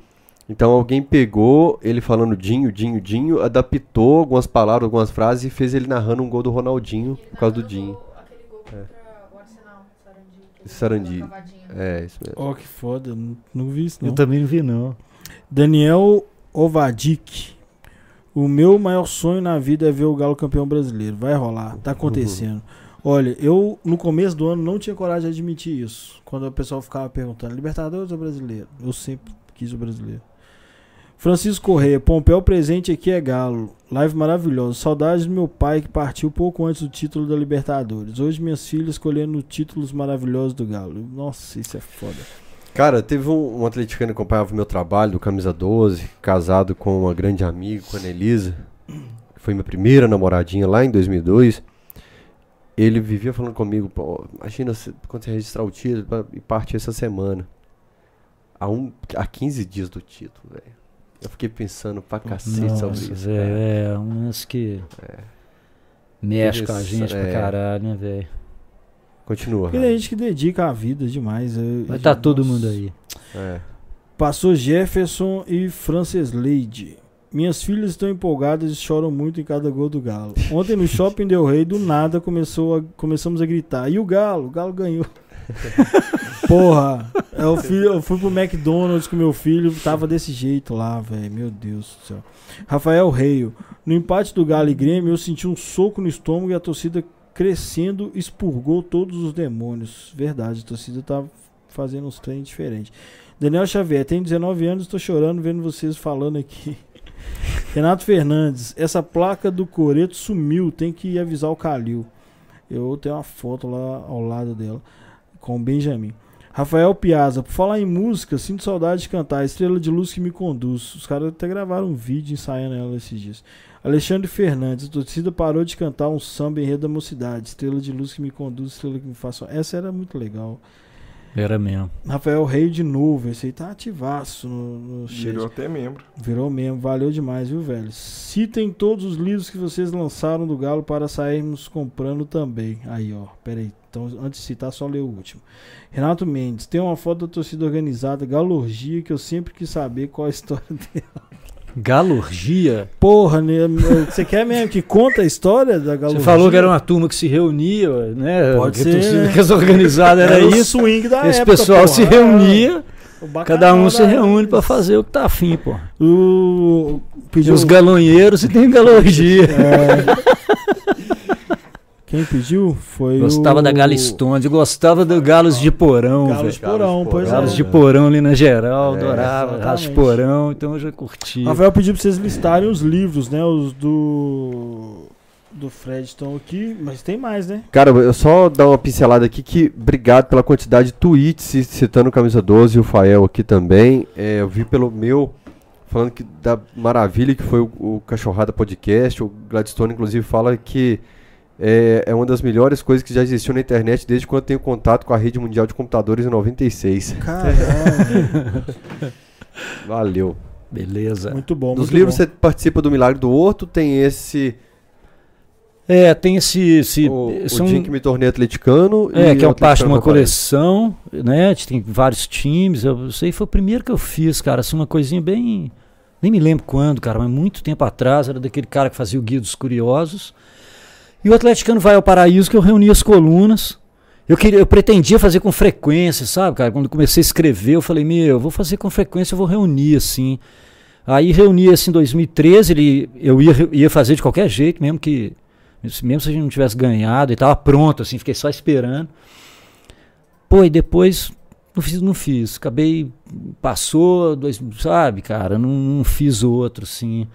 Então alguém pegou ele falando Dinho, Dinho, Dinho, adaptou algumas palavras, algumas frases e fez ele narrando um gol do Ronaldinho por causa do Dinho. Aquele gol contra o Arsenal, Sarandi. cavadinha. É, isso mesmo. Ó, que foda. Não, não vi isso, não. Eu também não vi, não. Daniel Ovadik. O meu maior sonho na vida é ver o Galo campeão brasileiro. Vai rolar, tá acontecendo. Olha, eu no começo do ano não tinha coragem de admitir isso. Quando o pessoal ficava perguntando, Libertadores ou brasileiro? Eu sempre quis o brasileiro. Francisco Correia, Pompeu presente aqui é Galo. Live maravilhosa. Saudades do meu pai que partiu pouco antes do título da Libertadores. Hoje minhas filhas escolhendo títulos maravilhosos do Galo. Nossa, isso é foda. Cara, teve um, um atleticano que acompanhava o meu trabalho, do Camisa 12, casado com uma grande amiga, com a Anelisa. Foi minha primeira namoradinha lá em 2002. Ele vivia falando comigo, pô, imagina quando você registrar o título e partir essa semana. Há, um, há 15 dias do título, velho. Eu fiquei pensando pra cacete sobre Nossa, isso. velho, cara. é um lance que mexe com a Isso, gente é. pra caralho, né, velho? Continua. Porque tem gente que dedica a vida demais. eu- Vai eu- tá todo nossa. mundo aí. É. Passou Jefferson e Frances Leide. Minhas filhas estão empolgadas e choram muito em cada gol do Galo. Ontem no Shopping Del Rey, do nada, começou a- começamos a gritar. E o Galo? O Galo ganhou. Porra, eu fui, eu fui pro McDonald's com meu filho, tava desse jeito lá, velho. Meu Deus do céu. Rafael Reio. No empate do Galo e Grêmio, eu senti um soco no estômago e a torcida crescendo expurgou todos os demônios. Verdade, a torcida tá fazendo uns treinos diferentes. Daniel Xavier, tenho 19 anos, estou chorando vendo vocês falando aqui. Renato Fernandes, essa placa do Coreto sumiu, tem que avisar o Calil. Eu tenho uma foto lá ao lado dela, com o Benjamin. Rafael Piazza, por falar em música, sinto saudade de cantar Estrela de Luz que me conduz. Os caras até gravaram um vídeo ensaiando ela esses dias. Alexandre Fernandes, a torcida parou de cantar um samba em rede da mocidade. Estrela de Luz que me conduz, estrela que me faça. Essa era muito legal. Era mesmo. Rafael Rei de novo, esse aí tá ativaço no, no chat. Virou até membro. Virou mesmo, valeu demais, viu, velho? Citem todos os livros que vocês lançaram do Galo para sairmos comprando também. Aí, ó, pera aí. Então, antes de citar, só ler o último. Renato Mendes, tem uma foto da torcida organizada, Galorgia, que eu sempre quis saber qual a história dela. Galurgia? Porra, né? Você quer mesmo que conta a história da Você Galorgia? falou que era uma turma que se reunia, né? Pode que ser, torcida né? que as organizadas Era era o isso. swing da Esse época, pessoal porra. se reunia, O cada um se reúne pra fazer o que tá afim, pô. O... Pediu... os galonheiros e tem galurgia. É. Quem pediu foi Gostava o... da Galistonde, gostava do Galos de Porão, Galos de. Porão, pois Galos é. de Porão ali na geral, É, adorava. Galos de. Porão, então eu já curti. Rafael pediu pra vocês listarem os livros, né? Os do. Do Fred estão aqui, mas tem mais, né? Cara, eu só dar uma pincelada aqui que obrigado pela quantidade de tweets ci- citando o Camisa 12 e o Fael aqui também. É, eu vi pelo meu falando que da maravilha que foi o, o Cachorrada Podcast. O Gladstone, inclusive, fala que é, é uma das melhores coisas que já existiu na internet desde quando eu tenho contato com a rede mundial de computadores em 96. Caralho. Valeu. Beleza. muito bom. Nos muito livros bom. você participa do Milagre do Horto, tem esse. É, tem esse. esse o, esse o um- dia que me tornei atleticano. É, e que é o uma parte de uma coleção, né? Tem vários times. Eu, aí foi o primeiro que eu fiz, cara. Assim, uma coisinha bem. Nem me lembro quando, cara, mas muito tempo atrás. Era daquele cara que fazia o Guia dos Curiosos. E o Atleticano vai ao Paraíso, que eu reuni as colunas. Eu, queria, eu pretendia fazer com frequência, sabe, cara? Quando comecei a escrever, eu falei, meu, eu vou fazer com frequência, eu vou reunir, assim. Aí reuni esse em 2013, ele, eu ia, ia fazer de qualquer jeito, mesmo que. Mesmo se a gente não tivesse ganhado, e tava pronto, assim, fiquei só esperando. Pô, e depois não fiz, não fiz. Acabei. Passou, dois, sabe, cara? Não, não fiz outro, assim.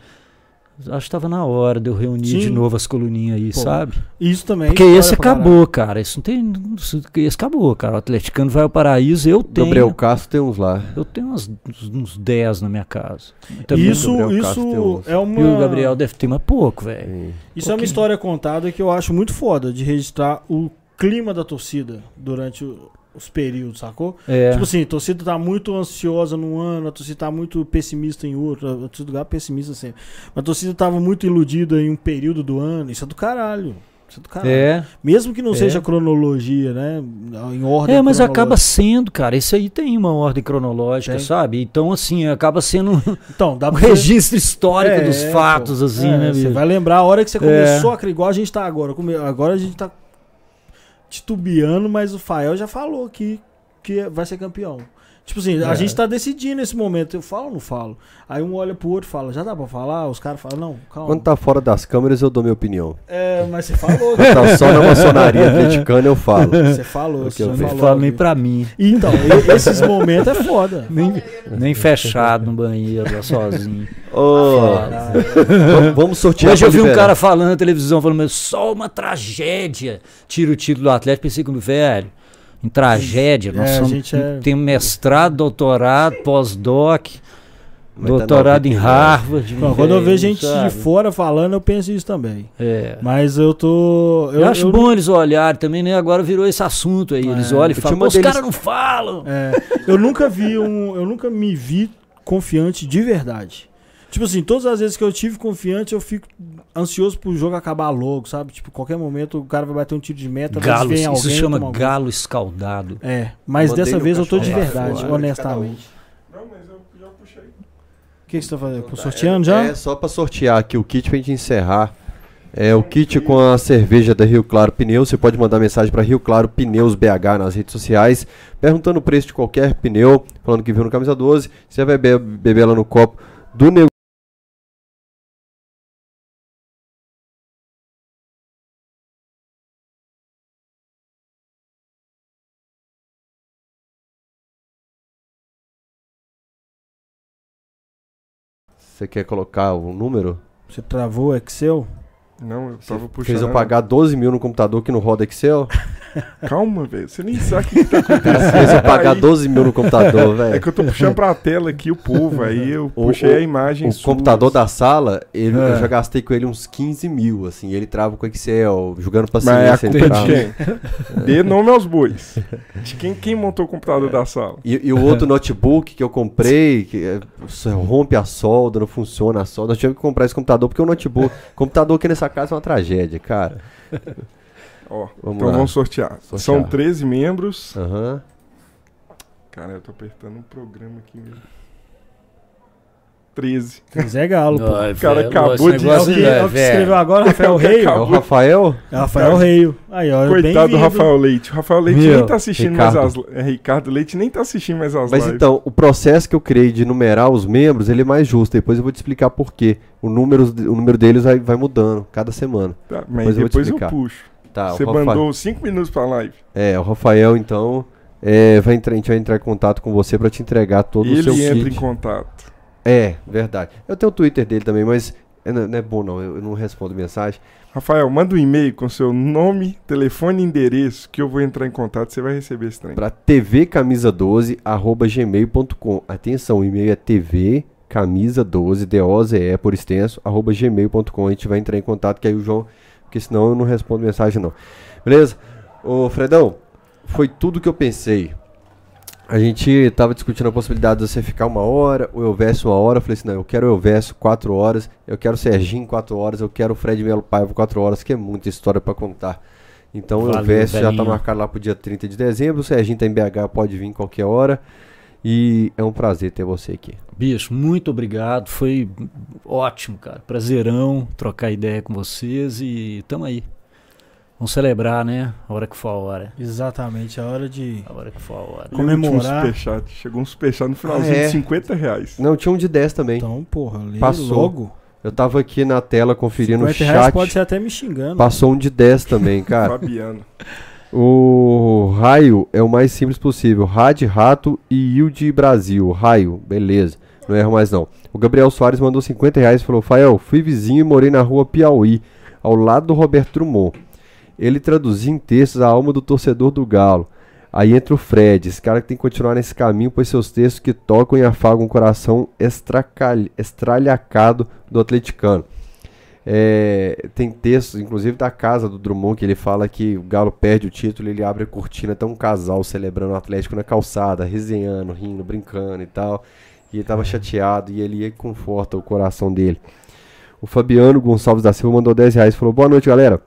Acho que tava na hora de eu reunir Sim. de novo as coluninhas aí, Pô, sabe? Isso também. Porque esse acabou, cara. Isso não tem. isso- Esse acabou, cara. O Atleticano vai ao paraíso, eu tenho. Gabriel Castro tem uns lá. Eu tenho uns, uns 10 na minha casa. Também Isso, isso é uma. E o Gabriel deve ter mais pouco, velho. Isso é uma história contada que eu acho muito foda de registrar o clima da torcida durante o- os períodos, sacou? É. Tipo assim, a torcida tá muito ansiosa num ano, a torcida tá muito pessimista em outro, a torcida lugar pessimista sempre. Mas a torcida tava muito iludida em um período do ano, isso é do caralho. Isso é do caralho. É, Mesmo que não É. seja cronologia, né? Em ordem é, mas acaba sendo, cara. Esse aí tem uma ordem cronológica, Tem. sabe? Então, assim, acaba sendo um Então, dá pra registro histórico É, dos fatos, assim, É, né, Você vai lembrar a hora que você É. começou a criar, igual a gente tá agora. Agora a gente tá titubeando, mas o Fael já falou que, que vai ser campeão. Tipo assim, a É. gente tá decidindo nesse momento. Eu falo ou não falo? Aí um olha pro outro e fala, já dá pra falar? Os caras falam, não, calma. Quando tá fora das câmeras, eu dou minha opinião. É, mas você falou. Quando tá só na maçonaria atleticana, eu falo. Você falou, você eu Não falou. falo nem pra mim. Então, esses momentos é foda. Nem, nem fechado no banheiro, lá sozinho. Ô, vamos- vamos sortear. Hoje eu vi um cara falando na televisão, falando, mas só uma tragédia. Tira o título do Atlético, pensei comigo, velho, em tragédia, nós É, a somos, gente é- temos mestrado, doutorado, pós-doc, tá doutorado em 99. Harvard. Não, quando eu vejo gente sabe? de fora falando, eu penso isso também. É. Mas eu tô. Eu, acho bom eles olharem também, né? Agora virou esse assunto aí. Eles É, olham e eu falam, "Pô, os deles- caras não falam. É, eu nunca vi um. Eu nunca me vi confiante de verdade. Tipo assim, todas as vezes que eu tive confiante, eu fico ansioso pro jogo acabar logo, sabe? Tipo, qualquer momento o cara vai bater um tiro de meta, vai Galo, desviar em isso alguém, chama galo escaldado. É, mas Mandei dessa vez eu tô de lá verdade, fora, honestamente. Não, mas eu já puxei. O que, que você tá fazendo? Tô sorteando já? É, só pra sortear aqui o kit pra gente encerrar. É o kit com a cerveja da Rio Claro Pneus. Você pode mandar mensagem pra Rio Claro Pneus BH nas redes sociais, perguntando o preço de qualquer pneu, falando que viu no camisa 12. Você vai beber, beber lá no copo do Você quer colocar o número? Você travou o Excel? Não, eu tava puxando. fez eu pagar 12 mil no computador que não roda Excel? Calma, velho. Você nem sabe o que tá Fez eu acontecendo. pagar Aí- 12 mil no computador, É velho. que eu tô puxando pra tela aqui o povo, aí eu O- puxei o- a imagem O sua. computador da sala, ele, É. eu já gastei com ele uns 15 mil, assim. Ele trava com Excel, jogando Mas a paciência. ele culpa é de quem? Dê nome aos bois. De quem, quem montou o computador da sala? E, e o outro notebook que eu comprei, que é, rompe a solda, não funciona a solda. Eu tive que comprar esse computador porque o notebook. computador aqui nessa casa é uma tragédia, cara. Ó, Vamos então lá. vamos sortear. Sortear. São 13 membros. Aham. Cara, eu tô apertando um programa aqui mesmo. 13. Zé Galo, pô. Ai, cara velho, acabou de- É o negócio, que, é o que velho. escreveu agora, Rafael Reio. É o Rafael? É Rafael Reio. Aí, ó, Coitado do bem-vindo. Rafael Leite. O Rafael Leite Meu, nem tá assistindo Ricardo. mais as. É, Ricardo Leite nem tá assistindo mais as Mas lives. então, o processo que eu criei de numerar os membros, ele é mais justo. Depois eu vou te explicar por quê. O número, o número deles vai, vai mudando cada semana. Tá, mas depois eu vou te depois eu, explicar. puxo. Tá, Você o Rafa- mandou 5 minutos pra live. É, o Rafael, então, é, vai entrar, a gente vai entrar em contato com você pra te entregar todo o seu Ele entra em contato. É, verdade. Eu tenho o Twitter dele também, mas é, não é bom não, eu, não respondo mensagem. Rafael, manda um e-mail com seu nome, telefone e endereço que eu vou entrar em contato. Você vai receber esse trem. Pra tvcamisa12 arroba gmail.com. Atenção, o e-mail é tvcamisa12, D-O-Z-E por extenso, arroba gmail.com. A gente vai entrar em contato que aí o João porque senão eu não respondo mensagem não. Beleza? Ô Fredão, foi tudo que eu pensei. A gente tava discutindo a possibilidade de você ficar uma hora, o Elvésio uma hora. Eu falei assim: não, eu quero o Elvésio quatro horas, eu quero o Serginho quatro horas, eu quero o Fred Melo Paiva quatro horas, que é muita história pra contar. Então o Valeu, Elvésio já tá marcado lá pro dia 30 de dezembro, o Serginho tá em BH, pode vir qualquer hora. E é um prazer ter você aqui. Bicho, muito obrigado. Foi ótimo, cara. Prazerão trocar ideia com vocês e tamo aí. Vamos celebrar, né? A hora que for a hora. Exatamente, a hora de. A hora que for a hora. E último Comemorar. superchat. Chegou um superchat no finalzinho Ah, é? de 50 reais. Não, tinha um de 10 também. Então, porra, lê Passou. logo. Eu tava aqui na tela conferindo o 50 reais chat. pode ser até me xingando. Passou um de 10 também, cara. Fabiano. O raio é o mais simples possível. Rad, Rato e Yield Brasil. Raio, beleza. Não erro mais não. O Gabriel Soares mandou 50 reais e falou: Fael, fui vizinho e morei na rua Piauí, ao lado do Roberto Drummond. Ele traduzia em textos a alma do torcedor do Galo. Aí entra o Fred, esse cara que tem que continuar nesse caminho, pois seus textos que tocam e afagam o coração estralhacado do atleticano. É, tem textos, inclusive da casa do Drummond, que ele fala que o Galo perde o título, ele abre a cortina, tem um casal celebrando o Atlético na calçada, resenhando, rindo, brincando e tal. E ele tava chateado e ele conforta o coração dele. O Fabiano Gonçalves da Silva mandou 10 reais e falou: Boa noite, galera.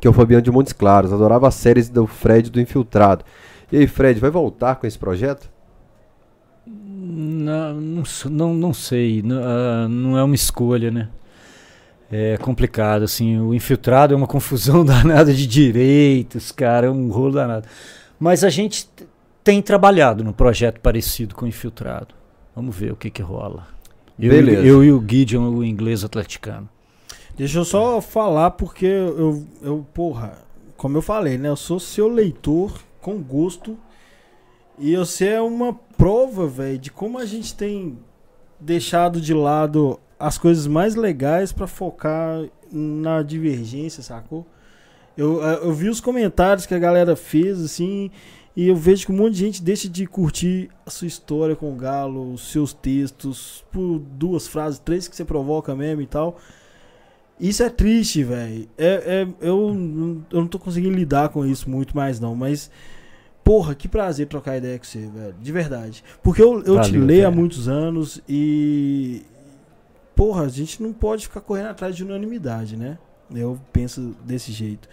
Que é o Fabiano de Montes Claros. Adorava as séries do Fred do Infiltrado. E aí, Fred, vai voltar com esse projeto? Não, não, não, não sei. Não, ah, não é uma escolha, né? É complicado, assim. O infiltrado é uma confusão danada de direitos, cara. É um rolo danado. Mas a gente tem trabalhado num projeto parecido com o infiltrado. Vamos ver o que que rola. Eu, Beleza. eu e o Gideon, o inglês atleticano. Deixa eu só falar, porque eu, eu, porra, como eu falei, né? Eu sou seu leitor com gosto. E você é uma prova, velho, de como a gente tem deixado de lado as coisas mais legais pra focar na divergência, sacou? Eu, eh, eu vi os comentários que a galera fez, assim, e eu vejo que um monte de gente deixa de curtir a sua história com o Galo, os seus textos, por duas frases, três que você provoca mesmo e tal. Isso é triste, velho. É, é, eu, eu não tô conseguindo lidar com isso muito mais, não. Mas, porra, que prazer trocar ideia com você, velho. De verdade. Porque eu, eu te Valeu, leio há velho. muitos anos e. Porra, a gente não pode ficar correndo atrás de unanimidade, né? Eu penso desse jeito.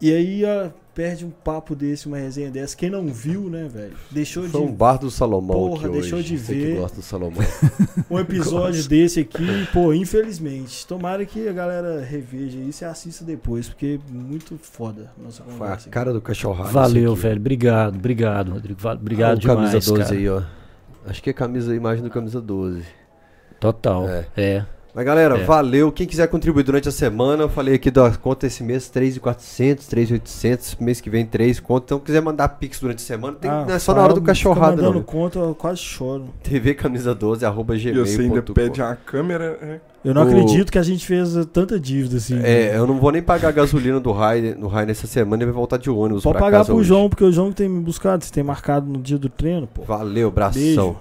E aí ó, perde um papo desse, uma resenha dessa. Quem não viu, né, velho? Deixou Foi de um bar do Salomão Porra, aqui deixou hoje. de Você ver. gosta do Salomão. um episódio desse aqui, pô, infelizmente. Tomara que a galera reveja isso e assista depois, porque é muito foda a nossa Foi a conversa. aqui. cara do cachorrado. Valeu, velho. Obrigado, obrigado, Rodrigo. Obrigado Ah, o demais, camisa 12 cara. aí, ó. Acho que é camisa, a imagem do camisa 12. Total. É. É. Mas galera, É. valeu. Quem quiser contribuir durante a semana, eu falei aqui da conta esse mês 3,400, 3,800, mês que vem 3 conto. Então, quiser mandar pix durante a semana, tem, Ah, não é só na hora do Fael cachorrado, não. conta, eu quase choro. TV camisa 12, arroba E você ainda gmail.com. pede a câmera. é. Eu não O- acredito que a gente fez tanta dívida assim. É, eu não vou nem pagar a gasolina do Rai, no Rai nessa semana e vai voltar de ônibus Pode pra pagar casa pro hoje. João, porque o João tem me buscado, você tem marcado no dia do treino, pô. Valeu, bração. Beijo.